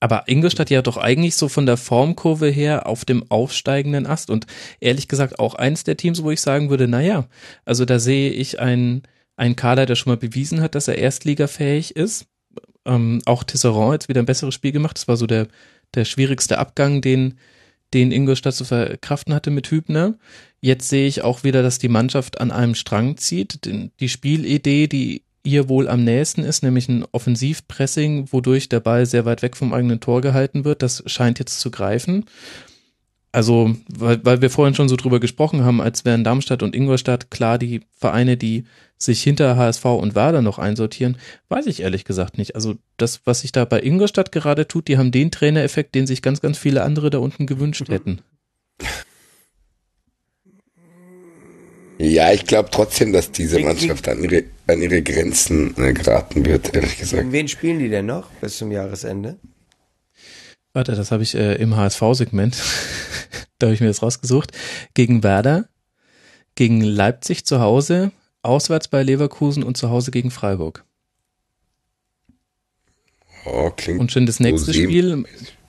Aber Ingolstadt ja doch eigentlich so von der Formkurve her auf dem aufsteigenden Ast und ehrlich gesagt auch eins der Teams, wo ich sagen würde, naja, also da sehe ich einen, einen Kader, der schon mal bewiesen hat, dass er erstligafähig ist. Ähm, auch Tisserand jetzt wieder ein besseres Spiel gemacht. Das war so der, der schwierigste Abgang, den, den Ingolstadt zu verkraften hatte mit Hübner. Jetzt sehe ich auch wieder, dass die Mannschaft an einem Strang zieht. Die Spielidee, die ihr wohl am nächsten ist, nämlich ein Offensivpressing, wodurch der Ball sehr weit weg vom eigenen Tor gehalten wird, das scheint jetzt zu greifen. Also, weil, weil wir vorhin schon so drüber gesprochen haben, als wären Darmstadt und Ingolstadt klar die Vereine, die sich hinter HSV und Werder noch einsortieren, weiß ich ehrlich gesagt nicht. Also das, was sich da bei Ingolstadt gerade tut, die haben den Trainereffekt, den sich ganz, ganz viele andere da unten gewünscht hätten. Ja, ich glaube trotzdem, dass diese Mannschaft an ihre, an ihre Grenzen äh, geraten wird, ehrlich gesagt. Gegen wen spielen die denn noch bis zum Jahresende? Warte, das habe ich äh, im HSV-Segment, da habe ich mir das rausgesucht, gegen Werder, gegen Leipzig zu Hause, auswärts bei Leverkusen und zu Hause gegen Freiburg. Oh, klingt Und schon das nächste so Spiel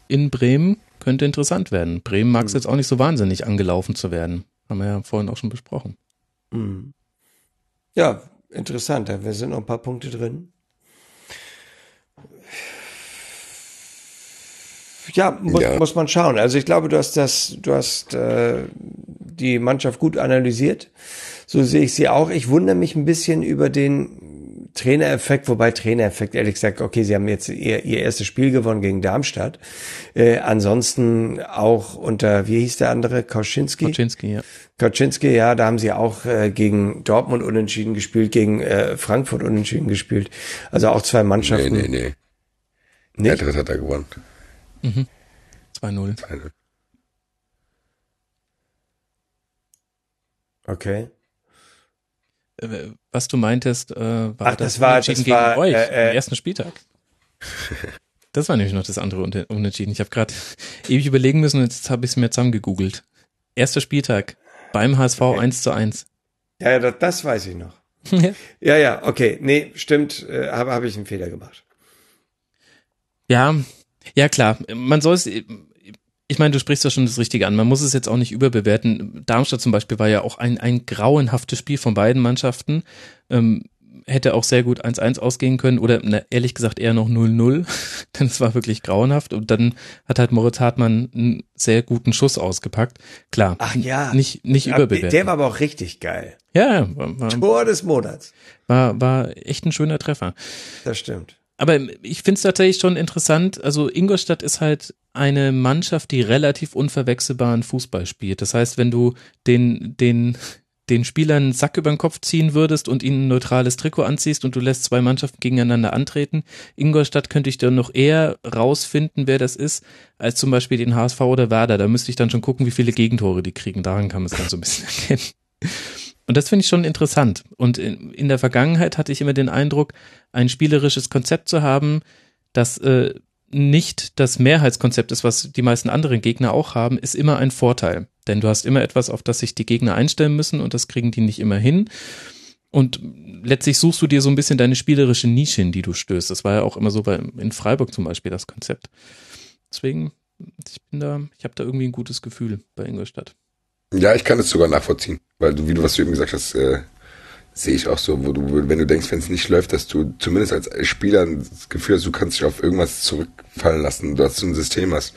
in Bremen könnte interessant werden. Bremen mag es jetzt auch nicht so wahnsinnig angelaufen zu werden. Haben wir ja vorhin auch schon besprochen. Hm. Ja, interessant. Da sind noch ein paar Punkte drin. Ja, mu Ja. muss man schauen. Also ich glaube, du hast das, du hast äh, die Mannschaft gut analysiert. So sehe ich sie auch. Ich wundere mich ein bisschen über den Trainereffekt, wobei Trainereffekt, ehrlich gesagt, okay, sie haben jetzt ihr, ihr erstes Spiel gewonnen gegen Darmstadt. Äh, ansonsten auch unter, wie hieß der andere, Kauschinski? Koczynski, ja. Kaczynski, ja, da haben sie auch äh, gegen Dortmund unentschieden gespielt, gegen äh, Frankfurt unentschieden gespielt. Also auch zwei Nee, Mannschaften. nee, nee. Nicht? Der dritte hat er gewonnen. 2-0. Also, Okay. Äh, Was du meintest, äh, war Ach, das war- Unentschieden das gegen war, euch äh, äh, am ersten Spieltag. Das war nämlich noch das andere Unentschieden. Ich habe gerade ewig überlegen müssen und jetzt habe ich es mir zusammengegoogelt. Erster Spieltag beim HSV Okay. 1 zu 1. Ja, ja, das, das weiß ich noch. Ja. Ja, ja, okay. Nee, stimmt, äh, habe hab ich einen Fehler gemacht. Ja, ja klar. Man soll es, ich meine, du sprichst ja schon das Richtige an. Man muss es jetzt auch nicht überbewerten. Darmstadt zum Beispiel war ja auch ein, ein grauenhaftes Spiel von beiden Mannschaften. Ähm, hätte auch sehr gut 1-1 ausgehen können oder na, ehrlich gesagt eher noch 0-0, denn es war wirklich grauenhaft und dann hat halt Moritz Hartmann einen sehr guten Schuss ausgepackt. Klar, Ach ja. nicht, nicht Ja, überbewerten. Der war aber auch richtig geil. ja, war, war, Tor des Monats. war, war echt ein schöner Treffer. Das stimmt. Aber ich finde es tatsächlich schon interessant. Also Ingolstadt ist halt eine Mannschaft, die relativ unverwechselbaren Fußball spielt. Das heißt, wenn du den, den, den Spielern einen Sack über den Kopf ziehen würdest und ihnen ein neutrales Trikot anziehst und du lässt zwei Mannschaften gegeneinander antreten, Ingolstadt könnte ich dann noch eher rausfinden, wer das ist, als zum Beispiel den HSV oder Werder. Da müsste ich dann schon gucken, wie viele Gegentore die kriegen. Daran kann man es dann so ein bisschen erkennen. Und das finde ich schon interessant. Und in, in der Vergangenheit hatte ich immer den Eindruck, ein spielerisches Konzept zu haben, das äh, nicht das Mehrheitskonzept ist, was die meisten anderen Gegner auch haben, ist immer ein Vorteil. Denn du hast immer etwas, auf das sich die Gegner einstellen müssen und das kriegen die nicht immer hin. Und letztlich suchst du dir so ein bisschen deine spielerische Nische, in die du stößt. Das war ja auch immer so bei, in Freiburg zum Beispiel das Konzept. Deswegen, ich bin da, ich habe da irgendwie ein gutes Gefühl bei Ingolstadt. Ja, ich kann es sogar nachvollziehen, weil du, wie du was du eben gesagt hast, äh, sehe ich auch so, wo du, wenn du denkst, wenn es nicht läuft, dass du zumindest als Spieler das Gefühl hast, du kannst dich auf irgendwas zurückfallen lassen, dass du ein System hast.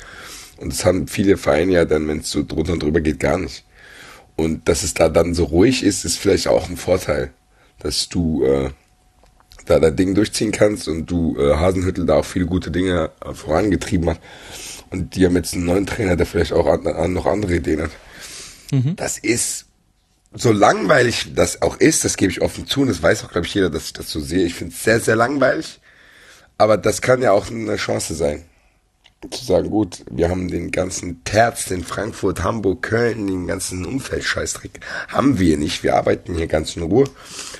Und das haben viele Vereine ja dann, wenn es so drunter und drüber geht, gar nicht. Und dass es da dann so ruhig ist, ist vielleicht auch ein Vorteil, dass du äh, da dein Ding durchziehen kannst und du äh, Hasenhüttel da auch viele gute Dinge äh, vorangetrieben hat. Und die haben jetzt einen neuen Trainer, der vielleicht auch an, an noch andere Ideen hat. Das ist so langweilig das auch ist, das gebe ich offen zu und das weiß auch, glaube ich, jeder, dass ich das so sehe. Ich finde es sehr, sehr langweilig. Aber das kann ja auch eine Chance sein. Zu sagen, gut, wir haben den ganzen Terz, den Frankfurt, Hamburg, Köln, den ganzen Umfeldscheißdreck. Haben wir nicht. Wir arbeiten hier ganz in Ruhe.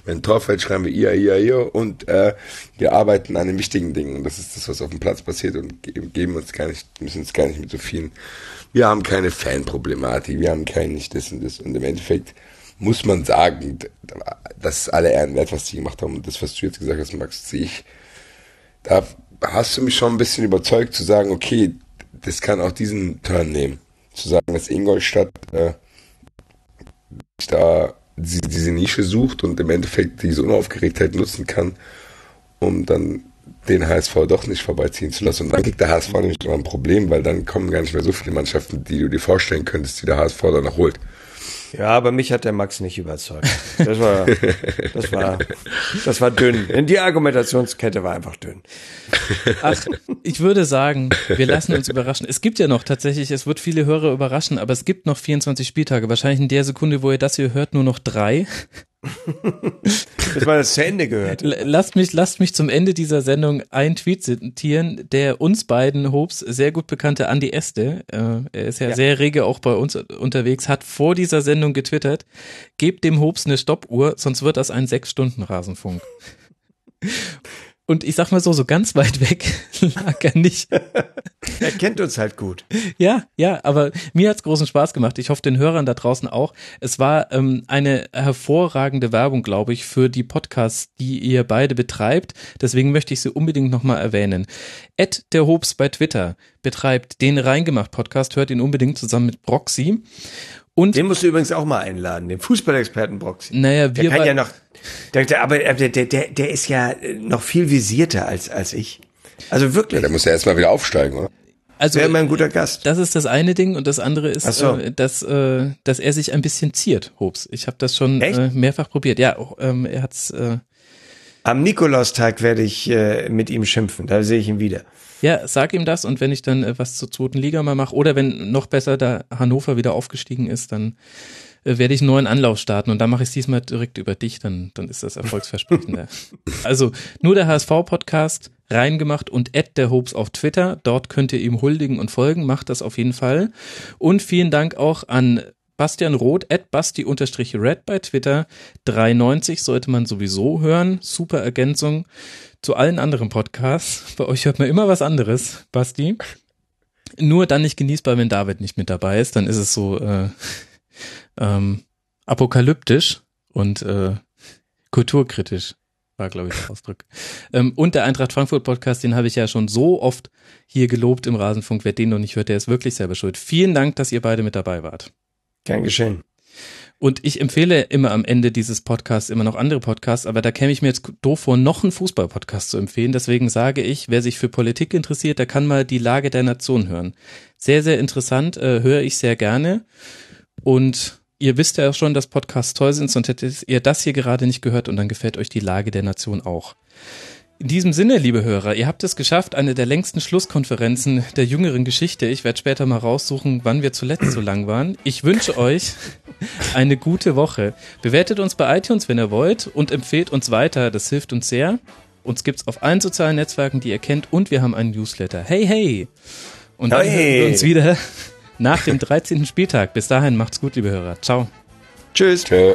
Wenn ein Tor fällt, schreiben wir ihr, ihr, ihr und äh, wir arbeiten an den wichtigen Dingen. Das ist das, was auf dem Platz passiert und geben uns gar nicht, müssen uns gar nicht mit so vielen. Wir haben keine Fanproblematik, wir haben kein nicht das und das. Und im Endeffekt muss man sagen, das ist alle Ehren wert, was die gemacht haben. Und das, was du jetzt gesagt hast, Max, sehe ich da hast du mich schon ein bisschen überzeugt zu sagen, okay, das kann auch diesen Turn nehmen. Zu sagen, dass Ingolstadt äh, da diese, diese Nische sucht und im Endeffekt diese Unaufgeregtheit nutzen kann, um dann den HSV doch nicht vorbeiziehen zu lassen. Und dann kriegt der HSV nämlich noch ein Problem, weil dann kommen gar nicht mehr so viele Mannschaften, die du dir vorstellen könntest, die der HSV dann noch holt. Ja, aber mich hat der Max nicht überzeugt. Das war, das war, das war dünn. Die Argumentationskette war einfach dünn. Ach, ich würde sagen, wir lassen uns überraschen. Es gibt ja noch tatsächlich, es wird viele Hörer überraschen, aber es gibt noch 24 Spieltage. Wahrscheinlich in der Sekunde, wo ihr das hier hört, nur noch drei. Bis man das zu Ende gehört. Lasst mich, lasst mich zum Ende dieser Sendung einen Tweet zitieren, der uns beiden Hobs sehr gut bekannte Andi Este, äh, er ist ja, ja, sehr rege auch bei uns unterwegs, hat vor dieser Sendung getwittert, gebt dem Hobs eine Stoppuhr, sonst wird das ein Sechs-Stunden-Rasenfunk. Und ich sag mal so, so ganz weit weg lag er nicht. er kennt uns halt gut. Ja, ja, aber mir hat's großen Spaß gemacht. Ich hoffe, den Hörern da draußen auch. Es war ähm, eine hervorragende Werbung, glaube ich, für die Podcasts, die ihr beide betreibt. Deswegen möchte ich sie unbedingt nochmal erwähnen. Ed der Hobbs bei Twitter betreibt den Reingemacht-Podcast, hört ihn unbedingt zusammen mit Broxy. Und den musst du übrigens auch mal einladen, den Fußballexperten Broxy. Naja, wir der kann ja noch der, der, aber der, der, der ist ja noch viel visierter als, als ich. Also wirklich. Ja, der muss ja erstmal wieder aufsteigen, oder? Also, Wäre immer ein guter Gast. Das ist das eine Ding und das andere ist, so. äh, dass, äh, dass er sich ein bisschen ziert, Hobbs. Ich habe das schon äh, mehrfach probiert. Ja, ähm, er hat's. Äh, Am Nikolaustag werde ich äh, mit ihm schimpfen. Da sehe ich ihn wieder. Ja, sag ihm das und wenn ich dann äh, was zur zweiten Liga mal mache oder wenn noch besser da Hannover wieder aufgestiegen ist, dann äh, werde ich einen neuen Anlauf starten und dann mache ich es diesmal direkt über dich, dann, dann ist das erfolgsversprechender. also nur der HSV-Podcast reingemacht und Ed der Hopes auf Twitter. Dort könnt ihr ihm huldigen und folgen. Macht das auf jeden Fall. Und vielen Dank auch an Bastian Roth, at basti-red bei Twitter. 390 sollte man sowieso hören. Super Ergänzung zu allen anderen Podcasts. Bei euch hört man immer was anderes, Basti. Nur dann nicht genießbar, wenn David nicht mit dabei ist. Dann ist es so, äh, ähm, apokalyptisch und äh, kulturkritisch war, glaube ich, der Ausdruck. ähm, und der Eintracht Frankfurt Podcast, den habe ich ja schon so oft hier gelobt im Rasenfunk. Wer den noch nicht hört, der ist wirklich selber schuld. Vielen Dank, dass ihr beide mit dabei wart. Gern geschehen. Und ich empfehle immer am Ende dieses Podcasts immer noch andere Podcasts, aber da käme ich mir jetzt doof vor, noch einen Fußball-Podcast zu empfehlen. Deswegen sage ich, wer sich für Politik interessiert, der kann mal die Lage der Nation hören. Sehr, sehr interessant, äh, höre ich sehr gerne. Und ihr wisst ja auch schon, dass Podcasts toll sind, sonst hättet ihr das hier gerade nicht gehört und dann gefällt euch die Lage der Nation auch. In diesem Sinne, liebe Hörer, ihr habt es geschafft, eine der längsten Schlusskonferenzen der jüngeren Geschichte. Ich werde später mal raussuchen, wann wir zuletzt so lang waren. Ich wünsche euch eine gute Woche. Bewertet uns bei iTunes, wenn ihr wollt, und empfehlt uns weiter. Das hilft uns sehr. Uns gibt's auf allen sozialen Netzwerken, die ihr kennt, und wir haben einen Newsletter. Hey, hey! Und dann hey. hören wir uns wieder nach dem 13. Spieltag. Bis dahin, macht's gut, liebe Hörer. Ciao. Tschüss. Tschö.